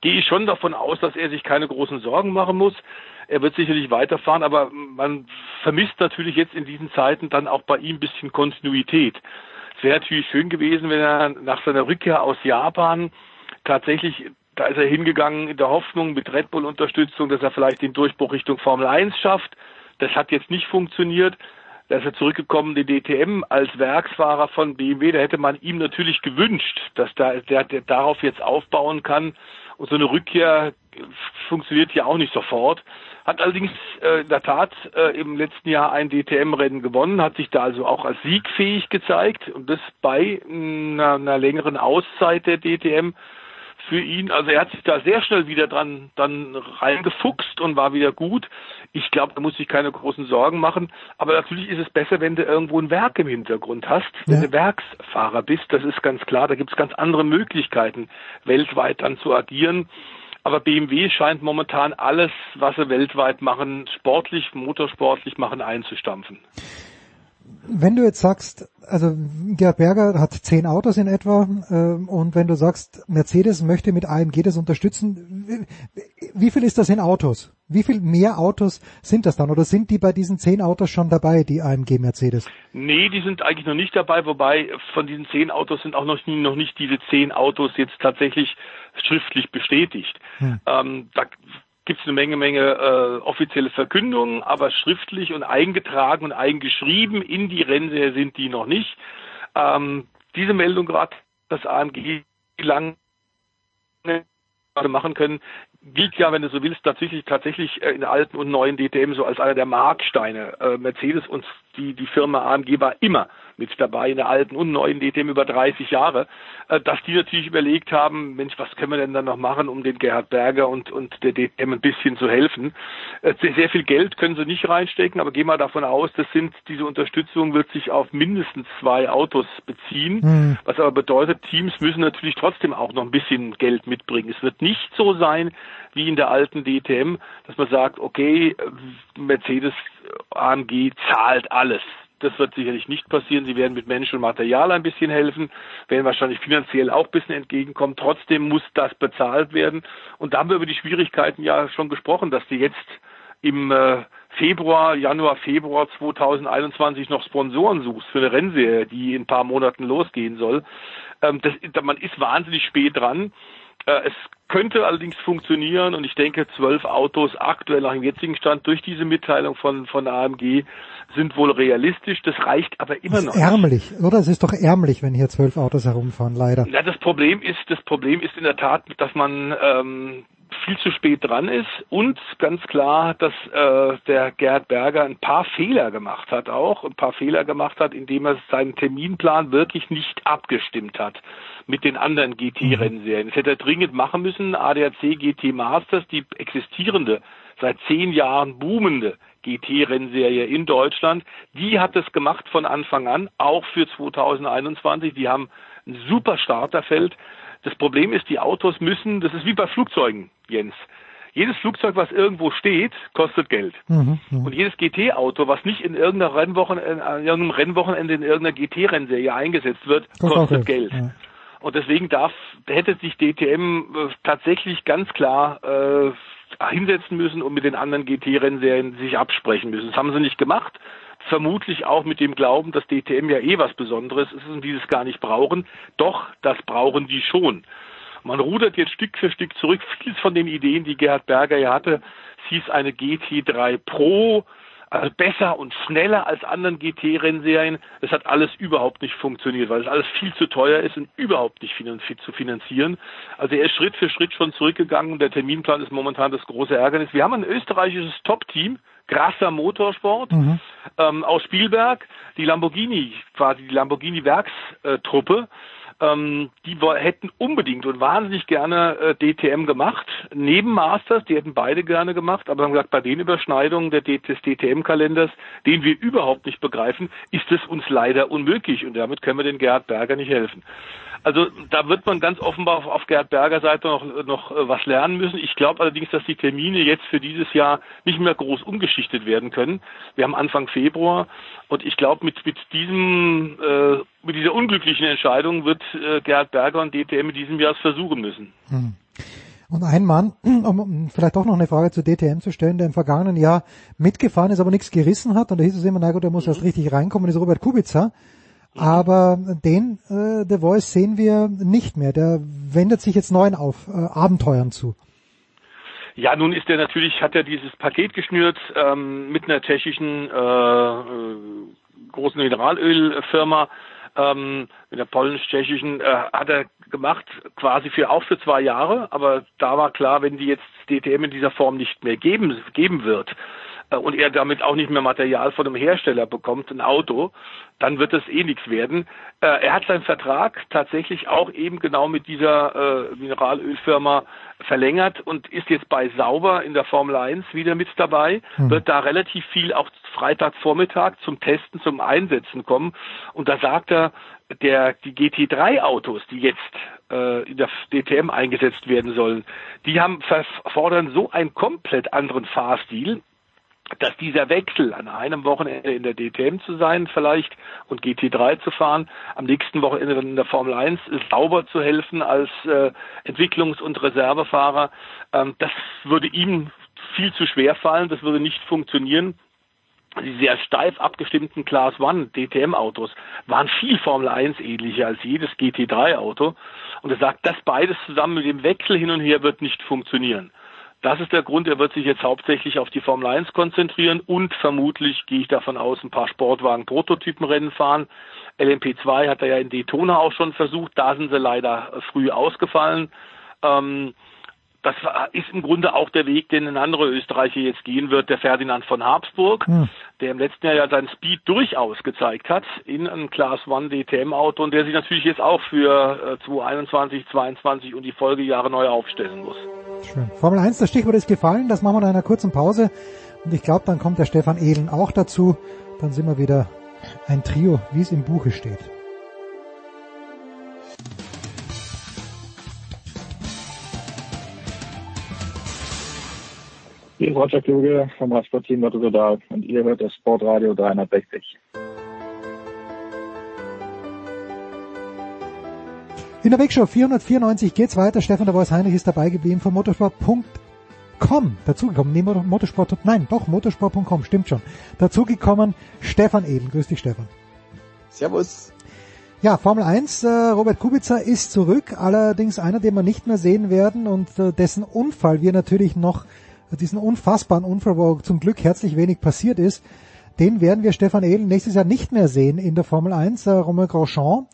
gehe ich schon davon aus, dass er sich keine großen Sorgen machen muss. Er wird sicherlich weiterfahren, aber man vermisst natürlich jetzt in diesen Zeiten dann auch bei ihm ein bisschen Kontinuität. Es wäre natürlich schön gewesen, wenn er nach seiner Rückkehr aus Japan tatsächlich, da ist er hingegangen in der Hoffnung mit Red Bull Unterstützung, dass er vielleicht den Durchbruch Richtung Formel 1 schafft. Das hat jetzt nicht funktioniert. Da ist er zurückgekommen, die DTM als Werksfahrer von BMW. Da hätte man ihm natürlich gewünscht, dass da, der, der darauf jetzt aufbauen kann. Und so eine Rückkehr funktioniert ja auch nicht sofort. Hat allerdings äh, in der Tat äh, im letzten Jahr ein DTM-Rennen gewonnen, hat sich da also auch als siegfähig gezeigt und das bei einer, einer längeren Auszeit der DTM für ihn. Also er hat sich da sehr schnell wieder dran dann reingefuchst und war wieder gut. Ich glaube, da muss sich keine großen Sorgen machen. Aber natürlich ist es besser, wenn du irgendwo ein Werk im Hintergrund hast, wenn ja. du Werksfahrer bist. Das ist ganz klar. Da gibt es ganz andere Möglichkeiten, weltweit dann zu agieren. Aber BMW scheint momentan alles, was sie weltweit machen, sportlich, motorsportlich machen, einzustampfen wenn du jetzt sagst, also Gerhard Berger hat zehn Autos in etwa äh, und wenn du sagst, Mercedes möchte mit AMG das unterstützen, wie, wie viel ist das in Autos? Wie viel mehr Autos sind das dann oder sind die bei diesen zehn Autos schon dabei, die AMG Mercedes? Nee, die sind eigentlich noch nicht dabei, wobei von diesen zehn Autos sind auch noch, noch nicht diese zehn Autos jetzt tatsächlich schriftlich bestätigt. Hm. Ähm, da gibt es eine Menge, Menge äh, offizielle Verkündungen, aber schriftlich und eingetragen und eingeschrieben in die Rennserie sind die noch nicht. Ähm, diese Meldung gerade, dass AMG lang machen können, gilt ja, wenn du so willst, tatsächlich tatsächlich äh, in alten und neuen DTM so als einer der Marksteine. Äh, Mercedes und die die Firma AMG war immer mit dabei in der alten und neuen DTM über 30 Jahre, äh, dass die natürlich überlegt haben, Mensch, was können wir denn dann noch machen, um den Gerhard Berger und und der DTM ein bisschen zu helfen. Äh, sehr, sehr viel Geld können sie nicht reinstecken, aber gehen wir davon aus, das sind diese Unterstützung wird sich auf mindestens zwei Autos beziehen, mhm. was aber bedeutet, Teams müssen natürlich trotzdem auch noch ein bisschen Geld mitbringen. Es wird nicht so sein wie in der alten DTM, dass man sagt, okay, Mercedes AMG zahlt alles. Das wird sicherlich nicht passieren. Sie werden mit Mensch und Material ein bisschen helfen, werden wahrscheinlich finanziell auch ein bisschen entgegenkommen. Trotzdem muss das bezahlt werden. Und da haben wir über die Schwierigkeiten ja schon gesprochen, dass die jetzt im äh, Februar, Januar, Februar 2021 noch Sponsoren suchst für eine Rennserie, die in ein paar Monaten losgehen soll. Ähm, das, man ist wahnsinnig spät dran. Äh, es könnte allerdings funktionieren und ich denke, zwölf Autos aktuell nach dem jetzigen Stand durch diese Mitteilung von, von AMG sind wohl realistisch. Das reicht aber immer noch. Ärmlich, oder? Es ist doch ärmlich, wenn hier zwölf Autos herumfahren, leider. Ja, das Problem ist, das Problem ist in der Tat, dass man ähm, viel zu spät dran ist und ganz klar, dass äh, der Gerd Berger ein paar Fehler gemacht hat auch, ein paar Fehler gemacht hat, indem er seinen Terminplan wirklich nicht abgestimmt hat mit den anderen GT-Rennserien. Das hätte er dringend machen müssen. ADAC GT Masters, die existierende, seit zehn Jahren boomende GT-Rennserie in Deutschland, die hat es gemacht von Anfang an, auch für 2021. Die haben ein super Starterfeld. Das Problem ist, die Autos müssen, das ist wie bei Flugzeugen, Jens. Jedes Flugzeug, was irgendwo steht, kostet Geld. Mhm, mh. Und jedes GT-Auto, was nicht in irgendeiner Rennwochenende, an irgendeinem Rennwochenende in irgendeiner GT-Rennserie eingesetzt wird, kostet Geld. Ja. Und deswegen darf, hätte sich DTM äh, tatsächlich ganz klar äh, hinsetzen müssen und mit den anderen GT-Rennserien sich absprechen müssen. Das haben sie nicht gemacht. Vermutlich auch mit dem Glauben, dass DTM ja eh was Besonderes ist und dieses gar nicht brauchen. Doch, das brauchen die schon. Man rudert jetzt Stück für Stück zurück. Vieles von den Ideen, die Gerhard Berger ja hatte, hieß eine GT3 Pro, also besser und schneller als anderen GT-Rennserien. Es hat alles überhaupt nicht funktioniert, weil es alles viel zu teuer ist und überhaupt nicht zu finanzieren. Also er ist Schritt für Schritt schon zurückgegangen. Der Terminplan ist momentan das große Ärgernis. Wir haben ein österreichisches Top-Team, Grasser Motorsport mhm. ähm, aus Spielberg, die Lamborghini, quasi die Lamborghini Werkstruppe ähm, die hätten unbedingt und wahnsinnig gerne äh, DTM gemacht, neben Masters, die hätten beide gerne gemacht, aber haben gesagt, bei den Überschneidungen der, des DTM-Kalenders, den wir überhaupt nicht begreifen, ist es uns leider unmöglich und damit können wir den Gerhard Berger nicht helfen. Also da wird man ganz offenbar auf, auf Gerhard Berger Seite noch, noch äh, was lernen müssen. Ich glaube allerdings, dass die Termine jetzt für dieses Jahr nicht mehr groß umgeschichtet werden können. Wir haben Anfang Februar und ich glaube, mit, mit diesem äh, mit dieser unglücklichen Entscheidung wird äh, Gerhard Berger und DTM in diesem Jahr es versuchen müssen. Hm. Und ein Mann, um vielleicht auch noch eine Frage zu DTM zu stellen, der im vergangenen Jahr mitgefahren ist, aber nichts gerissen hat, und da hieß es immer, na gut, der muss mhm. erst richtig reinkommen, ist Robert Kubica. Aber den äh, The Voice sehen wir nicht mehr. Der wendet sich jetzt neuen auf, äh, Abenteuern zu. Ja, nun ist er natürlich, hat er dieses Paket geschnürt ähm, mit einer tschechischen äh, äh, großen Mineralölfirma, ähm, mit der polnisch-tschechischen, äh, hat er gemacht, quasi für auch für zwei Jahre, aber da war klar, wenn die jetzt DTM in dieser Form nicht mehr geben, geben wird, und er damit auch nicht mehr Material von einem Hersteller bekommt, ein Auto, dann wird es eh nichts werden. Äh, er hat seinen Vertrag tatsächlich auch eben genau mit dieser äh, Mineralölfirma verlängert und ist jetzt bei Sauber in der Formel 1 wieder mit dabei, mhm. wird da relativ viel auch Freitagvormittag zum Testen, zum Einsetzen kommen. Und da sagt er, der, die GT3-Autos, die jetzt äh, in der DTM eingesetzt werden sollen, die haben fordern so einen komplett anderen Fahrstil, dass dieser Wechsel an einem Wochenende in der DTM zu sein vielleicht und GT3 zu fahren, am nächsten Wochenende in der Formel 1 sauber zu helfen als äh, Entwicklungs- und Reservefahrer, ähm, das würde ihm viel zu schwer fallen, das würde nicht funktionieren. Die sehr steif abgestimmten Class One DTM Autos waren viel Formel 1 ähnlicher als jedes GT3 Auto. Und er sagt, das beides zusammen mit dem Wechsel hin und her wird nicht funktionieren. Das ist der Grund, er wird sich jetzt hauptsächlich auf die Formel 1 konzentrieren und vermutlich, gehe ich davon aus, ein paar Sportwagen-Prototypenrennen fahren. LMP2 hat er ja in Daytona auch schon versucht, da sind sie leider früh ausgefallen. Ähm, das ist im Grunde auch der Weg, den ein anderer Österreicher jetzt gehen wird, der Ferdinand von Habsburg, hm. der im letzten Jahr ja seinen Speed durchaus gezeigt hat in einem Class One DTM Auto und der sich natürlich jetzt auch für 2021, äh, 2022 und die Folgejahre neu aufstellen muss. Schön. Formel 1, das Stichwort ist gefallen, das machen wir nach einer kurzen Pause und ich glaube, dann kommt der Stefan Ehlen auch dazu, dann sind wir wieder ein Trio, wie es im Buche steht. Hier ist Roger Kluge vom Radsportteam Lotto Total und ihr hört das Sportradio 360. In der Big Show 494 geht's weiter. Stefan der Voice Heinrich ist dabei geblieben von motorsport.com. Dazugekommen, nee, Motorsport, nein, doch, motorsport.com, stimmt schon. Dazugekommen Stefan Edel. Grüß dich, Stefan. Servus. Ja, Formel 1, äh, Robert Kubica ist zurück, allerdings einer, den wir nicht mehr sehen werden und äh, dessen Unfall wir natürlich noch diesen unfassbaren Unfall, wo zum Glück herzlich wenig passiert ist, den werden wir Stefan Ehlen nächstes Jahr nicht mehr sehen in der Formel 1, äh, Romain Grosjean.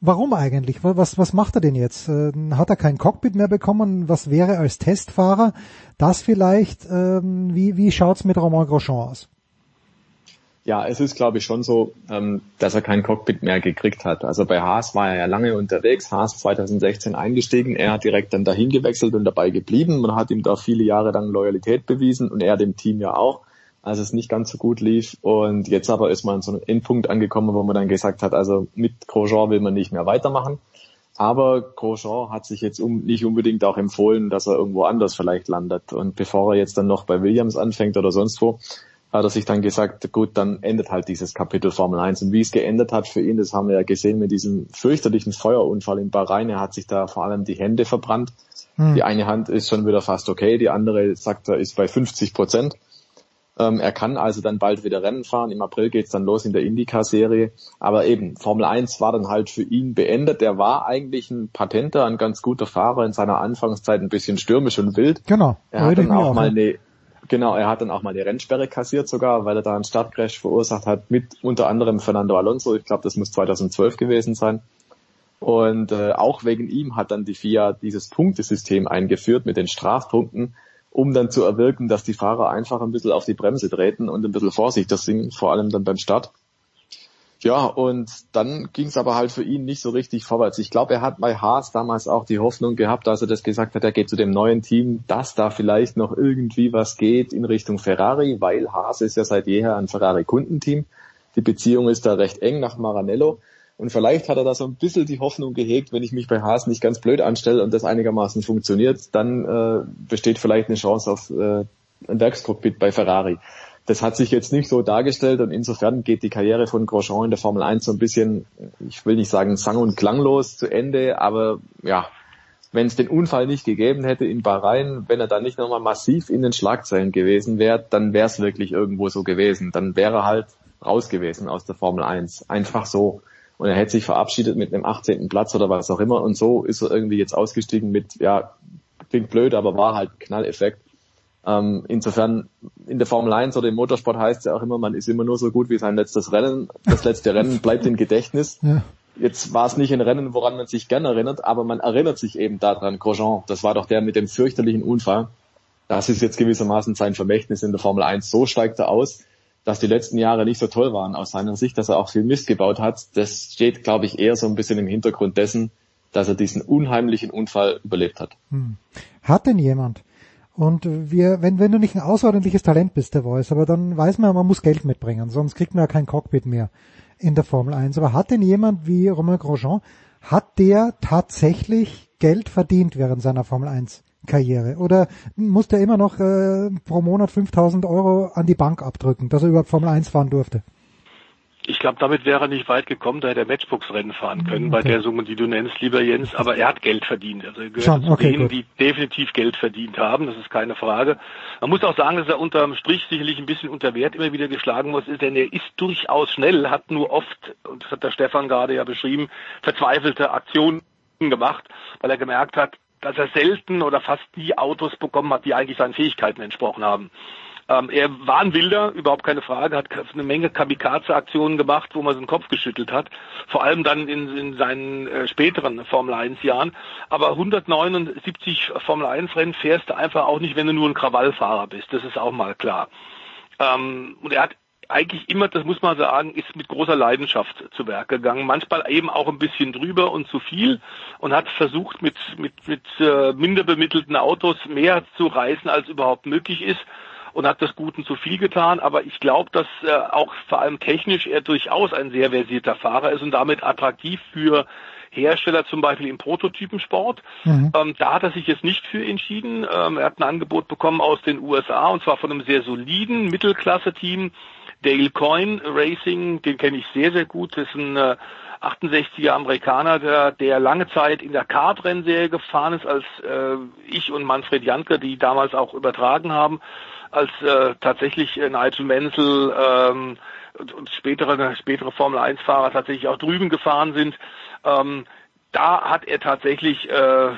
Warum eigentlich? Was, was macht er denn jetzt? Äh, hat er kein Cockpit mehr bekommen? Was wäre als Testfahrer? Das vielleicht? Ähm, wie, wie schaut's mit Romain Grosjean aus? Ja, es ist glaube ich schon so, ähm, dass er kein Cockpit mehr gekriegt hat. Also bei Haas war er ja lange unterwegs, Haas 2016 eingestiegen, er hat direkt dann dahin gewechselt und dabei geblieben. Man hat ihm da viele Jahre lang Loyalität bewiesen und er dem Team ja auch, als es nicht ganz so gut lief. Und jetzt aber ist man an so einem Endpunkt angekommen, wo man dann gesagt hat, also mit Grosjean will man nicht mehr weitermachen. Aber Grosjean hat sich jetzt um, nicht unbedingt auch empfohlen, dass er irgendwo anders vielleicht landet. Und bevor er jetzt dann noch bei Williams anfängt oder sonst wo, hat er sich dann gesagt, gut, dann endet halt dieses Kapitel Formel 1. Und wie es geendet hat für ihn, das haben wir ja gesehen mit diesem fürchterlichen Feuerunfall in Bahrain. Er hat sich da vor allem die Hände verbrannt. Hm. Die eine Hand ist schon wieder fast okay, die andere, sagt er, ist bei 50 Prozent. Ähm, er kann also dann bald wieder Rennen fahren. Im April geht's dann los in der IndyCar-Serie. Aber eben, Formel 1 war dann halt für ihn beendet. Er war eigentlich ein Patenter, ein ganz guter Fahrer in seiner Anfangszeit, ein bisschen stürmisch und wild. Genau. Er hat dann auch, auch mal eine Genau, er hat dann auch mal die Rennsperre kassiert sogar, weil er da einen Startcrash verursacht hat mit unter anderem Fernando Alonso. Ich glaube, das muss 2012 gewesen sein. Und äh, auch wegen ihm hat dann die FIA dieses Punktesystem eingeführt mit den Strafpunkten, um dann zu erwirken, dass die Fahrer einfach ein bisschen auf die Bremse treten und ein bisschen vorsichtig sind, vor allem dann beim Start. Ja, und dann ging es aber halt für ihn nicht so richtig vorwärts. Ich glaube, er hat bei Haas damals auch die Hoffnung gehabt, als er das gesagt hat, er geht zu dem neuen Team, dass da vielleicht noch irgendwie was geht in Richtung Ferrari, weil Haas ist ja seit jeher ein Ferrari-Kundenteam. Die Beziehung ist da recht eng nach Maranello. Und vielleicht hat er da so ein bisschen die Hoffnung gehegt, wenn ich mich bei Haas nicht ganz blöd anstelle und das einigermaßen funktioniert, dann äh, besteht vielleicht eine Chance auf äh, ein Werkskockpit bei Ferrari. Das hat sich jetzt nicht so dargestellt und insofern geht die Karriere von Grosjean in der Formel 1 so ein bisschen, ich will nicht sagen sang- und klanglos zu Ende, aber ja, wenn es den Unfall nicht gegeben hätte in Bahrain, wenn er dann nicht nochmal massiv in den Schlagzeilen gewesen wäre, dann wäre es wirklich irgendwo so gewesen. Dann wäre er halt raus gewesen aus der Formel 1. Einfach so. Und er hätte sich verabschiedet mit einem 18. Platz oder was auch immer. Und so ist er irgendwie jetzt ausgestiegen mit, ja, klingt blöd, aber war halt Knalleffekt. Ähm, insofern in der Formel 1 oder im Motorsport heißt es ja auch immer, man ist immer nur so gut wie sein letztes Rennen. Das letzte Rennen bleibt im Gedächtnis. Ja. Jetzt war es nicht ein Rennen, woran man sich gerne erinnert, aber man erinnert sich eben daran. Grosjean, das war doch der mit dem fürchterlichen Unfall. Das ist jetzt gewissermaßen sein Vermächtnis in der Formel 1. So steigt er aus, dass die letzten Jahre nicht so toll waren aus seiner Sicht, dass er auch viel Mist gebaut hat. Das steht, glaube ich, eher so ein bisschen im Hintergrund dessen, dass er diesen unheimlichen Unfall überlebt hat. Hm. Hat denn jemand und wir, wenn, wenn du nicht ein außerordentliches Talent bist, der Voice, aber dann weiß man, man muss Geld mitbringen, sonst kriegt man ja kein Cockpit mehr in der Formel 1. Aber hat denn jemand wie Romain Grosjean, hat der tatsächlich Geld verdient während seiner Formel 1 Karriere? Oder muss der immer noch äh, pro Monat 5000 Euro an die Bank abdrücken, dass er überhaupt Formel 1 fahren durfte? Ich glaube, damit wäre er nicht weit gekommen, da hätte er Matchbox-Rennen fahren können, okay. bei der Summe, die du nennst, lieber Jens. Aber er hat Geld verdient. Also er gehört Schon, okay, zu denen, gut. die definitiv Geld verdient haben. Das ist keine Frage. Man muss auch sagen, dass er unterm Strich sicherlich ein bisschen unter Wert immer wieder geschlagen muss, denn er ist durchaus schnell, hat nur oft, und das hat der Stefan gerade ja beschrieben, verzweifelte Aktionen gemacht, weil er gemerkt hat, dass er selten oder fast nie Autos bekommen hat, die eigentlich seinen Fähigkeiten entsprochen haben. Ähm, er war ein Wilder, überhaupt keine Frage, hat eine Menge Kamikaze-Aktionen gemacht, wo man seinen Kopf geschüttelt hat. Vor allem dann in, in seinen äh, späteren Formel 1 Jahren. Aber 179 Formel 1 Rennen fährst du einfach auch nicht, wenn du nur ein Krawallfahrer bist. Das ist auch mal klar. Ähm, und er hat eigentlich immer, das muss man sagen, ist mit großer Leidenschaft zu Werk gegangen. Manchmal eben auch ein bisschen drüber und zu viel und hat versucht, mit, mit, mit äh, minder bemittelten Autos mehr zu reißen, als überhaupt möglich ist und hat das Guten zu viel getan. Aber ich glaube, dass äh, auch vor allem technisch er durchaus ein sehr versierter Fahrer ist und damit attraktiv für Hersteller zum Beispiel im Prototypensport. Mhm. Ähm, da hat er sich jetzt nicht für entschieden. Ähm, er hat ein Angebot bekommen aus den USA und zwar von einem sehr soliden Mittelklasse-Team, Dale Coyne Racing, den kenne ich sehr, sehr gut. Das ist ein äh, 68er Amerikaner, der, der lange Zeit in der Kart-Rennserie gefahren ist, als äh, ich und Manfred Janke, die damals auch übertragen haben, als äh, tatsächlich äh, Nigel Menzel ähm, und, spätere, spätere Formel-1-Fahrer tatsächlich auch drüben gefahren sind. Ähm, da hat er tatsächlich äh,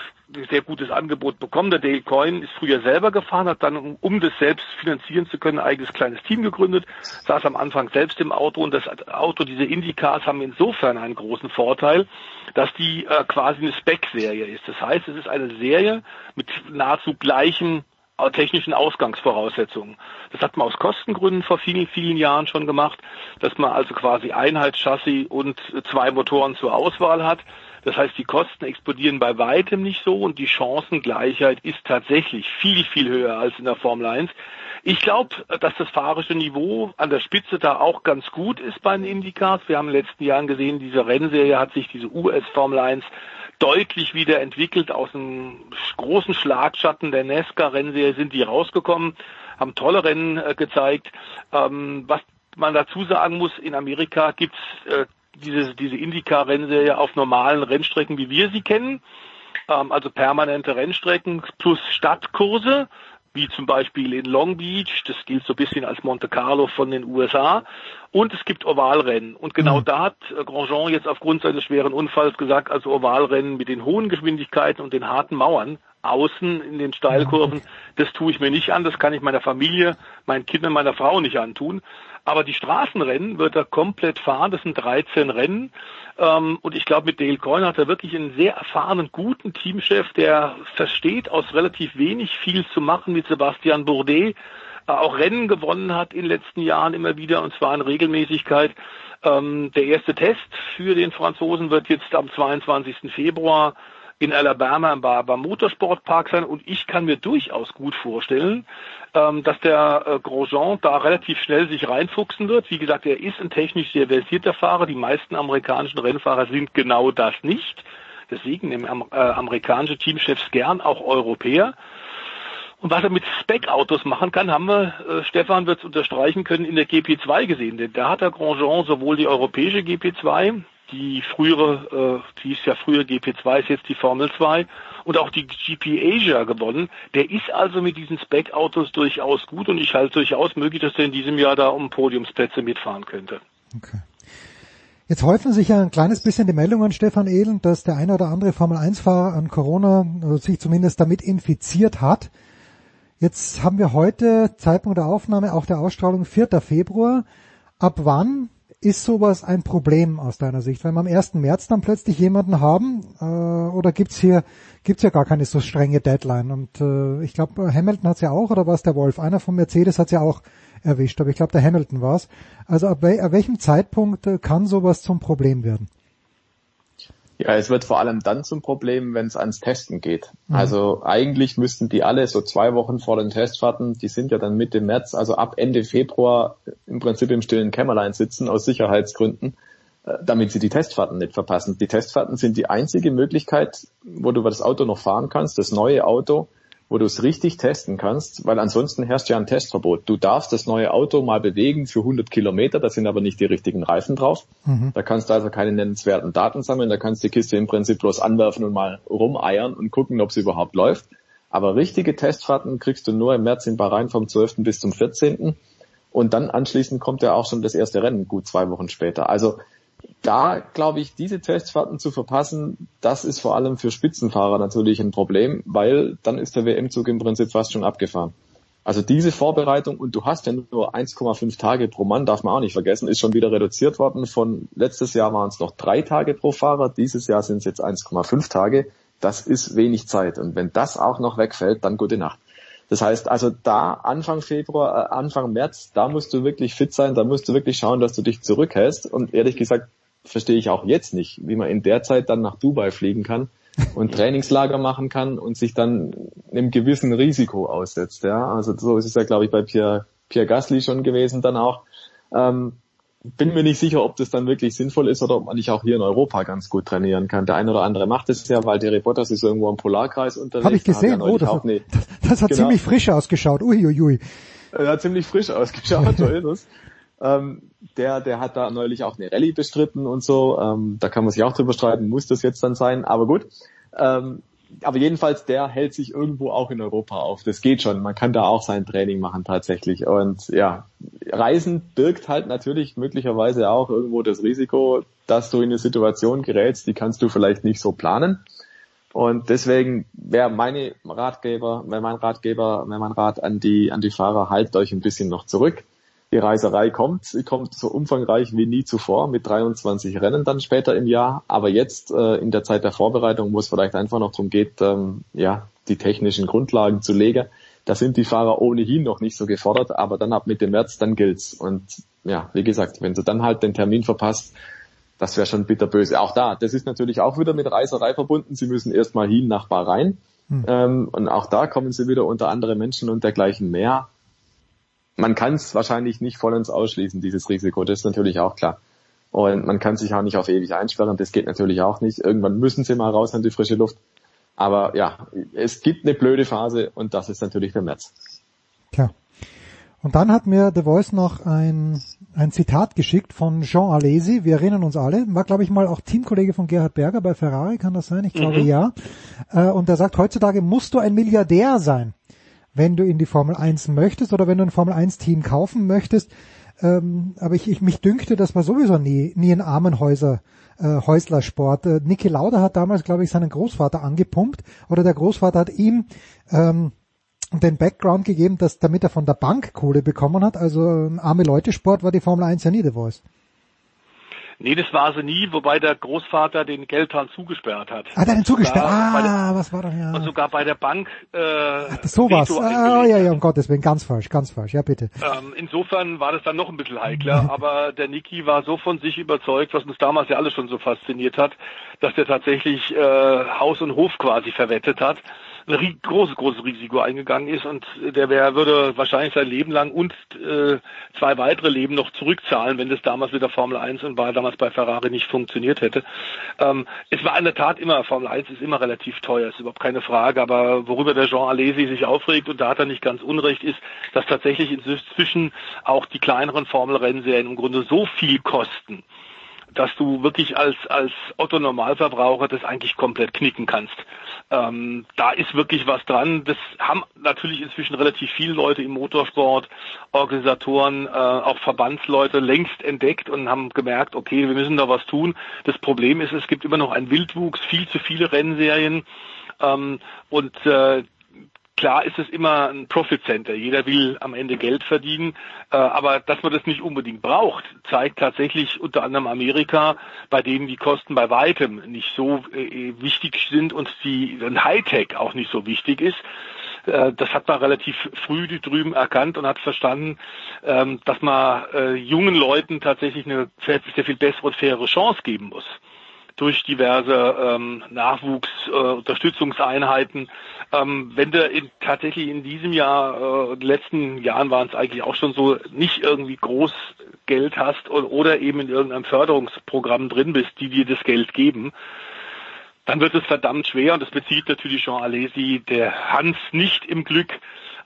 sehr gutes Angebot bekommen. Der Dale Coyne ist früher selber gefahren, hat dann, um, um das selbst finanzieren zu können, ein eigenes kleines Team gegründet, saß am Anfang selbst im Auto und das Auto, diese Indycars haben insofern einen großen Vorteil, dass die äh, quasi eine Spec-Serie ist. Das heißt, es ist eine Serie mit nahezu gleichen technischen Ausgangsvoraussetzungen. Das hat man aus Kostengründen vor vielen, vielen Jahren schon gemacht, dass man also quasi Einheitschassis und zwei Motoren zur Auswahl hat. Das heißt, die Kosten explodieren bei weitem nicht so und die Chancengleichheit ist tatsächlich viel, viel höher als in der Formel 1. Ich glaube, dass das fahrische Niveau an der Spitze da auch ganz gut ist bei den Indycars. Wir haben in den letzten Jahren gesehen, diese Rennserie hat sich, diese US Formel 1, deutlich wieder entwickelt. Aus einem großen Schlagschatten der NASCAR-Rennserie sind die rausgekommen, haben tolle Rennen äh, gezeigt. Ähm, was man dazu sagen muss, in Amerika gibt's äh, diese, diese Indycar-Rennserie auf normalen Rennstrecken, wie wir sie kennen. Ähm, also permanente Rennstrecken plus Stadtkurse, wie zum Beispiel in Long Beach. Das gilt so ein bisschen als Monte Carlo von den USA. Und es gibt Ovalrennen. Und genau mhm. da hat äh, Grandjean jetzt aufgrund seines schweren Unfalls gesagt, also Ovalrennen mit den hohen Geschwindigkeiten und den harten Mauern außen in den Steilkurven, das tue ich mir nicht an, das kann ich meiner Familie, meinen Kindern, meiner Frau nicht antun. Aber die Straßenrennen wird er komplett fahren. Das sind 13 Rennen. Ähm, und ich glaube, mit Dale Coyne hat er wirklich einen sehr erfahrenen, guten Teamchef, der versteht, aus relativ wenig viel zu machen mit Sebastian Bourdet. Äh, auch Rennen gewonnen hat in den letzten Jahren immer wieder, und zwar in Regelmäßigkeit. Ähm, der erste Test für den Franzosen wird jetzt am 22. Februar in Alabama beim Motorsportpark sein und ich kann mir durchaus gut vorstellen, ähm, dass der äh, Grosjean da relativ schnell sich reinfuchsen wird. Wie gesagt, er ist ein technisch sehr versierter Fahrer. Die meisten amerikanischen Rennfahrer sind genau das nicht. Deswegen nehmen äh, amerikanische Teamchefs gern auch Europäer. Und was er mit Spec-Autos machen kann, haben wir, äh, Stefan wird es unterstreichen können, in der GP2 gesehen. Denn da hat der Grosjean sowohl die europäische GP2, die frühere, äh, die ist ja früher GP2, ist jetzt die Formel 2 und auch die GP Asia gewonnen. Der ist also mit diesen Spec-Autos durchaus gut und ich halte durchaus möglich, dass er in diesem Jahr da um Podiumsplätze mitfahren könnte. Okay. Jetzt häufen sich ja ein kleines bisschen die Meldungen, Stefan Ehlen, dass der eine oder andere Formel-1-Fahrer an Corona also sich zumindest damit infiziert hat. Jetzt haben wir heute, Zeitpunkt der Aufnahme, auch der Ausstrahlung 4. Februar. Ab wann ist sowas ein Problem aus deiner Sicht? Wenn wir am 1. März dann plötzlich jemanden haben, äh, oder gibt's hier gibt's ja gar keine so strenge Deadline? Und äh, ich glaube, Hamilton hat's ja auch, oder war es der Wolf? Einer von Mercedes hat's ja auch erwischt, aber ich glaube, der Hamilton war's. Also ab, ab welchem Zeitpunkt äh, kann sowas zum Problem werden? Ja, es wird vor allem dann zum Problem, wenn es ans Testen geht. Mhm. Also eigentlich müssten die alle so zwei Wochen vor den Testfahrten, die sind ja dann Mitte März, also ab Ende Februar im Prinzip im stillen Kämmerlein sitzen aus Sicherheitsgründen, äh, damit sie die Testfahrten nicht verpassen. Die Testfahrten sind die einzige Möglichkeit, wo du das Auto noch fahren kannst, das neue Auto, wo du es richtig testen kannst, weil ansonsten herrscht ja ein Testverbot. Du darfst das neue Auto mal bewegen für 100 Kilometer, da sind aber nicht die richtigen Reifen drauf. Mhm. Da kannst du also keine nennenswerten Daten sammeln, da kannst du die Kiste im Prinzip bloß anwerfen und mal rumeiern und gucken, ob sie überhaupt läuft. Aber richtige Testfahrten kriegst du nur im März in Bahrain vom 12. bis zum 14. Und dann anschließend kommt ja auch schon das erste Rennen, gut zwei Wochen später. Also da glaube ich, diese Testfahrten zu verpassen, das ist vor allem für Spitzenfahrer natürlich ein Problem, weil dann ist der WM-Zug im Prinzip fast schon abgefahren. Also diese Vorbereitung, und du hast ja nur 1,5 Tage pro Mann, darf man auch nicht vergessen, ist schon wieder reduziert worden. Von letztes Jahr waren es noch drei Tage pro Fahrer, dieses Jahr sind es jetzt 1,5 Tage. Das ist wenig Zeit. Und wenn das auch noch wegfällt, dann gute Nacht. Das heißt also da Anfang Februar, äh, Anfang März, da musst du wirklich fit sein, da musst du wirklich schauen, dass du dich zurückhältst. Und ehrlich gesagt verstehe ich auch jetzt nicht, wie man in der Zeit dann nach Dubai fliegen kann und Trainingslager machen kann und sich dann einem gewissen Risiko aussetzt. Ja, also so ist es ja, glaube ich, bei Pierre, Pierre Gasly schon gewesen dann auch. Ähm, bin mir nicht sicher, ob das dann wirklich sinnvoll ist oder ob man nicht auch hier in Europa ganz gut trainieren kann. Der eine oder andere macht es ja, weil Terry Bottas ist irgendwo im Polarkreis unterwegs. Habe ich gesehen, oh, das, hat, das, das hat genau. ziemlich frisch ausgeschaut. Uiuiui. Ui. Er hat ziemlich frisch ausgeschaut, so ist es. Ähm, der, der hat da neulich auch eine Rallye bestritten und so. Ähm, da kann man sich auch drüber streiten, muss das jetzt dann sein, aber gut. Ähm, aber jedenfalls, der hält sich irgendwo auch in Europa auf. Das geht schon. Man kann da auch sein Training machen tatsächlich. Und ja, Reisen birgt halt natürlich möglicherweise auch irgendwo das Risiko, dass du in eine Situation gerätst, die kannst du vielleicht nicht so planen. Und deswegen wäre meine Ratgeber, wenn mein Ratgeber, wenn mein Rat an die, an die Fahrer, haltet euch ein bisschen noch zurück die Reiserei kommt. Sie kommt so umfangreich wie nie zuvor mit 23 Rennen dann später im Jahr. Aber jetzt äh, in der Zeit der Vorbereitung, wo es vielleicht einfach noch darum geht, ähm, ja, die technischen Grundlagen zu legen, da sind die Fahrer ohnehin noch nicht so gefordert. Aber dann ab Mitte März, dann gilt's. Und ja, wie gesagt, wenn du dann halt den Termin verpasst, das wäre schon bitterböse. Auch da, das ist natürlich auch wieder mit Reiserei verbunden. Sie müssen erstmal hin nach Bahrain. Hm. Ähm, und auch da kommen sie wieder unter andere Menschen und dergleichen mehr man kann es wahrscheinlich nicht vollends ausschließen, dieses Risiko, das ist natürlich auch klar. Und man kann sich auch nicht auf ewig einsperren, das geht natürlich auch nicht. Irgendwann müssen sie mal raus in die frische Luft. Aber ja, es gibt eine blöde Phase und das ist natürlich der März. Klar. Und dann hat mir The Voice noch ein, ein Zitat geschickt von Jean Alesi. Wir erinnern uns alle. War, glaube ich, mal auch Teamkollege von Gerhard Berger bei Ferrari, kann das sein? Ich glaube mhm. ja. Äh, und er sagt, heutzutage musst du ein Milliardär sein, wenn du in die Formel 1 möchtest oder wenn du ein Formel 1 Team kaufen möchtest. Ähm, aber ich, ich mich dünkte, das war sowieso nie, nie ein Armenhäuser, äh, Häuslersport. Äh, Niki Lauda hat damals, glaube ich, seinen Großvater angepumpt oder der Großvater hat ihm ähm, den Background gegeben, dass damit er von der Bank Kohle bekommen hat. Also ähm, arme Leute Sport war die Formel 1 ja nie The Voice. Nee, das war sie nie, wobei der Großvater den Geldhahn zugesperrt hat. Hat er den zugesperrt? Ah, der, was war da? Ja. Und sogar bei der Bank äh, Ach, sowas. Ah, ja, ja, um Gottes Willen, ganz falsch, ganz falsch. Ja, bitte. Ähm, insofern war das dann noch ein bisschen heikler, aber der Niki war so von sich überzeugt, was uns damals ja alle schon so fasziniert hat, dass er tatsächlich äh, Haus und Hof quasi verwettet hat ein großes, großes Risiko eingegangen ist und der wär, würde wahrscheinlich sein Leben lang und äh, zwei weitere Leben noch zurückzahlen, wenn das damals mit der Formel 1 und war damals bei Ferrari nicht funktioniert hätte. Ähm, es war in der Tat immer, Formel 1 ist immer relativ teuer, ist überhaupt keine Frage, aber worüber der Jean Alesi sich aufregt und da hat er nicht ganz unrecht ist, dass tatsächlich inzwischen auch die kleineren Formel-Rennserien im Grunde so viel kosten, dass du wirklich als, als Otto Normalverbraucher das eigentlich komplett knicken kannst. Ähm, da ist wirklich was dran. Das haben natürlich inzwischen relativ viele Leute im Motorsport, Organisatoren, äh, auch Verbandsleute längst entdeckt und haben gemerkt, okay, wir müssen da was tun. Das Problem ist, es gibt immer noch einen Wildwuchs, viel zu viele Rennserien. Ähm, und äh, Klar ist es immer ein Profit Center. Jeder will am Ende Geld verdienen. Äh, aber dass man das nicht unbedingt braucht, zeigt tatsächlich unter anderem Amerika, bei denen die Kosten bei weitem nicht so äh, wichtig sind und die Hightech auch nicht so wichtig ist. Äh, das hat man relativ früh drüben erkannt und hat verstanden, ähm, dass man jungen Leuten tatsächlich eine sehr viel bessere und faire Chance geben muss durch diverse ähm, Nachwuchsunterstützungseinheiten. Äh, ähm, wenn du in, tatsächlich in diesem Jahr, äh, letzten Jahren waren es eigentlich auch schon so, nicht irgendwie groß Geld hast oder, oder eben in irgendeinem Förderungsprogramm drin bist, die dir das Geld geben, dann wird es verdammt schwer und das bezieht natürlich Jean Alesi, der Hans nicht im Glück,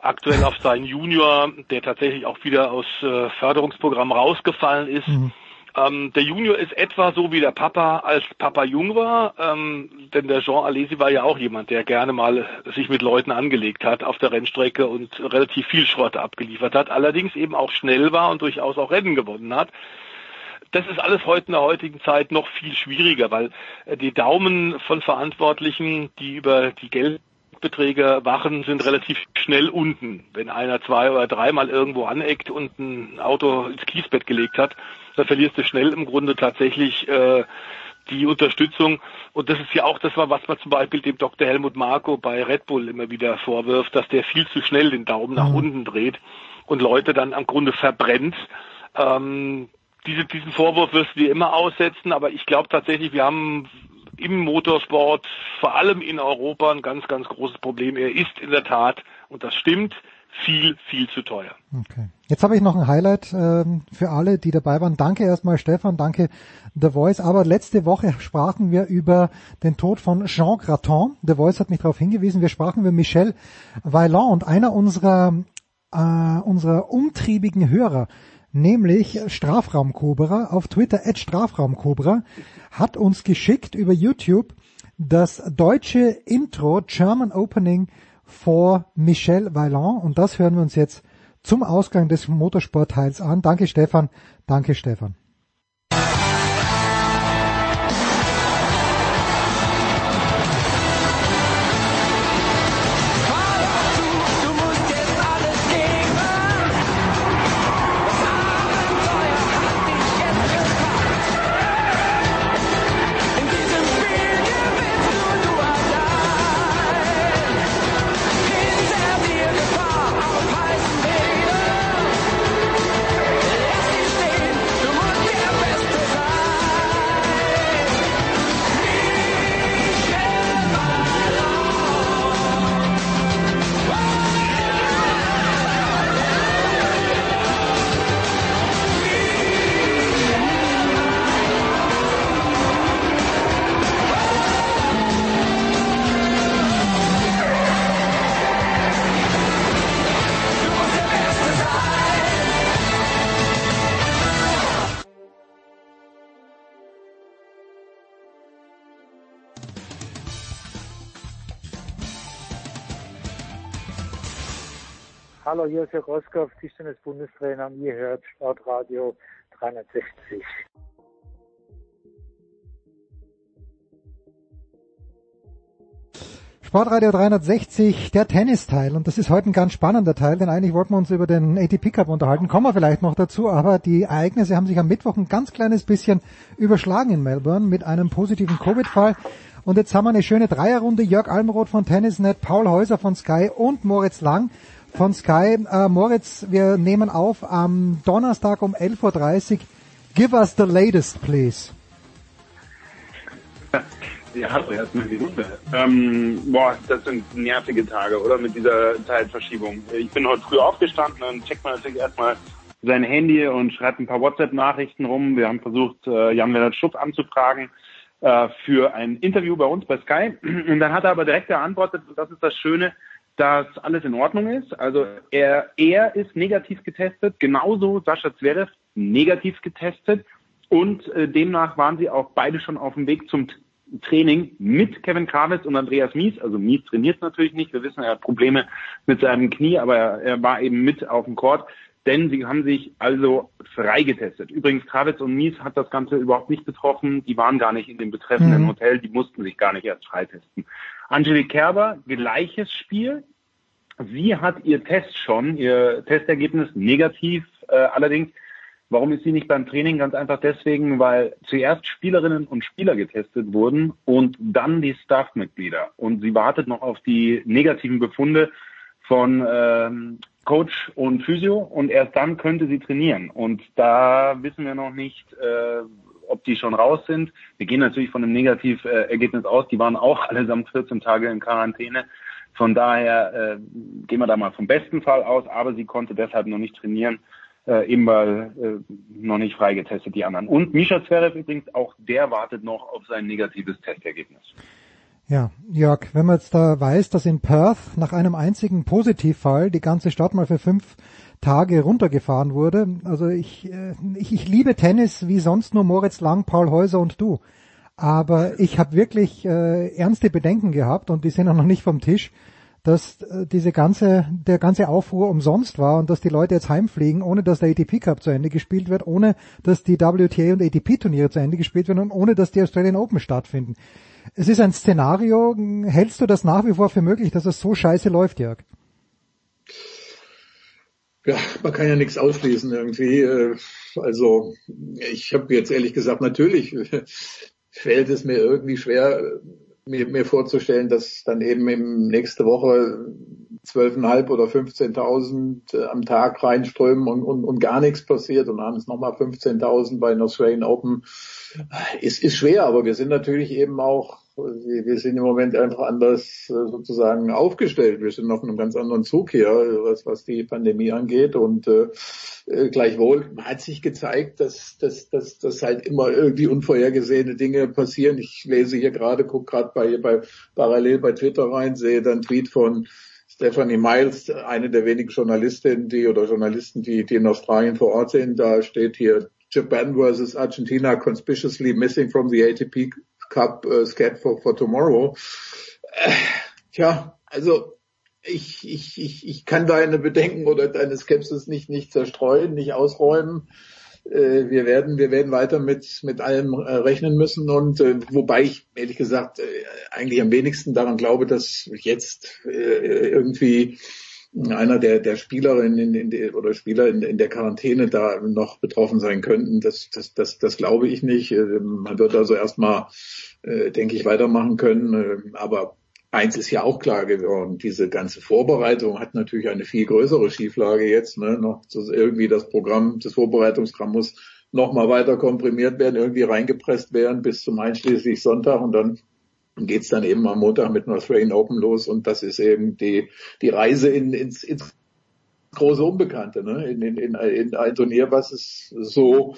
aktuell auf seinen Junior, der tatsächlich auch wieder aus äh, Förderungsprogramm rausgefallen ist. Mhm. Ähm, der Junior ist etwa so wie der Papa, als Papa jung war, ähm, denn der Jean Alesi war ja auch jemand, der gerne mal sich mit Leuten angelegt hat auf der Rennstrecke und relativ viel Schrott abgeliefert hat, allerdings eben auch schnell war und durchaus auch Rennen gewonnen hat. Das ist alles heute in der heutigen Zeit noch viel schwieriger, weil äh, die Daumen von Verantwortlichen, die über die Geld Rekordbeträge wachen, sind relativ schnell unten. Wenn einer zwei oder dreimal irgendwo aneckt und ein Auto ins Kiesbett gelegt hat, dann verlierst du schnell im Grunde tatsächlich äh, die Unterstützung. Und das ist ja auch das, was man zum Beispiel dem Dr. Helmut Marko bei Red Bull immer wieder vorwirft, dass der viel zu schnell den Daumen nach mhm. unten dreht und Leute dann am Grunde verbrennt. Ähm, diese, diesen Vorwurf wirst du dir immer aussetzen, aber ich glaube tatsächlich, wir haben im Motorsport, vor allem in Europa, ein ganz, ganz großes Problem. Er ist in der Tat, und das stimmt, viel, viel zu teuer. Okay. Jetzt habe ich noch ein Highlight ähm, für alle, die dabei waren. Danke erstmal Stefan, danke The Voice. Aber letzte Woche sprachen wir über den Tod von Jean Graton. The Voice hat mich darauf hingewiesen. Wir sprachen über Michel Vaillant und einer unserer, äh, unserer umtriebigen Hörer, nämlich Strafraumkobra auf Twitter, at Strafraumkobra, hat uns geschickt über YouTube das deutsche Intro German Opening vor Michel Vaillant und das hören wir uns jetzt zum Ausgang des Motorsportteils an. Danke Stefan, danke Stefan. Ist Herr Roskow, Tischtennis-Bundestrainer und ihr hört Sportradio 360. Sportradio 360, der Tennisteil. Und das ist heute ein ganz spannender Teil, denn eigentlich wollten wir uns über den ATP Cup unterhalten. Kommen wir vielleicht noch dazu, aber die Ereignisse haben sich am Mittwoch ein ganz kleines bisschen überschlagen in Melbourne mit einem positiven Covid-Fall. Und jetzt haben wir eine schöne Dreierrunde. Jörg Almroth von Tennisnet, Paul Häuser von Sky und Moritz Lang von Sky. Äh, Moritz, wir nehmen auf am Donnerstag um 11.30 Uhr. Give us the latest, please. Ja, hallo, erstmal die Runde. Ähm, boah, das sind nervige Tage, oder? Mit dieser Zeitverschiebung. Ich bin heute früh aufgestanden und checkt man natürlich erstmal sein Handy und schreibt ein paar WhatsApp-Nachrichten rum. Wir haben versucht, äh, Jan-Lennart Schupp anzufragen äh, für ein Interview bei uns bei Sky. Und dann hat er aber direkt geantwortet, und das ist das Schöne, dass alles in Ordnung ist. Also er, er ist negativ getestet, genauso Sascha Zverev negativ getestet und äh, demnach waren sie auch beide schon auf dem Weg zum Training mit Kevin Krawitz und Andreas Mies. Also Mies trainiert natürlich nicht. Wir wissen, er hat Probleme mit seinem Knie, aber er, er war eben mit auf dem Court. Denn sie haben sich also freigetestet. Übrigens, Krawitz und Mies hat das Ganze überhaupt nicht betroffen. Die waren gar nicht in dem betreffenden mhm. Hotel. Die mussten sich gar nicht erst freitesten. Angelique Kerber, gleiches Spiel. Sie hat ihr Test schon, ihr Testergebnis negativ äh, allerdings. Warum ist sie nicht beim Training? Ganz einfach deswegen, weil zuerst Spielerinnen und Spieler getestet wurden und dann die Staffmitglieder. Und sie wartet noch auf die negativen Befunde von ähm, Coach und Physio und erst dann könnte sie trainieren. Und da wissen wir noch nicht, äh, ob die schon raus sind. Wir gehen natürlich von einem Negativergebnis aus. Die waren auch allesamt 14 Tage in Quarantäne. Von daher äh, gehen wir da mal vom besten Fall aus, aber sie konnte deshalb noch nicht trainieren, äh, eben weil äh, noch nicht freigetestet die anderen. Und Misha Zverev übrigens, auch der wartet noch auf sein negatives Testergebnis. Ja, Jörg, wenn man jetzt da weiß, dass in Perth nach einem einzigen Positivfall die ganze Stadt mal für fünf Tage runtergefahren wurde. Also ich, äh, ich, ich liebe Tennis wie sonst nur Moritz Lang, Paul Häuser und du. Aber ich habe wirklich äh, ernste Bedenken gehabt und die sind auch noch nicht vom Tisch, dass äh, diese ganze, der ganze Aufruhr umsonst war und dass die Leute jetzt heimfliegen, ohne dass der ATP Cup zu Ende gespielt wird, ohne dass die WTA und ATP Turniere zu Ende gespielt werden und ohne dass die Australian Open stattfinden. Es ist ein Szenario. Hältst du das nach wie vor für möglich, dass es so scheiße läuft, Jörg? Ja, man kann ja nichts ausschließen irgendwie. Äh, also ich habe jetzt ehrlich gesagt, natürlich fällt es mir irgendwie schwer, mir, mir vorzustellen, dass dann eben im nächste Woche 12.500 oder 15.000 äh, am Tag reinströmen und, und, und gar nichts passiert und abends nochmal 15.000 bei einer Australian Open. Ist, ist schwer, aber wir sind natürlich eben auch wir sind im Moment einfach anders äh, sozusagen aufgestellt. Wir sind noch in einem ganz anderen Zug hier, was, was die Pandemie angeht. Und äh, äh gleichwohl hat sich gezeigt, dass, dass, dass, dass halt immer irgendwie unvorhergesehene Dinge passieren. Ich lese hier gerade, gucke gerade bei, bei parallel bei Twitter rein, sehe dann Tweet von Stephanie Miles, eine der wenigen Journalistinnen, die oder Journalisten, die, die in Australien vor Ort sind. Da steht hier Japan versus Argentina conspicuously missing from the ATP Cup äh, Scat for, for Tomorrow. Äh, tja, also ich, ich, ich, ich kann deine Bedenken oder deine Skepsis nicht, nicht zerstreuen, nicht ausräumen. Äh, wir werden, wir werden weiter mit, mit allem äh, rechnen müssen und äh, wobei ich ehrlich gesagt äh, eigentlich am wenigsten daran glaube, dass jetzt äh, irgendwie einer der, der Spielerinnen in, in, in, oder Spieler in, in der Quarantäne da noch betroffen sein könnten. Das, das, das, das glaube ich nicht. Äh, man wird also erstmal, äh, denke ich, weitermachen können. Äh, aber eins ist ja auch klar geworden, diese ganze Vorbereitung hat natürlich eine viel größere Schieflage jetzt. Ne? Noch irgendwie das Programm, das Vorbereitungsprogramm muss noch mal weiter komprimiert werden, irgendwie reingepresst werden bis zum einschließlich Sonntag und dann geht's dann eben am Montag mit North Rain Open los und das ist eben die, die Reise in, ins, ins große Unbekannte, ne? in, in, in, in ein Turnier, was es so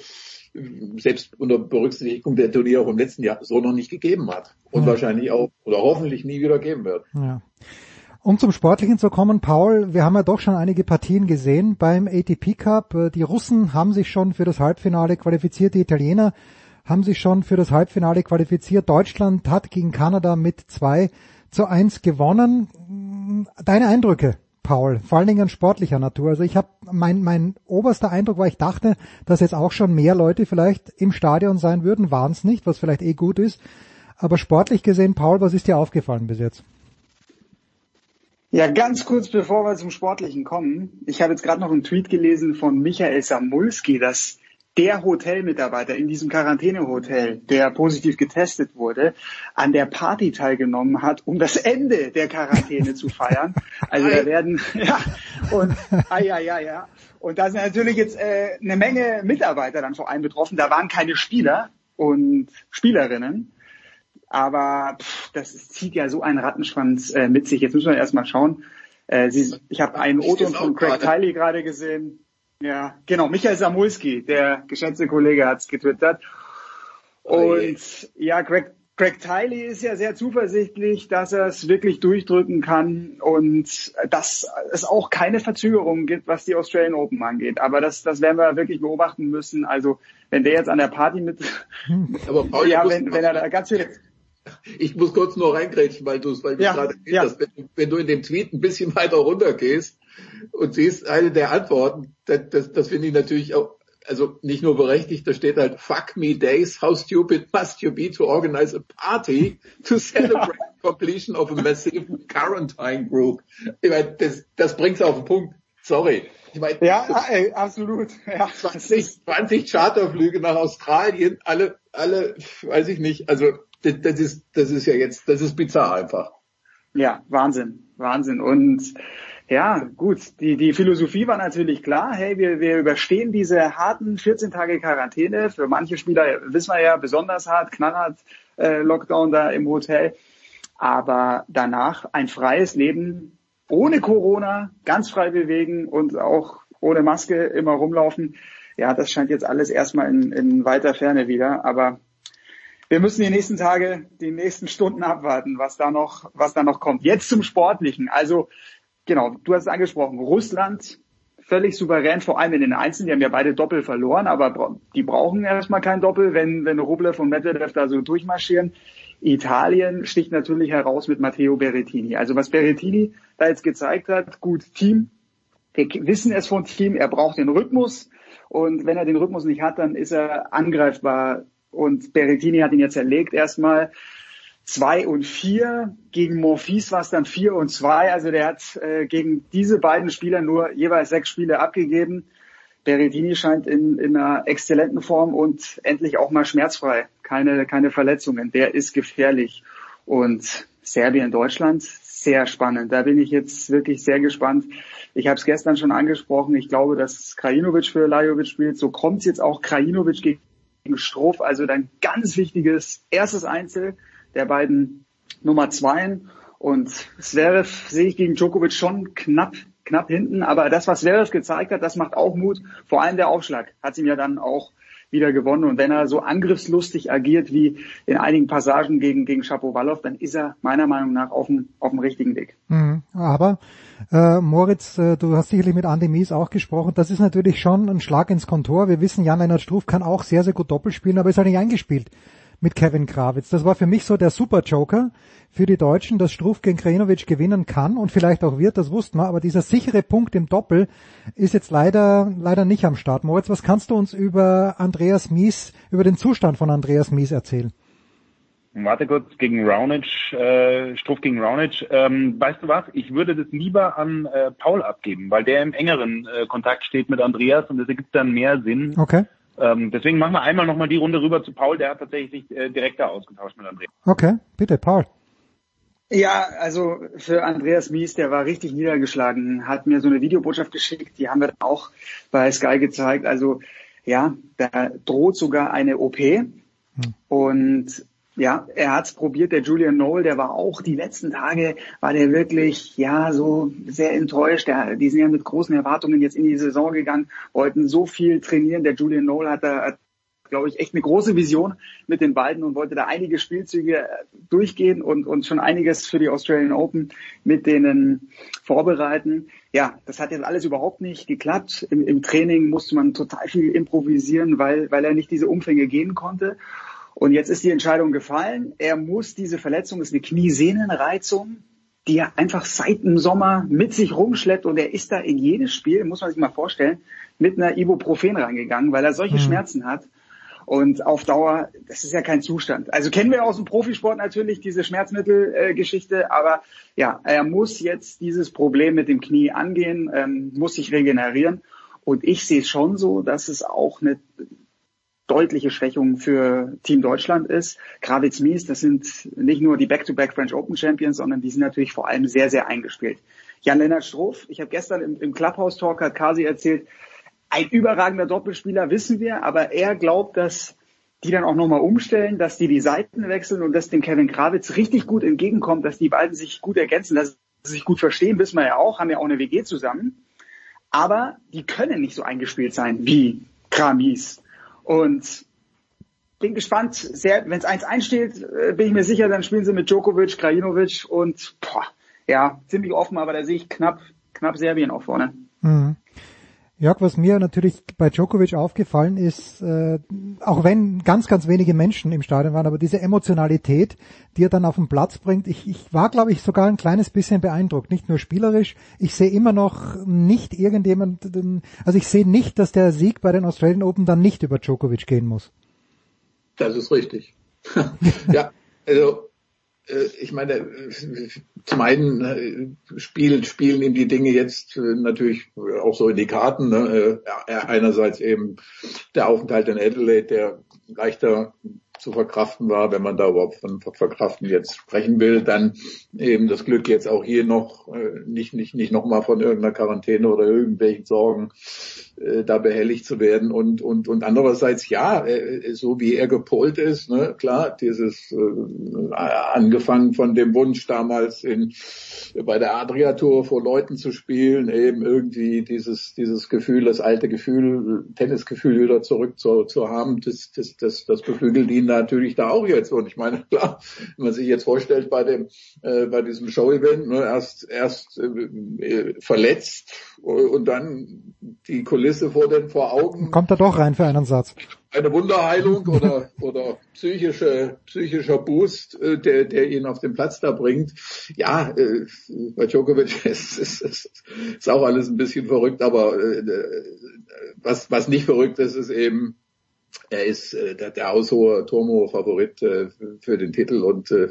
selbst unter Berücksichtigung der Turniere vom letzten Jahr so noch nicht gegeben hat und ja. wahrscheinlich auch oder hoffentlich nie wieder geben wird. Ja. Um zum Sportlichen zu kommen, Paul, wir haben ja doch schon einige Partien gesehen beim ATP Cup. Die Russen haben sich schon für das Halbfinale qualifiziert, die Italiener haben sich schon für das Halbfinale qualifiziert. Deutschland hat gegen Kanada mit 2 zu 1 gewonnen. Deine Eindrücke, Paul, vor allen Dingen sportlicher Natur. Also ich habe mein mein oberster Eindruck war, ich dachte, dass jetzt auch schon mehr Leute vielleicht im Stadion sein würden, waren es nicht, was vielleicht eh gut ist. Aber sportlich gesehen, Paul, was ist dir aufgefallen bis jetzt? Ja, ganz kurz bevor wir zum Sportlichen kommen. Ich habe jetzt gerade noch einen Tweet gelesen von Michael Samulski, dass der Hotelmitarbeiter in diesem Quarantänehotel, der positiv getestet wurde, an der Party teilgenommen hat, um das Ende der Quarantäne zu feiern. Also da werden, ja, und, ah, ja, ja, ja. Und da sind natürlich jetzt äh, eine Menge Mitarbeiter dann vor allem betroffen. Da waren keine Spieler und Spielerinnen. Aber pff, das zieht ja so einen Rattenschwanz äh, mit sich. Jetzt müssen wir erstmal schauen. Äh, Sie, ich habe einen O-Ton von Craig Tiley gerade gesehen. Ja, genau. Michael Samulski, der geschätzte Kollege, hat es getwittert. Oh Und oh ja, Greg, Greg Tiley ist ja sehr zuversichtlich, dass er es wirklich durchdrücken kann und dass es auch keine Verzögerungen gibt, was die Australian Open angeht. Aber das, das werden wir wirklich beobachten müssen. Also wenn der jetzt an der Party mit, aber Paul, ja, wenn, wenn er da ganz viel ich muss kurz nur reingrätschen, weil du es, weil du ja, gerade ja. Hast, wenn, wenn, du in dem Tweet ein bisschen weiter runter und siehst eine der Antworten, das, das, das finde ich natürlich auch, also nicht nur berechtigt, da steht halt, fuck me days, how stupid must you be to organize a party to celebrate ja. completion of a massive quarantine group. Ich meine, das, das bringt's auf den Punkt. Sorry. Ich meine, ja, ey, absolut. Ja. 20, 20 Charterflüge nach Australien, alle, alle, weiß ich nicht, also das, das ist, das ist ja jetzt, das ist bizarr einfach. Ja, Wahnsinn, Wahnsinn. Und ja, gut. Die, die Philosophie war natürlich klar. Hey, wir, wir überstehen diese harten 14 Tage Quarantäne. Für manche Spieler wissen wir ja besonders hart, knallhart äh, Lockdown da im Hotel. Aber danach ein freies Leben ohne Corona, ganz frei bewegen und auch ohne Maske immer rumlaufen. Ja, das scheint jetzt alles erstmal in, in weiter Ferne wieder. Aber wir müssen die nächsten Tage, die nächsten Stunden abwarten, was da noch, was da noch kommt. Jetzt zum Sportlichen. Also genau, du hast es angesprochen, Russland völlig souverän, vor allem in den Einzelnen, die haben ja beide Doppel verloren, aber die brauchen erstmal kein Doppel, wenn, wenn Rublev und Medvedev da so durchmarschieren. Italien sticht natürlich heraus mit Matteo Berrettini. Also was Berrettini da jetzt gezeigt hat, gut, Team, wir wissen es von Team, er braucht den Rhythmus und wenn er den Rhythmus nicht hat, dann ist er angreifbar und Berrettini hat ihn jetzt erlegt erstmal 2 und 4. Gegen Monfils war es dann 4 und 2. Also der hat äh, gegen diese beiden Spieler nur jeweils sechs Spiele abgegeben. Berrettini scheint in, in einer exzellenten Form und endlich auch mal schmerzfrei. Keine, keine Verletzungen. Der ist gefährlich. Und Serbien, Deutschland, sehr spannend. Da bin ich jetzt wirklich sehr gespannt. Ich habe es gestern schon angesprochen. Ich glaube, dass Krajinovic für Lajovic spielt. So kommt jetzt auch Krajinovic gegen Strof. Also dann ganz wichtiges erstes Einzel der beiden Nummer Zweien. Und Zverev sehe ich gegen Djokovic schon knapp, knapp hinten. Aber das, was Zverev gezeigt hat, das macht auch Mut. Vor allem der Aufschlag hat ihm ja dann auch wieder gewonnen. Und wenn er so angriffslustig agiert wie in einigen Passagen gegen, gegen Shapovalov, dann ist er meiner Meinung nach auf dem, auf dem richtigen Weg. Mhm. Aber äh, Moritz, äh, du hast sicherlich mit Andy Mies auch gesprochen. Das ist natürlich schon ein Schlag ins Kontor. Wir wissen, Jan-Lennart Struff kann auch sehr, sehr gut Doppel spielen, aber ist halt nicht eingespielt mit Kevin Krawitz. Das war für mich so der Super Joker für die Deutschen, dass Struff gegen Krajinovic gewinnen kann und vielleicht auch wird, das wussten wir, aber dieser sichere Punkt im Doppel ist jetzt leider, leider nicht am Start. Moritz, was kannst du uns über Andreas Mies, über den Zustand von Andreas Mies erzählen? Warte kurz, gegen Raonic, äh, Struff gegen Raonic. Ähm, weißt du was? Ich würde das lieber an äh, Paul abgeben, weil der im engeren äh, Kontakt steht mit Andreas und das ergibt dann mehr Sinn. Okay. Ähm, deswegen machen wir einmal nochmal die Runde rüber zu Paul, der hat tatsächlich sich äh, direkter ausgetauscht mit Andreas. Okay, bitte, Paul. Ja, also für Andreas Mies, der war richtig niedergeschlagen, hat mir so eine Videobotschaft geschickt, die haben wir dann auch bei Sky gezeigt. Also ja, da droht sogar eine OP. Hm. Und ja, er hat's probiert. Der Julian Noel, der war auch die letzten Tage, war der wirklich, ja, so sehr enttäuscht. Der, die sind ja mit großen Erwartungen jetzt in die Saison gegangen, wollten so viel trainieren. Der Julian Noel hat da, glaube ich, echt eine große Vision mit den beiden und wollte da einige Spielzüge durchgehen und, und schon einiges für die Australian Open mit denen vorbereiten. Ja, das hat jetzt alles überhaupt nicht geklappt. Im, im Training musste man total viel improvisieren, weil, weil er nicht diese Umfänge gehen konnte. Und jetzt ist die Entscheidung gefallen. Er muss diese Verletzung, ist eine Kniesehnenreizung, die er einfach seit dem Sommer mit sich rumschleppt und er ist da in jedes Spiel, muss man sich mal vorstellen, mit einer Ibuprofen reingegangen, weil er solche mhm. Schmerzen hat. Und auf Dauer, das ist ja kein Zustand. Also kennen wir aus dem Profisport natürlich diese Schmerzmittelgeschichte, aber ja, er muss jetzt dieses Problem mit dem Knie angehen, ähm, muss sich regenerieren. Und ich sehe es schon so, dass es auch eine deutliche Schwächung für Team Deutschland ist. Kravitz Mies, das sind nicht nur die Back-to-Back -Back French Open Champions, sondern die sind natürlich vor allem sehr, sehr eingespielt. Jan-Lennart Stroff, ich habe gestern im, im Clubhouse Talk hat Kasi erzählt, ein überragender Doppelspieler wissen wir, aber er glaubt, dass die dann auch nochmal umstellen, dass die die Seiten wechseln und dass dem Kevin Krawitz richtig gut entgegenkommt, dass die beiden sich gut ergänzen, dass sie sich gut verstehen, wissen wir ja auch, haben ja auch eine WG zusammen. Aber die können nicht so eingespielt sein wie Kramis, und bin gespannt, sehr, wenn es 1-1 steht, äh, bin ich mir sicher, dann spielen sie mit Djokovic, Krajinovic und boah, ja, ziemlich offen, aber da sehe ich knapp, knapp Serbien auch vorne. Mhm. Jörg, was mir natürlich bei Djokovic aufgefallen ist, äh, auch wenn ganz, ganz wenige Menschen im Stadion waren, aber diese Emotionalität, die er dann auf den Platz bringt, ich, ich war, glaube ich, sogar ein kleines bisschen beeindruckt. Nicht nur spielerisch, ich sehe immer noch nicht irgendjemanden, also ich sehe nicht, dass der Sieg bei den Australian Open dann nicht über Djokovic gehen muss. Das ist richtig. ja, also ich meine, zum einen äh, spielen, spielen ihm die Dinge jetzt äh, natürlich auch so in die Karten. Ne? Einerseits eben der Aufenthalt in Adelaide, der leichter zu verkraften war, wenn man da überhaupt von Verkraften jetzt sprechen will, dann eben das Glück jetzt auch hier noch nicht nicht nicht noch mal von irgendeiner Quarantäne oder irgendwelchen Sorgen äh, da behelligt zu werden. Und und und andererseits ja äh, so wie er gepolt ist ne klar dieses äh, angefangen von dem Wunsch damals in bei der Adria Tour vor Leuten zu spielen eben irgendwie dieses dieses Gefühl das alte Gefühl Tennisgefühl wieder zurück zu, zu haben das das das das beflügelt ihn natürlich da auch jetzt. Und ich meine klar wenn man sich jetzt vorstellt bei dem äh, bei diesem Show Event ne, erst erst äh, verletzt und dann die Kulisse vor den vor Augen. Kommt er doch rein für einen Satz. Eine Wunderheilung oder oder psychische psychischer Boost, äh, der der ihn auf den Platz da bringt. Ja, äh, bei Djokovic ist, ist, ist, ist auch alles ein bisschen verrückt, aber äh, was was nicht verrückt ist, ist eben er ist äh, der, der haushohe, turmhohe Favorit äh, für den Titel und äh,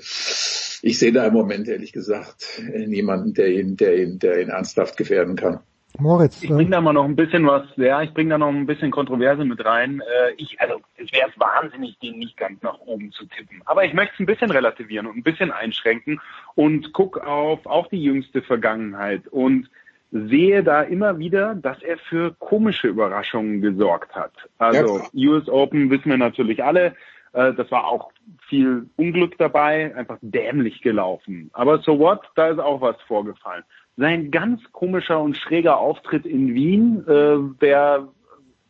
ich sehe da im Moment ehrlich gesagt äh, niemanden, der ihn, der ihn, der ihn ernsthaft gefährden kann. Moritz. Ich bringe da mal noch ein bisschen was, ja, ich bringe da noch ein bisschen Kontroverse mit rein. Äh, ich, also es wäre wahnsinnig, den nicht ganz nach oben zu tippen. Aber ich möchte es ein bisschen relativieren und ein bisschen einschränken und guck auf auch die jüngste Vergangenheit und sehe da immer wieder, dass er für komische Überraschungen gesorgt hat. Also ja, US Open wissen wir natürlich alle, äh, das war auch viel Unglück dabei, einfach dämlich gelaufen. Aber so what, da ist auch was vorgefallen sein ganz komischer und schräger Auftritt in Wien, äh, der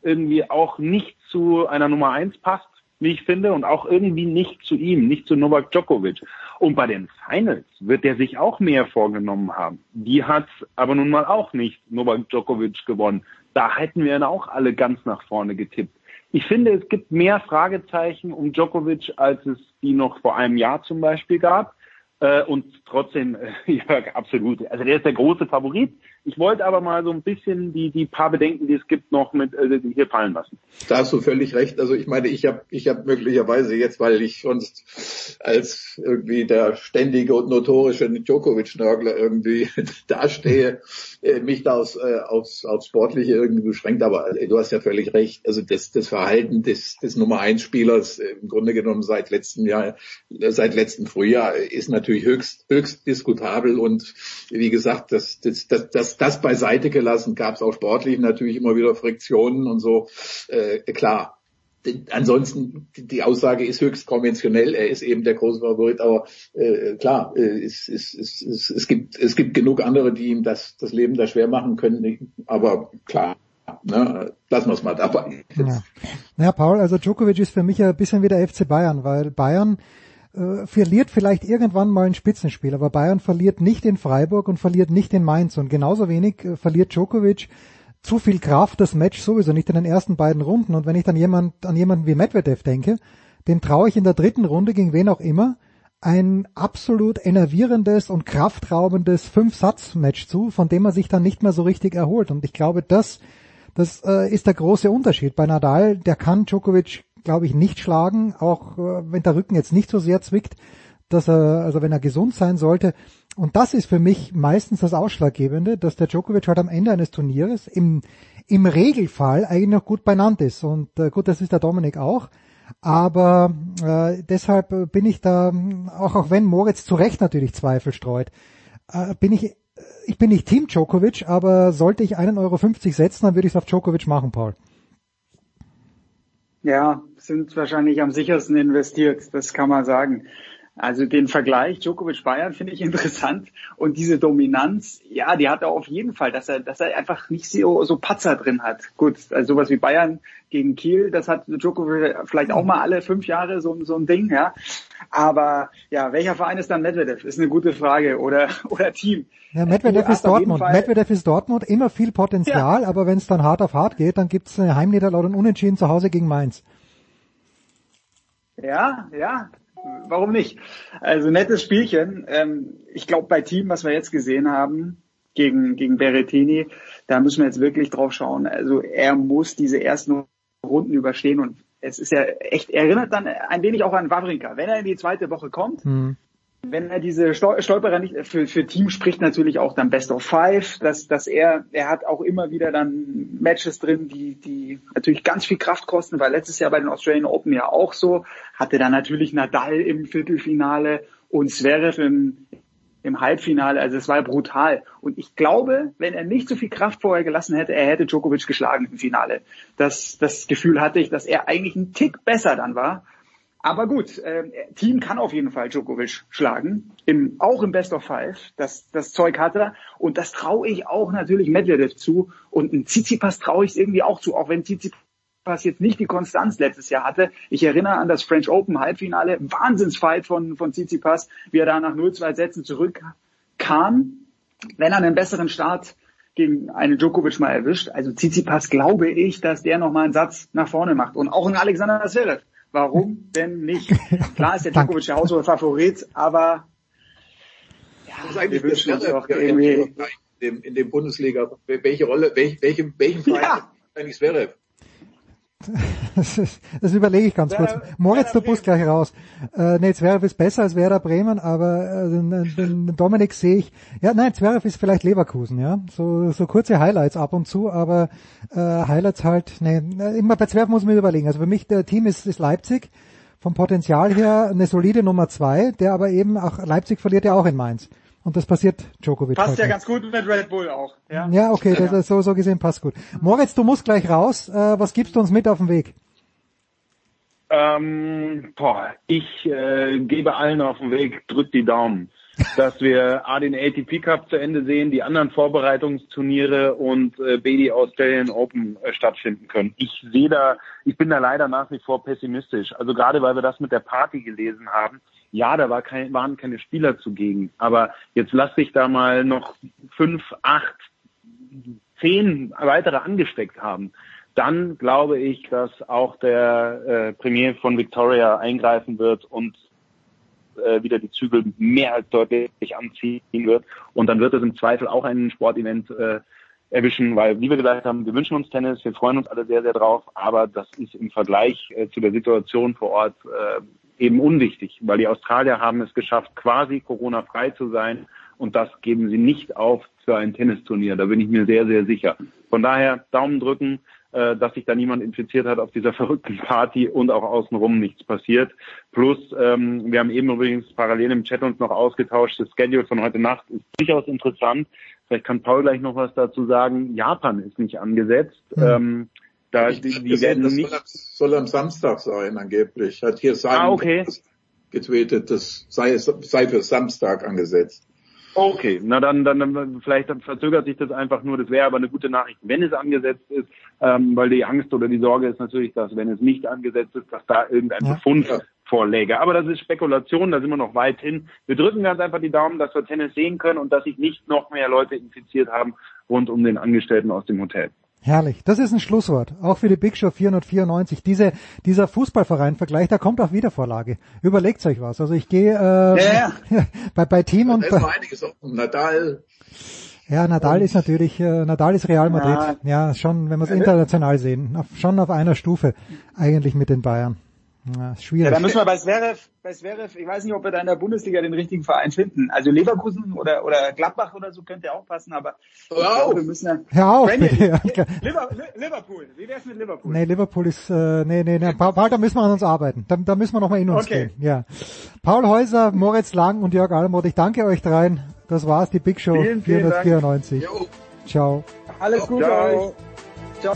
irgendwie auch nicht zu einer Nummer eins passt, wie ich finde, und auch irgendwie nicht zu ihm, nicht zu Novak Djokovic. Und bei den Finals wird er sich auch mehr vorgenommen haben. Die hat aber nun mal auch nicht Novak Djokovic gewonnen. Da hätten wir ihn auch alle ganz nach vorne getippt. Ich finde, es gibt mehr Fragezeichen um Djokovic, als es die noch vor einem Jahr zum Beispiel gab. Äh, und trotzdem, ja, absolut. Also der ist der große Favorit. Ich wollte aber mal so ein bisschen die, die paar Bedenken, die es gibt, noch mit äh, hier fallen lassen. Da hast du völlig recht. Also ich meine, ich habe ich hab möglicherweise jetzt, weil ich sonst als irgendwie der ständige und notorische Djokovic-Nörgler irgendwie dastehe, äh, mich da aufs, äh, aufs, aufs Sportliche irgendwie beschränkt. Aber äh, du hast ja völlig recht. Also das, das Verhalten des, des Nummer eins Spielers äh, im Grunde genommen seit letztem Jahr, äh, seit letztem Frühjahr ist natürlich höchst, höchst diskutabel. Und wie gesagt, das, das, das, das das, beiseite gelassen, gab es auch sportlich natürlich immer wieder Friktionen und so. Äh, klar, ansonsten die Aussage ist höchst konventionell. Er ist eben der große Favorit, aber äh, klar, äh, es, es, es, es, gibt es gibt genug andere, die ihm das das Leben da schwer machen können. Aber klar. Ne, lassen wir es mal dabei. Ja. Naja, Paul, also Djokovic ist für mich ein bisschen wie der FC Bayern, weil Bayern äh, verliert vielleicht irgendwann mal ein Spitzenspiel, aber Bayern verliert nicht in Freiburg und verliert nicht in Mainz. Und genauso wenig äh, verliert Djokovic zu viel Kraft das Match sowieso nicht in den ersten beiden Runden. Und wenn ich dann jemand an jemanden wie Medvedev denke, dem traue ich in der dritten Runde gegen wen auch immer ein absolut enervierendes und kraftraubendes Fünf-Satz-Match zu, von dem er sich dann nicht mehr so richtig erholt. Und ich glaube, das das äh, ist der große Unterschied. Bei Nadal, der kann Djokovic glaube ich, nicht schlagen, auch äh, wenn der Rücken jetzt nicht so sehr zwickt, dass er, also wenn er gesund sein sollte. Und das ist für mich meistens das Ausschlaggebende, dass der Djokovic halt am Ende eines Turnieres im, im Regelfall eigentlich noch gut benannt ist. Und äh, gut, das ist der Dominik auch. Aber äh, deshalb bin ich da, auch, auch wenn Moritz zu Recht natürlich Zweifel streut, äh, bin ich, ich bin nicht Team Djokovic, aber sollte ich einen Euro 50 setzen, dann würde ich es auf Djokovic machen, Paul. Ja, sind wahrscheinlich am sichersten investiert, das kann man sagen. Also den Vergleich Djokovic-Bayern finde ich interessant und diese Dominanz, ja, die hat er auf jeden Fall, dass er, dass er einfach nicht so, so Patzer drin hat. Gut, also sowas wie Bayern gegen Kiel, das hat Djokovic vielleicht auch mal alle fünf Jahre so, so ein Ding, ja. Aber ja, welcher Verein ist dann Medvedev? Ist eine gute Frage oder oder Team. Ja, Medvedev ist Dortmund. Medvedev ist Dortmund, immer viel Potenzial, ja. aber wenn es dann hart auf hart geht, dann gibt's eine Heimniederlage und Unentschieden zu Hause gegen Mainz. Ja, ja, warum nicht? Also nettes Spielchen. Ähm, ich glaube, bei Team, was wir jetzt gesehen haben, gegen, gegen Berrettini, da müssen wir jetzt wirklich drauf schauen. Also er muss diese ersten Runden überstehen und es ist ja echt, erinnert dann ein wenig auch an Wawrinka. Wenn er in die zweite Woche kommt, mhm wenn er diese Stolperer nicht, für, für Team spricht natürlich auch dann Best of Five, dass, dass er, er hat auch immer wieder dann Matches drin, die, die natürlich ganz viel Kraft kosten, weil letztes Jahr bei den Australian Open ja auch so, hatte dann natürlich Nadal im Viertelfinale und Zverev im, im Halbfinale, also es war brutal. Und ich glaube, wenn er nicht so viel Kraft vorher gelassen hätte, er hätte Djokovic geschlagen im Finale. Das, das Gefühl hatte ich, dass er eigentlich ein Tick besser dann war. Aber gut, äh, Team kann auf jeden Fall Djokovic schlagen, im, auch im Best of Five. Das, das Zeug hat er. Und das traue ich auch natürlich Medvedev zu. Und ein Tsitsipas traue ich es irgendwie auch zu, auch wenn Tsitsipas jetzt nicht die Konstanz letztes Jahr hatte. Ich erinnere an das French Open Halbfinale, Wahnsinnsfight von, von Tsitsipas, wie er da nach 0-2 Sätzen zurückkam. Wenn er einen besseren Start gegen einen Djokovic mal erwischt, also Tsitsipas glaube ich, dass der nochmal einen Satz nach vorne macht. Und auch ein Alexander Zverev Warum denn nicht? Klar ist der Djokovic der Haushohe Favorit, aber ja, das ist eigentlich wir wünschen uns doch irgendwie in dem, in dem Bundesliga. Welche Rolle, welch, welchem, welchem Verein ja. eigentlich Zverev? Das, das überlege ich ganz kurz. Moritz, du musst gleich raus. Äh, nee, Zverev ist besser als Werder Bremen, aber äh, den, den Dominik sehe ich. Ja, nein, Zverev ist vielleicht Leverkusen, ja. So, so kurze Highlights ab und zu, aber äh, Highlights halt, nee, immer bei Zverev muss man überlegen. Also für mich, der Team ist, ist Leipzig. Vom Potenzial her eine solide Nummer zwei, der aber eben auch, Leipzig verliert ja auch in Mainz. Und das passiert Djokovic. Passt ja nicht. ganz gut mit Red Bull auch. Ja, Ja, okay, das ist so, so gesehen passt gut. Moritz, du musst gleich raus. Äh, was gibst du uns mit auf den Weg? Ähm, boah, ich äh, gebe allen auf den Weg, drückt die Daumen, dass wir A den ATP Cup zu Ende sehen, die anderen Vorbereitungsturniere und äh, B die Australian Open äh, stattfinden können. Ich sehe da, ich bin da leider nach wie vor pessimistisch. Also gerade weil wir das mit der Party gelesen haben. Ja, da war kein, waren keine Spieler zugegen, aber jetzt lass dich da mal noch fünf, acht, zehn weitere angesteckt haben. Dann glaube ich, dass auch der äh, Premier von Victoria eingreifen wird und äh, wieder die Zügel mehr als deutlich anziehen wird. Und dann wird es im Zweifel auch ein Sportevent äh, erwischen, weil, wie wir gesagt haben, wir wünschen uns Tennis, wir freuen uns alle sehr, sehr drauf, aber das ist im Vergleich äh, zu der Situation vor Ort äh, eben unwichtig, weil die Australier haben es geschafft, quasi Corona-frei zu sein und das geben sie nicht auf für ein Tennisturnier. Da bin ich mir sehr, sehr sicher. Von daher Daumen drücken, äh, dass sich da niemand infiziert hat auf dieser verrückten Party und auch außenrum nichts passiert. Plus, ähm, wir haben eben übrigens parallel im Chat uns noch ausgetauscht, das Schedule von heute Nacht ist durchaus interessant. Vielleicht kann Paul gleich noch was dazu sagen. Japan ist nicht angesetzt. Hm. Ähm, da, Ich die, die gesehen, werden das nicht soll am, soll am Samstag sein, angeblich. Hat hier sein Ah, okay. getweetet, das sei, sei für Samstag angesetzt. Okay, na dann, dann, dann vielleicht dann verzögert sich das einfach nur. Das wäre aber eine gute Nachricht, wenn es angesetzt ist, ähm, weil die Angst oder die Sorge ist natürlich, dass wenn es nicht angesetzt ist, dass da irgendein Ja. Befund vorläge. Aber das ist Spekulation, da sind wir noch weit hin. Wir drücken ganz einfach die Daumen, dass wir Tennis sehen können und dass sich nicht noch mehr Leute infiziert haben rund um den Angestellten aus dem Hotel. Herrlich. Das ist ein Schlusswort. Auch für die Big Show 494. Diese, dieser Fußballverein-Vergleich, da kommt auch Wiedervorlage. Überlegt euch was. Also ich gehe äh, Ja, bei, bei Team Da und bei, einiges offen. Nadal, ja, Nadal ist natürlich, äh, Nadal ist Real Madrid. Ja. Ja, schon, wenn wir es international sehen. Auf, schon auf einer Stufe eigentlich mit den Bayern. Ja, ist schwierig. Ja, da müssen wir bei Zverev, bei Zverev, ich weiß nicht, ob wir da in der Bundesliga den richtigen Verein finden. Also Leverkusen oder, oder Gladbach oder so könnte ja auch passen, aber ich Hör glaube, auf. wir müssen ja... Hör auf, Liverpool, wie wär's mit Liverpool? Nee, Liverpool ist, äh, nee, nee, nee, Paul, da müssen wir an uns arbeiten. Da, da müssen wir nochmal in uns Okay. gehen. Ja. Paul Häuser, Moritz Lang und Jörg Almroth, ich danke euch dreien. Das war's, die Big Show Vielen, vielen Dank. 494. Jo. Ciao. Alles Gute Ciao. euch. Ciao.